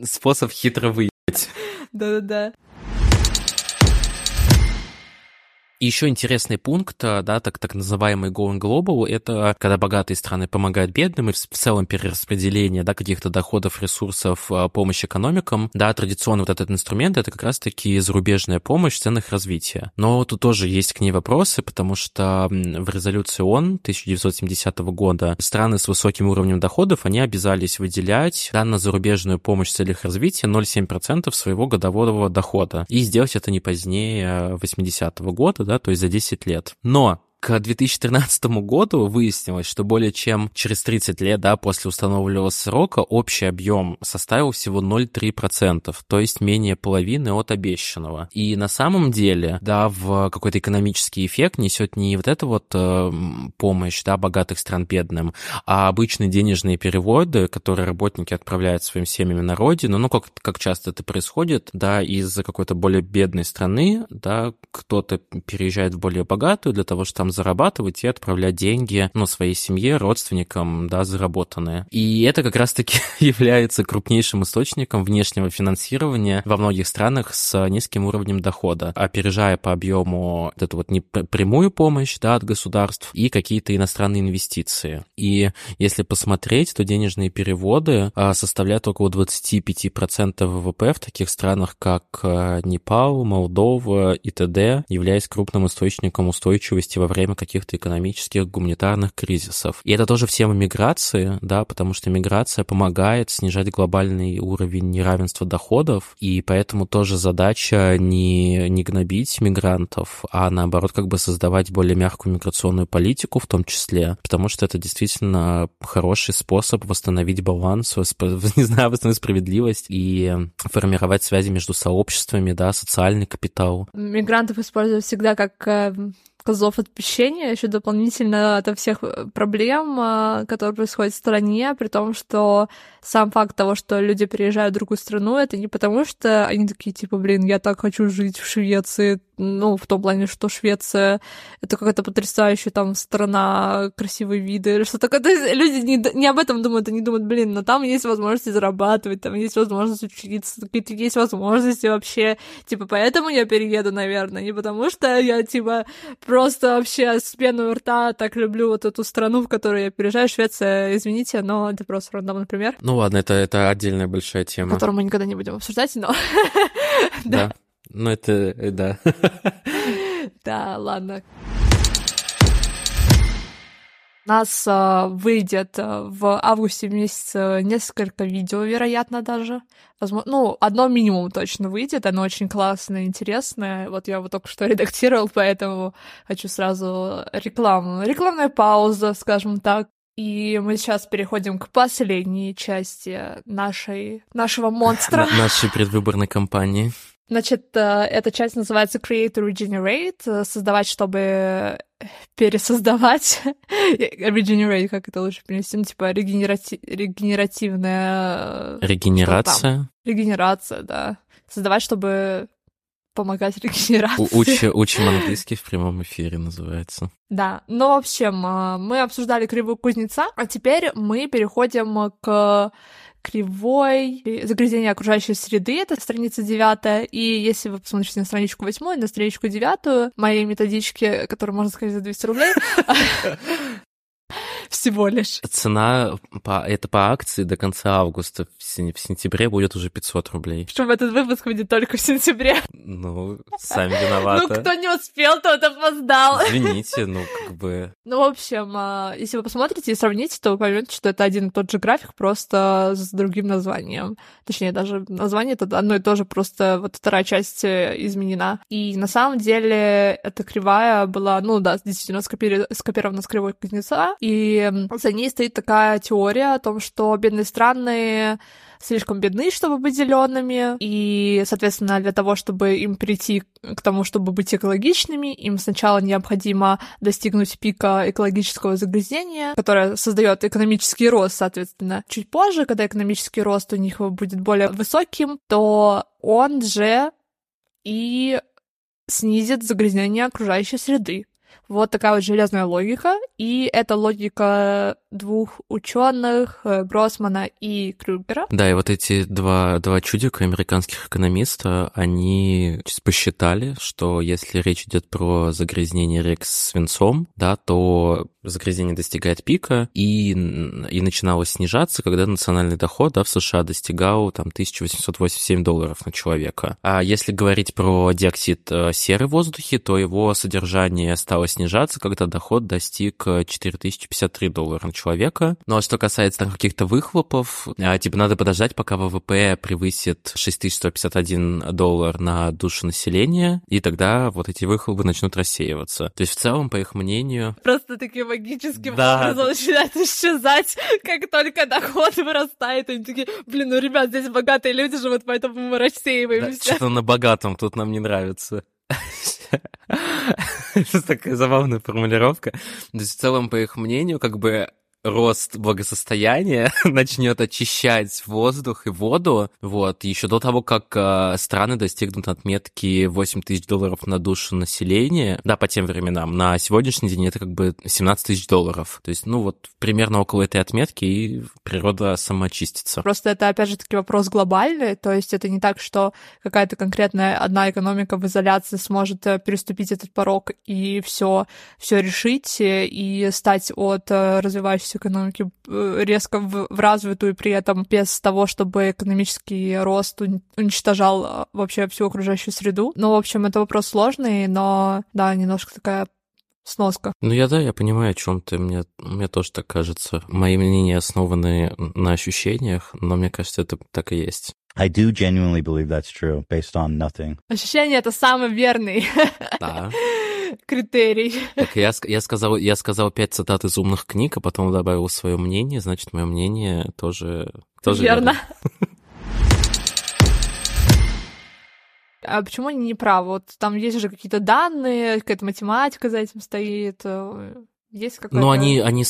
Способ хитро выебать. Да-да-да. И еще интересный пункт, э, да, так, так называемый Going Global, это когда богатые страны помогают бедным и в целом перераспределение, да, каких-то доходов, ресурсов, э, помощь экономикам, да, традиционно вот этот инструмент, это как раз-таки зарубежная помощь в ценах развития. Но тут тоже есть к ней вопросы, потому что в резолюции ООН 1970 года страны с высоким уровнем доходов, они обязались выделять да, на зарубежную помощь в целях развития 0,7% своего годового дохода. И сделать это не позднее 80 -го года, да, то есть за 10 лет. Но к 2013 году выяснилось, что более чем через 30 лет, да, после установленного срока общий объем составил всего 0,3%, то есть менее половины от обещанного. И на самом деле, да, в какой-то экономический эффект несет не вот эта вот э, помощь, да, богатых стран бедным, а обычные денежные переводы, которые работники отправляют своим семьям на родину, ну, как, как часто это происходит, да, из какой-то более бедной страны, да, кто-то переезжает в более богатую для того, чтобы там зарабатывать и отправлять деньги, ну, своей семье, родственникам, да, заработанные. И это как раз-таки является крупнейшим источником внешнего финансирования во многих странах с низким уровнем дохода, опережая по объему вот эту вот непрямую помощь, да, от государств и какие-то иностранные инвестиции. И если посмотреть, то денежные переводы а, составляют около 25% ВВП в таких странах, как а, Непал, Молдова и т.д., являясь крупным источником устойчивости во время время каких-то экономических, гуманитарных кризисов. И это тоже в тему миграции, да, потому что миграция помогает снижать глобальный уровень неравенства доходов, и поэтому тоже задача не, не гнобить мигрантов, а наоборот как бы создавать более мягкую миграционную политику в том числе, потому что это действительно хороший способ восстановить баланс, не знаю, восстановить справедливость и формировать связи между сообществами, да, социальный капитал. Мигрантов используют всегда как э, козлов отпущения еще дополнительно от всех э, проблем, э, которые происходят в стране, при том, что сам факт того, что люди приезжают в другую страну, это не потому, что они такие, типа, блин, я так хочу жить в Швеции, ну, в том плане, что Швеция — это какая-то потрясающая там страна, красивые виды что-то. Люди не, не об этом думают, они думают, блин, но там есть возможности зарабатывать, там есть возможность учиться, какие-то есть возможности вообще. Типа, поэтому я перееду, наверное, не потому что я, типа, просто вообще с пеной у рта так люблю вот эту страну, в которую я переезжаю, Швеция, извините, но это просто рандом, например. Ну ладно, это, это отдельная большая тема. Которую мы никогда не будем обсуждать, но... Да. Ну, это, э, да. Да, ладно. У нас а, выйдет а, в августе месяце несколько видео, вероятно, даже. Возможно, ну, одно минимум точно выйдет, оно очень классное, интересное. Вот я его только что редактировал, поэтому хочу сразу рекламу. Рекламная пауза, скажем так. И мы сейчас переходим к последней части нашей, нашего монстра. Нашей предвыборной кампании. Значит, э, эта часть называется Create Regenerate, э, создавать, чтобы пересоздавать. Regenerate, как это лучше перенести? Ну, типа регенерати... регенеративная... Э, Регенерация? Регенерация, да. Создавать, чтобы помогать регенерации. Учи, учим английский в прямом эфире называется. Да, ну, в общем, мы обсуждали кривую кузнеца, а теперь мы переходим к кривой, загрязнение окружающей среды, это страница девятая, и если вы посмотрите на страничку восьмую, на страничку девятую моей методички, которую можно сказать за 200 рублей, всего лишь. Цена по, это по акции до конца августа. В, сентябре будет уже 500 рублей. Чтобы этот выпуск будет только в сентябре. Ну, сами виноваты. Ну, кто не успел, тот опоздал. Извините, ну, как бы... Ну, в общем, а, если вы посмотрите и сравните, то вы поймете, что это один и тот же график, просто с другим названием. Точнее, даже название это одно и то же, просто вот вторая часть э, изменена. И на самом деле эта кривая была, ну да, действительно скопирована с кривой кузнеца, и за ней стоит такая теория о том, что бедные страны слишком бедны, чтобы быть зелеными, и, соответственно, для того, чтобы им прийти к тому, чтобы быть экологичными, им сначала необходимо достигнуть пика экологического загрязнения, которое создает экономический рост, соответственно. Чуть позже, когда экономический рост у них будет более высоким, то он же и снизит загрязнение окружающей среды. Вот такая вот железная логика, и это логика двух ученых э, Гроссмана и Крюгера. Да, и вот эти два, два чудика американских экономиста, они посчитали, что если речь идет про загрязнение рек свинцом, да, то загрязнение достигает пика и, и начинало снижаться, когда национальный доход да, в США достигал там 1887 долларов на человека. А если говорить про диоксид э, серы в воздухе, то его содержание стало снижаться, когда доход достиг 4053 доллара на человека. Ну а что касается там каких-то выхлопов, а, типа надо подождать, пока ВВП превысит 6151 доллар на душу населения, и тогда вот эти выхлопы начнут рассеиваться. То есть в целом, по их мнению... Просто таким магическим да. образом начинает исчезать, как только доход вырастает. Они такие, блин, ну, ребят, здесь богатые люди живут, поэтому мы рассеиваемся. Да, что на богатом тут нам не нравится. Это такая забавная формулировка. То есть в целом, по их мнению, как бы рост благосостояния начнет очищать воздух и воду, вот, еще до того, как э, страны достигнут отметки 8 тысяч долларов на душу населения, да, по тем временам, на сегодняшний день это как бы 17 тысяч долларов, то есть, ну, вот, примерно около этой отметки и природа самоочистится. Просто это, опять же, таки вопрос глобальный, то есть это не так, что какая-то конкретная одна экономика в изоляции сможет э, переступить этот порог и все, все решить и стать от э, развивающейся экономики э, резко в, в развитую, при этом без того, чтобы экономический рост уничтожал э, вообще всю окружающую среду. Ну, в общем, это вопрос сложный, но, да, немножко такая сноска. Ну, я да, я понимаю, о чем ты. Мне, мне тоже так кажется. Мои мнения основаны на ощущениях, но мне кажется, это так и есть. I do genuinely believe that's true, based on nothing. Ощущение — это самый верный. Да. критерий. Так я, я, сказал, я сказал пять цитат из умных книг, а потом добавил свое мнение, значит, мое мнение тоже, тоже верно. верно. А почему они не правы? Вот там есть же какие-то данные, какая-то математика за этим стоит. Э, есть какой-то... Ну, они, они,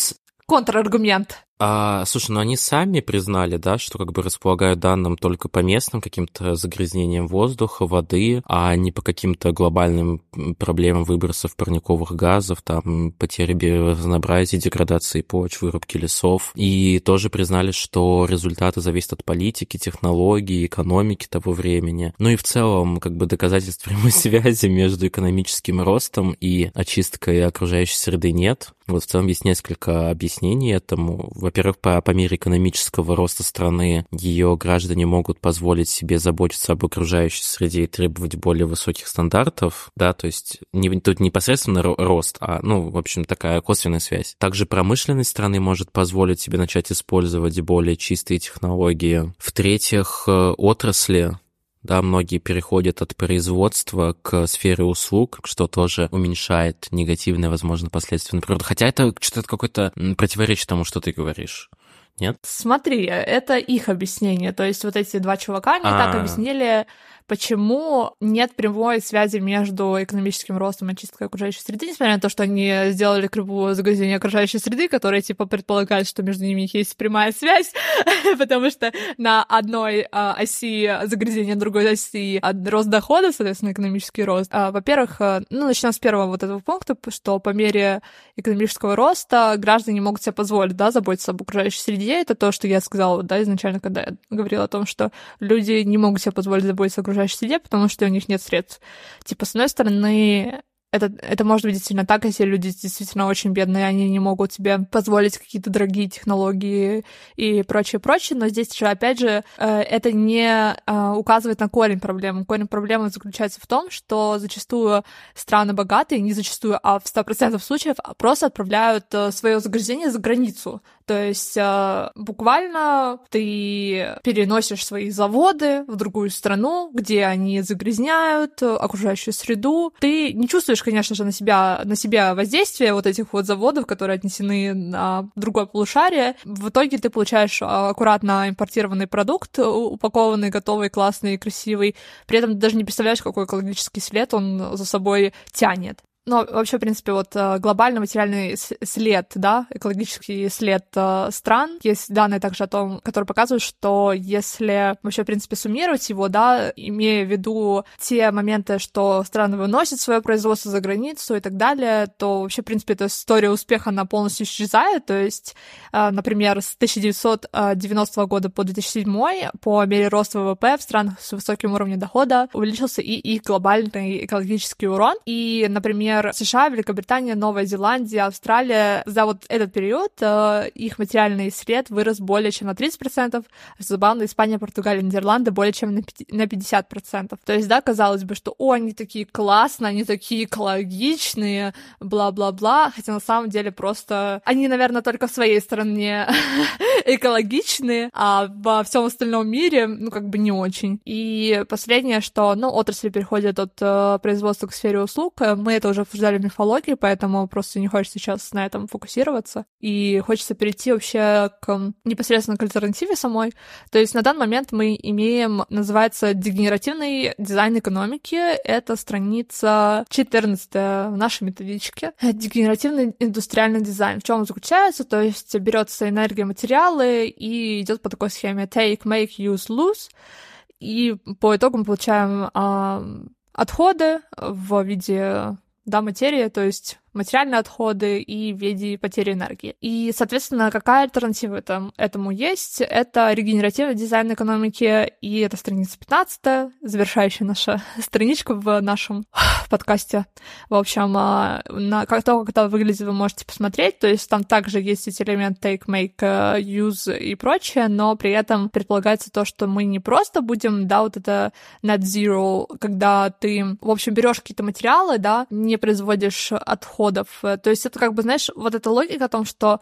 контраргумент. А, слушай, ну они сами признали, да, что как бы располагают данным только по местным каким-то загрязнениям воздуха, воды, а не по каким-то глобальным проблемам выбросов парниковых газов, там, потери биоразнообразия, деградации почв, вырубки лесов. И тоже признали, что результаты зависят от политики, технологий, экономики того времени. Ну и в целом, как бы доказательств прямой связи между экономическим ростом и очисткой окружающей среды нет. Вот в целом есть несколько объяснений этому. Во-первых, по, по мере экономического роста страны ее граждане могут позволить себе заботиться об окружающей среде и требовать более высоких стандартов, да, то есть не, тут непосредственно рост, а, ну, в общем, такая косвенная связь. Также промышленность страны может позволить себе начать использовать более чистые технологии. В-третьих, э, отрасли да, многие переходят от производства к сфере услуг, что тоже уменьшает негативные, возможно, последствия на природу. Хотя это что-то какое-то противоречит тому, что ты говоришь. Нет? Смотри, это их объяснение. То есть вот эти два чувака, они А-а-а. так а. объяснили почему нет прямой связи между экономическим ростом и очисткой окружающей среды, несмотря на то, что они сделали кривую загрязнение окружающей среды, которая, типа, предполагает, что между ними есть прямая связь, потому что на одной а, оси загрязнения, другой оси а, рост дохода, соответственно, экономический рост. А, во-первых, а, ну, начнем с первого вот этого пункта, что по мере экономического роста граждане могут себе позволить, да, заботиться об окружающей среде. Это то, что я сказала, да, изначально, когда я говорила о том, что люди не могут себе позволить заботиться о окружающей окружающей среде, потому что у них нет средств. Типа, с одной стороны, это, это может быть действительно так, если люди действительно очень бедные, они не могут себе позволить какие-то дорогие технологии и прочее, прочее, но здесь же, опять же, э, это не э, указывает на корень проблемы. Корень проблемы заключается в том, что зачастую страны богатые, не зачастую, а в 100% случаев просто отправляют э, свое загрязнение за границу. То есть буквально ты переносишь свои заводы в другую страну, где они загрязняют окружающую среду. Ты не чувствуешь конечно же, на себя, на себя воздействие вот этих вот заводов, которые отнесены на другое полушарие. В итоге ты получаешь а, аккуратно импортированный продукт, упакованный, готовый, классный, красивый. При этом ты даже не представляешь, какой экологический след он за собой тянет. Но вообще, в принципе, вот э, глобальный материальный след, да, экологический след э, стран, есть данные также о том, которые показывают, что если вообще, в принципе, суммировать его, да, имея в виду те моменты, что страны выносят свое производство за границу и так далее, то вообще, в принципе, эта история успеха, она полностью исчезает. То есть, э, например, с 1990 года по 2007 по мере роста ВВП в странах с высоким уровнем дохода увеличился и их глобальный экологический урон. И, например, например, США, Великобритания, Новая Зеландия, Австралия, за вот этот период э, их материальный след вырос более чем на 30%, а забавно, Испания, Португалия, Нидерланды более чем на 50%. То есть, да, казалось бы, что, о, они такие классные, они такие экологичные, бла-бла-бла, хотя на самом деле просто они, наверное, только в своей стране экологичные, а во всем остальном мире, ну, как бы не очень. И последнее, что, ну, отрасли переходят от э, производства к сфере услуг, мы это уже обсуждали мифологию, поэтому просто не хочется сейчас на этом фокусироваться. И хочется перейти вообще к непосредственно к альтернативе самой. То есть на данный момент мы имеем, называется дегенеративный дизайн экономики. Это страница 14 в нашей методичке. Дегенеративный индустриальный дизайн. В чем он заключается? То есть берется энергия, материалы и идет по такой схеме take, make, use, lose. И по итогу мы получаем отходы в виде да, материя, то есть материальные отходы и в виде потери энергии. И, соответственно, какая альтернатива этому, этому есть? Это регенеративный дизайн экономики, и это страница 15, завершающая наша страничка в нашем подкасте. В общем, а, на как то, как это выглядит, вы можете посмотреть. То есть там также есть эти элементы take, make, э, use и прочее, но при этом предполагается то, что мы не просто будем, да, вот это net zero, когда ты, в общем, берешь какие-то материалы, да, не производишь отходы, отходов. Э, то есть это как бы, знаешь, вот эта логика о том, что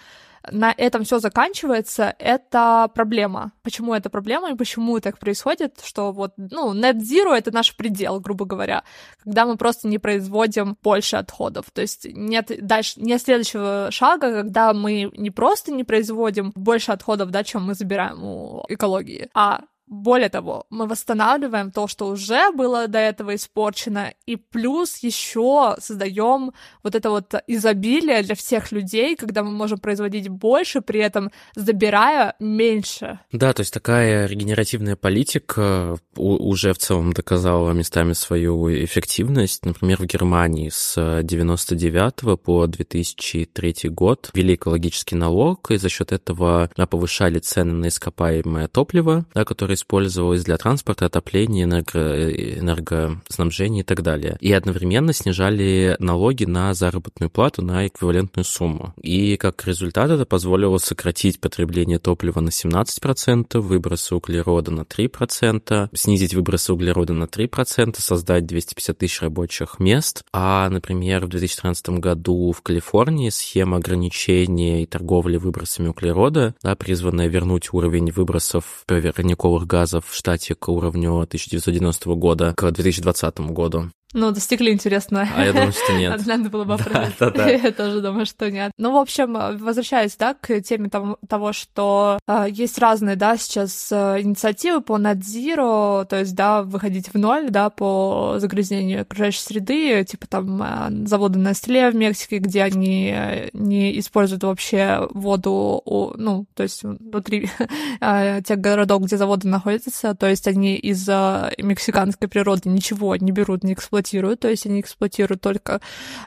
на этом все заканчивается, это проблема. Почему это проблема и почему так происходит, что вот, ну, net zero — это наш предел, грубо говоря, когда мы просто не производим больше отходов. То есть нет дальше, нет следующего шага, когда мы не просто не производим больше отходов, да, чем мы забираем у экологии, а более того, мы восстанавливаем то, что уже было до этого испорчено, и плюс еще создаем вот это вот изобилие для всех людей, когда мы можем производить больше, при этом забирая меньше. Да, то есть такая регенеративная политика уже в целом доказала местами свою эффективность. Например, в Германии с 99 по 2003 год ввели экологический налог, и за счет этого повышали цены на ископаемое топливо, да, которое использовалось для транспорта, отопления, энерго, энергоснабжения и так далее. И одновременно снижали налоги на заработную плату на эквивалентную сумму. И как результат это позволило сократить потребление топлива на 17%, выбросы углерода на 3%, снизить выбросы углерода на 3%, создать 250 тысяч рабочих мест. А, например, в 2013 году в Калифорнии схема ограничения и торговли выбросами углерода, да, призванная вернуть уровень выбросов парниковых газов в штате к уровню 1990 года к 2020 году. Ну, достигли, интересно. А я думаю, что нет. Надо было бы. Да, да, да. Я тоже думаю, что нет. Ну, в общем, возвращаясь, да, к теме того, того что э, есть разные, да, сейчас э, инициативы по zero, то есть, да, выходить в ноль, да, по загрязнению окружающей среды, типа там э, заводы на Nestle в Мексике, где они не используют вообще воду, ну, то есть внутри э, тех городов, где заводы находятся, то есть они из э, мексиканской природы ничего не берут, не эксплуатируют эксплуатируют, то есть они эксплуатируют только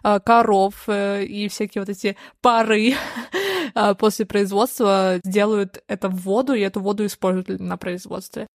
а, коров э, и всякие вот эти пары а, после производства делают это в воду, и эту воду используют на производстве.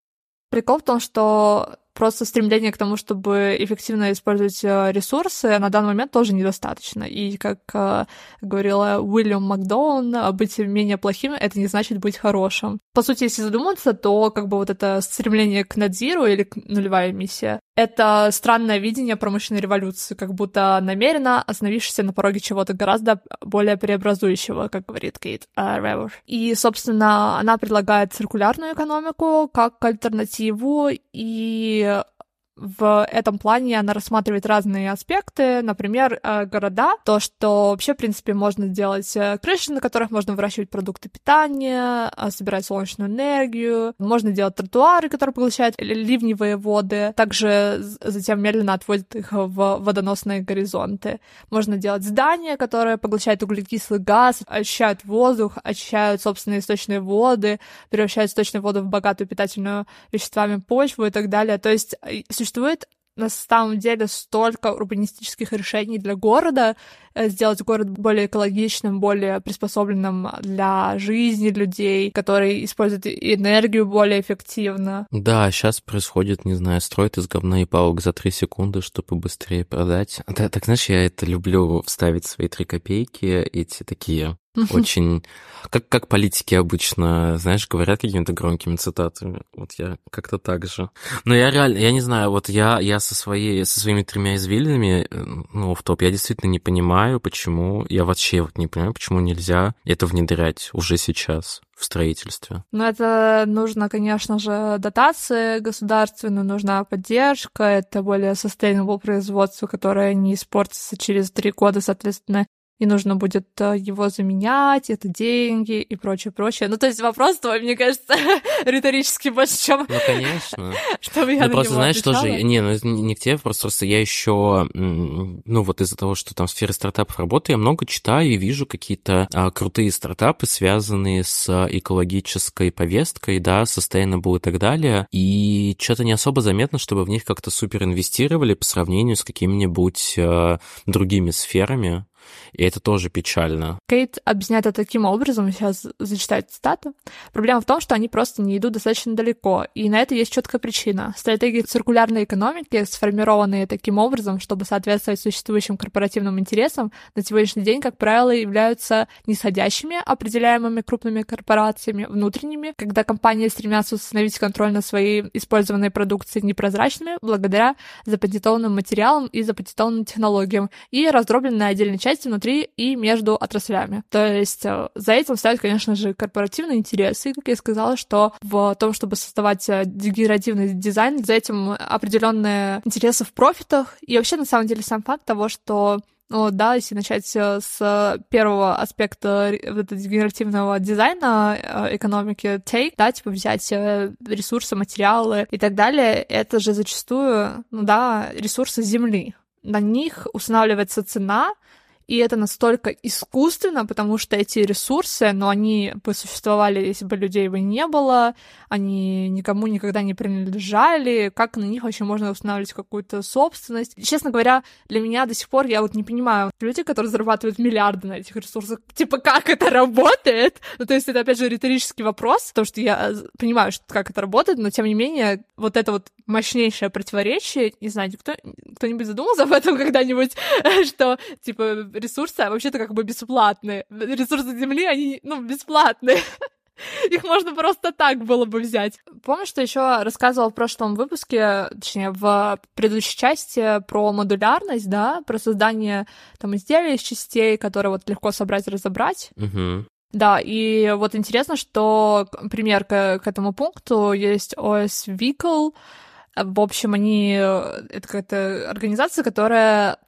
Прикол в том, что просто стремление к тому, чтобы эффективно использовать э, ресурсы, на данный момент тоже недостаточно. И, как э, говорила Уильям Макдоун, быть менее плохим — это не значит быть хорошим. По сути, если задуматься, то как бы вот это стремление к надзиру или к нулевая миссия — это странное видение промышленной революции, как будто намеренно остановившись на пороге чего-то гораздо более преобразующего, как говорит Кейт Ревер. И, собственно, она предлагает циркулярную экономику как альтернативу, и wir в этом плане она рассматривает разные аспекты, например, э, города, то, что вообще, в принципе, можно сделать э, крыши, на которых можно выращивать продукты питания, э, собирать солнечную энергию, можно делать тротуары, которые поглощают ливневые воды, также затем медленно отводят их в водоносные горизонты. Можно делать здания, которые поглощают углекислый газ, очищают воздух, очищают собственные источные воды, превращают источную воду в богатую питательную веществами почву и так далее. То есть существует на самом деле столько урбанистических решений для города, э, сделать город более экологичным, более приспособленным для жизни людей, который использует энергию более эффективно. Да, сейчас происходит, не знаю, строят из говна и палок за три секунды, чтобы быстрее продать. Да, так, знаешь, я это люблю вставить свои три копейки, эти такие очень... Как, как политики обычно, знаешь, говорят какими-то громкими цитатами. Вот я как-то так же. Но я реально, я не знаю, вот я, я со, своей, со своими тремя извилинами, э, ну, в топ, я действительно не понимаю, почему, я вообще вот не понимаю, почему нельзя это внедрять уже сейчас в строительстве. Ну, это нужно, конечно же, дотации государственные, нужна поддержка, это более sustainable производство, которое не испортится через три года, соответственно, и нужно будет э, его заменять, это деньги и прочее, прочее. Ну, то есть вопрос твой, мне кажется, риторически больше, чем... Ну, конечно. Чтобы я ну, просто, знаешь, отвечала. тоже... Не, ну, не к тебе, просто, просто я еще, ну, вот из-за того, что там в сфере стартапов работаю, я много читаю и вижу какие-то а, крутые стартапы, связанные с экологической повесткой, да, sustainable и так далее, и что-то не особо заметно, чтобы в них как-то супер инвестировали по сравнению с какими-нибудь а, другими сферами. И это тоже печально. Кейт объясняет это таким образом, сейчас зачитаю цитату. Проблема в том, что они просто не идут достаточно далеко, и на это есть четкая причина. Стратегии циркулярной экономики, сформированные таким образом, чтобы соответствовать существующим корпоративным интересам, на сегодняшний день, как правило, являются нисходящими, определяемыми крупными корпорациями, внутренними, когда компании стремятся установить контроль над своей использованной продукцией непрозрачными благодаря запатентованным материалам и запатентованным технологиям, и раздробленной на отдельные части части внутри и между отраслями. То есть э, за этим стоят, конечно же, корпоративные интересы. И, как я сказала, что в том, чтобы создавать э, дегенеративный дизайн, за этим определенные интересы в профитах. И вообще, на самом деле, сам факт того, что Вот, да, если начать э, с первого аспекта этого генеративного дизайна экономики, take, да, типа взять ресурсы, материалы и так далее, это же зачастую, ну да, ресурсы Земли. На них устанавливается цена, и это настолько искусственно, потому что эти ресурсы, но ну, они бы существовали, если бы людей бы не было, они никому никогда не принадлежали, как на них вообще можно устанавливать какую-то собственность. Честно говоря, для меня до сих пор я вот не понимаю, люди, которые зарабатывают миллиарды на этих ресурсах, типа, как это работает? Ну, то есть это, опять же, риторический вопрос, потому что я э, понимаю, что, как это работает, но, тем не менее, вот это вот мощнейшее противоречие, не знаю, кто, кто-нибудь задумался об этом когда-нибудь, что, типа, ресурсы а вообще-то как бы бесплатные. Ресурсы Земли, они, ну, бесплатные. Их можно просто так было бы взять. Помню, что еще рассказывал в прошлом выпуске, точнее, в предыдущей части про модулярность, да, про создание там изделий из частей, которые вот легко собрать и разобрать. Угу. Да, и вот интересно, что пример к, к этому пункту есть OS Vehicle. В общем, они... Это какая-то организация, которая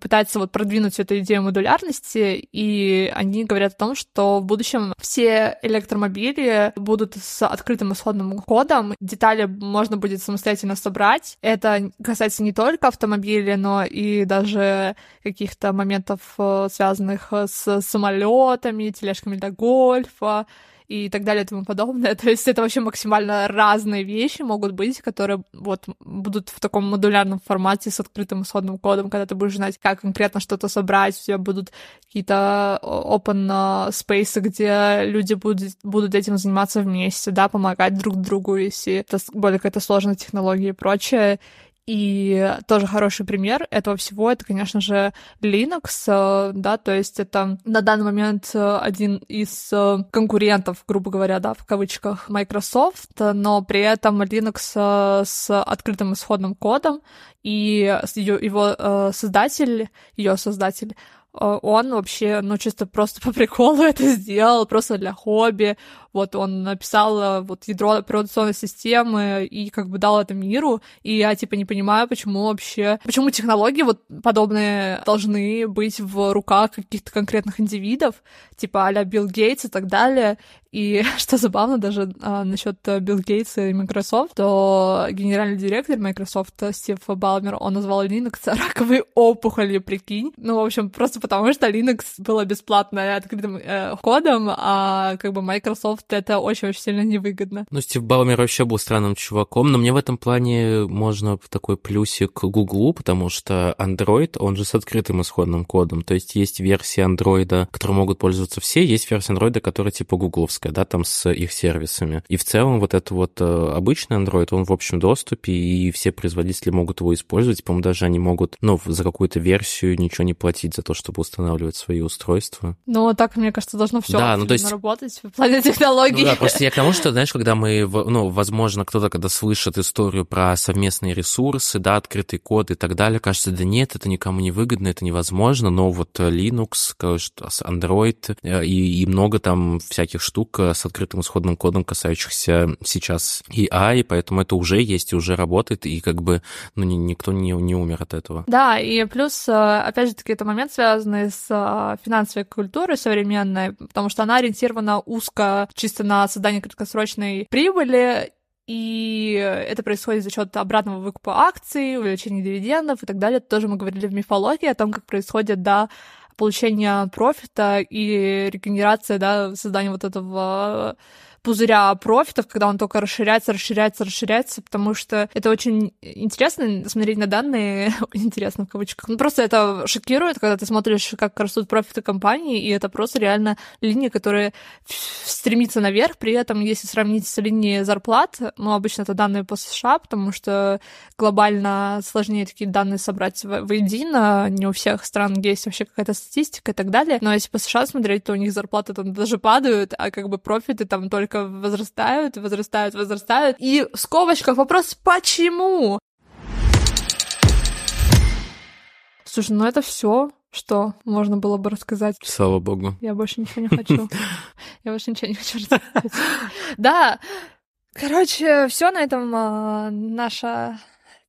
пытается вот продвинуть эту идею модулярности, и они говорят о том, что в будущем все электромобили будут с открытым исходным кодом, детали можно будет самостоятельно собрать. Это касается не только автомобилей, но и даже каких-то моментов, э, связанных с самолетами, тележками для гольфа, и так далее и тому подобное. То есть это вообще максимально разные вещи могут быть, которые вот будут в таком модулярном формате с открытым исходным кодом, когда ты будешь знать, как конкретно что-то собрать, у тебя будут какие-то open space, где люди будут, будут этим заниматься вместе, да, помогать друг другу, если это более какая-то сложная технология и прочее. И тоже хороший пример этого всего, это, конечно же, Linux, э, да, то есть это на данный момент э, один из э, конкурентов, грубо говоря, да, в кавычках, Microsoft, но при этом Linux с открытым исходным кодом, и его создатель, ее создатель, он вообще, ну, чисто просто по приколу это сделал, просто для хобби, вот он написал э, вот ядро операционной системы и как бы дал это миру, и я типа не понимаю, почему вообще, почему технологии вот подобные должны быть в руках каких-то конкретных индивидов, типа а-ля Билл Гейтс и так далее. И что забавно даже а, насчет Билл Гейтса и Microsoft, то генеральный директор Microsoft Стив Балмер, он назвал Linux раковой опухолью, прикинь. Ну, в общем, просто потому что Linux было бесплатно открытым э, кодом, а как бы Microsoft это очень-очень сильно невыгодно. Ну, Стив Балмер вообще был странным чуваком, но мне в этом плане можно такой плюсик к Гуглу, потому что Android, он же с открытым исходным кодом, то есть есть версии Android, которые могут пользоваться все, есть версия Android, которая типа гугловская, да, там с их сервисами. И в целом вот это вот э, обычный Android, он в общем доступе, и все производители могут его использовать, по-моему, даже они могут, ну, за какую-то версию ничего не платить за то, чтобы устанавливать свои устройства. Ну, так, мне кажется, должно все да, ну, то есть... работать в плане технологий технологий. Ну да, просто я к тому, что, знаешь, когда мы, ну, возможно, кто-то, когда слышит историю про совместные ресурсы, да, открытый код и так далее, кажется, да нет, это никому не выгодно, это невозможно, но вот Linux, Android э, и, и много там всяких штук э, с открытым исходным кодом, касающихся сейчас AI, поэтому это уже есть и уже работает, и как бы, ну, никто не, не умер от этого. Да, и плюс, э, опять же таки, это момент, связанный с финансовой культурой современной, потому что она ориентирована узко чисто на создание краткосрочной прибыли, и это происходит за счет обратного выкупа акций, увеличения дивидендов и так далее. тоже мы говорили в мифологии о том, как происходит, да, получение профита и регенерация, да, создание вот этого пузыря профитов, когда он только расширяется, расширяется, расширяется, потому что это очень интересно смотреть на данные, интересно в кавычках. Ну, просто это шокирует, когда ты смотришь, как растут профиты компании, и это просто реально линия, которая стремится наверх, при этом, если сравнить с линией зарплат, ну, обычно это данные по США, потому что глобально сложнее такие данные собрать воедино, не у всех стран есть вообще какая-то статистика и так далее, но если по США смотреть, то у них зарплаты там даже падают, а как бы профиты там только только возрастают, возрастают, возрастают. И в скобочках вопрос «почему?». Слушай, ну это все, что можно было бы рассказать. Слава богу. Я больше ничего не хочу. Я больше ничего не хочу рассказать. Да, короче, все на этом а, наша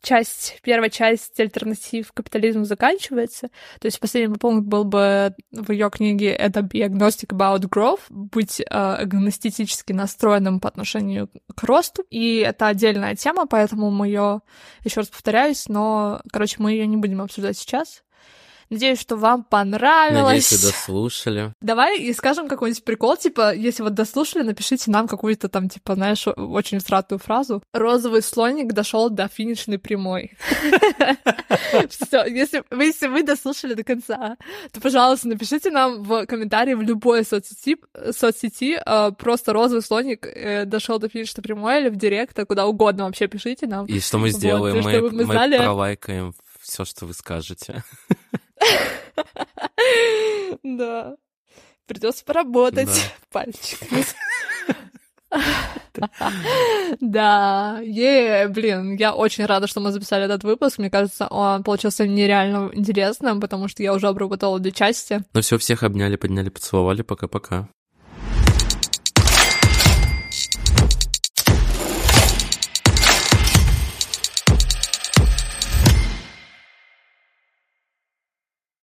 часть, первая часть альтернатив капитализму заканчивается. То есть последний пункт был бы в ее книге это be agnostic about growth, быть э, агностически настроенным по отношению к росту. И это отдельная тема, поэтому мы ее, еще раз повторяюсь, но, короче, мы ее не будем обсуждать сейчас. Надеюсь, что вам понравилось. Надеюсь, вы дослушали. Давай и скажем какой-нибудь прикол, типа, если вот дослушали, напишите нам какую-то там, типа, знаешь, очень стратую фразу. Розовый слоник дошел до финишной прямой. Все, если вы дослушали до конца, то, пожалуйста, напишите нам в комментарии в любой соцсети, соцсети э, просто розовый слоник э, дошел до финишной прямой или в директ, куда угодно вообще пишите нам. И что мы сделаем? Мы, мы пролайкаем все, что вы скажете. Да. Придется поработать пальчиками. Да, е, блин, я очень рада, что мы записали этот выпуск. Мне кажется, он получился нереально интересным, потому что я уже обработала две части. Ну все, всех обняли, подняли, поцеловали. Пока-пока.